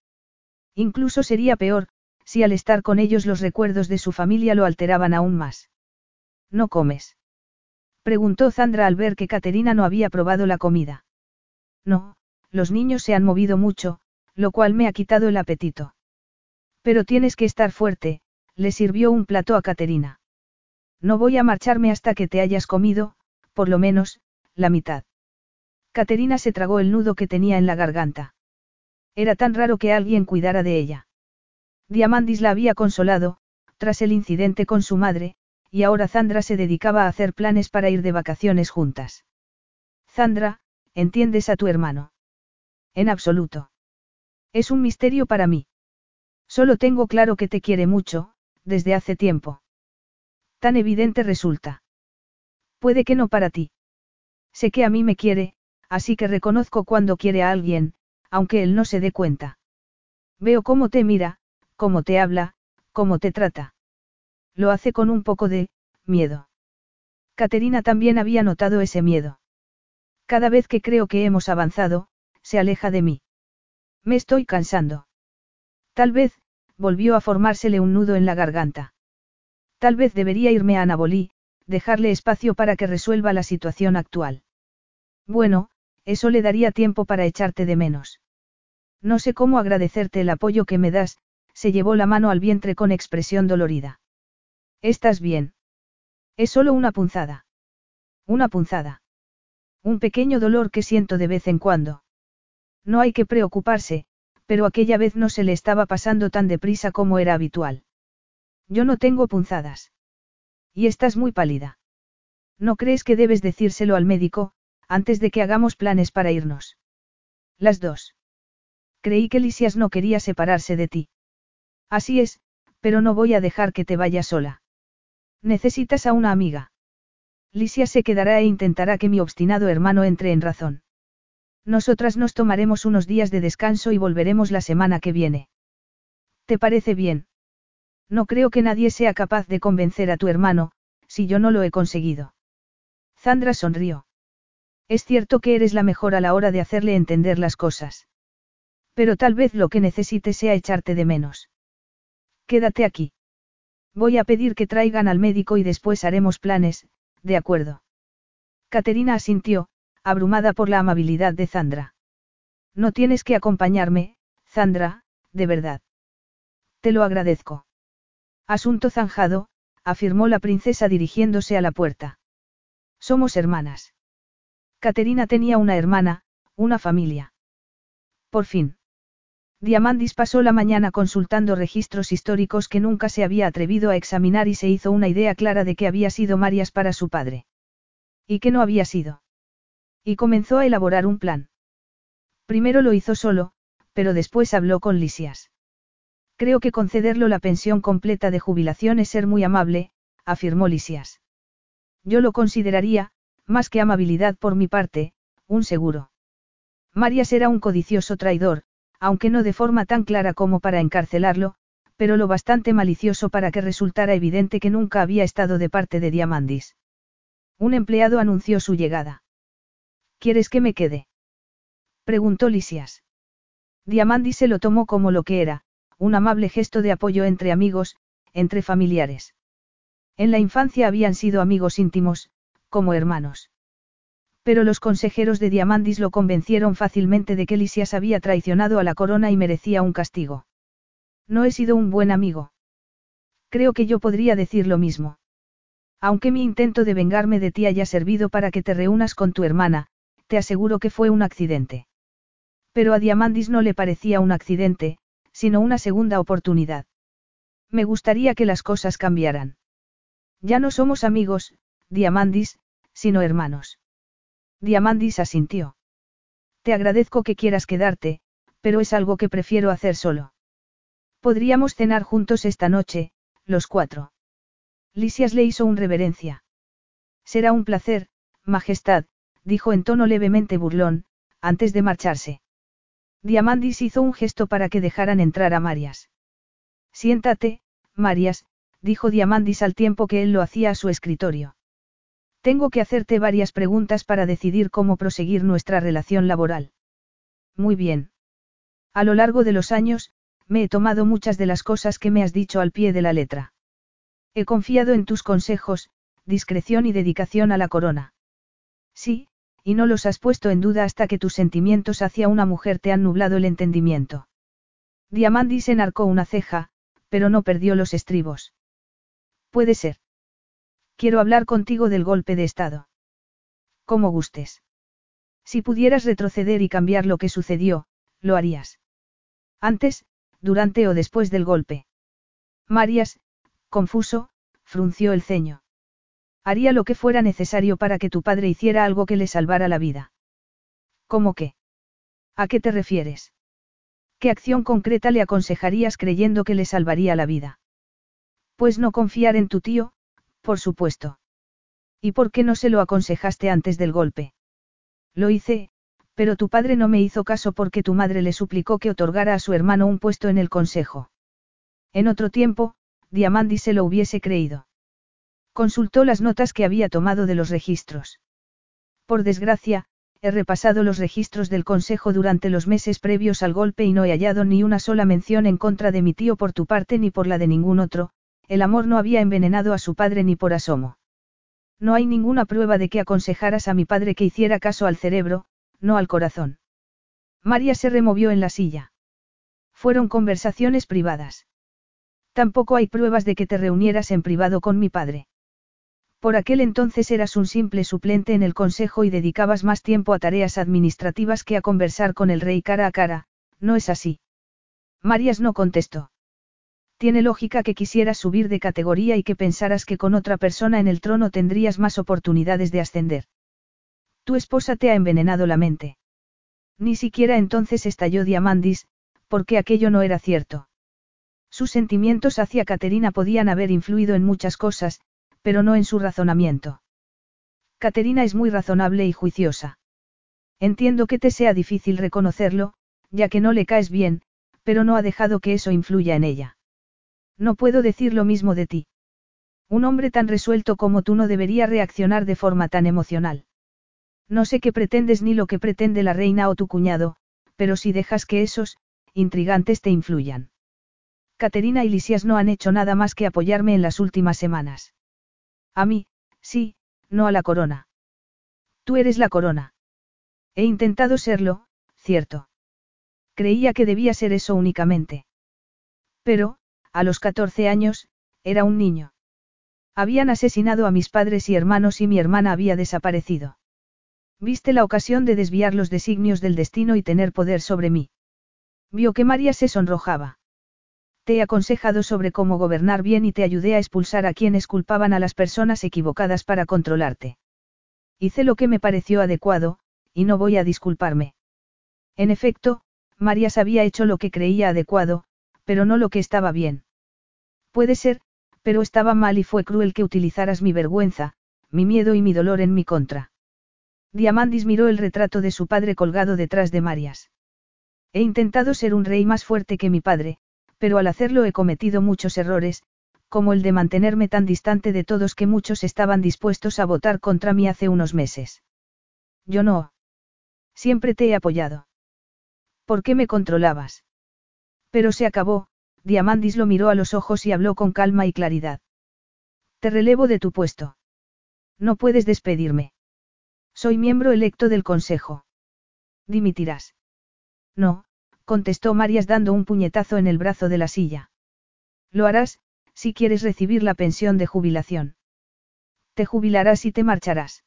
Incluso sería peor, si al estar con ellos los recuerdos de su familia lo alteraban aún más. ¿No comes? Preguntó Zandra al ver que Caterina no había probado la comida. No, los niños se han movido mucho, lo cual me ha quitado el apetito. Pero tienes que estar fuerte, le sirvió un plato a Caterina. No voy a marcharme hasta que te hayas comido, por lo menos, la mitad. Caterina se tragó el nudo que tenía en la garganta. Era tan raro que alguien cuidara de ella. Diamandis la había consolado, tras el incidente con su madre, y ahora Zandra se dedicaba a hacer planes para ir de vacaciones juntas. Zandra, ¿entiendes a tu hermano? En absoluto. Es un misterio para mí. Solo tengo claro que te quiere mucho, desde hace tiempo. Tan evidente resulta. Puede que no para ti. Sé que a mí me quiere, así que reconozco cuando quiere a alguien, aunque él no se dé cuenta. Veo cómo te mira, cómo te habla, cómo te trata. Lo hace con un poco de miedo. Caterina también había notado ese miedo. Cada vez que creo que hemos avanzado, se aleja de mí. Me estoy cansando. Tal vez, volvió a formársele un nudo en la garganta. Tal vez debería irme a Anabolí, dejarle espacio para que resuelva la situación actual. Bueno, eso le daría tiempo para echarte de menos. No sé cómo agradecerte el apoyo que me das, se llevó la mano al vientre con expresión dolorida. ¿Estás bien? Es solo una punzada. Una punzada. Un pequeño dolor que siento de vez en cuando. No hay que preocuparse, pero aquella vez no se le estaba pasando tan deprisa como era habitual. Yo no tengo punzadas. Y estás muy pálida. ¿No crees que debes decírselo al médico, antes de que hagamos planes para irnos? Las dos. Creí que Lisias no quería separarse de ti. Así es, pero no voy a dejar que te vayas sola. Necesitas a una amiga. Lisias se quedará e intentará que mi obstinado hermano entre en razón. Nosotras nos tomaremos unos días de descanso y volveremos la semana que viene. ¿Te parece bien? No creo que nadie sea capaz de convencer a tu hermano, si yo no lo he conseguido. Zandra sonrió. Es cierto que eres la mejor a la hora de hacerle entender las cosas. Pero tal vez lo que necesites sea echarte de menos. Quédate aquí. Voy a pedir que traigan al médico y después haremos planes, de acuerdo. Caterina asintió, abrumada por la amabilidad de Zandra. No tienes que acompañarme, Zandra, de verdad. Te lo agradezco. Asunto zanjado, afirmó la princesa dirigiéndose a la puerta. Somos hermanas. Caterina tenía una hermana, una familia. Por fin. Diamandis pasó la mañana consultando registros históricos que nunca se había atrevido a examinar y se hizo una idea clara de que había sido Marias para su padre. Y que no había sido. Y comenzó a elaborar un plan. Primero lo hizo solo, pero después habló con Lisias. Creo que concederlo la pensión completa de jubilación es ser muy amable, afirmó Lisias. Yo lo consideraría, más que amabilidad por mi parte, un seguro. Marias era un codicioso traidor, aunque no de forma tan clara como para encarcelarlo, pero lo bastante malicioso para que resultara evidente que nunca había estado de parte de Diamandis. Un empleado anunció su llegada. ¿Quieres que me quede? Preguntó Lisias. Diamandi se lo tomó como lo que era, un amable gesto de apoyo entre amigos, entre familiares. En la infancia habían sido amigos íntimos, como hermanos. Pero los consejeros de Diamandis lo convencieron fácilmente de que Lisias había traicionado a la corona y merecía un castigo. No he sido un buen amigo. Creo que yo podría decir lo mismo. Aunque mi intento de vengarme de ti haya servido para que te reúnas con tu hermana, te aseguro que fue un accidente. Pero a Diamandis no le parecía un accidente, sino una segunda oportunidad. Me gustaría que las cosas cambiaran. Ya no somos amigos, Diamandis, sino hermanos. Diamandis asintió. Te agradezco que quieras quedarte, pero es algo que prefiero hacer solo. Podríamos cenar juntos esta noche, los cuatro. Lisias le hizo un reverencia. Será un placer, Majestad, dijo en tono levemente burlón, antes de marcharse. Diamandis hizo un gesto para que dejaran entrar a Marias. Siéntate, Marias, dijo Diamandis al tiempo que él lo hacía a su escritorio. Tengo que hacerte varias preguntas para decidir cómo proseguir nuestra relación laboral. Muy bien. A lo largo de los años, me he tomado muchas de las cosas que me has dicho al pie de la letra. He confiado en tus consejos, discreción y dedicación a la corona. Sí, y no los has puesto en duda hasta que tus sentimientos hacia una mujer te han nublado el entendimiento. Diamandis enarcó una ceja, pero no perdió los estribos. Puede ser. Quiero hablar contigo del golpe de Estado. Como gustes. Si pudieras retroceder y cambiar lo que sucedió, lo harías. Antes, durante o después del golpe. Marias, confuso, frunció el ceño. Haría lo que fuera necesario para que tu padre hiciera algo que le salvara la vida. ¿Cómo qué? ¿A qué te refieres? ¿Qué acción concreta le aconsejarías creyendo que le salvaría la vida? Pues no confiar en tu tío, por supuesto. ¿Y por qué no se lo aconsejaste antes del golpe? Lo hice, pero tu padre no me hizo caso porque tu madre le suplicó que otorgara a su hermano un puesto en el consejo. En otro tiempo, Diamandi se lo hubiese creído. Consultó las notas que había tomado de los registros. Por desgracia, he repasado los registros del Consejo durante los meses previos al golpe y no he hallado ni una sola mención en contra de mi tío por tu parte ni por la de ningún otro, el amor no había envenenado a su padre ni por asomo. No hay ninguna prueba de que aconsejaras a mi padre que hiciera caso al cerebro, no al corazón. María se removió en la silla. Fueron conversaciones privadas. Tampoco hay pruebas de que te reunieras en privado con mi padre. Por aquel entonces eras un simple suplente en el consejo y dedicabas más tiempo a tareas administrativas que a conversar con el rey cara a cara, ¿no es así? Marías no contestó. Tiene lógica que quisieras subir de categoría y que pensaras que con otra persona en el trono tendrías más oportunidades de ascender. Tu esposa te ha envenenado la mente. Ni siquiera entonces estalló Diamandis, porque aquello no era cierto. Sus sentimientos hacia Caterina podían haber influido en muchas cosas, pero no en su razonamiento. Caterina es muy razonable y juiciosa. Entiendo que te sea difícil reconocerlo, ya que no le caes bien, pero no ha dejado que eso influya en ella. No puedo decir lo mismo de ti. Un hombre tan resuelto como tú no debería reaccionar de forma tan emocional. No sé qué pretendes ni lo que pretende la reina o tu cuñado, pero si dejas que esos, intrigantes te influyan. Caterina y Lisias no han hecho nada más que apoyarme en las últimas semanas. A mí, sí, no a la corona. Tú eres la corona. He intentado serlo, cierto. Creía que debía ser eso únicamente. Pero, a los 14 años, era un niño. Habían asesinado a mis padres y hermanos y mi hermana había desaparecido. Viste la ocasión de desviar los designios del destino y tener poder sobre mí. Vio que María se sonrojaba. Te he aconsejado sobre cómo gobernar bien y te ayudé a expulsar a quienes culpaban a las personas equivocadas para controlarte. Hice lo que me pareció adecuado, y no voy a disculparme. En efecto, Marías había hecho lo que creía adecuado, pero no lo que estaba bien. Puede ser, pero estaba mal y fue cruel que utilizaras mi vergüenza, mi miedo y mi dolor en mi contra. Diamandis miró el retrato de su padre colgado detrás de Marias. He intentado ser un rey más fuerte que mi padre, pero al hacerlo he cometido muchos errores, como el de mantenerme tan distante de todos que muchos estaban dispuestos a votar contra mí hace unos meses. Yo no. Siempre te he apoyado. ¿Por qué me controlabas? Pero se acabó, Diamandis lo miró a los ojos y habló con calma y claridad. Te relevo de tu puesto. No puedes despedirme. Soy miembro electo del Consejo. Dimitirás. No, contestó Marias dando un puñetazo en el brazo de la silla. Lo harás, si quieres recibir la pensión de jubilación. Te jubilarás y te marcharás.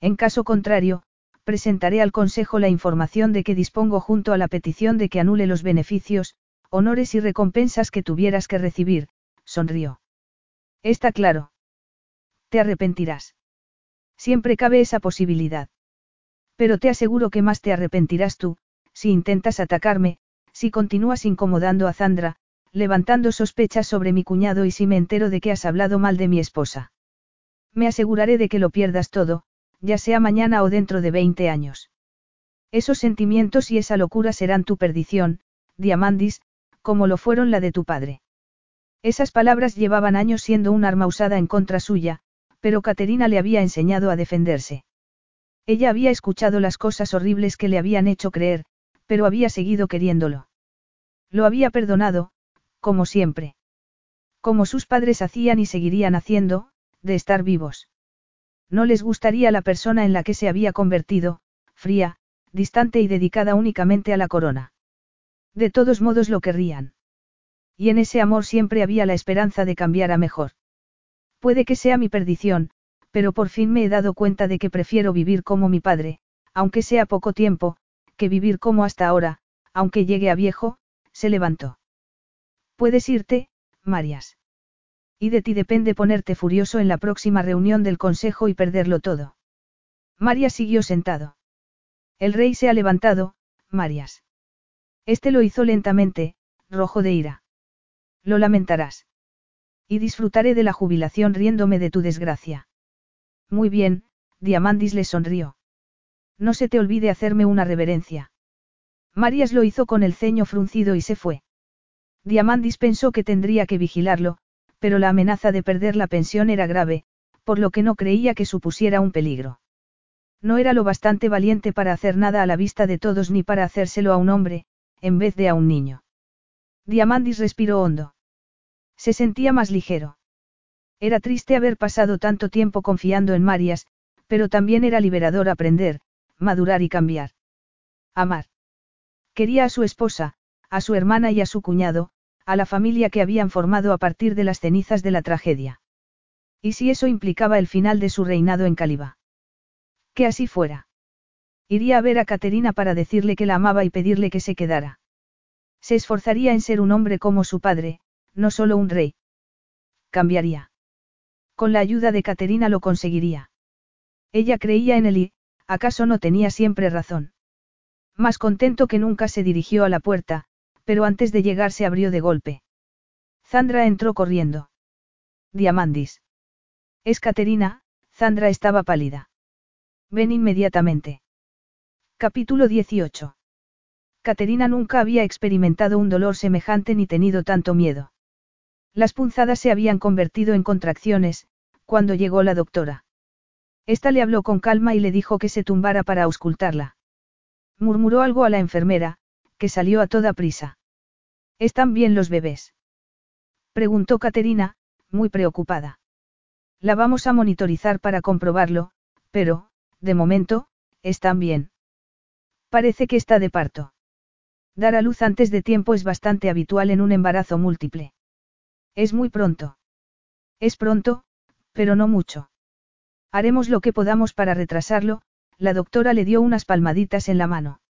En caso contrario, presentaré al Consejo la información de que dispongo junto a la petición de que anule los beneficios, honores y recompensas que tuvieras que recibir, sonrió. Está claro. Te arrepentirás. Siempre cabe esa posibilidad. Pero te aseguro que más te arrepentirás tú, si intentas atacarme, si continúas incomodando a Zandra, levantando sospechas sobre mi cuñado y si me entero de que has hablado mal de mi esposa. Me aseguraré de que lo pierdas todo, ya sea mañana o dentro de 20 años. Esos sentimientos y esa locura serán tu perdición, Diamandis, como lo fueron la de tu padre. Esas palabras llevaban años siendo un arma usada en contra suya, pero Caterina le había enseñado a defenderse. Ella había escuchado las cosas horribles que le habían hecho creer, pero había seguido queriéndolo. Lo había perdonado, como siempre. Como sus padres hacían y seguirían haciendo, de estar vivos. No les gustaría la persona en la que se había convertido, fría, distante y dedicada únicamente a la corona. De todos modos lo querrían. Y en ese amor siempre había la esperanza de cambiar a mejor. Puede que sea mi perdición, pero por fin me he dado cuenta de que prefiero vivir como mi padre, aunque sea poco tiempo, que vivir como hasta ahora, aunque llegue a viejo, se levantó. Puedes irte, Marias. Y de ti depende ponerte furioso en la próxima reunión del Consejo y perderlo todo. Marias siguió sentado. El rey se ha levantado, Marias. Este lo hizo lentamente, rojo de ira. Lo lamentarás. Y disfrutaré de la jubilación riéndome de tu desgracia. Muy bien, Diamandis le sonrió. No se te olvide hacerme una reverencia. Marias lo hizo con el ceño fruncido y se fue. Diamandis pensó que tendría que vigilarlo, pero la amenaza de perder la pensión era grave, por lo que no creía que supusiera un peligro. No era lo bastante valiente para hacer nada a la vista de todos ni para hacérselo a un hombre, en vez de a un niño. Diamandis respiró hondo. Se sentía más ligero. Era triste haber pasado tanto tiempo confiando en Marias, pero también era liberador aprender, madurar y cambiar. Amar. Quería a su esposa, a su hermana y a su cuñado, a la familia que habían formado a partir de las cenizas de la tragedia. ¿Y si eso implicaba el final de su reinado en Caliba? Que así fuera. Iría a ver a Caterina para decirle que la amaba y pedirle que se quedara. Se esforzaría en ser un hombre como su padre, no solo un rey. Cambiaría. Con la ayuda de Caterina lo conseguiría. Ella creía en él y, ¿acaso no tenía siempre razón? Más contento que nunca se dirigió a la puerta, pero antes de llegar se abrió de golpe. Zandra entró corriendo. Diamandis. Es Caterina, Zandra estaba pálida. Ven inmediatamente. Capítulo 18. Caterina nunca había experimentado un dolor semejante ni tenido tanto miedo. Las punzadas se habían convertido en contracciones, cuando llegó la doctora. Esta le habló con calma y le dijo que se tumbara para auscultarla. Murmuró algo a la enfermera, que salió a toda prisa. ¿Están bien los bebés? Preguntó Caterina, muy preocupada. La vamos a monitorizar para comprobarlo, pero, de momento, están bien. Parece que está de parto. Dar a luz antes de tiempo es bastante habitual en un embarazo múltiple. Es muy pronto. Es pronto, pero no mucho. Haremos lo que podamos para retrasarlo, la doctora le dio unas palmaditas en la mano.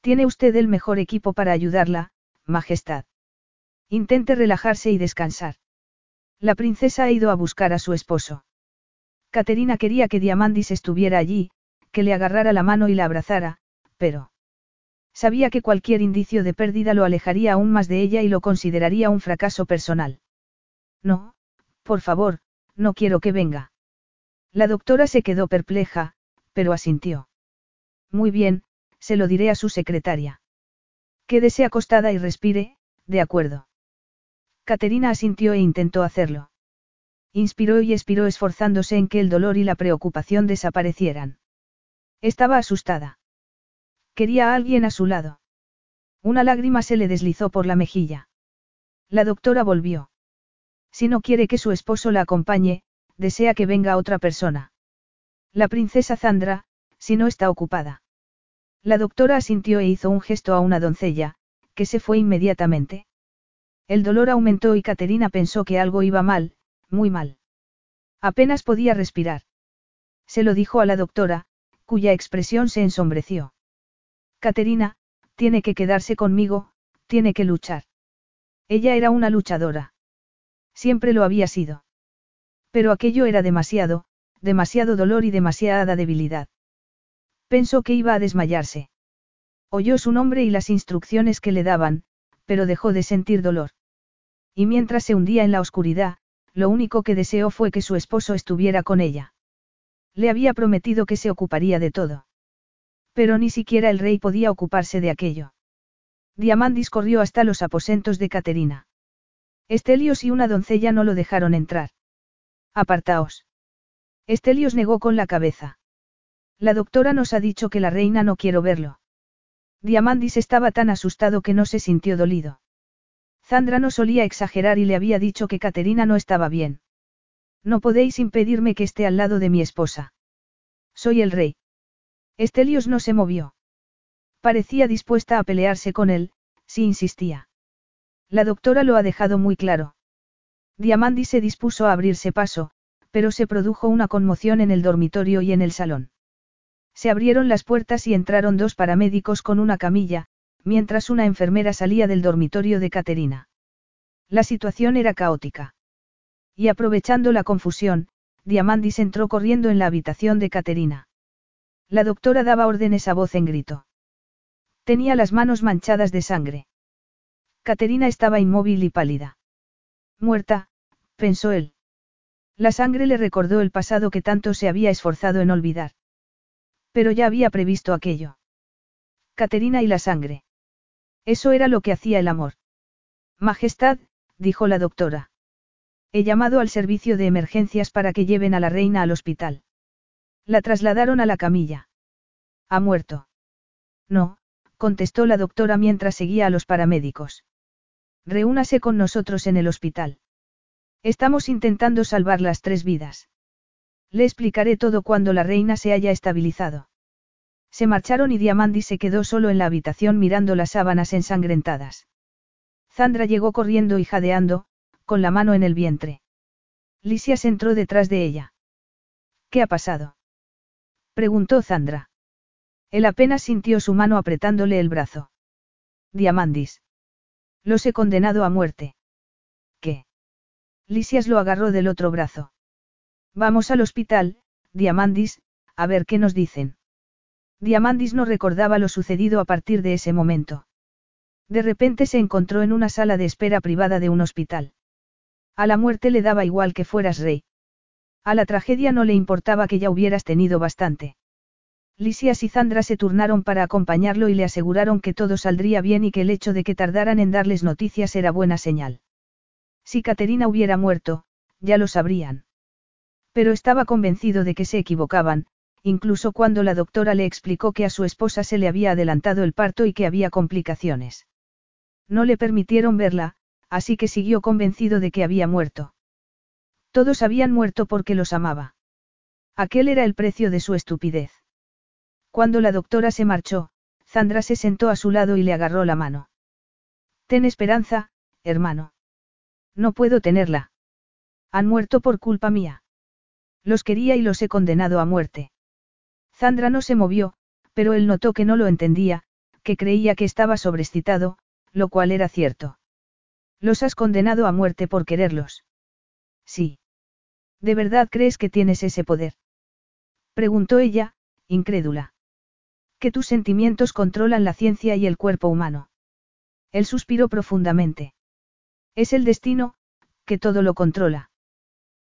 Tiene usted el mejor equipo para ayudarla, Majestad. Intente relajarse y descansar. La princesa ha ido a buscar a su esposo. Caterina quería que Diamandis estuviera allí, que le agarrara la mano y la abrazara, pero... Sabía que cualquier indicio de pérdida lo alejaría aún más de ella y lo consideraría un fracaso personal. No, por favor, no quiero que venga. La doctora se quedó perpleja, pero asintió. Muy bien, se lo diré a su secretaria. Quédese acostada y respire, de acuerdo. Caterina asintió e intentó hacerlo. Inspiró y expiró esforzándose en que el dolor y la preocupación desaparecieran. Estaba asustada. Quería a alguien a su lado. Una lágrima se le deslizó por la mejilla. La doctora volvió. Si no quiere que su esposo la acompañe, desea que venga otra persona. La princesa Zandra, si no está ocupada. La doctora asintió e hizo un gesto a una doncella, que se fue inmediatamente. El dolor aumentó y Caterina pensó que algo iba mal, muy mal. Apenas podía respirar. Se lo dijo a la doctora, cuya expresión se ensombreció. Caterina, tiene que quedarse conmigo, tiene que luchar. Ella era una luchadora. Siempre lo había sido. Pero aquello era demasiado, demasiado dolor y demasiada debilidad. Pensó que iba a desmayarse. Oyó su nombre y las instrucciones que le daban, pero dejó de sentir dolor. Y mientras se hundía en la oscuridad, lo único que deseó fue que su esposo estuviera con ella. Le había prometido que se ocuparía de todo. Pero ni siquiera el rey podía ocuparse de aquello. Diamandis corrió hasta los aposentos de Caterina. Estelios y una doncella no lo dejaron entrar. Apartaos. Estelios negó con la cabeza. La doctora nos ha dicho que la reina no quiero verlo. Diamandis estaba tan asustado que no se sintió dolido. Zandra no solía exagerar y le había dicho que Caterina no estaba bien. No podéis impedirme que esté al lado de mi esposa. Soy el rey. Estelios no se movió. Parecía dispuesta a pelearse con él, si insistía. La doctora lo ha dejado muy claro. Diamandi se dispuso a abrirse paso, pero se produjo una conmoción en el dormitorio y en el salón. Se abrieron las puertas y entraron dos paramédicos con una camilla, mientras una enfermera salía del dormitorio de Caterina. La situación era caótica. Y aprovechando la confusión, Diamandis entró corriendo en la habitación de Caterina. La doctora daba órdenes a voz en grito. Tenía las manos manchadas de sangre. Caterina estaba inmóvil y pálida. Muerta, pensó él. La sangre le recordó el pasado que tanto se había esforzado en olvidar. Pero ya había previsto aquello. Caterina y la sangre. Eso era lo que hacía el amor. Majestad, dijo la doctora. He llamado al servicio de emergencias para que lleven a la reina al hospital. La trasladaron a la camilla. ¿Ha muerto? No, contestó la doctora mientras seguía a los paramédicos. Reúnase con nosotros en el hospital. Estamos intentando salvar las tres vidas. Le explicaré todo cuando la reina se haya estabilizado. Se marcharon y Diamandi se quedó solo en la habitación mirando las sábanas ensangrentadas. Zandra llegó corriendo y jadeando, con la mano en el vientre. Lisias entró detrás de ella. ¿Qué ha pasado? preguntó Zandra. Él apenas sintió su mano apretándole el brazo. Diamandis. Los he condenado a muerte. Lisias lo agarró del otro brazo. Vamos al hospital, Diamandis, a ver qué nos dicen. Diamandis no recordaba lo sucedido a partir de ese momento. De repente se encontró en una sala de espera privada de un hospital. A la muerte le daba igual que fueras rey. A la tragedia no le importaba que ya hubieras tenido bastante. Lisias y Zandra se turnaron para acompañarlo y le aseguraron que todo saldría bien y que el hecho de que tardaran en darles noticias era buena señal. Si Caterina hubiera muerto, ya lo sabrían. Pero estaba convencido de que se equivocaban, incluso cuando la doctora le explicó que a su esposa se le había adelantado el parto y que había complicaciones. No le permitieron verla, así que siguió convencido de que había muerto. Todos habían muerto porque los amaba. Aquel era el precio de su estupidez. Cuando la doctora se marchó, Zandra se sentó a su lado y le agarró la mano. Ten esperanza, hermano. No puedo tenerla. Han muerto por culpa mía. Los quería y los he condenado a muerte. Zandra no se movió, pero él notó que no lo entendía, que creía que estaba sobrecitado, lo cual era cierto. Los has condenado a muerte por quererlos. Sí. ¿De verdad crees que tienes ese poder? Preguntó ella, incrédula. Que tus sentimientos controlan la ciencia y el cuerpo humano. Él suspiró profundamente. Es el destino, que todo lo controla.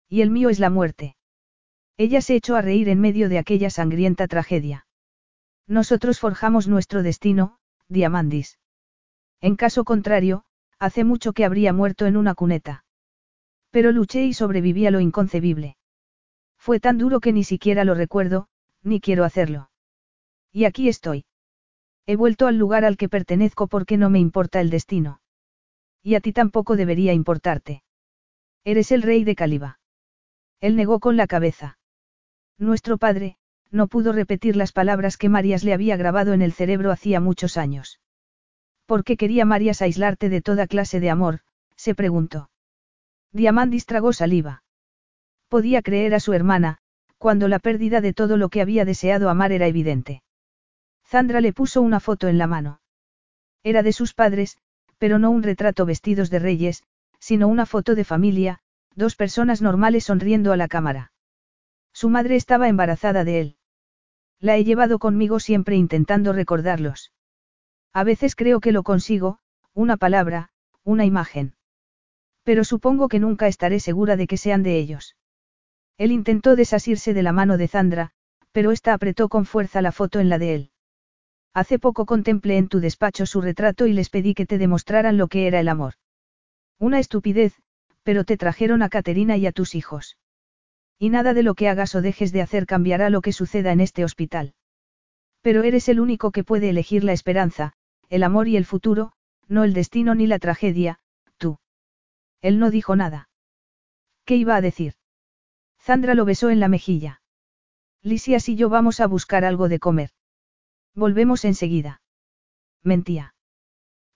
Y el mío es la muerte. Ella se echó a reír en medio de aquella sangrienta tragedia. Nosotros forjamos nuestro destino, Diamandis. En caso contrario, hace mucho que habría muerto en una cuneta. Pero luché y sobreviví a lo inconcebible. Fue tan duro que ni siquiera lo recuerdo, ni quiero hacerlo. Y aquí estoy. He vuelto al lugar al que pertenezco porque no me importa el destino. Y a ti tampoco debería importarte. Eres el rey de Caliba. Él negó con la cabeza. Nuestro padre, no pudo repetir las palabras que Marías le había grabado en el cerebro hacía muchos años. ¿Por qué quería Marías aislarte de toda clase de amor? se preguntó. Diamandis tragó saliva. Podía creer a su hermana, cuando la pérdida de todo lo que había deseado amar era evidente. Zandra le puso una foto en la mano. Era de sus padres, pero no un retrato vestidos de reyes, sino una foto de familia, dos personas normales sonriendo a la cámara. Su madre estaba embarazada de él. La he llevado conmigo siempre intentando recordarlos. A veces creo que lo consigo, una palabra, una imagen. Pero supongo que nunca estaré segura de que sean de ellos. Él intentó desasirse de la mano de Zandra, pero ésta apretó con fuerza la foto en la de él. Hace poco contemplé en tu despacho su retrato y les pedí que te demostraran lo que era el amor. Una estupidez, pero te trajeron a Caterina y a tus hijos. Y nada de lo que hagas o dejes de hacer cambiará lo que suceda en este hospital. Pero eres el único que puede elegir la esperanza, el amor y el futuro, no el destino ni la tragedia, tú. Él no dijo nada. ¿Qué iba a decir? Zandra lo besó en la mejilla. Lisias y yo vamos a buscar algo de comer. Volvemos enseguida. Mentía.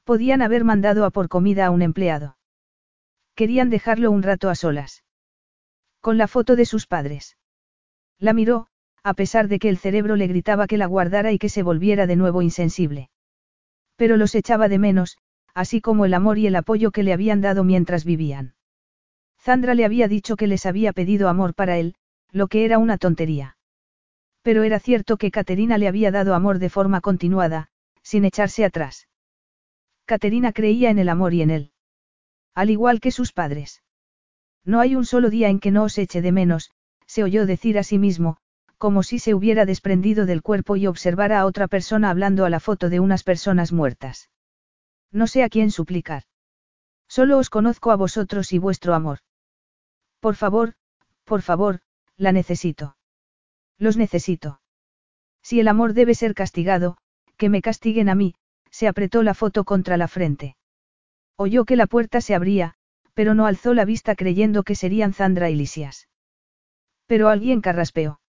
Podían haber mandado a por comida a un empleado. Querían dejarlo un rato a solas. Con la foto de sus padres. La miró, a pesar de que el cerebro le gritaba que la guardara y que se volviera de nuevo insensible. Pero los echaba de menos, así como el amor y el apoyo que le habían dado mientras vivían. Sandra le había dicho que les había pedido amor para él, lo que era una tontería. Pero era cierto que Caterina le había dado amor de forma continuada, sin echarse atrás. Caterina creía en el amor y en él. Al igual que sus padres. No hay un solo día en que no os eche de menos, se oyó decir a sí mismo, como si se hubiera desprendido del cuerpo y observara a otra persona hablando a la foto de unas personas muertas. No sé a quién suplicar. Solo os conozco a vosotros y vuestro amor. Por favor, por favor, la necesito. Los necesito. Si el amor debe ser castigado, que me castiguen a mí, se apretó la foto contra la frente. Oyó que la puerta se abría, pero no alzó la vista creyendo que serían Zandra y Lisias. Pero alguien carraspeó.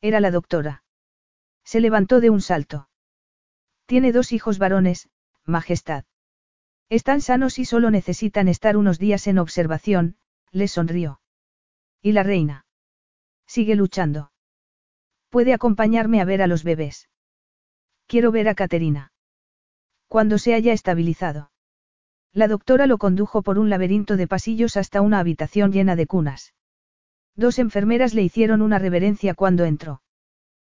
Era la doctora. Se levantó de un salto. Tiene dos hijos varones, Majestad. Están sanos y solo necesitan estar unos días en observación, le sonrió. ¿Y la reina? Sigue luchando. Puede acompañarme a ver a los bebés. Quiero ver a Caterina. Cuando se haya estabilizado. La doctora lo condujo por un laberinto de pasillos hasta una habitación llena de cunas. Dos enfermeras le hicieron una reverencia cuando entró.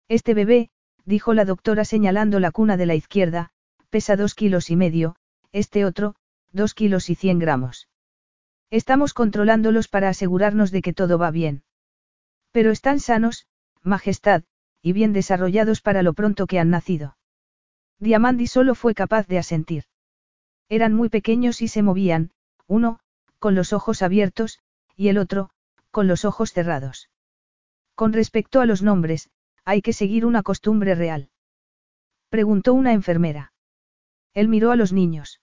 Este bebé, dijo la doctora señalando la cuna de la izquierda, pesa dos kilos y medio, este otro, dos kilos y cien gramos. Estamos controlándolos para asegurarnos de que todo va bien. Pero están sanos, Majestad, y bien desarrollados para lo pronto que han nacido. Diamandi solo fue capaz de asentir. Eran muy pequeños y se movían, uno, con los ojos abiertos, y el otro, con los ojos cerrados. Con respecto a los nombres, hay que seguir una costumbre real. Preguntó una enfermera. Él miró a los niños.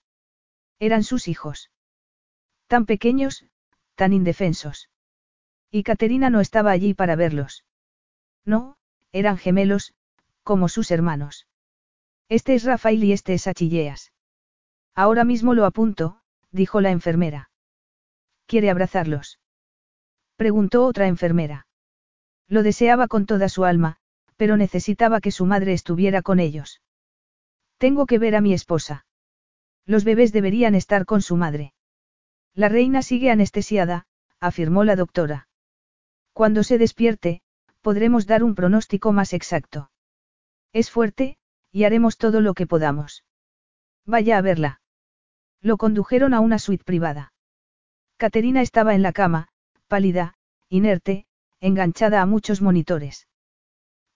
Eran sus hijos. Tan pequeños, tan indefensos. Y Caterina no estaba allí para verlos. No, eran gemelos, como sus hermanos. Este es Rafael y este es Achilleas. Ahora mismo lo apunto, dijo la enfermera. ¿Quiere abrazarlos? Preguntó otra enfermera. Lo deseaba con toda su alma, pero necesitaba que su madre estuviera con ellos. Tengo que ver a mi esposa. Los bebés deberían estar con su madre. La reina sigue anestesiada, afirmó la doctora. Cuando se despierte, podremos dar un pronóstico más exacto. Es fuerte, y haremos todo lo que podamos. Vaya a verla. Lo condujeron a una suite privada. Caterina estaba en la cama, pálida, inerte, enganchada a muchos monitores.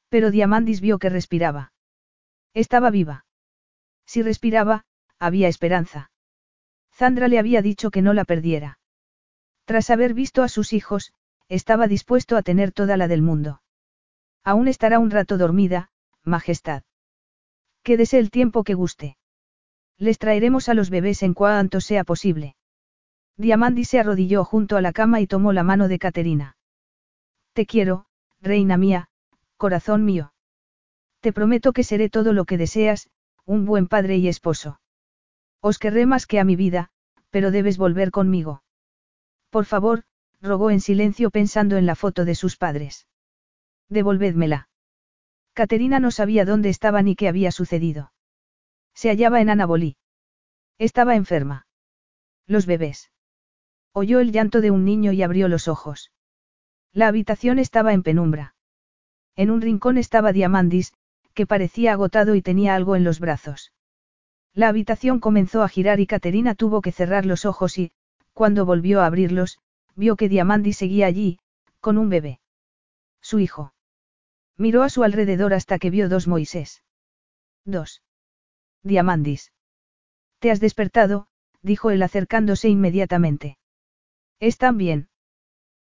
Pero Diamandis vio que respiraba. Estaba viva. Si respiraba, había esperanza. Zandra le había dicho que no la perdiera. Tras haber visto a sus hijos, estaba dispuesto a tener toda la del mundo. Aún estará un rato dormida, Majestad. Quédese el tiempo que guste. Les traeremos a los bebés en cuanto sea posible. Diamandi se arrodilló junto a la cama y tomó la mano de Caterina. Te quiero, reina mía, corazón mío. Te prometo que seré todo lo que deseas, un buen padre y esposo. Os querré más que a mi vida, pero debes volver conmigo. Por favor, rogó en silencio pensando en la foto de sus padres. Devolvédmela. Caterina no sabía dónde estaba ni qué había sucedido. Se hallaba en Anabolí. Estaba enferma. Los bebés. Oyó el llanto de un niño y abrió los ojos. La habitación estaba en penumbra. En un rincón estaba Diamandis, que parecía agotado y tenía algo en los brazos. La habitación comenzó a girar y Caterina tuvo que cerrar los ojos y, cuando volvió a abrirlos, vio que Diamandi seguía allí, con un bebé. Su hijo. Miró a su alrededor hasta que vio dos Moisés. Dos. Diamandis. Te has despertado, dijo él acercándose inmediatamente. ¿Están bien?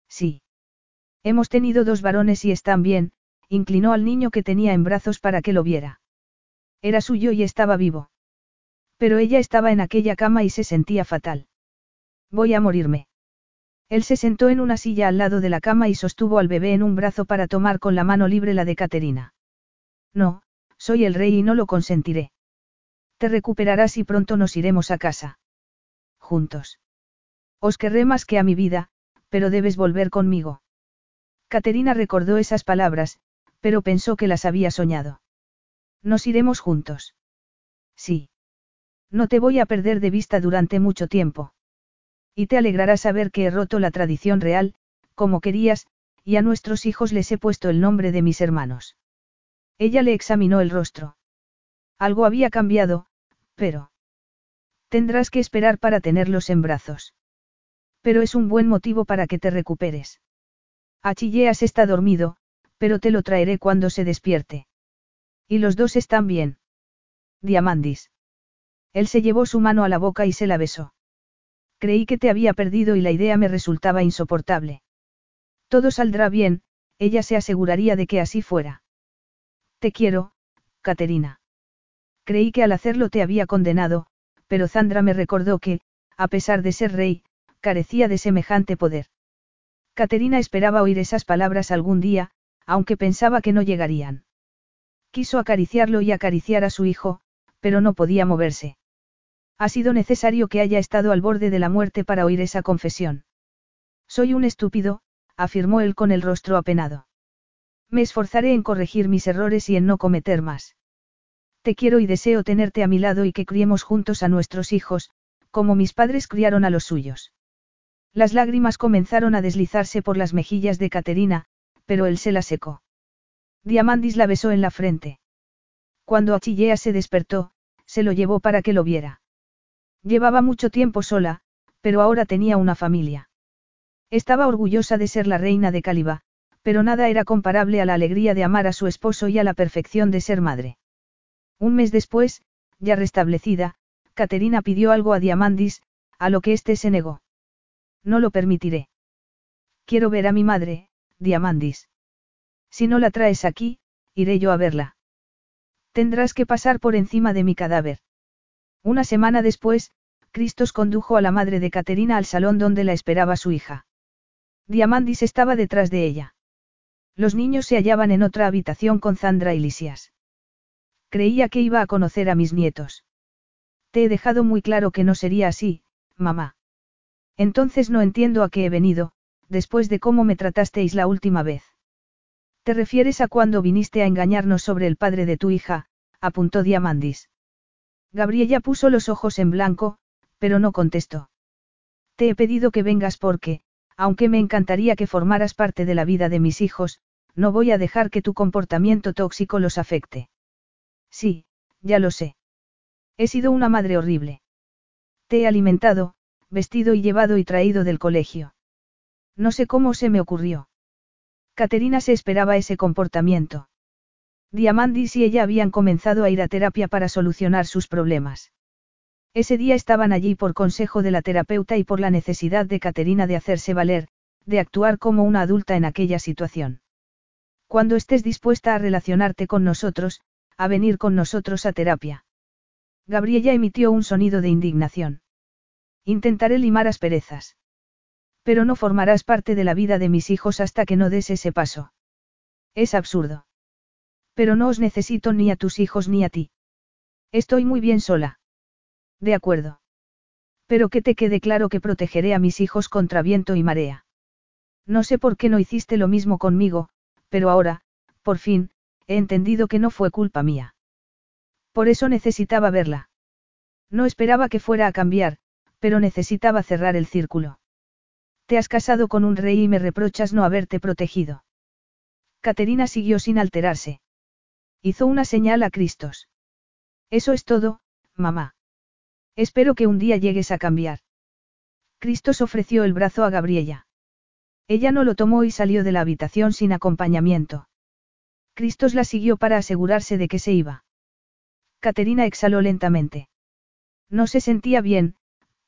Sí. Hemos tenido dos varones y están bien, inclinó al niño que tenía en brazos para que lo viera. Era suyo y estaba vivo. Pero ella estaba en aquella cama y se sentía fatal. Voy a morirme. Él se sentó en una silla al lado de la cama y sostuvo al bebé en un brazo para tomar con la mano libre la de Caterina. No, soy el rey y no lo consentiré. Te recuperarás y pronto nos iremos a casa. Juntos. Os querré más que a mi vida, pero debes volver conmigo. Caterina recordó esas palabras, pero pensó que las había soñado. Nos iremos juntos. Sí. No te voy a perder de vista durante mucho tiempo. Y te alegrará saber que he roto la tradición real, como querías, y a nuestros hijos les he puesto el nombre de mis hermanos. Ella le examinó el rostro. Algo había cambiado, pero... Tendrás que esperar para tenerlos en brazos. Pero es un buen motivo para que te recuperes. Achilleas está dormido, pero te lo traeré cuando se despierte. Y los dos están bien. Diamandis. Él se llevó su mano a la boca y se la besó. Creí que te había perdido y la idea me resultaba insoportable. Todo saldrá bien, ella se aseguraría de que así fuera. Te quiero, Caterina. Creí que al hacerlo te había condenado, pero Zandra me recordó que, a pesar de ser rey, carecía de semejante poder. Caterina esperaba oír esas palabras algún día, aunque pensaba que no llegarían. Quiso acariciarlo y acariciar a su hijo, pero no podía moverse. Ha sido necesario que haya estado al borde de la muerte para oír esa confesión. Soy un estúpido, afirmó él con el rostro apenado. Me esforzaré en corregir mis errores y en no cometer más. Te quiero y deseo tenerte a mi lado y que criemos juntos a nuestros hijos, como mis padres criaron a los suyos. Las lágrimas comenzaron a deslizarse por las mejillas de Caterina, pero él se la secó. Diamandis la besó en la frente. Cuando Achillea se despertó, se lo llevó para que lo viera. Llevaba mucho tiempo sola, pero ahora tenía una familia. Estaba orgullosa de ser la reina de Caliba, pero nada era comparable a la alegría de amar a su esposo y a la perfección de ser madre. Un mes después, ya restablecida, Caterina pidió algo a Diamandis, a lo que éste se negó. No lo permitiré. Quiero ver a mi madre, Diamandis. Si no la traes aquí, iré yo a verla. Tendrás que pasar por encima de mi cadáver. Una semana después, Cristos condujo a la madre de Caterina al salón donde la esperaba su hija. Diamandis estaba detrás de ella. Los niños se hallaban en otra habitación con Zandra y Lisias. Creía que iba a conocer a mis nietos. Te he dejado muy claro que no sería así, mamá. Entonces no entiendo a qué he venido, después de cómo me tratasteis la última vez. ¿Te refieres a cuando viniste a engañarnos sobre el padre de tu hija? apuntó Diamandis. Gabriella puso los ojos en blanco, pero no contestó. Te he pedido que vengas porque, aunque me encantaría que formaras parte de la vida de mis hijos, no voy a dejar que tu comportamiento tóxico los afecte. Sí, ya lo sé. He sido una madre horrible. Te he alimentado, vestido y llevado y traído del colegio. No sé cómo se me ocurrió. Caterina se esperaba ese comportamiento. Diamandis y ella habían comenzado a ir a terapia para solucionar sus problemas. Ese día estaban allí por consejo de la terapeuta y por la necesidad de Caterina de hacerse valer, de actuar como una adulta en aquella situación. Cuando estés dispuesta a relacionarte con nosotros, a venir con nosotros a terapia. Gabriella emitió un sonido de indignación. Intentaré limar asperezas. Pero no formarás parte de la vida de mis hijos hasta que no des ese paso. Es absurdo. Pero no os necesito ni a tus hijos ni a ti. Estoy muy bien sola. De acuerdo. Pero que te quede claro que protegeré a mis hijos contra viento y marea. No sé por qué no hiciste lo mismo conmigo, pero ahora, por fin, he entendido que no fue culpa mía. Por eso necesitaba verla. No esperaba que fuera a cambiar, pero necesitaba cerrar el círculo. Te has casado con un rey y me reprochas no haberte protegido. Caterina siguió sin alterarse. Hizo una señal a Cristos. Eso es todo, mamá. Espero que un día llegues a cambiar. Cristos ofreció el brazo a Gabriela. Ella no lo tomó y salió de la habitación sin acompañamiento. Cristos la siguió para asegurarse de que se iba. Caterina exhaló lentamente. No se sentía bien,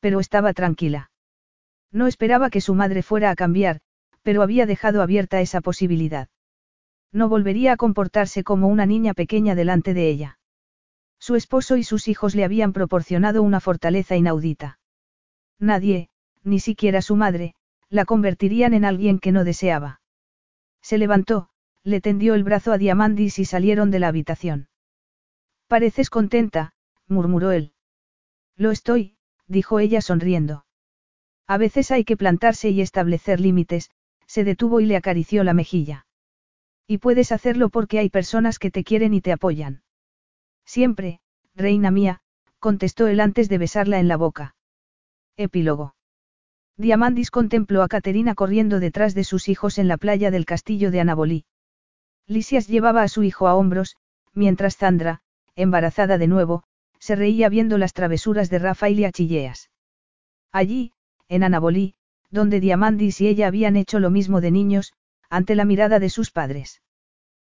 pero estaba tranquila. No esperaba que su madre fuera a cambiar, pero había dejado abierta esa posibilidad. No volvería a comportarse como una niña pequeña delante de ella. Su esposo y sus hijos le habían proporcionado una fortaleza inaudita. Nadie, ni siquiera su madre, la convertirían en alguien que no deseaba. Se levantó, le tendió el brazo a Diamandis y salieron de la habitación. Pareces contenta, murmuró él. Lo estoy, dijo ella sonriendo. A veces hay que plantarse y establecer límites, se detuvo y le acarició la mejilla. Y puedes hacerlo porque hay personas que te quieren y te apoyan. Siempre, reina mía, contestó él antes de besarla en la boca. Epílogo. Diamandis contempló a Caterina corriendo detrás de sus hijos en la playa del castillo de Anabolí. Lisias llevaba a su hijo a hombros, mientras Zandra, embarazada de nuevo, se reía viendo las travesuras de Rafael y Achilleas. Allí, en Anabolí, donde Diamandis y ella habían hecho lo mismo de niños, ante la mirada de sus padres.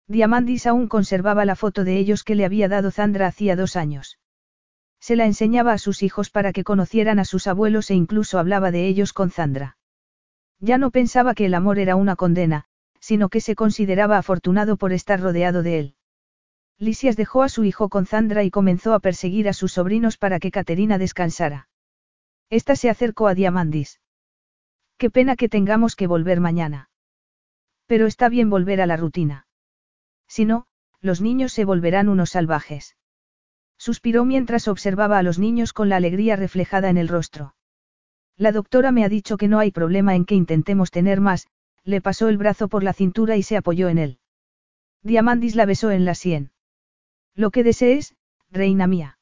Diamandis aún conservaba la foto de ellos que le había dado Zandra hacía dos años. Se la enseñaba a sus hijos para que conocieran a sus abuelos e incluso hablaba de ellos con Zandra. Ya no pensaba que el amor era una condena, sino que se consideraba afortunado por estar rodeado de él. Lisias dejó a su hijo con Zandra y comenzó a perseguir a sus sobrinos para que Caterina descansara. Esta se acercó a Diamandis. Qué pena que tengamos que volver mañana. Pero está bien volver a la rutina. Si no, los niños se volverán unos salvajes. Suspiró mientras observaba a los niños con la alegría reflejada en el rostro. La doctora me ha dicho que no hay problema en que intentemos tener más, le pasó el brazo por la cintura y se apoyó en él. Diamandis la besó en la sien. Lo que desees, reina mía.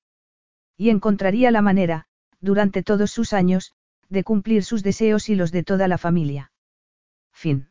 Y encontraría la manera, durante todos sus años, de cumplir sus deseos y los de toda la familia. Fin.